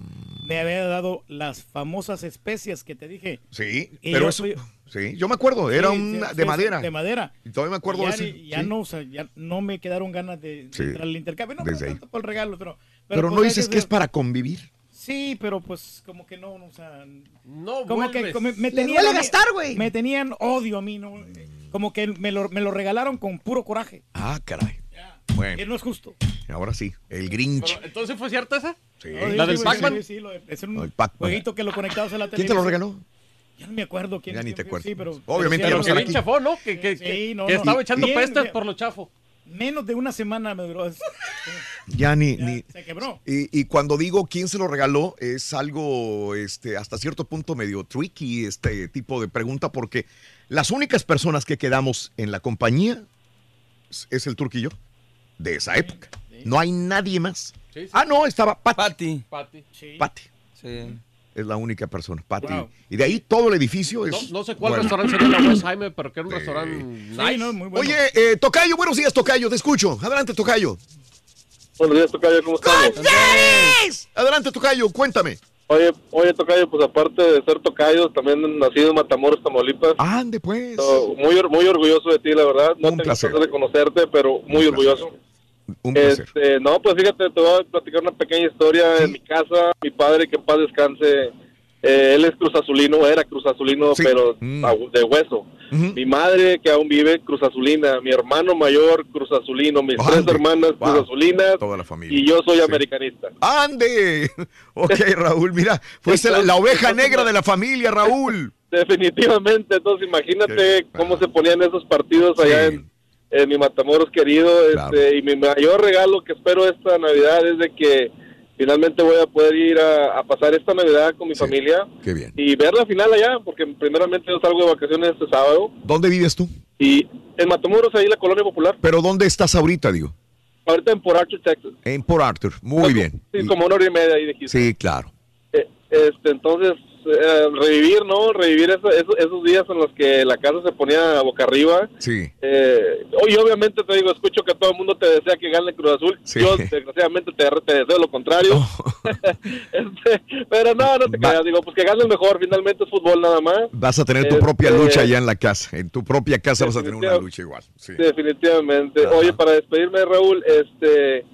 me había dado las famosas especias que te dije. Sí, Y pero yo eso, fui- sí, yo me acuerdo, era Sí, una sí, de sí, madera. De madera. Y todavía me acuerdo ya, de ese. ya sí. no, o sea, ya no me quedaron ganas de, de Sí, entrar al intercambio. No, desde no ahí. tanto por el regalo, pero... Pero, pues no dices que es para convivir. Sí, pero pues como que no, o sea... No como que como me Le tenían gastar, güey. Me tenían odio a mí, ¿no? Como que me lo, me lo regalaron con puro coraje. Ah, caray. Que Bueno, no es justo. ahora sí, el Grinch. Pero, ¿Entonces fue cierta esa? Sí. ¿La sí, del Pac-Man? sí, sí, lo de- es un No, el Pac-Man. jueguito que lo conectabas a la ¿Quién televisión. te lo regaló? Ya no me acuerdo quién. Ya ni quién te acuerdas. Sí, pero, Obviamente pero ya no Que aquí. chafó, ¿no? Que, que, Sí, que- no, que no. estaba echando bien. por lo chafo. Menos de una semana me duró. Ya ni, ni- Se quebró. Y, y cuando digo quién se lo regaló, es algo este, hasta cierto punto medio tricky este tipo de pregunta, porque las únicas personas que quedamos en la compañía es- el turquillo de esa época. No hay nadie más. Sí, sí. Ah, no, estaba Patty. Pati. Pati. Patty. Sí. Es la única persona, Patty. Wow. Y de ahí todo el edificio es. no sé cuál bueno. restaurante sería la West Jaime, pero que era un Sí. restaurante nice. Sí, no, muy bueno. Oye, eh, Tocayo, buenos días, Tocayo, te escucho. Adelante, Tocayo. Buenos días, Tocayo, ¿cómo estamos? Adelante, Tocayo, cuéntame. Oye, oye, Tocayo, pues aparte de ser Tocayo, también nacido en Matamoros, Tamaulipas. Ande, pues. So, muy, muy orgulloso de ti, la verdad. No Un tengo placer. de conocerte, pero muy Un orgulloso. Un placer. Este, no, pues fíjate, te voy a platicar una pequeña historia. En mi casa, mi padre, que en paz descanse, eh, él es Cruz Azulino, era Cruz Azulino, Sí. pero Mm. de hueso. Mi madre, que aún vive, Cruz Azulina. Mi hermano mayor, Cruz Azulino. Mis Ande. tres hermanas, Wow. Cruz Azulinas. Toda la familia. Y yo soy Sí. americanista. ande. Ok, Raúl, mira, fuiste la, la oveja negra de la familia, Raúl. Definitivamente, entonces imagínate cómo se ponían esos partidos allá Sí. en, en mi Matamoros querido. Claro. Este, y mi mayor regalo que espero esta Navidad es de que finalmente voy a poder ir a, a pasar esta Navidad con mi Sí. familia Qué bien. y ver la final allá, porque primeramente yo salgo de vacaciones este sábado. ¿Dónde vives tú? Y en Matamoros, ahí la colonia popular, Pero ¿dónde estás ahorita, digo? ahorita en Port Arthur, Texas. En Port Arthur. Muy bien. Sí, Y- como una hora y media ahí de Houston. Sí, claro. Eh, Este, entonces, eh, revivir, ¿no? Revivir eso- eso- esos días en los que la casa se ponía boca arriba. Sí. Eh, y obviamente te digo, escucho que todo el mundo te desea que gane Cruz Azul. Sí. Yo, desgraciadamente, te, te deseo lo contrario. Este, pero no, no te Va- creas. Digo, pues que gane el mejor. Finalmente es fútbol nada más. Vas a tener tu Este, propia lucha allá en la casa. En tu propia casa vas a tener una lucha igual. Sí. Definitivamente. Ajá. Oye, para despedirme, Raúl, este,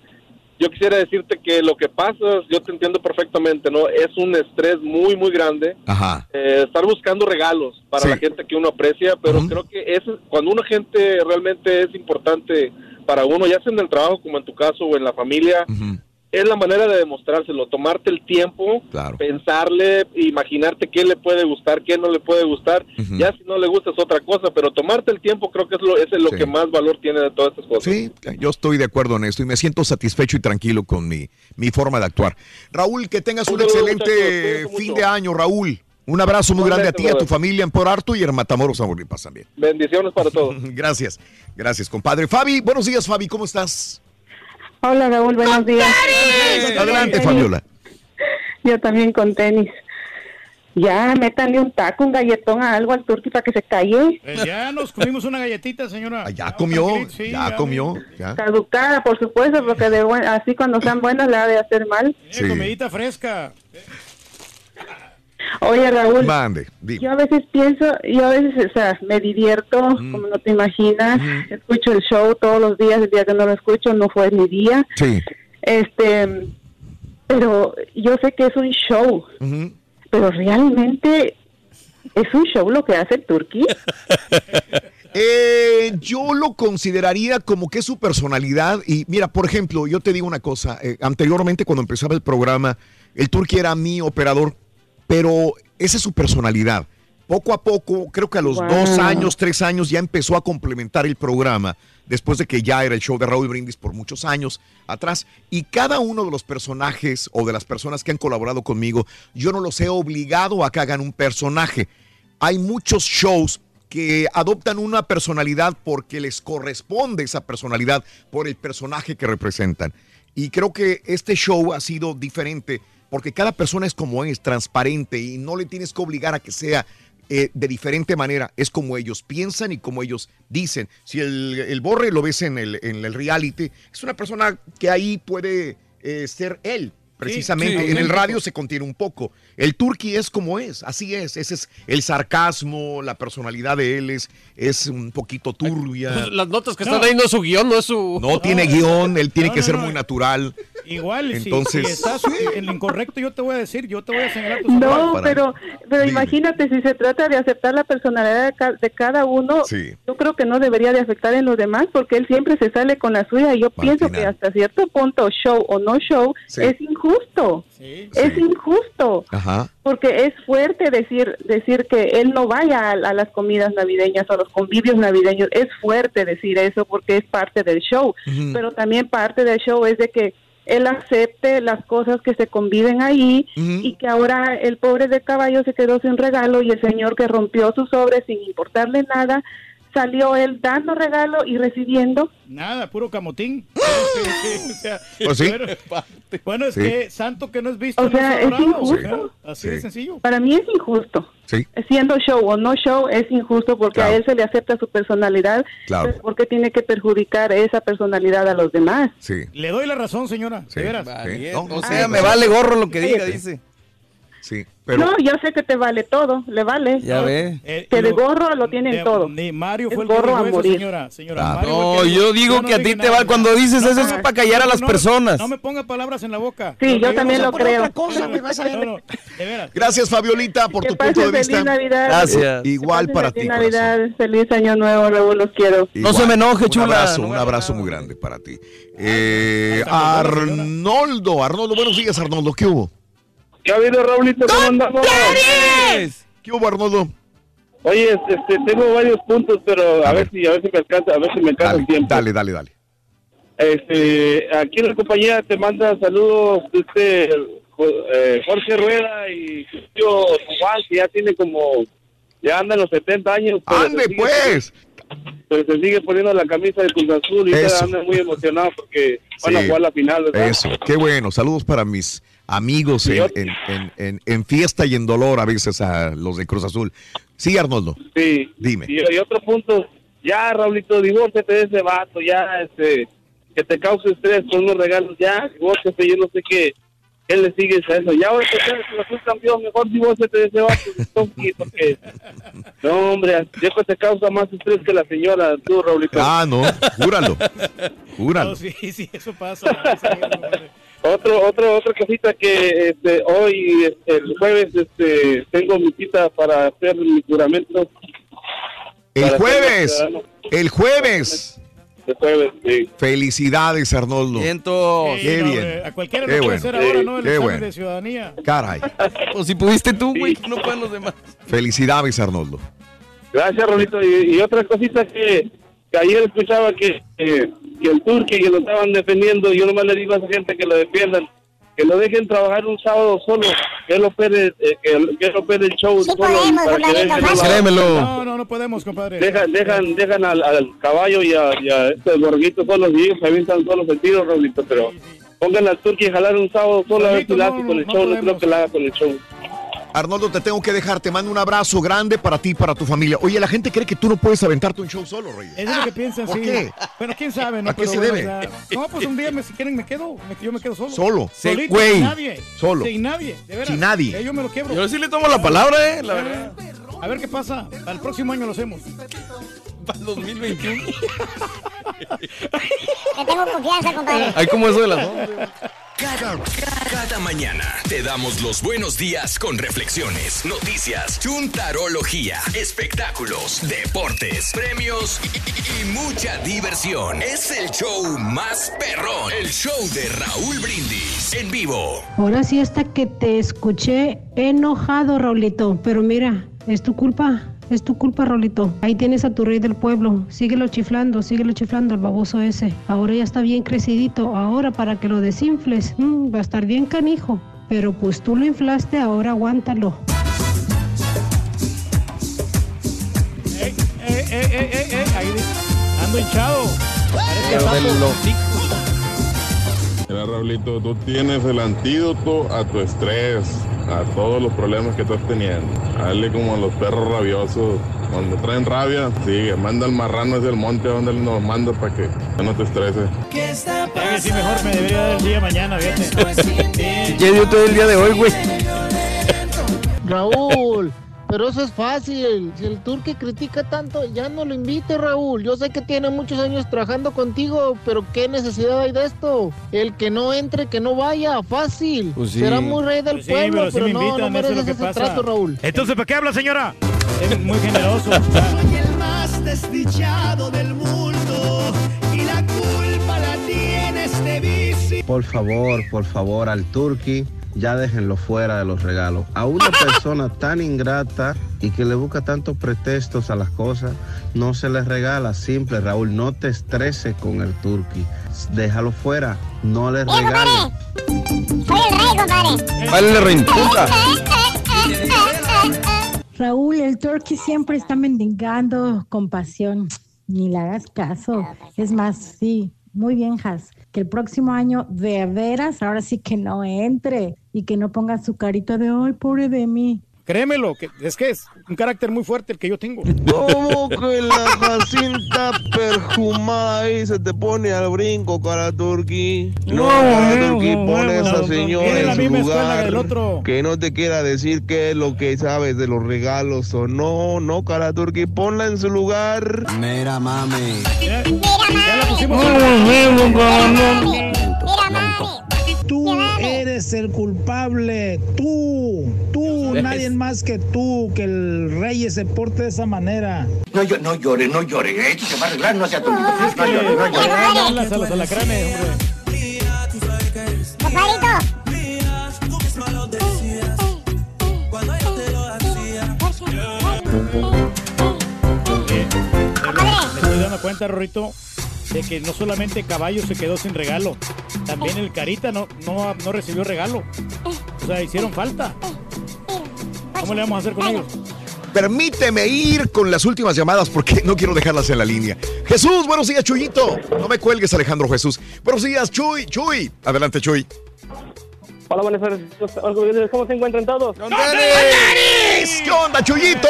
yo quisiera decirte que lo que pasa, yo te entiendo perfectamente, ¿no? Es un estrés muy, muy grande. Ajá. eh, estar buscando regalos para Sí. la gente que uno aprecia, pero creo que es cuando una gente realmente es importante para uno, ya sea en el trabajo como en tu caso o en la familia, Ujú. Es la manera de demostrárselo, tomarte el tiempo, Claro. pensarle, imaginarte qué le puede gustar, qué no le puede gustar, ya si no le gusta es otra cosa, pero tomarte el tiempo creo que es lo, es lo Sí. que más valor tiene de todas estas cosas. Sí, yo estoy de acuerdo en esto y me siento satisfecho y tranquilo con mi, mi forma de actuar. Raúl, que tengas un excelente fin mucho. de año, Raúl. Un abrazo muy grande a ti, a tu familia en Port Arthur y en Matamoros, Tamaulipas también. Bendiciones para todos. Gracias, gracias, compadre. Fabi, buenos días, Fabi, ¿cómo estás? Hola Raúl, buenos días. Adelante. Fabiola. Yo también con tenis. Ya, métanle un taco, un galletón a algo al turqui para que se calle. Eh, ya nos comimos una galletita, señora. Ah, Ya comió, sí, ya ya, comió, ya. Caducada, por supuesto, porque de buen- así cuando sean buenas le ha de hacer mal. Eh, Sí. comidita fresca. Oye Raúl, Mande, yo a veces pienso, yo a veces, o sea, me divierto, como no te imaginas. Escucho el show todos los días, el día que no lo escucho no fue mi día. Sí. Este, pero yo sé que es un show, pero realmente es un show lo que hace el turqui. Eh, yo lo consideraría como que es su personalidad. Y mira, por ejemplo, yo te digo una cosa. eh, anteriormente, cuando empezaba el programa, el Turqui era mi operador, pero esa es su personalidad. poco a poco, creo que a los Wow. dos años, tres años, ya empezó a complementar el programa, después de que ya era el show de Raúl Brindis por muchos años atrás. Y cada uno de los personajes o de las personas que han colaborado conmigo, yo no los he obligado a que hagan un personaje. Hay muchos shows que adoptan una personalidad porque les corresponde esa personalidad por el personaje que representan. Y creo que este show ha sido diferente porque cada persona es como es, transparente y no le tienes que obligar a que sea eh, de diferente manera. Es como ellos piensan y como ellos dicen. Si el, el Borre lo ves en el, en el reality, es una persona que ahí puede eh, ser él. Precisamente, sí, en el radio se contiene un poco. El turqui es como es, así es. Ese es el sarcasmo, la personalidad de él es, es un poquito turbia. Pues, las notas que están ahí no es su guion, no es su. No tiene guion, él tiene No, que no, ser no. muy natural. Igual, si- Entonces- si, estás en lo incorrecto, yo te voy a decir, yo te voy a señalar tus No, pero, pero imagínate, si se trata de aceptar la personalidad de, ca- de cada uno, Sí. yo creo que no debería de afectar en los demás, porque él siempre se sale con la suya. Y yo pienso que hasta cierto punto, show o no show, Sí. es injusto. Es injusto. Ajá. Porque es fuerte decir decir que él no vaya a, a las comidas navideñas o a los convivios navideños. Es fuerte decir eso porque es parte del show. Pero también parte del show es de que él acepte las cosas que se conviven ahí y que ahora el pobre de caballo se quedó sin regalo y el señor que rompió su sobre sin importarle nada salió él dando regalo y recibiendo. Nada, puro camotín. O sea, Pues sí. Bueno, bueno, es Sí. que santo que no es visto. O no sea, es injusto. o sea, Así de sencillo. Para mí es injusto. Sí. Siendo show o no show es injusto porque a él se le acepta su personalidad. Claro. pero ¿Por qué tiene que perjudicar esa personalidad a los demás? Sí. Le doy la razón, señora. Sí, De veras. sí. No, O sea, me vale gorro lo que diga, dice. Sí, pero No, yo sé que te vale todo, le vale. Ya ve. Eh, Que de lo- gorro lo tienen de- todo. Ni Mario Es fue el que gorro a eso, morir. señora. señora Ah, Mario no, el yo digo que a ti te va- cuando dices eso es para callar a las no, personas. No me ponga palabras en la boca. Sí, yo también no lo creo. otra cosa, güey, vas a ver. No, no, de veras. Gracias, Fabiolita, por Que tu punto de vista. feliz Navidad. Gracias. Igual Que para ti. Feliz. Navidad, feliz año nuevo, Raúl, los quiero. No se me enoje, un chula. Abrazo, No un abrazo muy grande para ti. Eh, Arnoldo, Arnoldo, buenos días, Arnoldo, ¿qué hubo? ¿Qué ha habido, Raulito? ¿Cómo andamos? ¿Qué hubo, Arnoldo? Oye, este, tengo varios puntos, pero a, ver si a ver si me alcanza, a ver si me alcanza Dale, el tiempo. dale, dale, dale. Este, aquí en la compañía te manda saludos este eh, Jorge Rueda y su tío Juan, que ya tiene como ya anda en los 70 años. pero ¡Ande, sigue- pues! Pero se sigue poniendo la camisa de Cruz Azul y anda muy emocionado porque van a jugar la final, ¿verdad? Eso, qué bueno. Saludos para mis amigos en, en- en- en- en fiesta y en dolor a veces a los de Cruz Azul. Sí, Arnoldo. Sí. Dime. Y, y otro punto, ya, Raulito, divórciate de ese vato, ya, este, que te cause estrés con unos regalos, ya, divórciate, yo no sé qué, qué le sigues a eso. Ya ahora que que Cruz campeón, mejor divórciate de ese vato, Tonki, porque, no, hombre, yo que te causa más estrés que la señora, tú, Raulito. Ah, no, júralo. Júralo. No, sí, sí, eso pasa. Otro, otro, otra cosita que este, hoy, este, el jueves, este, tengo mi cita para hacer mi juramento. El jueves, el jueves. El jueves, sí. Felicidades, Arnoldo. Siento. Sí, Qué no, bien. eh, A cualquiera Qué lo puede bueno. hacer ahora, ¿no? El Qué examen bueno. de ciudadanía. Caray. Pues si pudiste tú, güey, no pueden los demás. Felicidades, Arnoldo. Gracias, Rolito. Y, y otra cosita que, que ayer escuchaba que, eh, que el turque que lo estaban defendiendo, yo nomás le digo a esa gente que lo defiendan, que lo dejen trabajar un sábado solo, que él opere, eh, que, que él opere el show solo. podemos, para que dejen. No, no, no podemos, compadre. Dejan, dejan, dejan al, al caballo y a, y a este borguito solos y ellos se avientan solos el tiro, Rolito, pero pongan al turque y jalar un sábado solo a ver si la hace con el show, no creo que la haga con el show. Arnoldo, te tengo que dejar. Te mando un abrazo grande para ti y para tu familia. Oye, la gente cree que tú no puedes aventarte un show solo, Reyes. Eso es lo que piensan, ¿Por sí. qué? Bueno, quién sabe, ¿no? ¿A qué Pero se bueno, debe? o sea, no, pues un día, me, si quieren, me quedo. me- yo me quedo solo. Solo. Sí, Solito, güey. Sin nadie. Solo. Sin nadie, de veras. Sin nadie. Eh, Yo me lo quiebro. Yo sí le tomo la palabra, eh, la verdad. A ver qué pasa. Para el próximo año lo hacemos. Para el 2021. Te tengo confianza, compadre. Hay como eso de las 11. Cada, mañana te damos los buenos días con reflexiones, noticias, chuntarología, espectáculos, deportes, premios y, y- y mucha diversión. Es el show más perrón, el show de Raúl Brindis en vivo. Ahora sí hasta que te escuché enojado, Raulito, pero mira, Es tu culpa, es tu culpa, Rolito. Ahí tienes a tu rey del pueblo. Síguelo chiflando, síguelo chiflando el baboso ese. Ahora ya está bien crecidito. Ahora para que lo desinfles, mm, va a estar bien canijo. Pero pues tú lo inflaste, ahora aguántalo. ¡Ey, ey, ey, ey, ey! Ahí ando hinchado. Mira, Raulito, tú tienes el antídoto a tu estrés, a todos los problemas que estás teniendo. Dale como a los perros rabiosos. Cuando traen rabia, sigue, manda al marrano hacia el monte donde él nos manda para que no te estreses. Ya que sí, mejor me debería dar el día mañana, fíjate. ¿Qué dio todo el día de hoy, güey? Raúl, pero eso es fácil. Si el turque critica tanto, ya no lo invite, Raúl. Yo sé que tiene muchos años trabajando contigo, pero ¿qué necesidad hay de esto? El que no entre, que no vaya, fácil. Pues sí. Será muy rey del Pues sí, pueblo, pero sí pero, me no, invitan, no eso es lo mereces que ese pasa. trato, Raúl. Entonces, ¿para qué habla, señora? Es muy generoso. el más desdichado del mundo y la culpa la tiene este vicio. Por favor, por favor, al turqui, ya déjenlo fuera de los regalos. A una persona tan ingrata y que le busca tantos pretextos a las cosas, no se les regala. Simple, Raúl, no te estreses con el turqui. Déjalo fuera, no le regales. Soy el rey, compadre. Vale, reintuca. Raúl, el turkey siempre está mendigando compasión. Ni le hagas caso. Es más, sí, muy bien, Has. El próximo año, de veras, ahora sí que no entre y que no ponga su carita de, ay, pobre de mí. Créemelo, que es que es un carácter muy fuerte el que yo tengo. ¿Cómo que la Jacinta perfumada ahí se te pone al brinco, cara turqui? No, cara turqui, pone a esa señora en su lugar. que el otro. Que no te quiera decir qué es lo que sabes de los regalos o no. No, cara turqui, ponla en su lugar. Mira, mami. Ya la pusimos. Tú eres el culpable, tú, tú, nadie más que tú, que el rey se porte de esa manera. No, yo, no llore, no llore. Esto se va a arreglar, no sea tontito. No llore, no llore. Hablas a los alacranes, hombre. Me estoy dando cuenta, Rorrito, de que no solamente Caballo se quedó sin regalo, también el Carita no, no, no recibió regalo. O sea, hicieron falta. ¿Cómo le vamos a hacer con ellos? Permíteme ir con las últimas llamadas porque no quiero dejarlas en la línea. Jesús, buenos días, Chuyito. No me cuelgues, Alejandro Jesús. Buenos días, Chuy, Chuy. Adelante, Chuy. Hola, buenas tardes. ¿Cómo se encuentran todos? ¿Qué onda, Chuyito?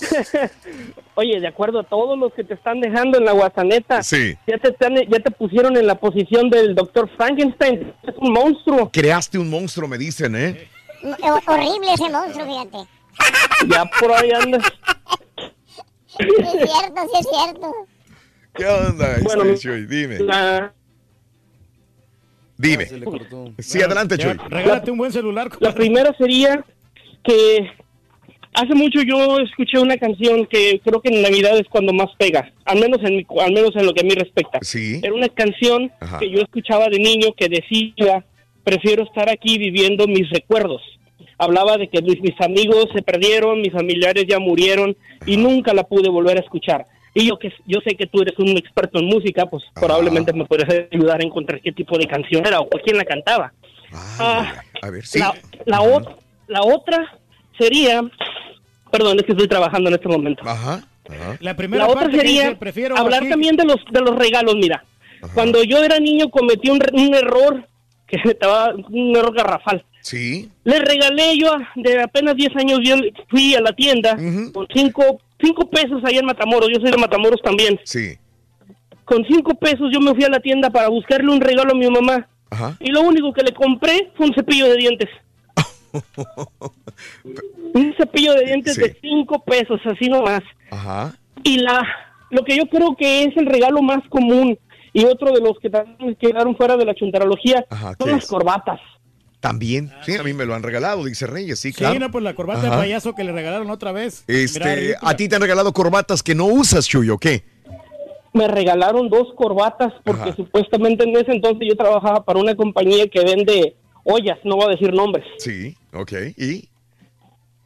Oye, de acuerdo a todos los que te están dejando en la guasaneta, Sí. ya te, están- ya te pusieron en la posición del doctor Frankenstein. Es un monstruo. Creaste un monstruo, me dicen, ¿eh? Ho- Horrible ese monstruo, fíjate. Ya por ahí andas. Sí es cierto, sí es cierto. ¿Qué onda, Bueno, este, Chuy? Dime. La, Dime. Sí, adelante, Chuy. Regálate un buen celular. la primera sería que hace mucho yo escuché una canción que creo que en Navidad es cuando más pega, al menos en, mi- al menos en lo que a mí respecta. Sí. Era una canción Ajá. que yo escuchaba de niño que decía, prefiero estar aquí viviendo mis recuerdos. Hablaba de que mis, mis amigos se perdieron, mis familiares ya murieron y nunca la pude volver a escuchar. Y yo que yo sé que tú eres un experto en música, pues probablemente me podrías ayudar a encontrar qué tipo de canción era o quién la cantaba. Ah, A ver, sí. la, la, ot- la otra sería, perdón, es que estoy trabajando en este momento. Ajá. La primera La otra sería dice, prefiero hablar aquí- también de los de los regalos. Mira, cuando yo era niño cometí un, re- un error que estaba un error garrafal. Sí. Le regalé yo a- de apenas 10 años, yo fui a la tienda con cinco, cinco pesos allá en Matamoros. Yo soy de Matamoros también. Sí. Con cinco pesos yo me fui a la tienda para buscarle un regalo a mi mamá. Ajá. Y lo único que le compré fue un cepillo de dientes. un cepillo de dientes Sí. de cinco pesos, así nomás. Ajá. Y la lo que yo creo que es el regalo más común y otro de los que también quedaron fuera de la chuntarología Ajá, son ¿qué las es? corbatas. También. Sí, a mí me lo han regalado, dice Reyes. Sí, Sí, claro. no, pues la corbata Ajá. de payaso que le regalaron otra vez. Este, a ti te han regalado corbatas que no usas, Chuy, ¿o qué? Me regalaron dos corbatas porque Ajá. supuestamente en ese entonces yo trabajaba para una compañía que vende ollas, no voy a decir nombres. Sí, ok. ¿Y?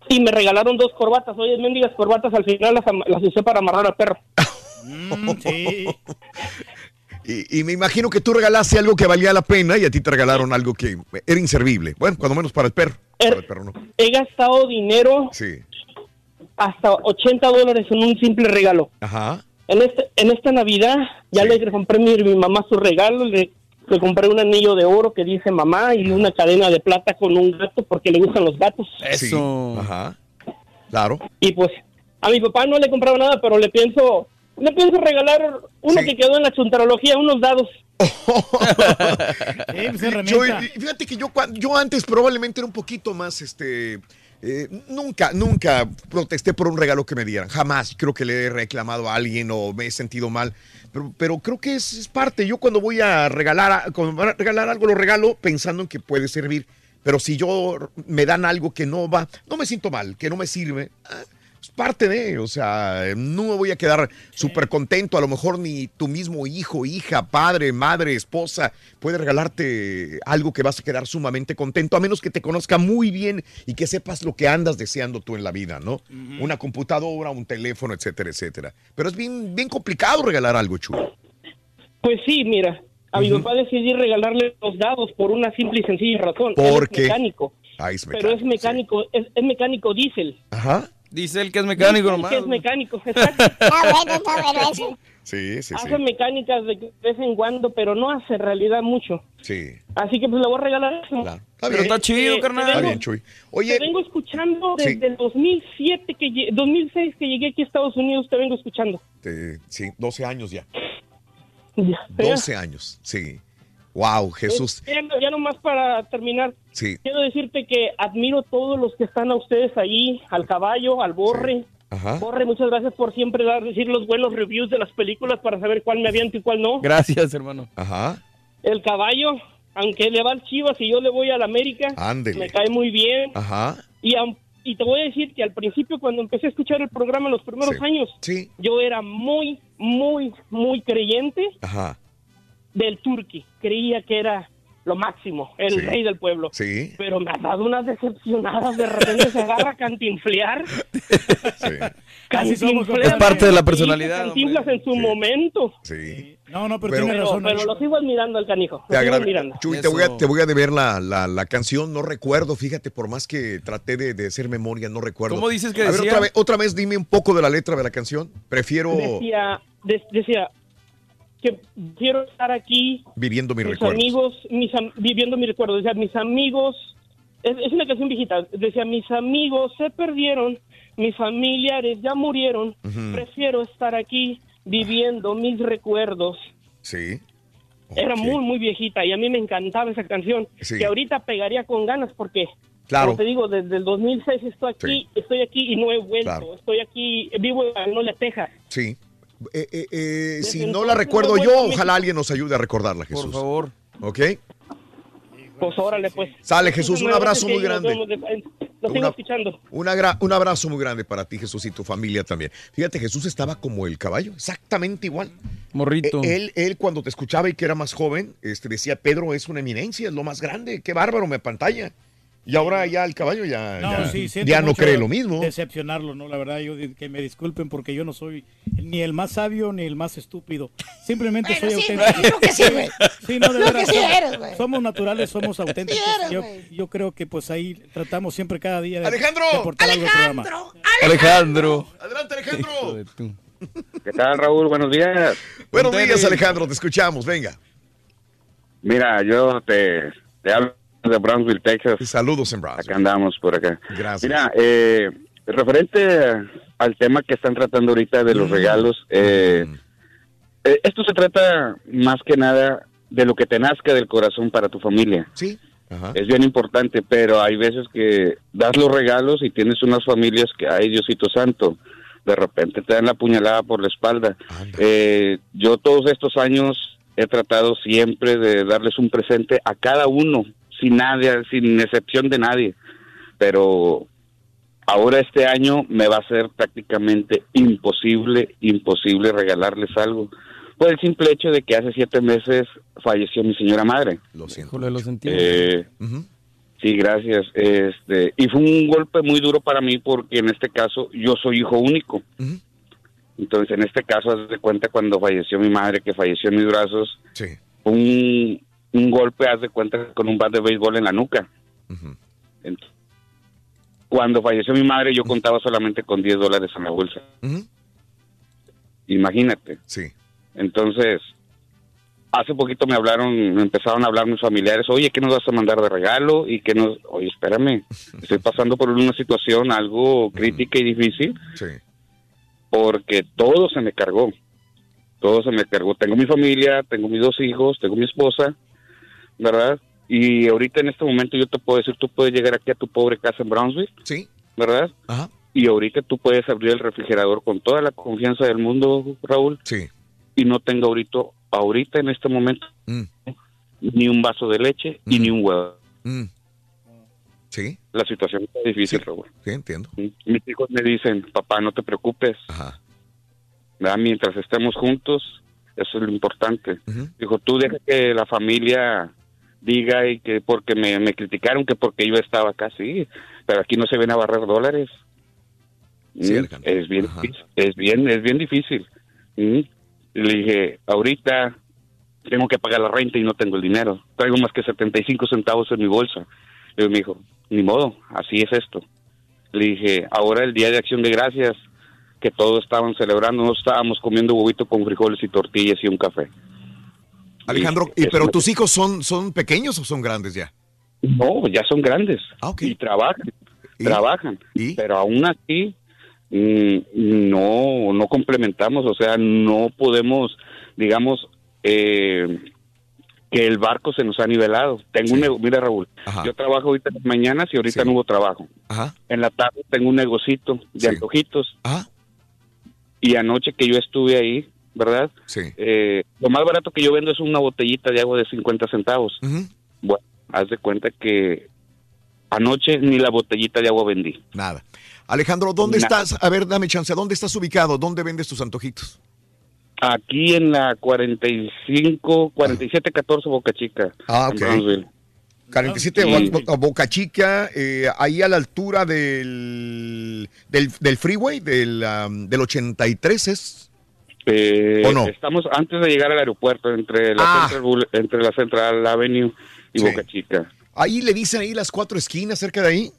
y me regalaron dos corbatas. Oye, mendigas corbatas, al final las, usé para amarrar al perro. sí. Y, y me imagino que tú regalaste algo que valía la pena y a ti te regalaron algo que era inservible. Bueno, cuando menos para el perro. Para el perro no. He gastado dinero Sí. hasta 80 dólares en un simple regalo. Ajá. En, este, en esta Navidad ya le compré a mi, mi mamá su regalo, le, le compré un anillo de oro que dice mamá y una cadena de plata con un gato porque le gustan los gatos. Sí. Ajá. Claro. Y pues a mi papá no le compraba nada, pero le pienso le pienso regalar uno que quedó en la chuntarología, unos dados. Yo, y- y fíjate que yo, yo antes probablemente era un poquito más, este, eh, nunca, nunca protesté por un regalo que me dieran. Jamás creo que le he reclamado a alguien o me he sentido mal. Pero, pero creo que es, parte. Yo cuando voy a regalar, a regalar algo, lo regalo pensando en que puede servir. Pero si yo me dan algo que no va, no me siento mal, que no me sirve. ah, Es parte de, o sea, no me voy a quedar súper contento. A lo mejor ni tu mismo hijo, hija, padre, madre, esposa puede regalarte algo que vas a quedar sumamente contento, a menos que te conozca muy bien y que sepas lo que andas deseando tú en la vida, ¿no? Una computadora, un teléfono, etcétera, etcétera. Pero es bien, bien complicado regalar algo, chulo. Pues sí, mira, a mi papá decidí regalarle los dados por una simple y sencilla razón. Él ¿Por es mecánico, Ahí es pero es mecánico, es, es mecánico diésel. Ajá. Dice él que es mecánico nomás. que es mecánico, exacto. Está bueno, está bueno eso. Sí, sí, sí. Hace mecánicas de vez en cuando, pero no hace realidad mucho. Sí. Así que pues le voy a regalar eso. Está bien. Eh, te Está bien, Chuy. Oye, Te vengo escuchando Sí. desde el 2007 que lle- 2006 que llegué aquí a Estados Unidos, te vengo escuchando. sí, 12 años ya. Ya. 12 años, sí. Wow, Jesús. Eh, ya, ya nomás para terminar, Sí. quiero decirte que admiro a todos los que están a ustedes ahí, al caballo, al borre. Ajá. Borre, muchas gracias por siempre dar, decir los buenos reviews de las películas para saber cuál me aviento y cuál no. Gracias, hermano. Ajá. El caballo, aunque le va al Chivas y yo le voy al América, Ándele. me cae muy bien. Ajá. Y, y te voy a decir que al principio, cuando empecé a escuchar el programa en los primeros Sí. años, yo era muy, muy, muy creyente Ajá. Del Turqui. Creía que era lo máximo, el Sí. rey del pueblo. Sí. Pero me ha dado unas decepcionadas. De repente se agarra a cantinflear. Somos, Cantinflear, Es parte de la personalidad, Cantinflas en su momento. Sí. No, no, pero, Pero- tiene razón. Pero lo sigo admirando al canijo. Te sigo admirando. Chuy, te voy, a, te voy a deber la, la, la canción, no recuerdo, fíjate, por más que traté de, de hacer memoria, no recuerdo. ¿Cómo dices que A ver, otra vez, otra vez dime un poco de la letra de la canción. Prefiero Decía, de- decía que quiero estar aquí viviendo mis mis recuerdos. amigos, mis am- viviendo mis recuerdos. Decía, mis amigos, es, es una canción viejita. Decía, mis amigos se perdieron, mis familiares ya murieron. Prefiero estar aquí viviendo mis recuerdos. Sí. Era muy, muy viejita y a mí me encantaba esa canción. Sí. Que ahorita pegaría con ganas porque, Claro. como te digo, desde el 2006 estoy aquí, estoy aquí y no he vuelto. Claro. Estoy aquí, vivo en Magnolia, Texas. Sí. Eh, eh, eh, si no la recuerdo yo, ojalá alguien nos ayude a recordarla, Jesús. Por favor. ¿Ok? Pues órale, pues. Sale, Jesús, un abrazo muy grande. Lo sigo Una- escuchando. Un, abrazo muy grande para ti, Jesús, y tu familia también. Fíjate, Jesús estaba como el caballo, exactamente igual. Morrito. Eh, Él, él cuando te escuchaba y que era más joven, este, decía, Pedro es una eminencia, es lo más grande, qué bárbaro, me pantalla. Y ahora ya el caballo ya, No, ya, sí, ya no cree lo mismo. Decepcionarlo, ¿no? La verdad, yo que me disculpen porque yo no soy ni el más sabio ni el más estúpido. Simplemente Bueno, soy sí, auténtico. que sí, güey. Sí, no, de veras, que sí somos- eres, güey. Somos naturales, somos auténticos. eres, yo, yo creo que pues ahí tratamos siempre cada día de, Alejandro. de aportar algo al programa. Alejandro. Adelante, Alejandro. ¿Qué tal, Raúl? Buenos días. Buenos días, Alejandro, te escuchamos, venga. Mira, yo te, te hablo de Brownsville, Texas. Saludos en Brownsville. Acá andamos por acá. Gracias. Mira, eh, referente al tema que están tratando ahorita de los Mm. regalos, eh, eh, esto se trata más que nada de lo que te nazca del corazón para tu familia. Sí. Ajá. Es bien importante, pero hay veces que das los regalos y tienes unas familias que, ay, Diosito Santo, de repente te dan la puñalada por la espalda. Eh, yo todos estos años he tratado siempre de darles un presente a cada uno, sin nadie, sin excepción de nadie. Pero ahora este año me va a ser prácticamente imposible, imposible regalarles algo. Por el simple hecho de que hace siete meses falleció mi señora madre. Lo siento. Lo sentí. Eh, Sí, gracias. Este, y fue un golpe muy duro para mí porque en este caso yo soy hijo único. Entonces, en este caso, haz de cuenta cuando falleció mi madre, que falleció en mis brazos, fue un, un golpe, haz de cuenta, con un bat de béisbol en la nuca. Cuando falleció mi madre, yo contaba solamente con 10 dólares en la bolsa. Imagínate. Sí. Entonces, hace poquito me hablaron, me empezaron a hablar mis familiares, oye, ¿qué nos vas a mandar de regalo? Y que nos, oye, espérame, estoy pasando por una situación algo crítica y difícil, Sí. porque todo se me cargó, todo se me cargó. Tengo mi familia, tengo mis dos hijos, tengo mi esposa, ¿verdad? Y ahorita en este momento yo te puedo decir, tú puedes llegar aquí a tu pobre casa en Brownsville, Sí. ¿verdad? Ajá. Y ahorita tú puedes abrir el refrigerador con toda la confianza del mundo, Raúl. Sí. Y no tengo ahorita, ahorita en este momento, Mm. ni un vaso de leche y ni un huevo. Mm. Sí. La situación está difícil, Raúl. Sí, entiendo. Mis hijos me dicen, papá, no te preocupes. ¿Verdad? Mientras estemos juntos, eso es lo importante. Dijo, tú deja que la familia diga y que porque me, me criticaron que porque yo estaba acá, sí, pero aquí no se ven a barrer dólares. Sí, Mm, es bien, es bien, es bien difícil. Mm. Le dije, ahorita tengo que pagar la renta y no tengo el dinero. Traigo más que 75 centavos en mi bolsa. Y me dijo, ni modo, así es esto. Le dije, ahora el Día de Acción de Gracias, que todos estaban celebrando, no estábamos comiendo huevito con frijoles y tortillas y un café. Alejandro, Y ¿y, pero tus hijos son, son pequeños o son grandes ya? No, ya son grandes. Y trabajan, trabajan, pero aún así mm, no no complementamos, o sea, no podemos, digamos, eh, que el barco se nos ha nivelado. Tengo un nego- mira Raúl, yo trabajo ahorita en las mañanas y ahorita no hubo trabajo. En la tarde tengo un negocito de antojitos. Y anoche que yo estuve ahí, ¿verdad? Eh, lo más barato que yo vendo es una botellita de agua de 50 centavos. Bueno, haz de cuenta que anoche ni la botellita de agua vendí. Nada. Alejandro, ¿dónde Nada. estás? A ver, dame chance. ¿Dónde estás ubicado? ¿Dónde vendes tus antojitos? Aquí en la 45, 47, 14 Boca Chica. Ah, en ok. Brownsville. 47 Sí. Bo- Bo- Boca Chica, eh, ahí a la altura del, del, del freeway, del, um, del 83 es. Eh, ¿O no? Estamos antes de llegar al aeropuerto, entre la, Ah. Central, entre la Central Avenue y Sí. Boca Chica. Ahí le dicen ahí las cuatro esquinas cerca de ahí.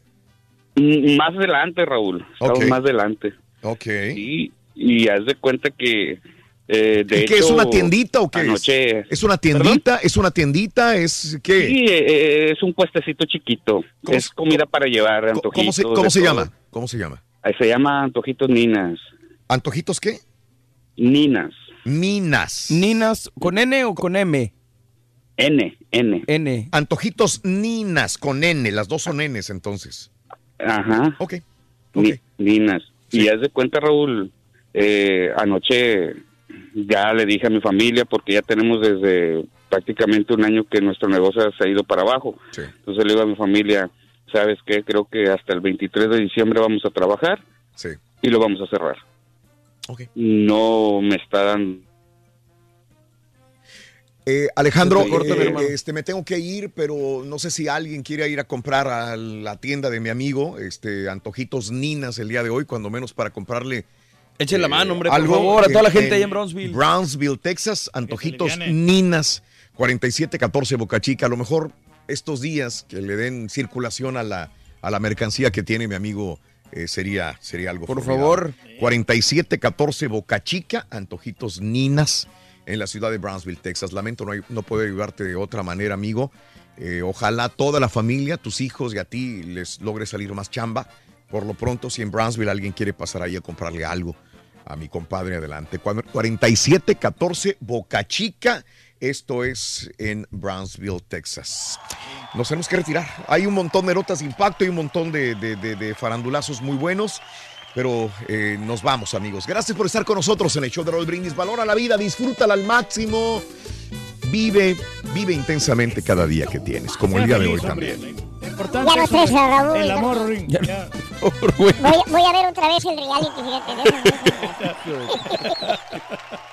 Mm, Más adelante, Raúl. Estamos más adelante. Ok. Y, y haz de cuenta que. Eh, de ¿Y qué es una tiendita o qué anoche- es? ¿Es una tiendita? ¿Es una tiendita? ¿Es qué? Sí, eh, es un puestecito chiquito. Es comida para llevar, antojitos. ¿Cómo se, cómo llama? ¿Cómo se llama? Eh, Se llama Antojitos Ninas. ¿Antojitos qué? Ninas. Ninas. ¿Ninas con N o con M? N, N. N. Antojitos Ninas con N, las dos son Ns entonces. Ajá. Ok. Ni- Ninas. Y haz de cuenta, Raúl, eh, anoche ya le dije a mi familia, porque ya tenemos desde prácticamente un año que nuestro negocio se ha ido para abajo. Entonces le digo a mi familia, ¿sabes qué? Creo que hasta el 23 de diciembre vamos a trabajar Sí. y lo vamos a cerrar. No me está dando... Eh, Alejandro, eh, este, me tengo que ir, pero no sé si alguien quiere ir a comprar a la tienda de mi amigo, este, Antojitos Ninas el día de hoy, cuando menos para comprarle. Echen la eh, mano, hombre, por favor, a toda la gente ahí en Brownsville. Brownsville, Texas, Antojitos. Ninas, 4714 Boca Chica. A lo mejor estos días que le den circulación a la, a la mercancía que tiene mi amigo eh, sería, sería algo Por formidable. 4714 Boca Chica, Antojitos Ninas, en la ciudad de Brownsville, Texas. Lamento no, hay- no poder ayudarte de otra manera, amigo. Eh, ojalá toda la familia, tus hijos y a ti les logre salir más chamba. Por lo pronto, si en Brownsville alguien quiere pasar ahí a comprarle algo a mi compadre, adelante. Cuando- 4714 Boca Chica. Esto es en Brownsville, Texas. Nos tenemos que retirar. Hay un montón de notas de impacto y un montón de, de- de- de farandulazos muy buenos. Pero eh, nos vamos, amigos. Gracias por estar con nosotros en el show de Roll Brindis. Valora la vida, disfrútala al máximo. Vive, vive intensamente cada día que tienes, como el día de hoy también. Importante Ya no es estés, Raúl. El amor. Ya. Voy, voy a ver otra vez el reality, fíjate.